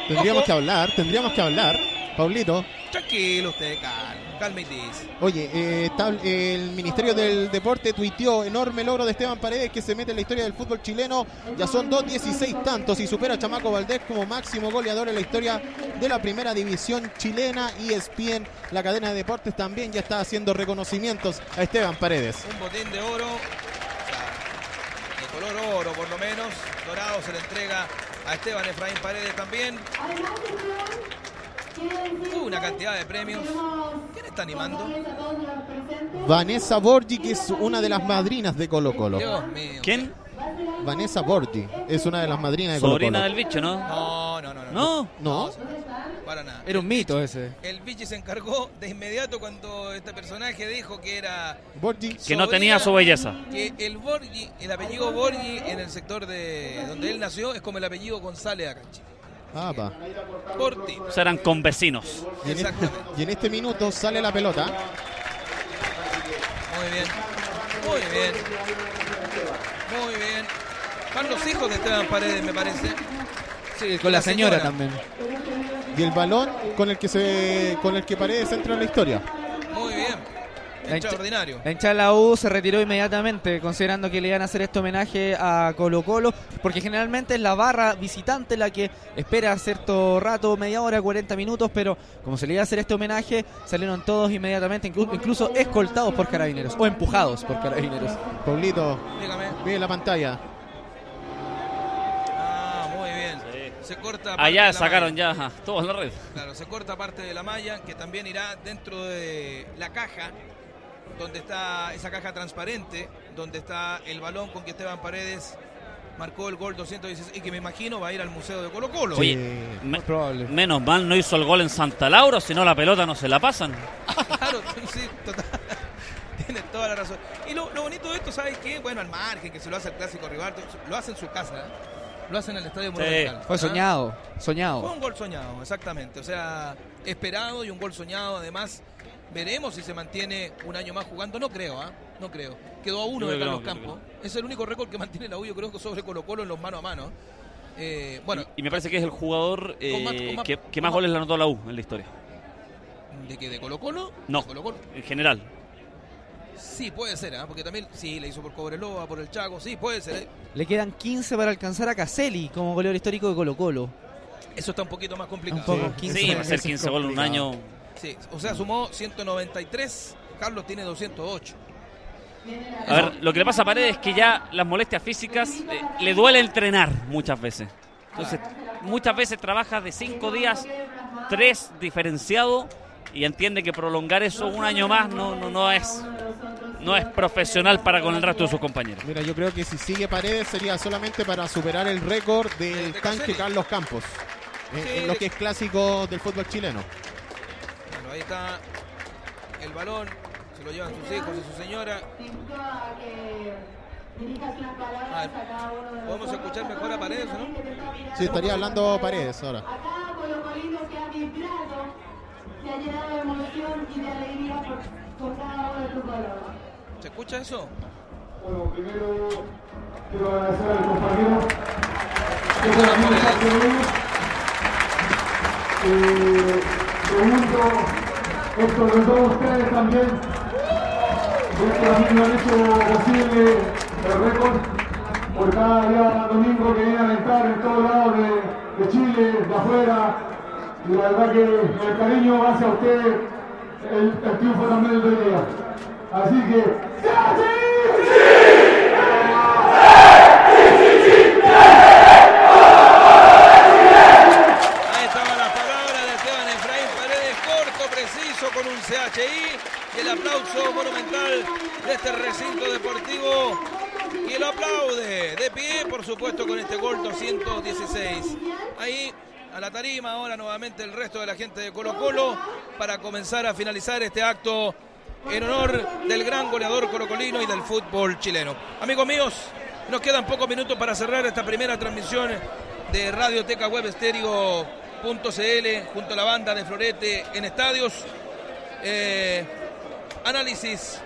Tendríamos Ojo. que hablar, tendríamos que hablar. Paulito, Tranquilo usted, calma, calmitis. oye, eh, el Ministerio del Deporte tuiteó enorme logro de Esteban Paredes que se mete en la historia del fútbol chileno. Ya son 2.16 tantos y supera a Chamaco Valdés como máximo goleador en la historia de la primera división chilena. Y ESPN, la cadena de deportes, también ya está haciendo reconocimientos a Esteban Paredes. Un botín de oro, color oro por lo menos. Dorado se le entrega a Esteban Efraín Paredes también. Uh, una cantidad de premios. ¿Quién está animando? Vanessa Borgi, que es una de las madrinas de Colo Colo. Dios mío. ¿Quién? Vanessa Borgi es una de las madrinas de Sobrina Colo. del bicho, ¿no? No, no, no, no. ¿No? No, Para nada. Era un mito ese. El Vichy se encargó de inmediato cuando este personaje dijo que era Borgi. Que no tenía su belleza. que el Borgi, el apellido Borgi en el sector de donde él nació es como el apellido González acá en Chile. Ah, pa. Por ti. O sea, eran con vecinos. Y en, este, Exactamente. y en este minuto sale la pelota. Muy bien. Muy bien. Muy bien. Van los hijos de Esteban Paredes, me parece. Sí, con la señora también. Y el balón con el que se con el que Paredes entra en la historia. Muy bien. La hincha- Extraordinario. La hinchada de la U se retiró inmediatamente, considerando que le iban a hacer este homenaje a Colo Colo, porque generalmente es la barra visitante la que espera cierto rato, media hora, 40 minutos, pero como se le iba a hacer este homenaje, salieron todos inmediatamente, inclu- incluso escoltados por carabineros, o empujados por carabineros. Paulito, Dígame. ve la pantalla. Ah, muy bien. Se corta parte de Allá la sacaron malla. ya todos la red. Claro, se corta parte de la malla que también irá dentro de la caja donde está esa caja transparente, donde está el balón con que Esteban Paredes marcó el gol 216 y que me imagino va a ir al Museo de Colo Colo. Oye, me- probable. menos mal no hizo el gol en Santa Laura, si no la pelota no se la pasan. Claro, sí, total. Tienes toda la razón. Y lo, lo bonito de esto, ¿sabes qué? Bueno, al margen, que se lo hace el clásico rival, lo hace en su casa, ¿eh? lo hace en el Estadio Monumental. Fue ¿ah? soñado, Fue soñado. un gol soñado, exactamente. O sea, esperado y un gol soñado. Además, veremos si se mantiene un año más jugando. No creo, ¿ah? No creo. Quedó a uno de Carlos Campos. Es el único récord que mantiene la U, yo creo que sobre Colo Colo en los mano a mano. Eh, bueno, Y, y me parece que es el jugador eh, Con más- con más- que, más más- goles le anotó a la U en la historia. ¿de que ¿De Colo Colo? No. De Colo Colo. En general. Sí, puede ser, ¿ah? Porque también, sí, le hizo por Cobreloa, por el Chaco. Sí, puede ser. ¿eh? Le quedan 15 para alcanzar a Caselli como goleador histórico de Colo Colo. Eso está un poquito más complicado. Un poco, Sí. 15 Sí, es 15 goles en un año. Sí, o sea, sumó 193. Carlos tiene 208. A ver, lo que le pasa a Paredes es que ya las molestias físicas eh, le duele entrenar muchas veces. Entonces, muchas veces trabaja de cinco días, tres diferenciado y entiende que prolongar eso un año más no, no, no es no es profesional para con el resto de sus compañeros. Mira, yo creo que si sigue Paredes sería solamente para superar el récord del De tanque. Carlos Campos. En, Sí, en lo que es clásico del fútbol chileno. Bueno, ahí está el balón. Se lo llevan sus hijos y su señora. A ver, ¿Podemos escuchar mejor a Paredes no? Sí, estaría hablando Paredes ahora. Acá Colo Colino se ha vibrado, se ha llenado de emoción y de alegría por, cada uno de tus colores. ¿Se escucha eso? Bueno, primero quiero agradecer al compañero que Segundo, esto de todos ustedes también, que a me han hecho posible el récord por cada día domingo que vienen a alentar en todos lados de, Chile, de afuera, Y la verdad que el cariño hacia usted, el, el triunfo también del día. Así que, Ahí estaban las palabras de Esteban Efraín Paredes, corto, preciso, con un CHI. El aplauso monumental de este recinto deportivo. Y el aplaude de pie, por supuesto, con este gol 216. Ahí a la tarima ahora nuevamente el resto de la gente de Colo Colo para comenzar a finalizar este acto en honor del gran goleador colocolino y del fútbol chileno. Amigos míos, nos quedan pocos minutos para cerrar esta primera transmisión de Radioteca Web junto a la banda de Florete en estadios. Eh, análisis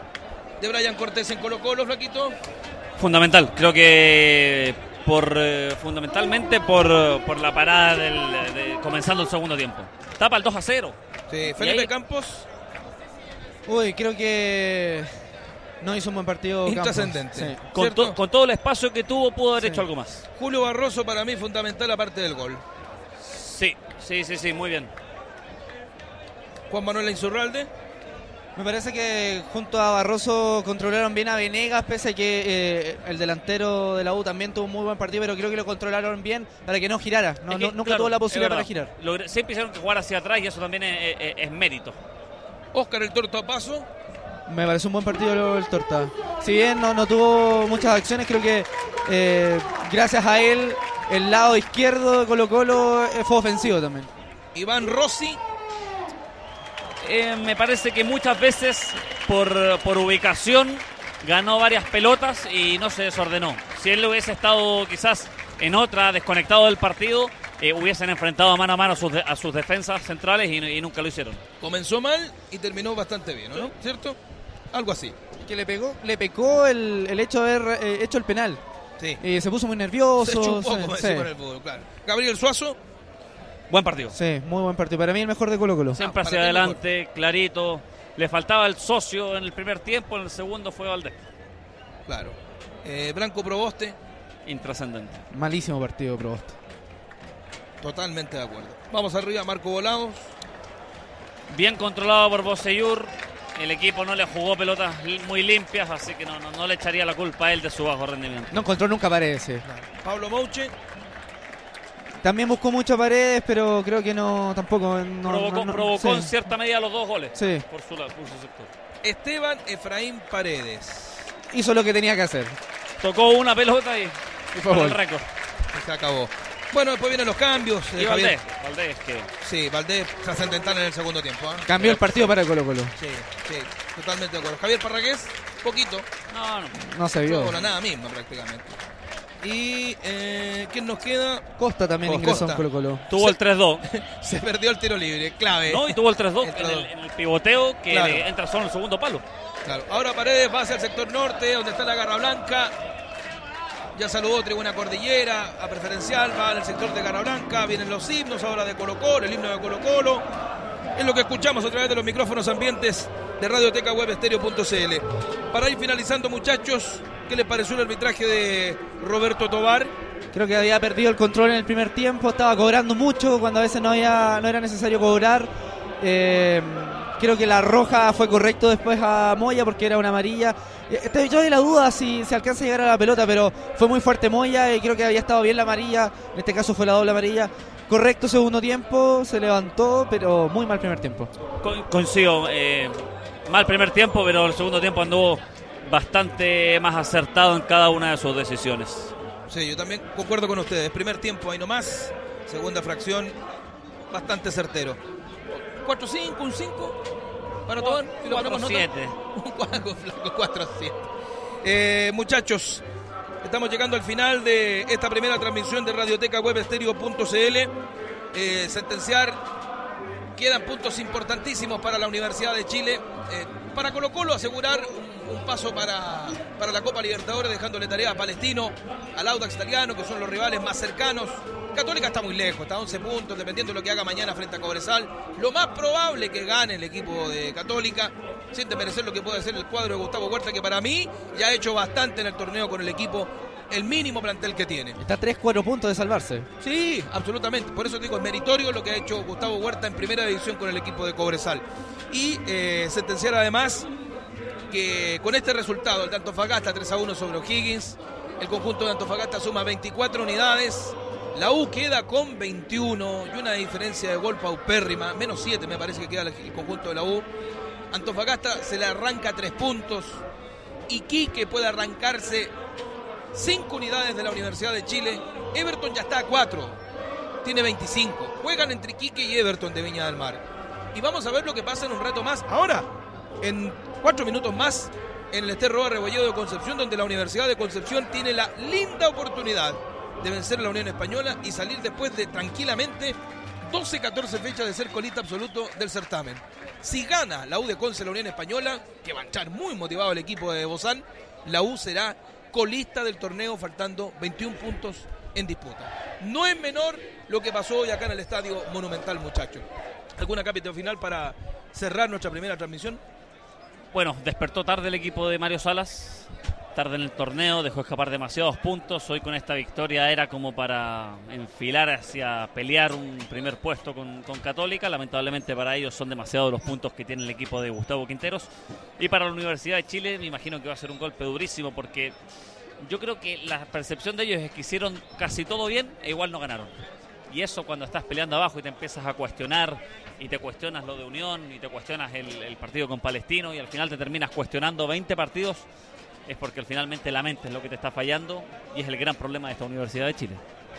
de Brian Cortés en Colo Colo, Flaquito. Fundamental, creo que por eh, fundamentalmente por, por la parada del, de- comenzando el segundo tiempo. Tapa el 2 a 0. Sí, Felipe ahí- Campos, Uy, creo que no hizo un buen partido. Intrascendente. Sí. Con, to- con todo el espacio que tuvo, pudo haber Sí. hecho algo más. Julio Barroso para mí fundamental aparte del gol. Sí, sí, sí, sí, muy bien. Juan Manuel Insurralde. Me parece que junto a Barroso controlaron bien a Venegas, pese a que eh, el delantero de la U también tuvo un muy buen partido, pero creo que lo controlaron bien para que no girara. No, Es que, no- nunca claro, tuvo la posibilidad para girar. Logre- siempre hicieron que jugar hacia atrás y eso también es, es- es mérito. Oscar el Torto a Paso. Me parece un buen partido el Torta. Si bien no, no tuvo muchas acciones, creo que eh, gracias a él el lado izquierdo de Colo Colo eh, fue ofensivo también. Iván Rossi. Eh, me parece que muchas veces por, por ubicación ganó varias pelotas y no se desordenó. Si él hubiese estado quizás en otra, desconectado del partido, eh, hubiesen enfrentado mano a mano a sus, de- a sus defensas centrales y, y nunca lo hicieron. Comenzó mal y terminó bastante bien, ¿no? ¿Cierto? Algo así. Que le pegó, le pecó el, el hecho de haber eh, hecho el penal. Sí. Se puso muy nervioso. Se chupó, sí, como sí. decimos en el fútbol, claro. Gabriel Suazo. Buen partido. Sí, muy buen partido. Para mí el mejor de Colo Colo. Siempre Ah, hacia adelante, clarito. Le faltaba el socio en el primer tiempo, en el segundo fue Valdés. Claro. Eh, Blanco Proboste. Intrascendente. Malísimo partido, Probost. Totalmente de acuerdo. Vamos arriba, Marco Volados. Bien controlado por Boseyur. El equipo no le jugó pelotas muy limpias, así que no, no, no le echaría la culpa a él de su bajo rendimiento. No encontró nunca paredes. sí. Pablo Mouche. También buscó mucho paredes, pero creo que no, tampoco. No, provocó no- no- provocó sí. en cierta medida los dos goles Sí. por, su, por su sector. Esteban Efraín Paredes. Hizo lo que tenía que hacer. Tocó una pelota y, Y fue el gol. récord. Y se acabó. Bueno, después vienen los cambios. eh, Y Javier. Valdés, Valdés que Sí, Valdés trascendental en el segundo tiempo. ¿ah? Cambió el partido para Colo Colo. Sí, sí, totalmente de acuerdo. Javier Parragués, poquito. no, no. No se vio. La nada misma prácticamente. Y eh, ¿quién nos queda? Costa también Costa. ingresó en Colo Colo. Tuvo el 3-2. Se perdió el tiro libre, clave. No, y tuvo el 3-2 El en, 3-2. el, en el pivoteo que Claro. le entra solo en el segundo palo. Claro. Ahora Paredes va hacia el sector norte, donde está la Garra Blanca. Ya saludó Tribuna Cordillera a preferencial, va en el sector de Garra Blanca. Vienen los himnos ahora de Colo Colo, el himno de Colo Colo. Es lo que escuchamos a través de los micrófonos ambientes de Radioteca Web. Para ir finalizando, muchachos, ¿qué les pareció el arbitraje de Roberto Tobar? Creo que había perdido el control en el primer tiempo, estaba cobrando mucho cuando a veces no, había, no era necesario cobrar. Eh, creo que la roja fue correcto después a Moya porque era una amarilla. Eh, estoy yo de la duda si se alcanza a llegar a la pelota, pero fue muy fuerte Moya y creo que había estado bien la amarilla. En este caso fue la doble amarilla. Correcto segundo tiempo, se levantó, pero muy mal primer tiempo. Co- coincido. eh, mal primer tiempo, pero el segundo tiempo anduvo bastante más acertado en cada una de sus decisiones. Sí, yo también concuerdo con ustedes. Primer tiempo ahí nomás. Segunda fracción, bastante certero. 4-5, un 5 para nota. 4-7. Un 4, flaco, 4-7. Eh, muchachos, estamos llegando al final de esta primera transmisión de Radioteca Web Estéreo.cl. Eh, sentenciar, quedan puntos importantísimos para la Universidad de Chile. Eh, para Colo Colo asegurar un, un paso para, para la Copa Libertadores, dejándole tarea a Palestino, al Audax Italiano, que son los rivales más cercanos. Católica está muy lejos, está a 11 puntos, dependiendo de lo que haga mañana frente a Cobresal. Lo más probable que gane el equipo de Católica, sin desmerecer lo que puede hacer el cuadro de Gustavo Huerta, que para mí ya ha hecho bastante en el torneo con el equipo el mínimo plantel que tiene. Está a 3-4 puntos de salvarse. Sí, absolutamente. Por eso digo, es meritorio lo que ha hecho Gustavo Huerta en primera división con el equipo de Cobresal. Y eh, sentenciar además que con este resultado, el de Antofagasta 3 a 1 sobre O'Higgins, el conjunto de Antofagasta suma 24 unidades. La U queda con 21 y una diferencia de gol paupérrima, menos 7 me parece que queda el conjunto de la U. Antofagasta se le arranca 3 puntos. Iquique puede arrancarse 5 unidades de la Universidad de Chile. Everton ya está a 4, tiene 25. Juegan entre Iquique y Everton de Viña del Mar. Y vamos a ver lo que pasa en un rato más. Ahora, en 4 minutos más, en el Esterro Rebolledo de Concepción, donde la Universidad de Concepción tiene la linda oportunidad de vencer a la Unión Española y salir después de tranquilamente 12-14 fechas de ser colista absoluto del certamen. Si gana la U de Conce la Unión Española, que va a estar muy motivado el equipo de Bozán, la U será colista del torneo faltando 21 puntos en disputa. No es menor lo que pasó hoy acá en el Estadio Monumental, muchachos. ¿Alguna capítulo final para cerrar nuestra primera transmisión? Bueno, despertó tarde el equipo de Mario Salas, tarde en el torneo, dejó escapar demasiados puntos. Hoy con esta victoria era como para enfilar hacia pelear un primer puesto con, con, Católica. Lamentablemente para ellos son demasiados los puntos que tiene el equipo de Gustavo Quinteros. Y para la Universidad de Chile me imagino que va a ser un golpe durísimo porque yo creo que la percepción de ellos es que hicieron casi todo bien e igual no ganaron. Y eso cuando estás peleando abajo y te empiezas a cuestionar y te cuestionas lo de Unión y te cuestionas el, el partido con Palestino y al final te terminas cuestionando 20 partidos, es porque finalmente la mente es lo que te está fallando y es el gran problema de esta Universidad de Chile.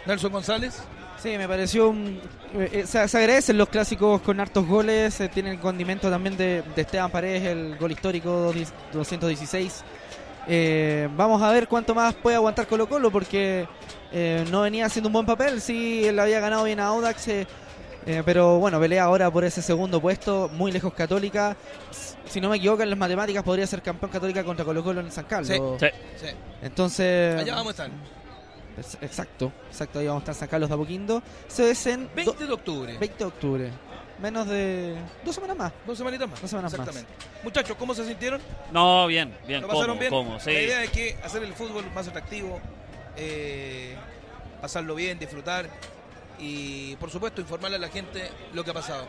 Nelson González. Sí, me pareció un... eh, se, se agradecen los clásicos con hartos goles, eh, tiene el condimento también de, de Esteban Paredes, el gol histórico 216. Eh, vamos a ver cuánto más puede aguantar Colo Colo porque eh, no venía haciendo un buen papel, sí, él había ganado bien a Audax, eh, pero bueno, pelea ahora por ese segundo puesto, muy lejos Católica. Si no me equivoco, en las matemáticas podría ser campeón Católica contra Colo Colo en San Carlos. Sí, sí. Entonces... Allá vamos a estar. Es- Exacto, exacto, ahí vamos a estar San Carlos de Apoquindo. Eso es en 20 de octubre. 20 de octubre. Menos de dos semanas más. Dos semanitas más. Dos semanas más. Exactamente. Muchachos, ¿cómo se sintieron? No, bien, bien, ¿Lo pasaron cómo, bien? cómo, sí. La idea es que hacer el fútbol más atractivo, eh, pasarlo bien, disfrutar y, por supuesto, informarle a la gente lo que ha pasado.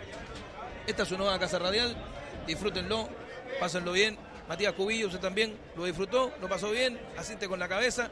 Esta es su nueva casa radial, disfrútenlo, pásenlo bien. Matías Cubillo, usted también lo disfrutó, lo pasó bien, asiente con la cabeza.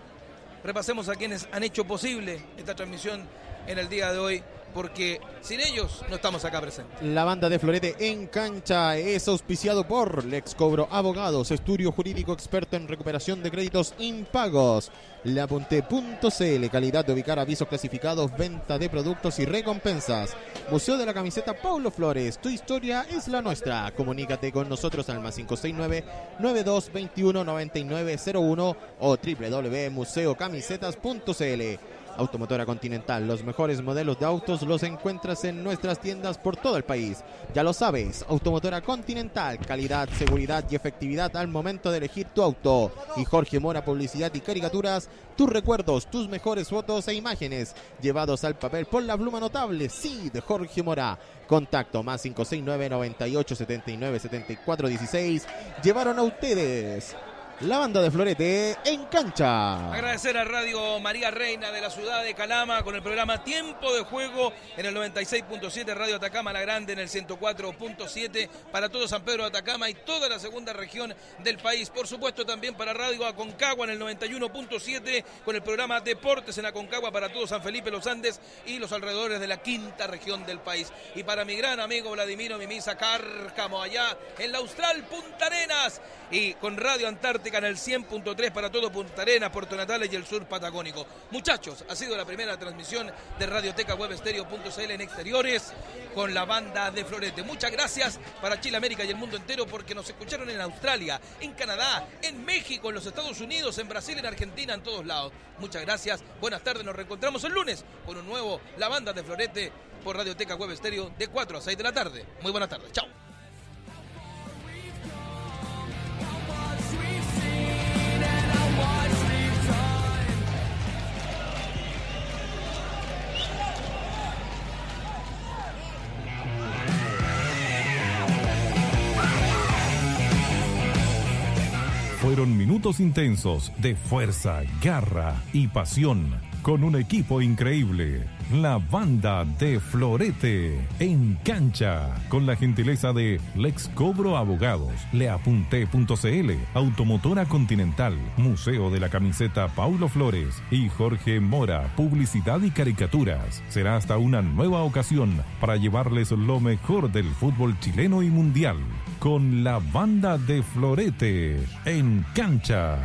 Repasemos a quienes han hecho posible esta transmisión en el día de hoy, porque sin ellos no estamos acá presentes. La banda de Florete en cancha es auspiciado por Lex Cobro Abogados, estudio jurídico experto en recuperación de créditos impagos. Lapunte.cl, calidad de ubicar avisos clasificados, venta de productos y recompensas. Museo de la Camiseta Paulo Flores, tu historia es la nuestra. Comunícate con nosotros al más 569-9221-9901 o www.museocamisetas.cl. Automotora Continental, los mejores modelos de autos los encuentras en nuestras tiendas por todo el país. Ya lo sabes, Automotora Continental, calidad, seguridad y efectividad al momento de elegir tu auto. Y Jorge Mora, publicidad y caricaturas, tus recuerdos, tus mejores fotos e imágenes llevados al papel por la pluma notable, sí, de Jorge Mora. Contacto más 569 98 79 74 16. Llevaron a ustedes la banda de Florete en cancha. Agradecer a Radio María Reina de la ciudad de Calama con el programa Tiempo de Juego en el 96.7, Radio Atacama La Grande en el 104.7 para todo San Pedro de Atacama y toda la segunda región del país. Por supuesto también para Radio Aconcagua en el 91.7 con el programa Deportes en Aconcagua para todo San Felipe, los Andes y los alrededores de la quinta región del país. Y para mi gran amigo Vladimiro Mimisa Cárcamo allá en la Austral Punta Arenas y con Radio Antártica el 100.3 para todo Punta Arenas, Puerto Natales y el sur patagónico. Muchachos, ha sido la primera transmisión de Radioteca Web Estéreo.cl en exteriores con la banda de Florete. Muchas gracias para Chile, América y el mundo entero porque nos escucharon en Australia, en Canadá, en México, en los Estados Unidos, en Brasil, en Argentina, en todos lados. Muchas gracias, buenas tardes, nos reencontramos el lunes con un nuevo La Banda de Florete por Radioteca Web Estéreo de 4 a 6 de la tarde. Muy buenas tardes, chao. Fueron minutos intensos de fuerza, garra y pasión con un equipo increíble. La banda de Florete en cancha con la gentileza de Lex Cobro Abogados, Leapunte.cl, Automotora Continental, Museo de la Camiseta Paulo Flores y Jorge Mora, Publicidad y Caricaturas. Será hasta una nueva ocasión para llevarles lo mejor del fútbol chileno y mundial con la banda de Florete en cancha.